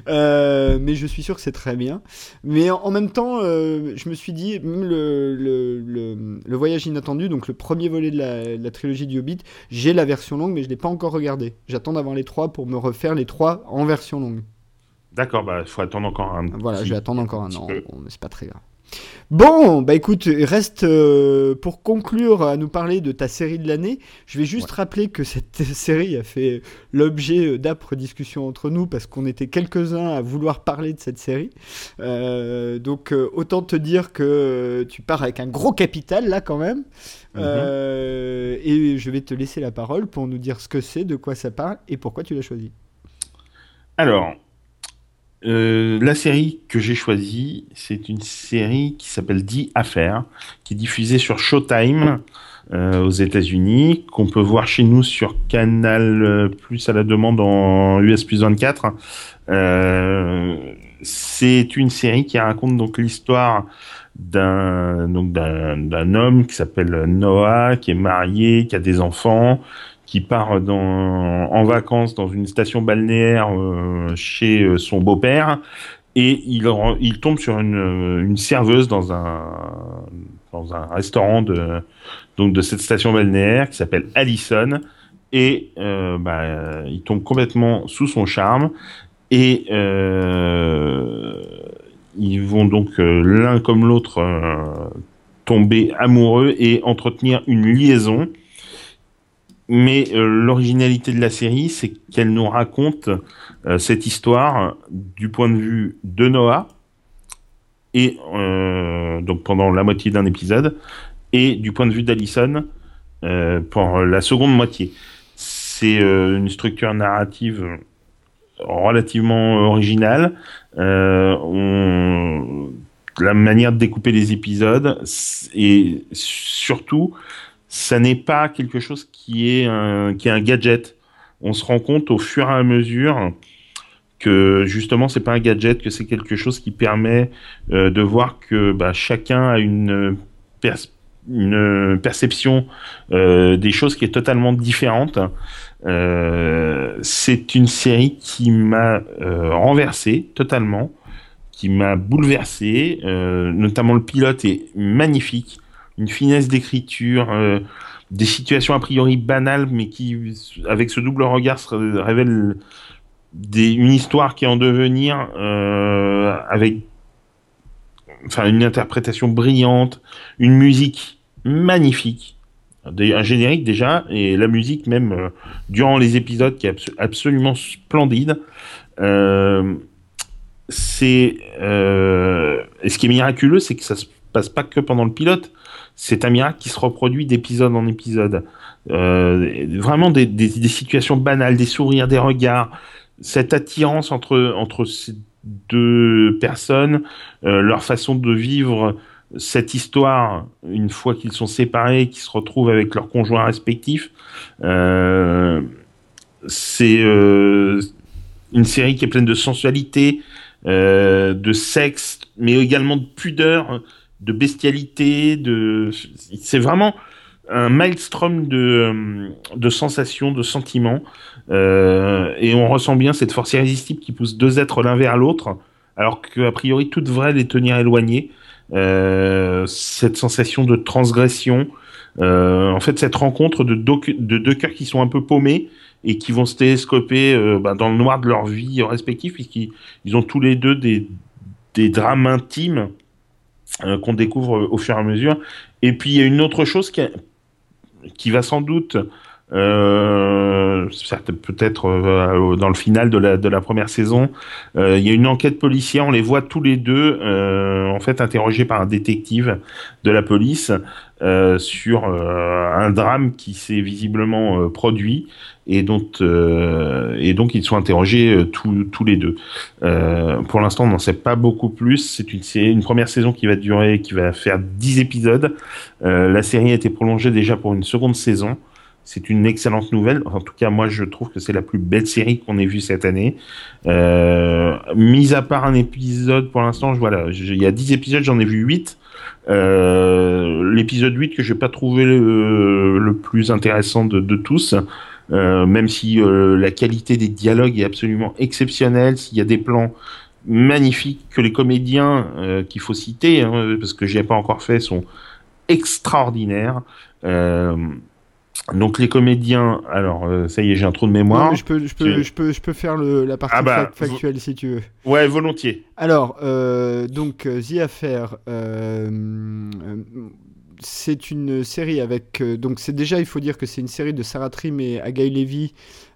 Euh, mais je suis sûr que c'est très bien. Mais en, en même temps, euh, je me suis dit, même le, le, le- le voyage inattendu, donc le premier volet de la, de la trilogie du Hobbit, j'ai la version longue, mais je l'ai pas encore regardé. J'attends d'avoir les trois pour me refaire les trois en version longue. D'accord, bah faut attendre encore un Voilà, petit- je vais attendre encore un an, bon, mais c'est pas très grave. Bon, bah écoute, il reste euh, pour conclure à nous parler de ta série de l'année. Je vais juste rappeler que cette série a fait l'objet euh, d'âpres discussions entre nous parce qu'on était quelques-uns à vouloir parler de cette série. Euh, donc euh, autant te dire que tu pars avec un gros capital là quand même. Mhm. Et je vais te laisser la parole pour nous dire ce que c'est, de quoi ça parle et pourquoi tu l'as choisi. Alors, euh, la série que j'ai choisie, c'est une série qui s'appelle The Affair, qui est diffusée sur Showtime euh, aux États-Unis, qu'on peut voir chez nous sur Canal euh, Plus à la demande en US Plus 24. Euh, c'est une série qui raconte donc l'histoire d'un homme qui s'appelle Noah, qui est marié, qui a des enfants, qui part dans, en vacances dans une station balnéaire euh, chez euh, son beau-père et il, tombe sur une, euh, une serveuse dans un, dans un restaurant de, donc de cette station balnéaire qui s'appelle Allison et bah, il tombe complètement sous son charme et ils vont donc l'un comme l'autre tomber amoureux et entretenir une liaison mais euh, l'originalité de la série, c'est qu'elle nous raconte euh, cette histoire du point de vue de Noah, et euh, donc pendant la moitié d'un épisode, et du point de vue d'Alison euh, pour la seconde moitié. C'est euh, une structure narrative relativement originale. Euh, on- La manière de découper les épisodes, et surtout, ça n'est pas quelque chose qui est un, qui est un gadget. On se rend compte au fur et à mesure que justement c'est pas un gadget, que c'est quelque chose qui permet euh, de voir que bah, chacun a une, une perception euh, des choses qui est totalement différente. Euh, c'est une série qui m'a renversé totalement, qui m'a bouleversé. notamment le pilote est magnifique une finesse d'écriture, euh, des situations a priori banales, mais qui, avec ce double regard, révèlent des, une histoire qui est en devenir, euh, avec enfin, une interprétation brillante, une musique magnifique, un générique déjà, et la musique même euh, durant les épisodes qui est abso- absolument splendide. C'est et ce qui est miraculeux, c'est que ça se passe pas que pendant le pilote. C'est un miracle qui se reproduit d'épisode en épisode. Euh, vraiment des, des, des situations banales, des sourires, des regards, cette attirance entre entre ces deux personnes, euh, leur façon de vivre cette histoire une fois qu'ils sont séparés, qu'ils se retrouvent avec leurs conjoints respectifs. Euh, c'est euh, une série qui est pleine de sensualité, euh, de sexe, mais également de pudeur, de bestialité. De... C'est vraiment un maelstrom de, de sensations, de sentiments. Euh, et on ressent bien cette force irrésistible qui pousse deux êtres l'un vers l'autre, alors qu'a priori tout devrait les tenir éloignés. Euh, cette sensation de transgression, euh, en fait cette rencontre de deux, de deux cœurs qui sont un peu paumés et qui vont se télescoper euh, bah, dans le noir de leur vie respective, puisqu'ils ils ont tous les deux des, des drames intimes euh, qu'on découvre au fur et à mesure. Et puis il y a une autre chose qui va sans doute Euh, peut-être euh, dans le final de la, première saison, euh, il y a une enquête policière. On les voit tous les deux, euh, en fait, interrogés par un détective de la police sur un drame qui s'est visiblement produit et dont et donc ils sont interrogés tous les deux. Pour l'instant, on n'en sait pas beaucoup plus. C'est une, une première saison qui va durer, qui va faire 10 épisodes. La série a été prolongée déjà pour une seconde saison. C'est une excellente nouvelle. En tout cas, moi, je trouve que c'est la plus belle série qu'on ait vue cette année. Euh, mis à part un épisode, pour l'instant, je, voilà, je- il y a 10 épisodes, j'en ai vu 8. Euh, L'épisode 8 que j'ai pas trouvé le, plus intéressant de, tous. Euh, même si la qualité des dialogues est absolument exceptionnelle, s'il y a des plans magnifiques que les comédiens qu'il faut citer, hein, parce que j'ai pas encore fait, sont extraordinaires. Donc les comédiens, alors euh, ça y est, j'ai un trou de Non, mémoire. mais je peux, je peux, je peux, je peux faire le, la partie Ah bah, fac- factuelle si tu veux. Ouais, volontiers. Alors, euh, donc, euh, The Affair, euh, c'est une série avec. donc, c'est déjà, il faut dire que c'est une série de Sarah Trim et Agaï Levy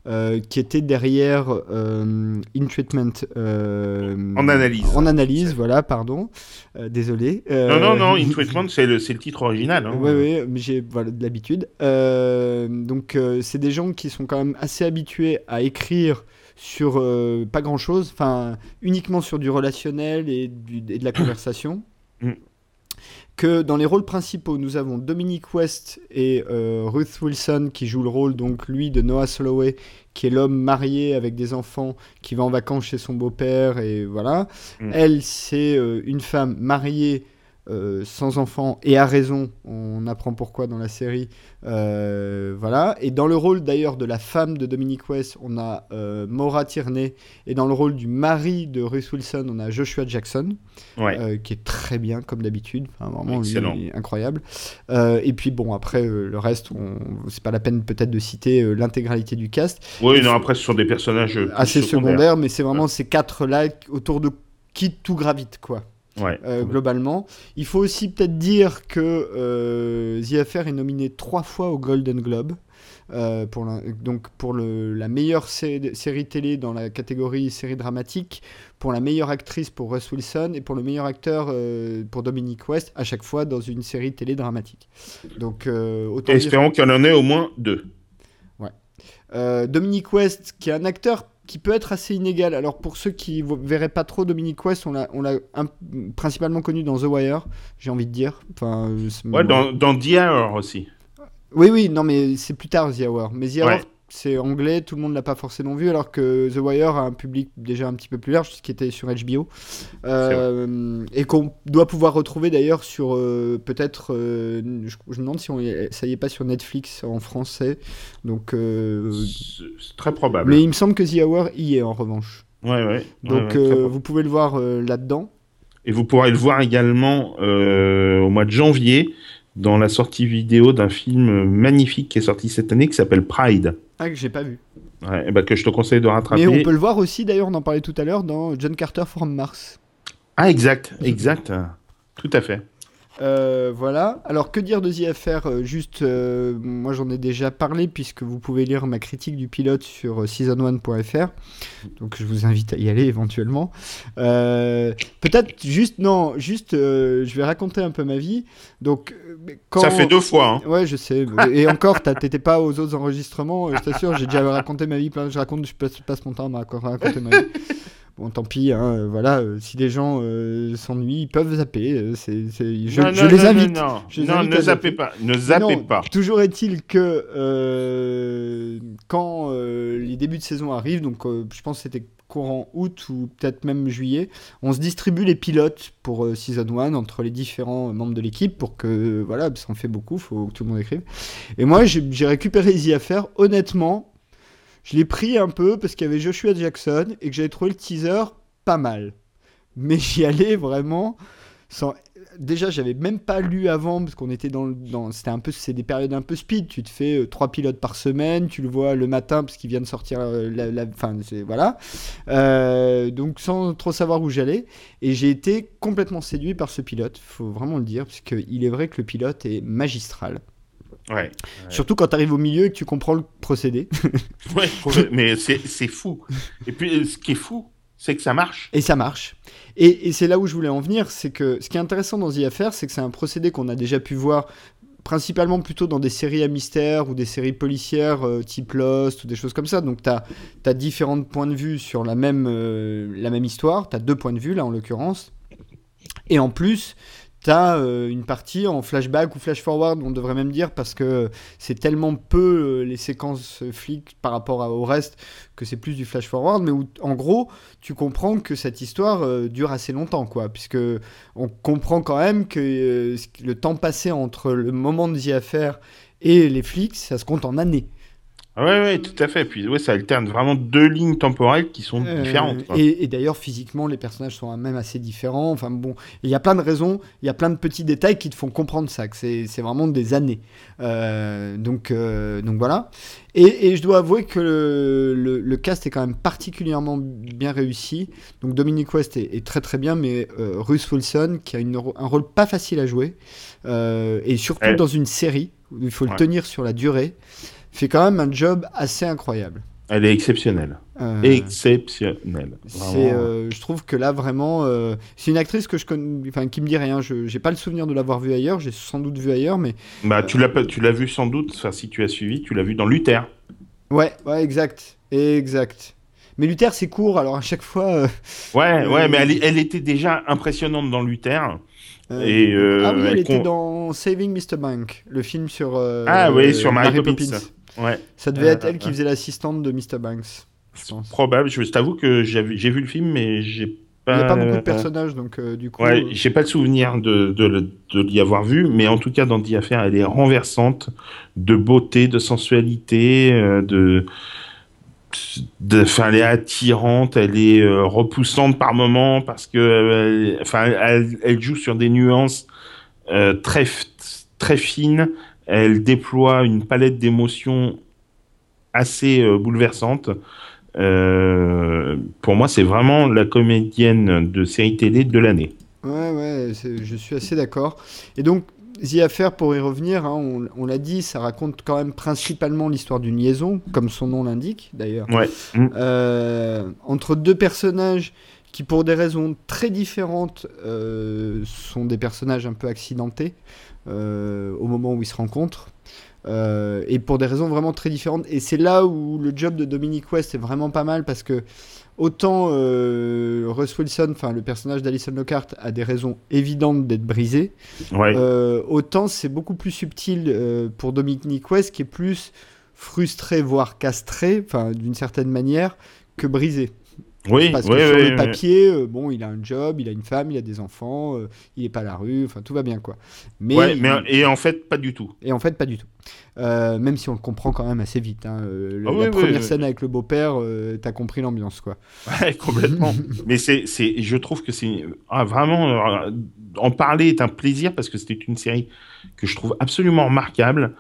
euh, qui était derrière euh, In Treatment. euh, En analyse. En analyse, voilà, pardon. Euh, désolé. Non, non, non, In Treatment, c'est le, le titre original. Hein. Oui, oui, mais j'ai voilà, de l'habitude. Donc, c'est des gens qui sont quand même assez habitués à écrire sur pas grand chose, enfin, uniquement sur du relationnel et, du- et de la conversation. Que dans les rôles principaux, nous avons Dominic West et euh, Ruth Wilson qui jouent le rôle, donc lui, de Noah Soloway, qui est l'homme marié avec des enfants qui va en vacances chez son beau-père, et voilà. Mm. Elle, c'est euh, une femme mariée euh, sans enfant et à raison, on apprend pourquoi dans la série. Euh, voilà. Et dans le rôle d'ailleurs de la femme de Dominic West, on a euh, Maura Tierney. Et dans le rôle du mari de Ruth Wilson, on a Joshua Jackson, Ouais. qui est très bien comme d'habitude. Enfin, vraiment, lui, incroyable. Et puis bon, après le reste, on... c'est pas la peine peut-être de citer l'intégralité du cast. Oui, non, après, ce sont des personnages Assez secondaires. secondaire, mais c'est vraiment ces quatre-là autour de qui tout gravite, quoi Ouais. euh, globalement. Il faut aussi peut-être dire que euh, The Affair est nominé trois fois au Golden Globe. euh, pour la, donc pour le, la meilleure sé- série télé dans la catégorie série dramatique, pour la meilleure actrice pour Russ Wilson et pour le meilleur acteur euh, pour Dominic West, à chaque fois dans une série télé dramatique. Donc autant dire- espérons qu'il y en ait au moins deux. Dominic West, qui est un acteur qui peut être assez inégal. Alors pour ceux qui ne verraient pas trop Dominic West, on l'a, on l'a un- principalement connu dans The Wire, j'ai envie de dire. Enfin, Ouais, dans, dans The Hour aussi. Oui, oui, non, mais c'est plus tard The Hour. Mais The Hour, Ouais. C'est anglais, tout le monde l'a pas forcément vu, alors que The Wire a un public déjà un petit peu plus large, ce qui était sur HBO. Euh, et qu'on doit pouvoir retrouver d'ailleurs sur euh, peut-être. euh, je, je me demande si on, ça y est pas sur Netflix en français. Donc. C'est très probable. mais il me semble que The Hour y est en revanche. Ouais, ouais. Donc ouais, vous pouvez le voir là-dedans. Et vous pourrez le voir également au mois de janvier dans la sortie vidéo d'un film magnifique qui est sorti cette année qui s'appelle Pride. Ah, que j'ai pas vu. Ouais, et bah, que je te conseille de rattraper. Mais on peut le voir aussi, d'ailleurs, on en parlait tout à l'heure, dans John Carter from Mars. Ah, exact, exact. Tout à fait. Euh, voilà. Alors, que dire de The Euh, Juste, euh, moi j'en ai déjà parlé, puisque vous pouvez lire ma critique du pilote sur euh, season1.fr. Donc, je vous invite à y aller éventuellement. Euh, Peut-être juste, non, juste, je vais raconter un peu ma vie. Donc, quand... Ça fait deux fois. Hein. Ouais, je sais. Et encore, t'étais pas aux autres enregistrements, je t'assure, j'ai déjà raconté ma vie, je raconte, je passe, passe mon temps à raconter ma vie. Bon, tant pis, hein, euh, voilà, euh, si les gens euh, s'ennuient, ils peuvent zapper. je, Non, je non, les invite. Non, Je les invite ne zappez pas. Ne zappez pas. Toujours est-il que euh, quand euh, les débuts de saison arrivent, donc je pense que c'était courant août ou peut-être même juillet, on se distribue les pilotes pour euh, Season 1 entre les différents membres de l'équipe pour que, voilà, ça en fait beaucoup, faut que tout le monde écrive. Et moi, j'ai récupéré The Affair, honnêtement, je l'ai pris un peu parce qu'il y avait Joshua Jackson et que j'avais trouvé le teaser pas mal. Mais j'y allais vraiment sans... Déjà, j'avais même pas lu avant parce qu'on était dans, dans c'était un peu c'est des périodes un peu speed. Tu te fais euh, trois pilotes par semaine, tu le vois le matin parce qu'il vient de sortir euh, la, enfin voilà. Euh, donc sans trop savoir où j'allais et j'ai été complètement séduit par ce pilote. Faut vraiment le dire parce qu'il est vrai que le pilote est magistral. Ouais. Surtout quand tu arrives au milieu et que tu comprends le procédé. Ouais, mais c'est fou. Et puis, ce qui est fou, c'est que ça marche. Et ça marche. Et, et c'est là où je voulais en venir, c'est que ce qui est intéressant dans The Affair, c'est que c'est un procédé qu'on a déjà pu voir principalement plutôt dans des séries à mystère ou des séries policières euh, type Lost ou des choses comme ça. Donc tu as, différents points de vue sur la même, euh, la même histoire, tu as deux points de vue là en l'occurrence. Et en plus, tu as une partie en flashback ou flash forward, on devrait même dire, parce que c'est tellement peu euh, les séquences euh, flics par rapport au reste que c'est plus du flash forward, mais où en gros, tu comprends que cette histoire euh, dure assez longtemps, quoi, puisque on comprend quand même que euh, le temps passé entre le moment de The et les flics, ça se compte en années. Ah Ouais, ouais, tout à fait. Puis, ouais, ça alterne vraiment deux lignes temporelles qui sont Euh, différentes. quoi. Et, et d'ailleurs, physiquement, les personnages sont même assez différents. Enfin bon, il y a plein de raisons, il y a plein de petits détails qui te font comprendre ça, que c'est vraiment des années. Euh, donc, euh, donc voilà. Et, et je dois avouer que le, le- le cast est quand même particulièrement bien réussi. Donc Dominic West est, est très très bien, mais Ruth Wilson, qui a une un rôle pas facile à jouer, et surtout dans une série il faut le tenir sur la durée, fait quand même un job assez incroyable. Elle est exceptionnelle. Euh, Exceptionnelle. c'est, euh, je trouve que là vraiment, euh, c'est une actrice que je connais, enfin qui me dit rien. Je j'ai pas le souvenir de l'avoir vue ailleurs. J'ai sans doute vu ailleurs, mais Bah, tu l'as tu l'as vu sans doute, enfin, si tu as suivi, tu l'as vu dans Luther. ouais, ouais, exact, exact. Mais Luther c'est court, alors à chaque fois. Ouais, ouais, mais elle, était déjà impressionnante dans Luther. Et, ah oui, elle elle était con- dans Saving Mr Bank, le film sur. Ah oui, sur Mary Poppins. Ouais, Ça devait Euh, être elle qui faisait l'assistante de Mr Banks. Probable. Je t'avoue que j'ai vu, le film, mais j'ai Il pas. n'y a pas beaucoup de euh, personnages, donc euh, du coup. Ouais, euh, j'ai pas de souvenir de, de, le- de l'y avoir vu, mais en tout cas, dans The Affair, elle est renversante de beauté, de sensualité, euh, de. Enfin, elle est attirante, elle est euh, repoussante par moments parce que, euh, enfin, elle, elle joue sur des nuances euh, très très fines. Elle déploie une palette d'émotions assez euh, bouleversante. Euh, pour moi, c'est vraiment la comédienne de série télé de l'année. Ouais, ouais, je suis assez d'accord. Et donc, The Affair, pour y revenir, hein, on, on l'a dit, ça raconte quand même principalement l'histoire d'une liaison, comme son nom l'indique d'ailleurs, Ouais. Mm. Euh, entre deux personnages qui, pour des raisons très différentes, euh, sont des personnages un peu accidentés euh, au moment où ils se rencontrent. Euh, et pour des raisons vraiment très différentes. Et c'est là où le job de Dominic West est vraiment pas mal parce que autant Russ Wilson, enfin le personnage d'Alison Lockhart, a des raisons évidentes d'être brisé, Ouais. autant c'est beaucoup plus subtil pour Dominic West qui est plus frustré, voire castré, enfin d'une certaine manière, que brisé. Oui, Parce oui, que sur oui, le oui. papier, euh, bon, il a un job, il a une femme, il a des enfants, euh, il est pas à la rue, enfin tout va bien quoi. Mais, Ouais, mais et en fait, pas du tout. et en fait, pas du tout. Euh, même si on le comprend quand même assez vite. hein. Le- Ah la première scène avec le beau-père, t'as compris l'ambiance quoi. Ouais, complètement. mais c'est, c'est, je trouve que c'est ah, vraiment en parler est un plaisir parce que c'était une série que je trouve absolument remarquable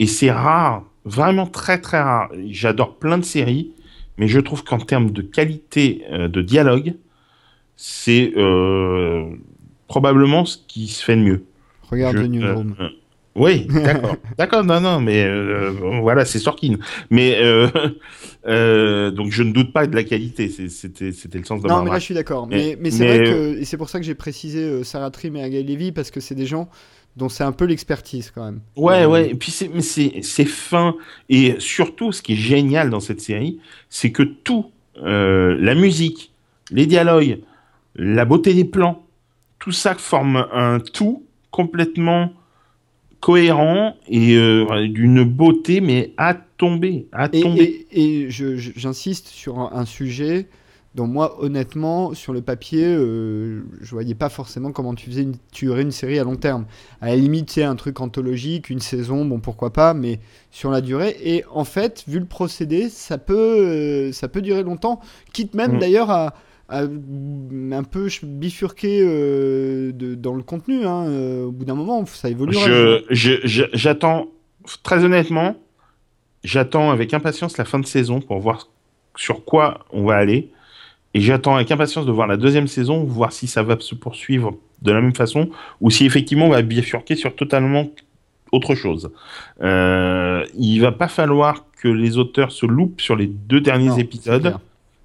et c'est rare, vraiment très très rare. J'adore plein de séries, mais je trouve qu'en termes de qualité euh, de dialogue, c'est euh, probablement ce qui se fait de mieux. Regarde Je- The Newsroom. euh, euh, oui, d'accord, d'accord, non, non, mais voilà, c'est Sorkin. Mais donc je ne doute pas de la qualité. C'était, le sens de Non, ma mais là je suis d'accord. Mais- Mais, mais c'est vrai que. Et c'est pour ça que j'ai précisé Sarah Trim et Agaï Levy, parce que c'est des gens dont c'est un peu l'expertise quand même. Ouais, Euh, ouais. Et puis c'est, mais c'est, c'est fin. Et surtout, ce qui est génial dans cette série, c'est que tout, euh, la musique, les dialogues, la beauté des plans, tout ça forme un tout complètement cohérent et euh, d'une beauté, mais à tomber, à Et, tomber. et- et je- je- j'insiste sur un, un sujet dont moi, honnêtement, sur le papier, euh, je voyais pas forcément comment tu faisais une, tu aurais une série à long terme. À la limite, c'est un truc anthologique, une saison, bon pourquoi pas, mais sur la durée. Et en fait, vu le procédé, ça peut, euh, ça peut durer longtemps, quitte même Mm. d'ailleurs à, à un peu bifurquer euh, de- dans le contenu. hein. Euh, au bout d'un moment, ça évolue. J'attends, très honnêtement, j'attends avec impatience la fin de saison pour voir sur quoi on va aller. Et j'attends avec impatience de voir la deuxième saison, voir si ça va se poursuivre de la même façon, ou si effectivement on va bifurquer sur totalement autre chose. Euh, il va pas falloir que les auteurs se loupent sur les deux derniers Non, épisodes.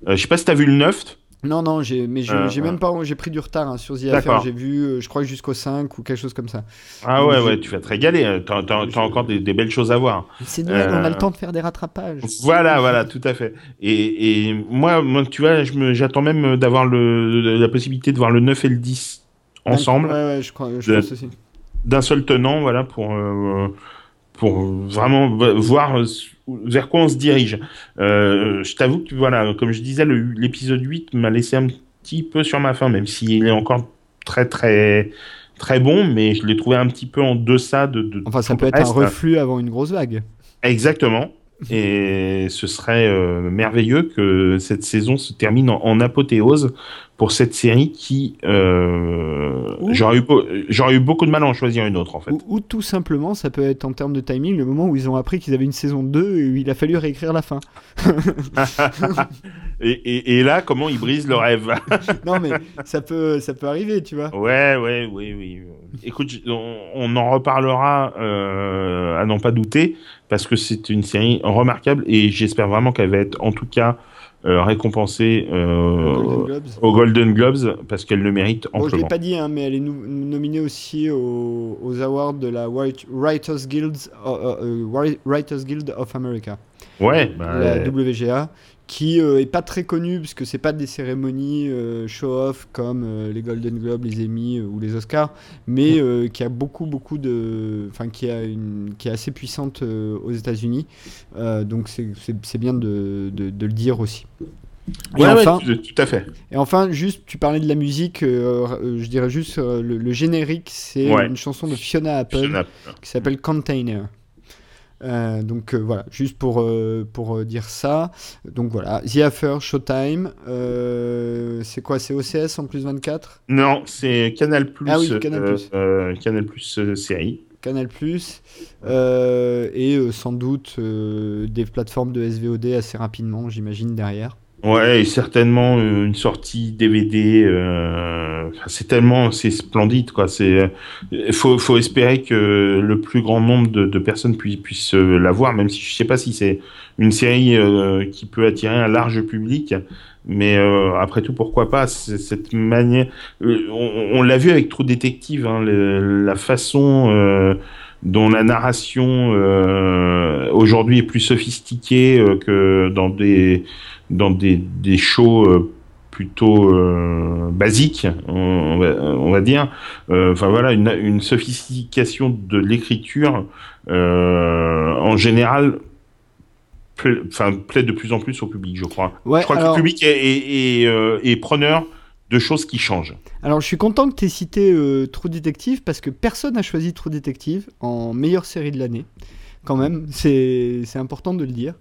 Euh, je sais pas si t'as vu le 9. Non, non, j'ai, mais Euh, j'ai même pas, j'ai pris du retard hein, sur The Affair. J'ai vu, euh, je crois, jusqu'au 5 ou quelque chose comme ça. Ah ouais, Je- ouais, tu vas te régaler. euh, T'as, t'as- t'as encore des, des belles choses à voir. C'est Noël, on a Euh, le temps de faire des rattrapages. Voilà, voilà, tout à fait. Et, et moi, moi, tu vois, je me, j'attends même d'avoir le, la possibilité de voir le 9 et le 10 ensemble, Ouais, ouais, je crois, je De- pense aussi. d'un seul tenant, voilà, pour, euh, pour vraiment voir vers quoi on se dirige. Euh, je t'avoue que, voilà, comme je disais, l'épisode 8 m'a laissé un petit peu sur ma faim, même s'il est encore très, très, très bon, mais je l'ai trouvé un petit peu en deçà de. de Enfin, ça peut être un reflux avant une grosse vague. Exactement. Et ce serait euh, merveilleux que cette saison se termine en, en apothéose pour cette série qui euh, j'aurais eu, j'aurais eu beaucoup de mal à en choisir une autre en fait. Ou, ou tout simplement, ça peut être en termes de timing, le moment où ils ont appris qu'ils avaient une saison 2 et où il a fallu réécrire la fin. et, et, et là, comment ils brisent le rêve? Non, mais ça peut, ça peut arriver, tu vois. Ouais, ouais, oui, oui. Écoute, on en reparlera euh, à n'en pas douter parce que c'est une série remarquable et j'espère vraiment qu'elle va être en tout cas euh, récompensée euh, Golden Globes. aux Golden Globes parce qu'elle le mérite Bon, je l'ai amplement. pas dit, hein, mais elle est nominée aussi aux, aux awards de la Writ- Writers Guild, euh, Wri- Writers Guild of America, Ouais, bah, la WGA, qui euh, est pas très connue parce que c'est pas des cérémonies euh, show-off comme euh, les Golden Globes, les Emmy euh, ou les Oscars, mais qui a beaucoup beaucoup de, enfin qui a une, qui est assez puissante aux États-Unis, donc c'est- bien de, de- de le dire aussi. Et ouais, enfin, tout, tout à fait. et enfin, juste, tu parlais de la musique, je dirais juste le, le générique, c'est Ouais. une chanson de Fiona Apple Fiona. qui s'appelle Container. Euh, donc euh, voilà, juste pour, euh, pour dire ça. Donc voilà, The Affair, Showtime. c'est quoi C'est OCS en plus 24 Non, c'est Canal Plus. Ah oui, Canal+. euh, Canal Plus série. Canal Plus et sans doute des plateformes de SVOD assez rapidement, j'imagine, derrière. Ouais, et certainement euh, une sortie DVD. euh, c'est tellement, c'est splendide, quoi. C'est, euh, faut, faut espérer que le plus grand nombre de, de personnes puissent, puissent euh, la voir, même si je sais pas si c'est une série qui peut attirer un large public. Mais euh, après tout, pourquoi pas? Cette manière, on, on l'a vu avec True Detective, hein, la façon dont la narration aujourd'hui est plus sophistiquée que dans des dans des, des shows euh, plutôt euh, basiques, on, on va, on va dire. Euh, Enfin voilà, une, une sophistication de l'écriture euh, en général pla- enfin, plaît de plus en plus au public, je crois. Ouais, je crois alors- que le public est, est- est, est preneur de choses qui changent. Alors, je suis content que tu aies cité True Detective parce que personne n'a choisi True Detective en meilleure série de l'année. Quand même, c'est important de le dire.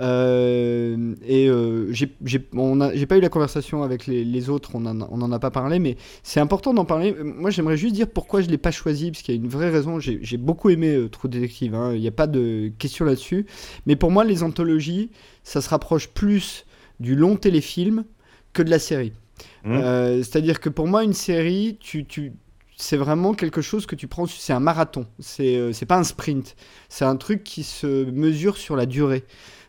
Euh, et euh, j'ai pas eu la conversation avec les, les autres, on en, a- on en a pas parlé, mais c'est important d'en parler. Moi, j'aimerais juste dire pourquoi je l'ai pas choisi, parce qu'il y a une vraie raison. J'ai j'ai beaucoup aimé euh, True Detective, hein, il n'y a pas de question là-dessus. Mais pour moi, les anthologies, ça se rapproche plus du long téléfilm que de la série. Mhm. Euh, C'est-à-dire que pour moi, une série, tu, tu, c'est vraiment quelque chose que tu prends, c'est un marathon, c'est euh, c'est pas un sprint, c'est un truc qui se mesure sur la durée.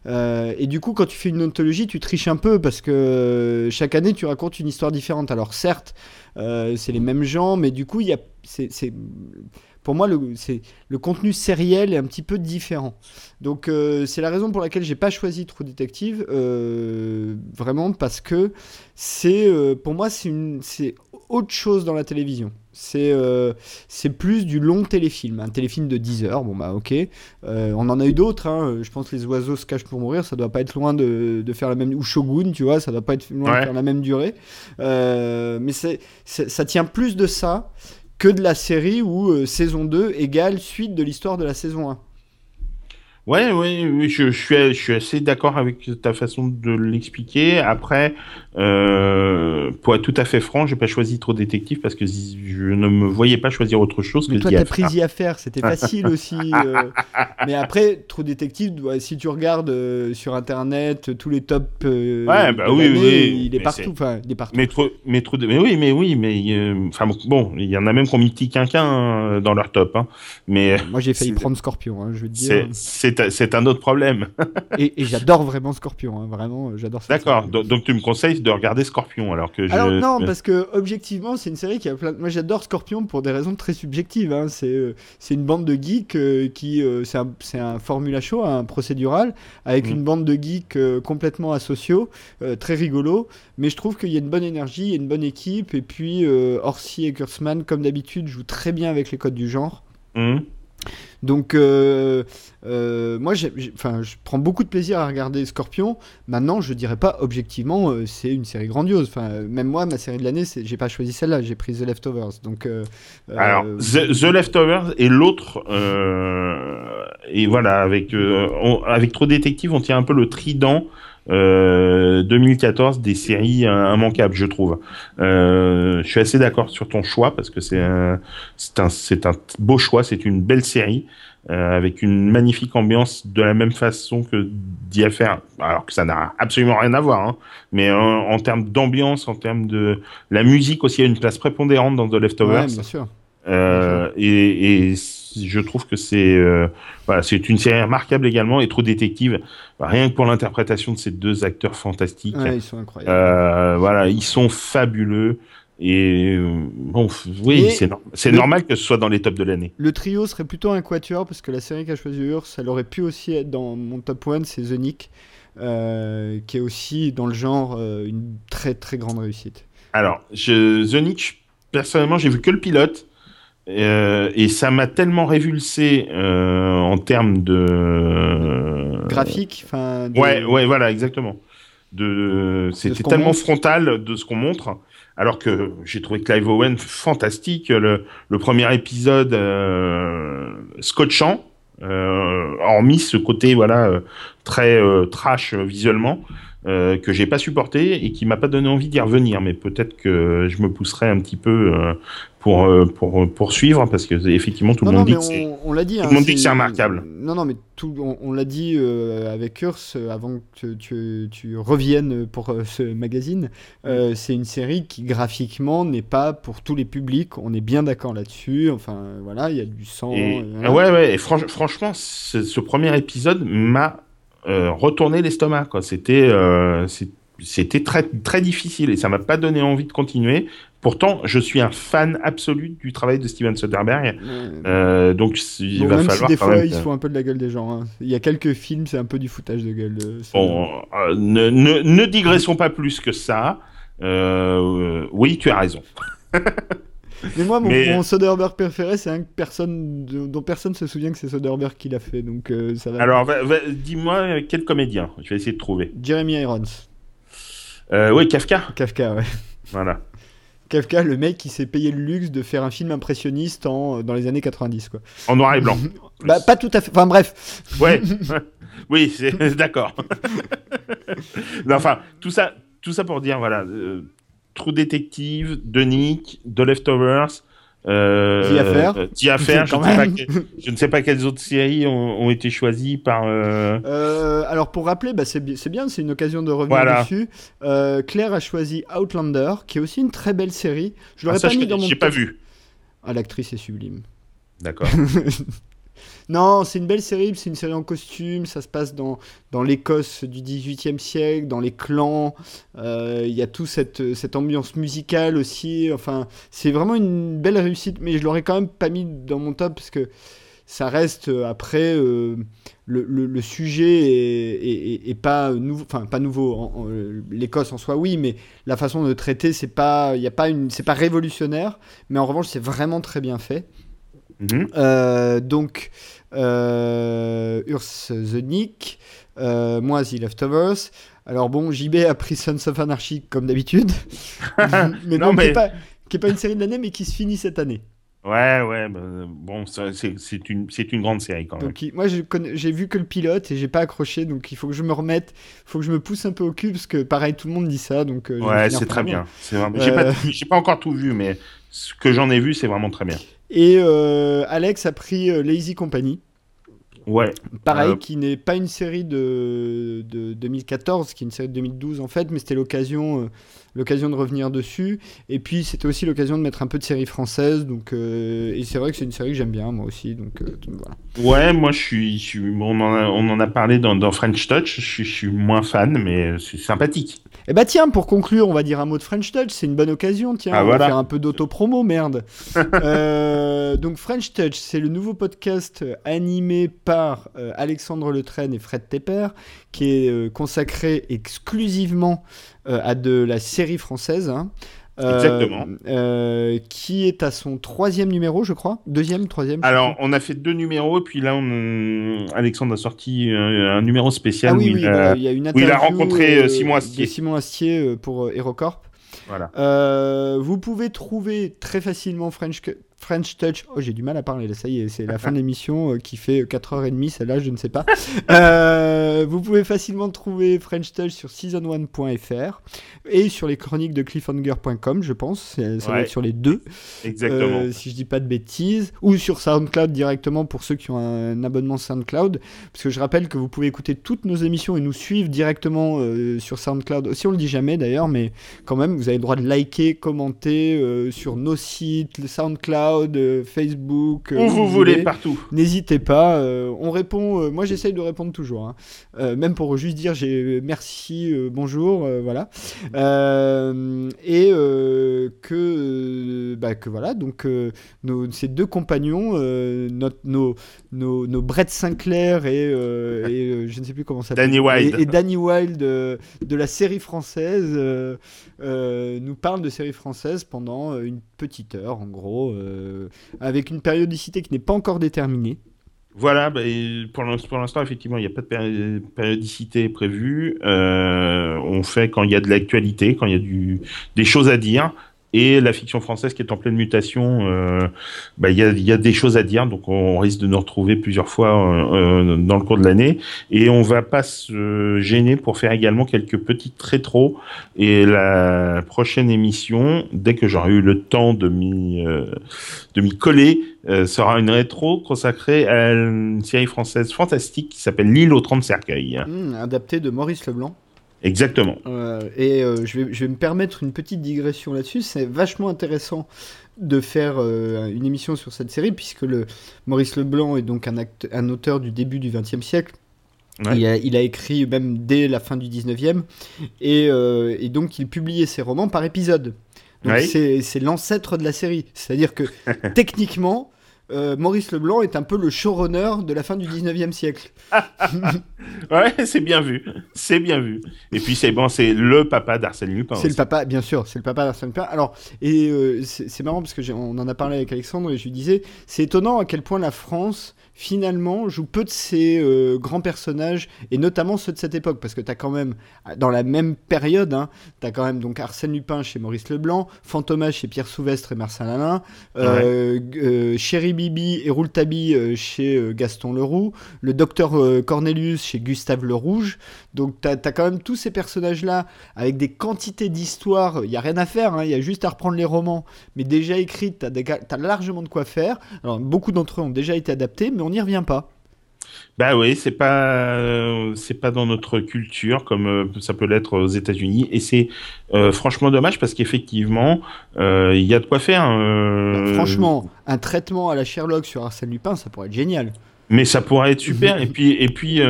Euh, et du coup, quand tu fais une anthologie, tu triches un peu parce que euh, chaque année, tu racontes une histoire différente. Alors certes, c'est les mêmes gens, mais du coup, y a, c'est, pour moi, le, le contenu sériel est un petit peu différent. Donc c'est la raison pour laquelle j'ai pas choisi True Detective, vraiment parce que c'est, pour moi, c'est autre chose dans la télévision. C'est, euh, plus du long téléfilm, un téléfilm de 10 heures, bon bah ok. Euh, on en a eu d'autres, hein. je pense que Les Oiseaux se cachent pour mourir, ça doit pas être loin de, de faire la même... Ou Shogun, tu vois, ça doit pas être loin Ouais. de faire la même durée. Euh, mais ça tient plus de ça que de la série où euh, saison 2 égale suite de l'histoire de la saison 1. Ouais, ouais, oui, je, je suis, je suis assez d'accord avec ta façon de l'expliquer. Après, euh, pour être tout à fait franc, j'ai pas choisi trop détective parce que je ne me voyais pas choisir autre chose Mais que toi, t'as pris y à faire, c'était facile aussi. euh. Mais après, Trop Détective, si tu regardes euh, sur internet tous les tops, Ouais, bah oui, oui, il est mais partout. Enfin, il est partout. Mais trop, mais trop de, mais oui, mais oui, mais enfin bon, il y en a même qui ont mis petit quinquin dans leur top, hein. Mais Moi, j'ai failli prendre Scorpion, hein, je veux te dire. c'est c'est un autre problème. Et, et j'adore vraiment Scorpion, hein, vraiment, euh, j'adore ça. D'accord. Donc, tu me conseilles de regarder Scorpion alors que je. Alors non, parce que objectivement, c'est une série qui a plein. Moi, j'adore Scorpion pour des raisons très subjectives. hein. C'est euh, c'est une bande de geeks euh, qui euh, c'est un, formula show, un procédural avec Mm. une bande de geeks euh, complètement asociaux, euh, très rigolo. Mais je trouve qu'il y a une bonne énergie, il y a une bonne équipe. Et puis euh, Orsi et Kurtzman, comme d'habitude, jouent très bien avec les codes du genre. Hum. Donc, euh, euh, moi, je prends beaucoup de plaisir à regarder Scorpion. Maintenant, je dirais pas objectivement, euh, c'est une série grandiose. Enfin, même moi, ma série de l'année, j'ai pas choisi celle-là, j'ai pris The Leftovers. Donc, Alors, The, Leftovers et l'autre, et voilà, avec, on- avec Trop on tient un peu le trident euh, 2014 des séries euh, immanquables, je trouve. Euh, je suis assez d'accord sur ton choix parce que c'est un, c'est un, un beau choix, c'est une belle série euh, avec une magnifique ambiance de la même façon que affaire, alors que ça n'a absolument rien à voir, hein, mais en, termes d'ambiance, en termes de la musique aussi a une place prépondérante dans The Leftovers. bien sûr. Euh, et, et je trouve que c'est euh, voilà, c'est une série remarquable également et trop détective. Rien que pour l'interprétation de ces deux acteurs fantastiques. Ouais, ils sont incroyables. Euh, voilà, ils sont fabuleux. Et bon, oui, c'est no- normal que ce soit dans les tops de l'année. Le trio serait plutôt un quatuor parce que la série qu'a choisi Urs, elle aurait pu aussi être dans mon top 1, c'est The Nick, qui est aussi dans le genre une très très grande réussite. Alors, je, The Niche, personnellement, j'ai vu que le pilote. Euh, et ça m'a tellement révulsé euh, en termes de Graphique, enfin. de- Ouais, ouais, voilà, exactement. De, c'était tellement montre. frontal de ce qu'on montre, alors que j'ai trouvé Clive Owen fantastique. Le, le premier épisode euh, scotchant, euh, hormis ce côté voilà euh, très euh, trash euh, visuellement. euh, que j'ai pas supporté et qui m'a pas donné envie d'y revenir, mais peut-être que je me pousserai un petit peu euh, pour euh, pour poursuivre parce que effectivement tout Non, le non, monde dit que c'est on, on l'a dit. tout hein, le monde dit que c'est remarquable. Non, non, mais tout, on, on l'a dit euh, avec Urs euh, avant que tu, tu reviennes pour euh, ce magazine. euh, c'est une série qui graphiquement n'est pas pour tous les publics. On est bien d'accord là-dessus. Enfin, voilà, il y a du sang. Et, euh, ah voilà. ouais, ouais, et franch- franchement, ce, ce premier épisode m'a euh, retourné l'estomac. quoi. C'était euh, c'était très, très difficile et ça m'a pas donné envie de continuer. Pourtant, je suis un fan absolu du travail de Steven Soderbergh. Euh, donc, il Bon, va même falloir si des fois même ils se font un peu de la gueule des gens. hein. Il y a quelques films, c'est un peu du foutage de gueule. euh. Bon, euh, ne, ne, ne digressons pas plus que ça. Euh, oui, tu as raison. Mais moi, mon, mais- mon Soderbergh préféré, c'est un que personne, dont personne se souvient que c'est Soderbergh qui l'a fait. Donc euh, ça va. Alors, va- va- dis-moi quel comédien? Je vais essayer de trouver. Jeremy Irons, Euh, oui, Kafka. Kafka, ouais. Voilà. Kafka, le mec qui s'est payé le luxe de faire un film impressionniste en, dans les années 90, quoi. En noir et blanc. Bah, pas tout à fait. Enfin, bref. Ouais, oui, c'est d'accord. Enfin, tout ça, tout ça pour dire, voilà, euh, True Detective, The Nick, The Leftovers, euh, The Affair. euh, je, ne sais pas je quelles autres séries ont, ont été choisies par. euh, Euh, alors, pour rappeler, bah, c'est bi- c'est bien, c'est une occasion de revenir Voilà. dessus. Claire a choisi Outlander, qui est aussi une très belle série. Je ah, l'aurais ça, pas je mis dans mon j'ai pas vu. Ah, l'actrice est sublime. D'accord. Non, c'est une belle série, c'est une série en costume, ça se passe dans, dans l'Écosse du XVIIIe siècle, dans les clans, euh, il y a tout cette, cette ambiance musicale aussi, enfin, c'est vraiment une belle réussite, mais je l'aurais quand même pas mis dans mon top, parce que ça reste, euh, après, euh, le, le- sujet est, est- pas nouveau, enfin, pas nouveau, l'Écosse en soi, oui, mais la façon de traiter, c'est pas, il a pas une, pas révolutionnaire, mais en revanche, c'est vraiment très bien fait. Mhm. Euh, donc, euh, Urs The Nick, euh, moi The Leftovers. Alors bon, JB a pris Sons of Anarchy comme d'habitude, mais Non, mais- qui est pas une série de l'année, mais qui se finit cette année. Ouais, ouais, bah, bon, c'est une, grande série quand même. Donc moi j'ai vu que le pilote et j'ai pas accroché donc il faut que je me remette, il faut que je me pousse un peu au cul parce que pareil tout le monde dit ça donc euh, Ouais, c'est très bien. J'ai Euh. pas encore tout vu, mais ce que j'en ai vu, c'est vraiment très bien. Et euh, Alex a pris euh, Lazy Company. Ouais. Pareil, Euh, qui n'est pas une série de, de 2014, qui est une série de 2012 en fait, mais c'était l'occasion, l'occasion de revenir dessus. Et puis c'était aussi l'occasion de mettre un peu de séries françaises. Donc, euh, et c'est vrai que c'est une série que j'aime bien moi aussi. Donc, euh, voilà. Ouais, moi je suis, je suis- on, en a, on en a parlé dans, dans French Touch, je suis, je suis moins fan, mais c'est sympathique. Et bah tiens, pour conclure, on va dire un mot de French Touch, c'est une bonne occasion, tiens, Ah, on voilà. va faire un peu d'auto-promo, merde. Euh, donc French Touch, c'est le nouveau podcast animé par Alexandre Letraine et Fred Tepper, qui est euh, consacré exclusivement euh, à de la série française. hein. Euh, Exactement. euh, qui est à son troisième numéro, je crois. Deuxième, troisième. Alors, on a fait deux numéros, et puis là, on, Alexandre a sorti un numéro spécial Ah oui, où, oui, il, a, il y a une où il a rencontré euh, Simon Astier. Simon Astier pour HeroCorp. Voilà. Vous pouvez trouver très facilement French, French Touch. Oh, j'ai du mal à parler là, ça y est, c'est la fin de l'émission euh, qui fait 4h30, celle-là, je ne sais pas. Euh, vous pouvez facilement trouver French Touch sur season1.fr et sur les chroniques de cliffhanger.com, je pense. Ça Ouais. être sur les deux. Exactement. Euh, si je dis pas de bêtises, ou sur SoundCloud directement pour ceux qui ont un abonnement SoundCloud, parce que je rappelle que vous pouvez écouter toutes nos émissions et nous suivre directement euh, sur SoundCloud. Si on le dit jamais d'ailleurs, mais quand même, vous avez le droit de liker, commenter euh, sur nos sites, le SoundCloud, euh, Facebook. euh, Où vous voulez, voulez. partout. N'hésitez pas, euh, on répond. moi, j'essaye de répondre toujours, hein. Même pour juste dire j'ai merci, bonjour, voilà. Et que, bah, que voilà, donc nos, ces deux compagnons, notre- nos, nos, nos Brett Sinclair et, et, je ne sais plus comment ça s'appelle. Danny Wilde. Et, et Danny Wilde euh, de la série française nous parlent de série française pendant une petite heure, en gros, euh, avec une périodicité qui n'est pas encore déterminée. Voilà, bah, pour l'in- pour l'instant, effectivement, il n'y a pas de péri- périodicité prévue. Euh, on fait quand il y a de l'actualité, quand il y a des choses à dire. Et la fiction française qui est en pleine mutation, euh, bah, il y, a, des choses à dire, donc on risque de nous retrouver plusieurs fois euh, euh, dans le cours de l'année. Et on va pas se gêner pour faire également quelques petites rétros. Et la prochaine émission, dès que j'aurai eu le temps de m'y coller, sera une rétro consacrée à une série française fantastique qui s'appelle L'île aux 30 cercueils. Hmm, adapté de Maurice Leblanc. Exactement. Euh, et euh, je, vais, je vais me permettre une petite digression là-dessus. C'est vachement intéressant de faire euh, une émission sur cette série, puisque le, Maurice Leblanc est donc un, acte- un auteur du début du XXe siècle. Ouais. Il, a, il a écrit même dès la fin du 19e, et, euh, et donc il publiait ses romans par épisode. Donc Ouais. c'est l'ancêtre de la série. C'est-à-dire que techniquement, euh, Maurice Leblanc est un peu le showrunner de la fin du 19e siècle. Ouais, c'est bien vu. C'est bien vu. Et puis c'est bon, c'est le papa d'Arsène Lupin. C'est le papa, bien sûr, c'est le papa d'Arsène Lupin. Alors, et euh, c'est marrant parce que on en a parlé avec Alexandre et je lui disais, c'est étonnant à quel point la France finalement joue peu de ses euh, grands personnages et notamment ceux de cette époque parce que t'as quand même dans la même période, hein, t'as quand même donc Arsène Lupin chez Maurice Leblanc, Fantomas chez Pierre Souvestre et Marcel Alain, euh, Chéri Bibi et Rouletabille euh, chez euh, Gaston Leroux, le docteur euh, Cornelius chez Gustave Le Rouge. Donc t'as as quand même tous ces personnages-là avec des quantités d'histoires. Il y a rien à faire, hein, il y a juste à reprendre les romans, mais déjà écrites. T'as t'as largement de quoi faire. Beaucoup d'entre eux ont déjà été adaptés, mais on n'y revient pas. Bah oui, c'est pas euh, c'est pas dans notre culture comme euh, ça peut l'être aux États-Unis et c'est euh, franchement dommage parce qu'effectivement euh, il y a de quoi faire. euh, Franchement, un traitement à la Sherlock sur Arsène Lupin, ça pourrait être génial. Mais ça pourrait être super. et puis, et puis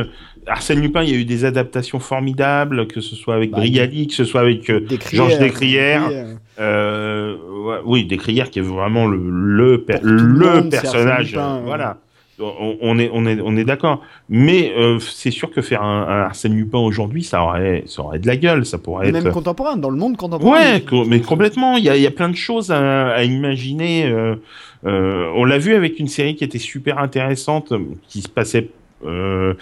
Arsène Lupin, il y a eu des adaptations formidables, que ce soit avec Bah, Brialy, que ce soit avec Georges Descrières. Ouais, oui, Descrières qui est vraiment le, le, per- le personnage. Lupin, ouais. voilà. On, on est, on est, on est d'accord. Mais euh, c'est sûr que faire un, un Arsène Lupin aujourd'hui, ça aurait, ça aurait de la gueule. Ça pourrait Même être. contemporain, dans le monde contemporain. Ouais, co- mais complètement. Il y a, il y a plein de choses à, à imaginer. euh, euh, on l'a vu avec une série qui était super intéressante, qui se passait euh,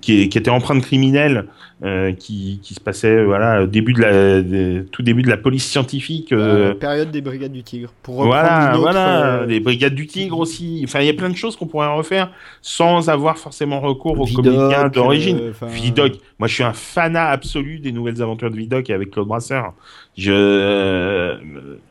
qui, qui était empreinte criminelle, euh, qui, qui se passait voilà au début de la de- tout début de la police scientifique. euh, Euh, période des Brigades du Tigre. Pour reprendre voilà, autre, voilà, euh, les brigades du Tigre aussi. Enfin, il y a plein de choses qu'on pourrait refaire sans avoir forcément recours aux Vidoc, comédiens d'origine. euh, Vidoc, moi je suis un fanat absolu des nouvelles aventures de Vidoc avec Claude Brasseur. Je, euh,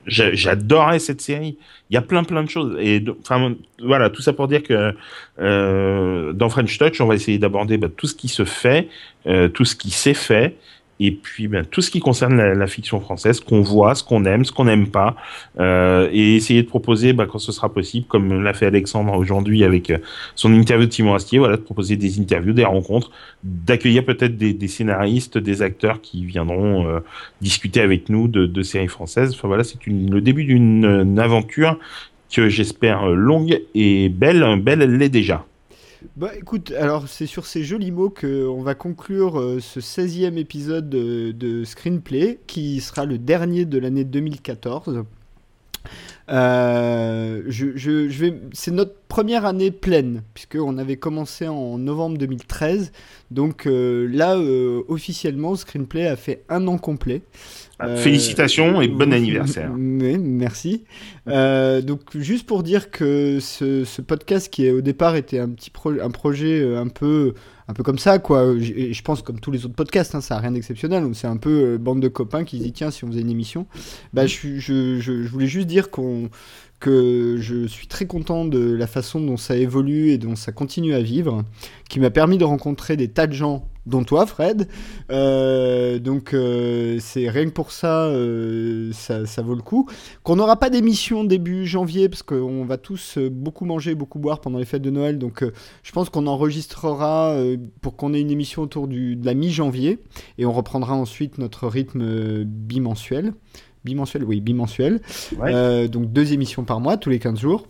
j'a- j'adorais cette série. Il y a plein plein de choses. Et enfin voilà, tout ça pour dire que euh, dans French Touch, on va essayer d'aborder bah, tout ce qui se fait, euh, tout ce qui s'est fait. Et puis ben, tout ce qui concerne la, fiction française, qu'on voit, ce qu'on aime, ce qu'on n'aime pas, euh, et essayer de proposer, bah, quand ce sera possible, comme l'a fait Alexandre aujourd'hui avec euh, son interview de Simon Astier, voilà, de proposer des interviews, des rencontres, d'accueillir peut-être des, scénaristes, des acteurs qui viendront euh, discuter avec nous de, séries françaises. Enfin voilà, c'est le début d'une aventure que j'espère longue et belle. Belle, elle l'est déjà. Bah écoute, alors c'est sur ces jolis mots qu'on va conclure euh, ce 16e épisode de, Screenplay, qui sera le dernier de l'année 2014. Euh, je, je- c'est notre première année pleine, puisqu'on avait commencé en novembre 2013. Donc euh, là, euh, officiellement, Screenplay a fait un an complet. Euh, Félicitations et bon anniversaire. Oui, merci. Euh, donc juste pour dire que ce, ce podcast qui au départ était un petit pro- un projet un peu un peu comme ça quoi. Je pense comme tous les autres podcasts, hein, ça a rien d'exceptionnel. C'est un peu euh, bande de copains qui se dit tiens si on faisait une émission. Bah je voulais juste dire qu'on que je suis très content de la façon dont ça évolue et dont ça continue à vivre, qui m'a permis de rencontrer des tas de gens, dont toi, Fred. Euh, donc, euh, c'est rien que pour ça, euh, ça, ça vaut le coup. Qu'on n'aura pas d'émission début janvier, parce qu'on va tous beaucoup manger, beaucoup boire pendant les fêtes de Noël. Donc, je pense qu'on enregistrera pour qu'on ait une émission autour de la mi-janvier, et on reprendra ensuite notre rythme bimensuel. Bimensuel, oui, bimensuel. Ouais. Euh, donc deux émissions par mois, tous les 15 jours.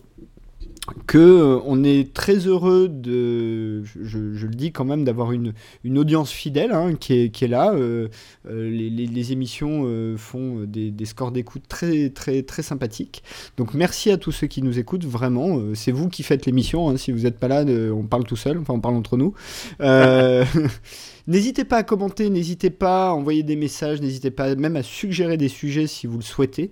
Que euh, on est très heureux de, je, je le dis quand même, d'avoir une, une audience fidèle hein, qui, est, qui est là. Euh, les, les- les émissions font des, des scores d'écoute très très très sympathiques. Donc merci à tous ceux qui nous écoutent vraiment. C'est vous qui faites l'émission. hein. si vous n'êtes pas là, de- on parle tout seul. Enfin, on parle entre nous. Euh, N'hésitez pas à commenter, n'hésitez pas à envoyer des messages, n'hésitez pas même à suggérer des sujets si vous le souhaitez.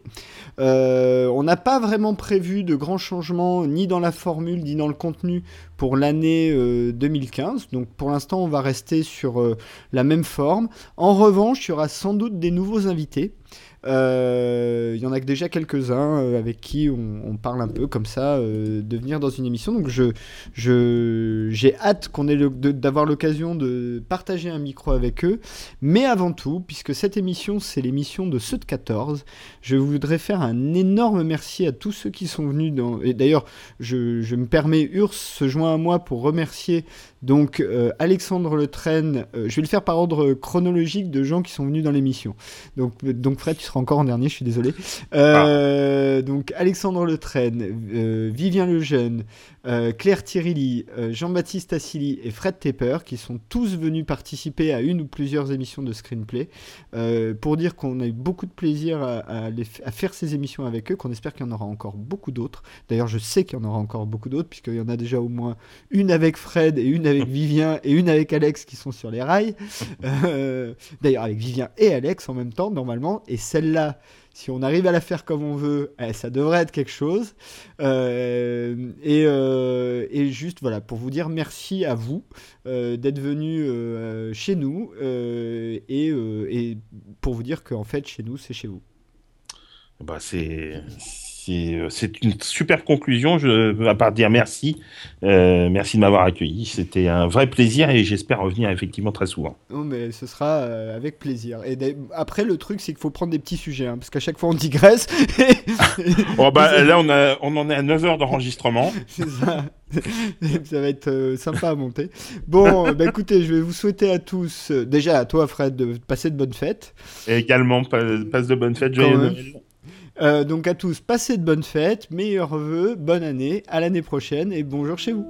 Euh, on n'a pas vraiment prévu de grands changements ni dans la formule ni dans le contenu pour l'année euh, 2015. Donc pour l'instant, on va rester sur euh, la même forme. En revanche, il y aura sans doute des nouveaux invités. Euh, Il y en a que déjà quelques-uns euh, avec qui on, parle un peu comme ça euh, de venir dans une émission. Donc je j'ai hâte qu'on ait d'avoir l'occasion de partager un micro avec eux. Mais avant tout, puisque cette émission c'est l'émission de ceux de 14, je voudrais faire un énorme merci à tous ceux qui sont venus. Et d'ailleurs, je, je me permets, Urs se joint à moi pour remercier donc euh, Alexandre Le Train. euh, je vais le faire par ordre chronologique de gens qui sont venus dans l'émission. Donc, euh, donc Fred, tu seras encore en dernier, je suis désolé. Euh, Donc Alexandre Le Train, euh, Vivien Lejeune, euh, Claire Thirilli, euh, Jean-Baptiste Assili et Fred Tepper, qui sont tous venus participer à une ou plusieurs émissions de screenplay, euh, pour dire qu'on a eu beaucoup de plaisir à, à les f- à faire ces émissions avec eux, qu'on espère qu'il y en aura encore beaucoup d'autres. D'ailleurs, je sais qu'il y en aura encore beaucoup d'autres, puisqu'il y en a déjà au moins une avec Fred et une avec Vivien et une avec Alex qui sont sur les rails. D'ailleurs, avec Vivien et Alex en même temps, normalement. Et celle-là, si on arrive à la faire comme on veut, eh, ça devrait être quelque chose. Euh, et, euh, et juste, voilà, pour vous dire merci à vous euh, d'être venus euh, chez nous et, et pour vous dire qu'en fait, chez nous, c'est chez vous. Bah, c'est c'est euh, c'est une super conclusion. Je à part dire merci, Euh, merci de m'avoir accueilli. C'était un vrai plaisir et j'espère revenir effectivement très souvent. Non, mais ce sera euh, avec plaisir. Et après, le truc, c'est qu'il faut prendre des petits sujets, hein, parce qu'à chaque fois, on digresse. Oh bah là on a on en est à 9 heures d'enregistrement. C'est ça. ça va être euh, sympa à monter. Bon, bah écoutez, je vais vous souhaiter à tous, déjà à toi Fred, de passer de bonnes fêtes. Et également pa- passe de bonnes fêtes, joyeux. Noël. Euh, donc à tous, passez de bonnes fêtes, meilleurs vœux, bonne année, à l'année prochaine et bonjour chez vous.